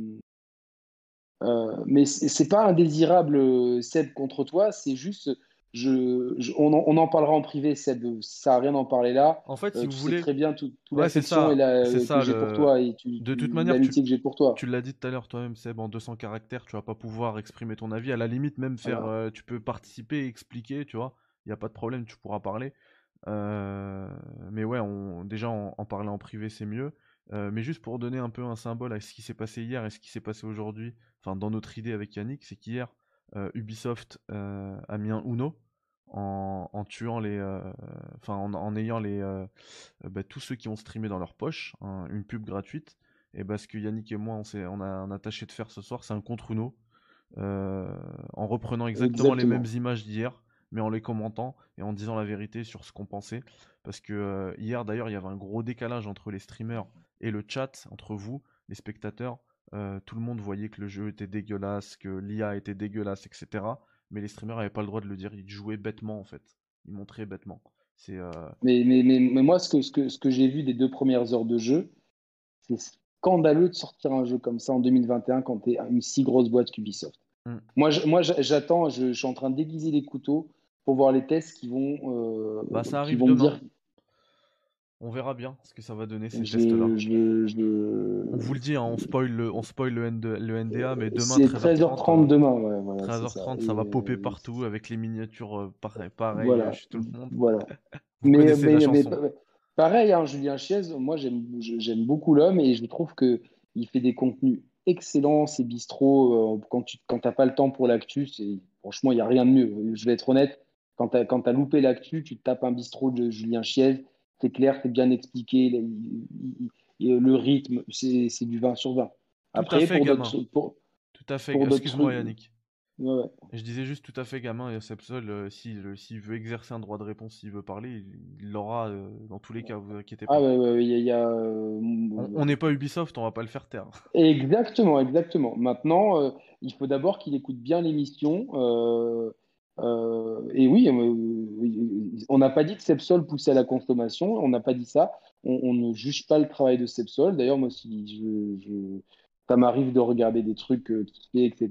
euh, mais c'est pas indésirable, Seb, contre toi, c'est juste je, on, en, parlera en privé, Seb. Ça n'a rien d'en parler là. En fait, si euh, vous voulez. très bien toute tout la section et la, que j'ai pour toi. Et de toute manière, tu, que j'ai pour toi. Tu l'as dit tout à l'heure toi-même, Seb, en 200 caractères, tu vas pas pouvoir exprimer ton avis. À la limite, même faire. Euh, tu peux participer, expliquer, tu vois. Il n'y a pas de problème, tu pourras parler. Euh, mais ouais, on, déjà, en, parler en privé, c'est mieux. mais juste pour donner un peu un symbole à ce qui s'est passé hier et ce qui s'est passé aujourd'hui, enfin, dans notre idée avec Yannick, c'est qu'hier, euh, Ubisoft euh, a mis un Uno en, tuant les, euh, enfin en, ayant les bah, tous ceux qui ont streamé dans leur poche hein, une pub gratuite. Et parce que Yannick et moi on, on a attaché de faire ce soir, c'est un contre Uno. en reprenant exactement, les mêmes images d'hier, mais en les commentant et en disant la vérité sur ce qu'on pensait. Parce que hier d'ailleurs, il y avait un gros décalage entre les streamers et le chat, entre vous, les spectateurs. Euh, tout le monde voyait que le jeu était dégueulasse, que l'IA était dégueulasse, etc. Mais les streamers n'avaient pas le droit de le dire. Ils jouaient bêtement, en fait. Ils montraient bêtement. C'est. Euh, mais, mais, mais, mais, moi, ce que, ce que, ce que j'ai vu des deux premières heures de jeu, c'est scandaleux de sortir un jeu comme ça en 2021 quand tu es une si grosse boîte qu'Ubisoft. Mm. Moi, moi j'attends, je, suis en train d'aiguiser les couteaux pour voir les tests qui vont, euh, bah, ça arrive vont dire on verra bien ce que ça va donner ces tests-là. On vous le dit, hein, on spoil le, on spoil le, NDA, mais demain 13h30, demain. 13h30, ça. va popper partout avec les miniatures euh, pareil, pareil voilà. chez tout le monde. Voilà. mais, mais, pareil, hein, Julien Chiez, moi j'aime beaucoup l'homme et je trouve que il fait des contenus excellents. C'est bistrot. Euh, quand tu quand pas le temps pour l'actu, franchement il n'y a rien de mieux. Je vais être honnête. Quand tu as, as, loupé l'actu, tu tapes un bistrot de Julien Chiez c'est clair, c'est bien expliqué, le rythme, c'est du 20 sur 20. Après, Tout à fait, pour, Tout à fait, excuse-moi Yannick. Je disais juste tout à fait gamin, et Sepsol, euh, s'il veut exercer un droit de réponse, s'il veut parler, il l'aura euh, dans tous les cas, vous inquiétez pas. Ah ouais, ouais, il y a. Euh, on n'est pas Ubisoft, on va pas le faire taire. Exactement, exactement. Maintenant, il faut d'abord qu'il écoute bien l'émission. Et oui, on n'a pas dit que Sepsol poussait à la consommation, on n'a pas dit ça. On, ne juge pas le travail de Sepsol. D'ailleurs, moi, si ça m'arrive de regarder des trucs euh, etc.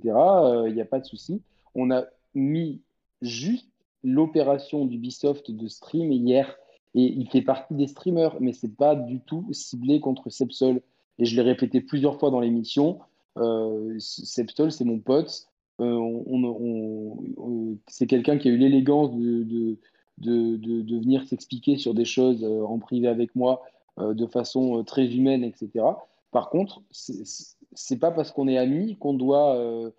Il n'y a pas de souci. On a mis juste l'opération d'Ubisoft de stream hier et il fait partie des streamers, mais c'est pas du tout ciblé contre Sepsol. Et je l'ai répété plusieurs fois dans l'émission. Euh, Sepsol, c'est mon pote. Euh, c'est quelqu'un qui a eu l'élégance de, venir s'expliquer sur des choses en privé avec moi de façon très humaine, etc. Par contre, c'est pas parce qu'on est amis qu'on doit, euh,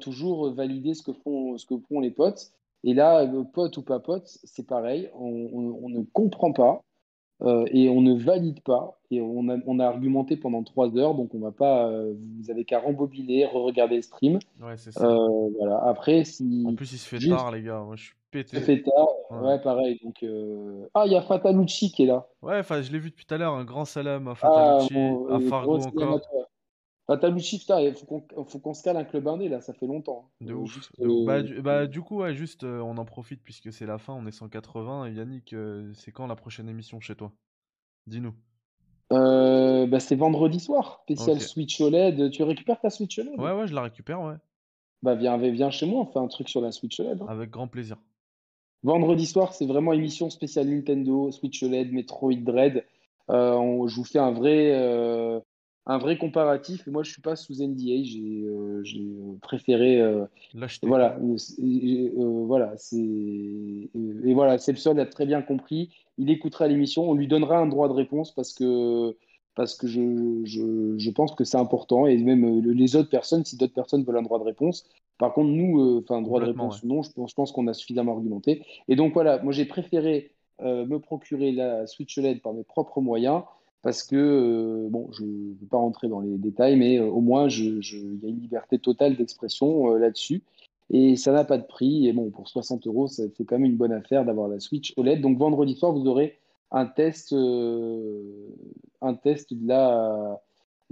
toujours valider ce que font, les potes. Et là, euh, pote ou pas pote, c'est pareil. On, ne comprend pas euh, et on ne valide pas. Et on a, on a, argumenté pendant trois heures, donc on va pas. vous avez qu'à rembobiner, re-regarder le stream. Ouais, c'est ça. voilà. Après, si. En plus, il se fait tard, les gars. Moi, je suis pété. Il se fait tard. Ouais, pareil. Donc, Ah, il y a Fatalucci qui est là. Ouais, je l'ai vu depuis tout à l'heure. Un grand salam à ah, Fatalucci, à Fargo encore. Fatalucci, il faut qu'on se cale un club indé là, ça fait longtemps. Hein. De ouf. Euh, bah, du, bah, du, coup, ouais, juste, euh, on en profite puisque c'est la fin, on est 180. Yannick, euh, c'est quand la prochaine émission chez toi? Dis-nous. bah, c'est vendredi soir, spécial Switch OLED. Tu récupères ta Switch OLED Ouais, ouais, je la récupère, ouais. Bah, viens, viens chez moi, on fait un truc sur la Switch OLED. Hein. Avec grand plaisir. Vendredi soir, c'est vraiment émission spéciale Nintendo, Switch OLED, Metroid Dread. je vous fais un vrai un vrai comparatif. Et moi, je suis pas sous NDA. J'ai euh, euh, préféré. Euh, voilà. voilà. C'est et voilà. Sepson a très bien compris. Il écoutera l'émission. On lui donnera un droit de réponse parce que parce que je, je, je pense que c'est important et même les autres personnes, si d'autres personnes veulent un droit de réponse. Par contre, nous, enfin, droit de réponse ou non, je pense, je pense qu'on a suffisamment argumenté. Et donc voilà, moi j'ai préféré me procurer la Switch LED par mes propres moyens parce que, euh, bon, je ne vais pas rentrer dans les détails, mais euh, au moins, il y a une liberté totale d'expression euh, là-dessus. Et ça n'a pas de prix. Et bon, pour 60 euros, c'est quand même une bonne affaire d'avoir la Switch OLED. Donc, vendredi soir, vous aurez un test, un test de la,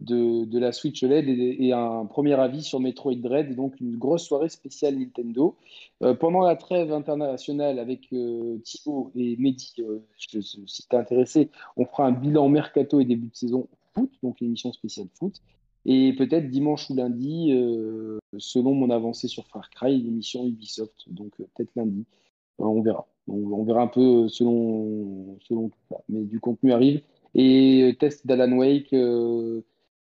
de, la Switch OLED et, un premier avis sur Metroid Dread, donc une grosse soirée spéciale Nintendo. Euh, pendant la trêve internationale avec euh, Thibaut et Mehdi, euh, si tu es intéressé, on fera un bilan mercato et début de saison foot, donc une émission spéciale foot. Et peut-être dimanche ou lundi, selon mon avancée sur Far Cry, l'émission Ubisoft, donc peut-être lundi. on verra. On, verra un peu selon, selon tout ça. Mais du contenu arrive. Et test d'Alan Wake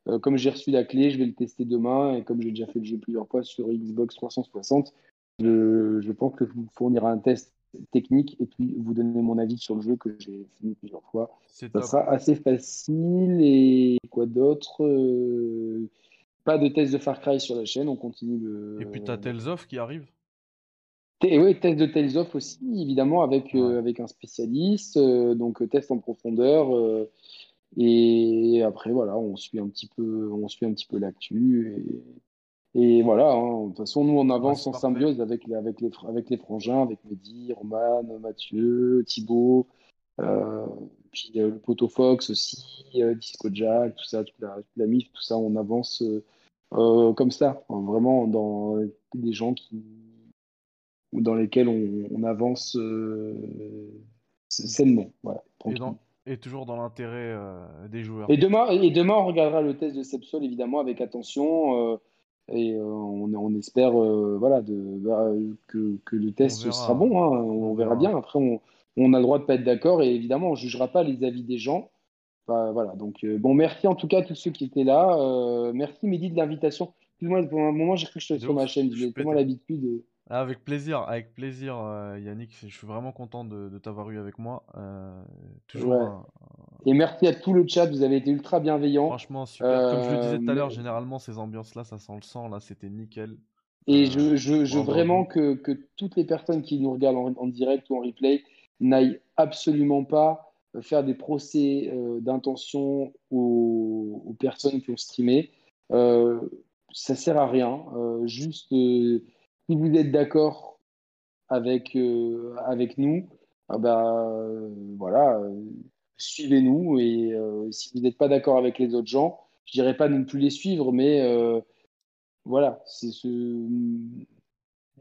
euh, comme j'ai reçu la clé, je vais le tester demain. Et comme j'ai déjà fait le jeu plusieurs fois sur Xbox 360, je, pense que je vous fournirai un test technique et puis vous donner mon avis sur le jeu que j'ai fini plusieurs fois. Ça sera assez facile. Et quoi d'autre euh, Pas de test de Far Cry sur la chaîne, on continue le. Et puis tu as Tales of qui arrive oui, test de Tales of aussi, évidemment, avec, euh, avec un spécialiste. donc, test en profondeur. Et après, voilà, on suit un petit peu, on suit un petit peu l'actu. Et, et, voilà, hein. de toute façon, nous, on avance en symbiose avec, avec, les, avec les frangins, avec Mehdi, Roman, Mathieu, Thibaut, euh, puis euh, le Poto Fox aussi, euh, Disco Jack, tout ça, toute la, la, MIF, tout ça, on avance comme ça, hein, vraiment dans des gens qui, dans lesquels on, on avance sainement. Voilà, et toujours dans l'intérêt euh, des joueurs. Et demain, et demain, on regardera le test de Sepsol évidemment avec attention. Euh, et euh, on, on, espère voilà, de, bah, que, que, le test sera bon. Hein, on, verra bien. Après, on, on, a le droit de pas être d'accord. Et évidemment, on ne jugera pas les avis des gens. Bah, voilà, donc bon, merci en tout cas à tous ceux qui étaient là. merci Mehdi de l'invitation. Excuse-moi, pour un moment, j'ai cru que je sur ma chaîne. J'ai tellement l'habitude. Ah, avec plaisir, avec plaisir, euh, Yannick. Je suis vraiment content de, t'avoir eu avec moi. Euh, toujours. Et merci à tout le chat. Vous avez été ultra bienveillants. Franchement, super. Comme je le disais tout à l'heure, euh, généralement ces ambiances-là, ça sent le sang. Là, c'était nickel. Et je, je, vraiment que, que, toutes les personnes qui nous regardent en, direct ou en replay n'aillent absolument pas faire des procès d'intention aux, personnes qui ont streamé. ça sert à rien. juste, si vous êtes d'accord avec, avec nous, ah bah, voilà, suivez-nous. Et si vous n'êtes pas d'accord avec les autres gens, je dirais pas de ne plus les suivre, mais voilà, c'est ce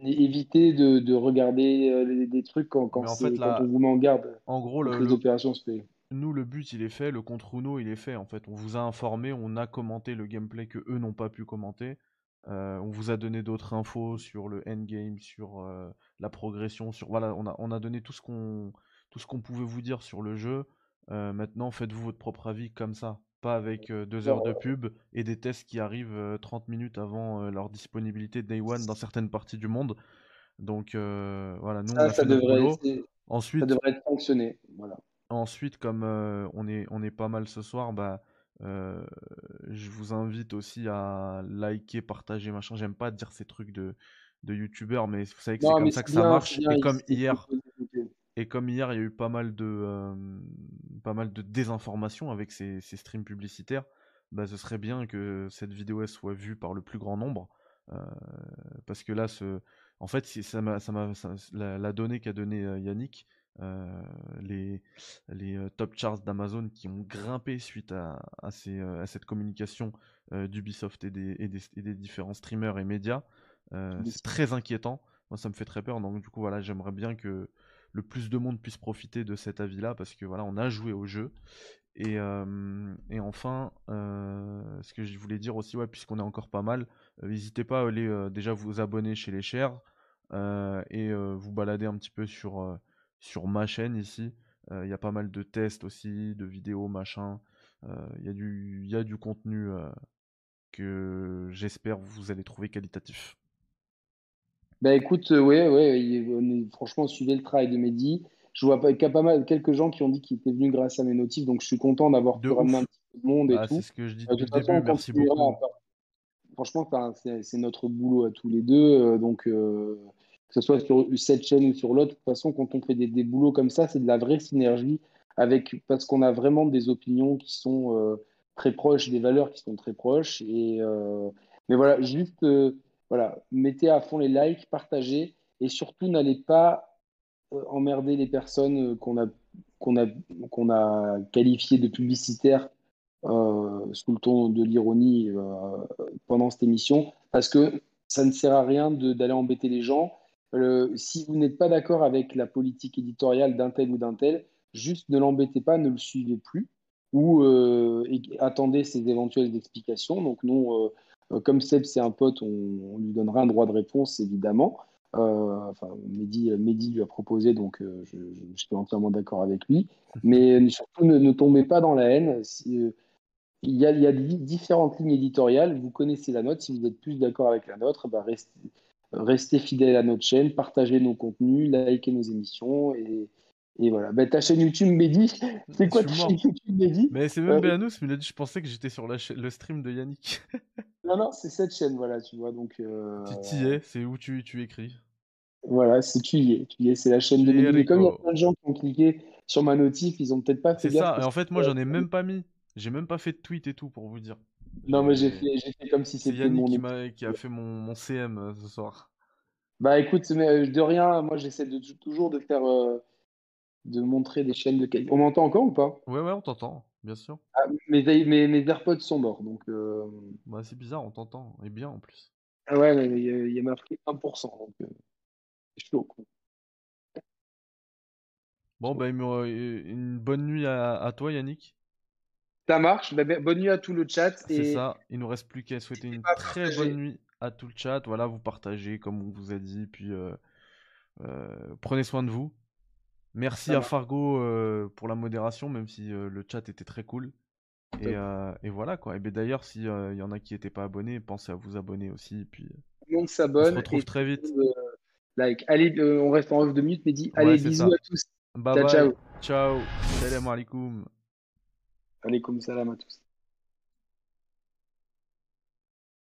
éviter de, regarder euh, des trucs quand, quand, on vous met en garde. En gros, les opérations se Nous, le but, il est fait, le contre Uno, il est fait. En fait, on vous a informé, on a commenté le gameplay que eux n'ont pas pu commenter. Euh, on vous a donné d'autres infos sur le endgame, sur euh, la progression, sur voilà, on a, on a donné tout ce qu'on tout ce qu'on pouvait vous dire sur le jeu. maintenant, faites-vous votre propre avis comme ça avec deux heures de pub et des tests qui arrivent 30 minutes avant leur disponibilité Day One dans certaines parties du monde. Donc voilà, nous on a fait. Ensuite, ça devrait être fonctionné. Voilà. Ensuite, comme on, est, on est pas mal ce soir, bah, je vous invite aussi à liker, partager, machin. J'aime pas dire ces trucs de, de youtubeurs, mais vous savez que c'est comme ça que ça marche. et comme hier, et comme hier, il y a eu pas mal de, pas mal de désinformation avec ces, streams publicitaires, bah, ce serait bien que cette vidéo soit vue par le plus grand nombre. parce que là, ce... en fait, ça la, donnée qu'a donnée Yannick, les, les top charts d'Amazon qui ont grimpé suite à, à, ces, à cette communication d'Ubisoft et des, et, des, et des, différents streamers et médias, c'est très inquiétant. Moi, ça me fait très peur. Donc, du coup, voilà, j'aimerais bien que le plus de monde puisse profiter de cet avis-là, parce que voilà, on a joué au jeu. Et, et enfin, ce que je voulais dire aussi, ouais, puisqu'on est encore pas mal, n'hésitez pas à aller déjà vous abonner chez les chers et vous balader un petit peu sur, sur ma chaîne ici. Il y a pas mal de tests aussi, de vidéos, machin. Il y, a du, y a du contenu que j'espère vous allez trouver qualitatif. Bah écoute, euh, ouais, ouais, franchement, suivez le travail de Mehdi. Je vois qu'il y a pas mal, quelques gens qui ont dit qu'ils étaient venus grâce à mes notifs, donc je suis content d'avoir pu ramener un petit peu de monde et bah, tout. C'est ce que je dis euh, depuis le début, merci beaucoup. Franchement, c'est notre boulot à tous les deux, euh, donc que ce soit sur cette chaîne ou sur l'autre, de toute façon, quand on fait des, boulots comme ça, c'est de la vraie synergie avec, parce qu'on a vraiment des opinions qui sont très proches, des valeurs qui sont très proches. Et, mais voilà, juste voilà, mettez à fond les likes, partagez et surtout n'allez pas euh, emmerder les personnes euh, qu'on a, qu'on a, qu'on a qualifiées de publicitaires euh, sous le ton de l'ironie pendant cette émission parce que ça ne sert à rien d'aller embêter les gens. Si vous n'êtes pas d'accord avec la politique éditoriale d'un tel ou d'un tel, juste ne l'embêtez pas, ne le suivez plus ou attendez ses éventuelles explications. Donc, nous, euh, comme Seb, c'est un pote, on, lui donnera un droit de réponse, évidemment. Euh, enfin, Mehdi, lui a proposé, donc euh, je, suis entièrement d'accord avec lui. Mais surtout, ne, tombez pas dans la haine. il y a, différentes lignes éditoriales. Vous connaissez la note. Si vous êtes plus d'accord avec la nôtre, bah restez, restez fidèle à notre chaîne, partagez nos contenus, likez nos émissions et, et voilà. Bah, ta chaîne YouTube, Mehdi, c'est quoi ta chaîne YouTube, Mehdi? Mais c'est même euh, Béanous, mais dit, je pensais que j'étais sur la le stream de Yannick. non, non, c'est cette chaîne, voilà, tu vois. Donc, euh... Tu y es, c'est où tu, tu écris. Voilà, c'est tu y es, tu y es, c'est la chaîne de Mehdi. Mais comme il y a plein de gens qui ont cliqué sur ma notif, ils ont peut-être pas fait C'est ça, et en fait, moi, j'en ai même pas mis. J'ai même pas fait de tweet et tout pour vous dire. Non, mais j'ai fait, fait comme si c'était Yannick qui, a, qui a fait mon, mon CM euh, ce soir. Bah écoute, mais, euh, de rien, moi j'essaie de, toujours de faire de montrer des chaînes de qualité. On m'entend encore ou pas? Ouais, ouais, on t'entend, bien sûr. Ah, mes, mes, mes, AirPods sont morts, donc. Euh... Bah, c'est bizarre, on t'entend, et bien en plus. Ah ouais, mais il y, a marqué 1%, donc euh, c'est chaud. Bon, bah, une bonne nuit à, toi, Yannick. Ça marche, bah, bah, bonne nuit à tout le chat. C'est ça, il nous reste plus qu'à souhaiter une très bonne nuit à tout le chat. Voilà, vous partagez comme on vous a dit, puis euh, euh, prenez soin de vous. Merci à Fargo euh, pour la modération, même si le chat était très cool. Et, et voilà quoi. Et ben d'ailleurs, s'il y en a qui n'étaient pas abonnés, pensez à vous abonner aussi. Et puis, on s'abonne. On se retrouve très vite. like. Allez, on reste en off de minutes, mais dis allez, bisous à tous. Bye ciao, bye. ciao. Ciao. Salam alaikum. Alaikum salam à tous.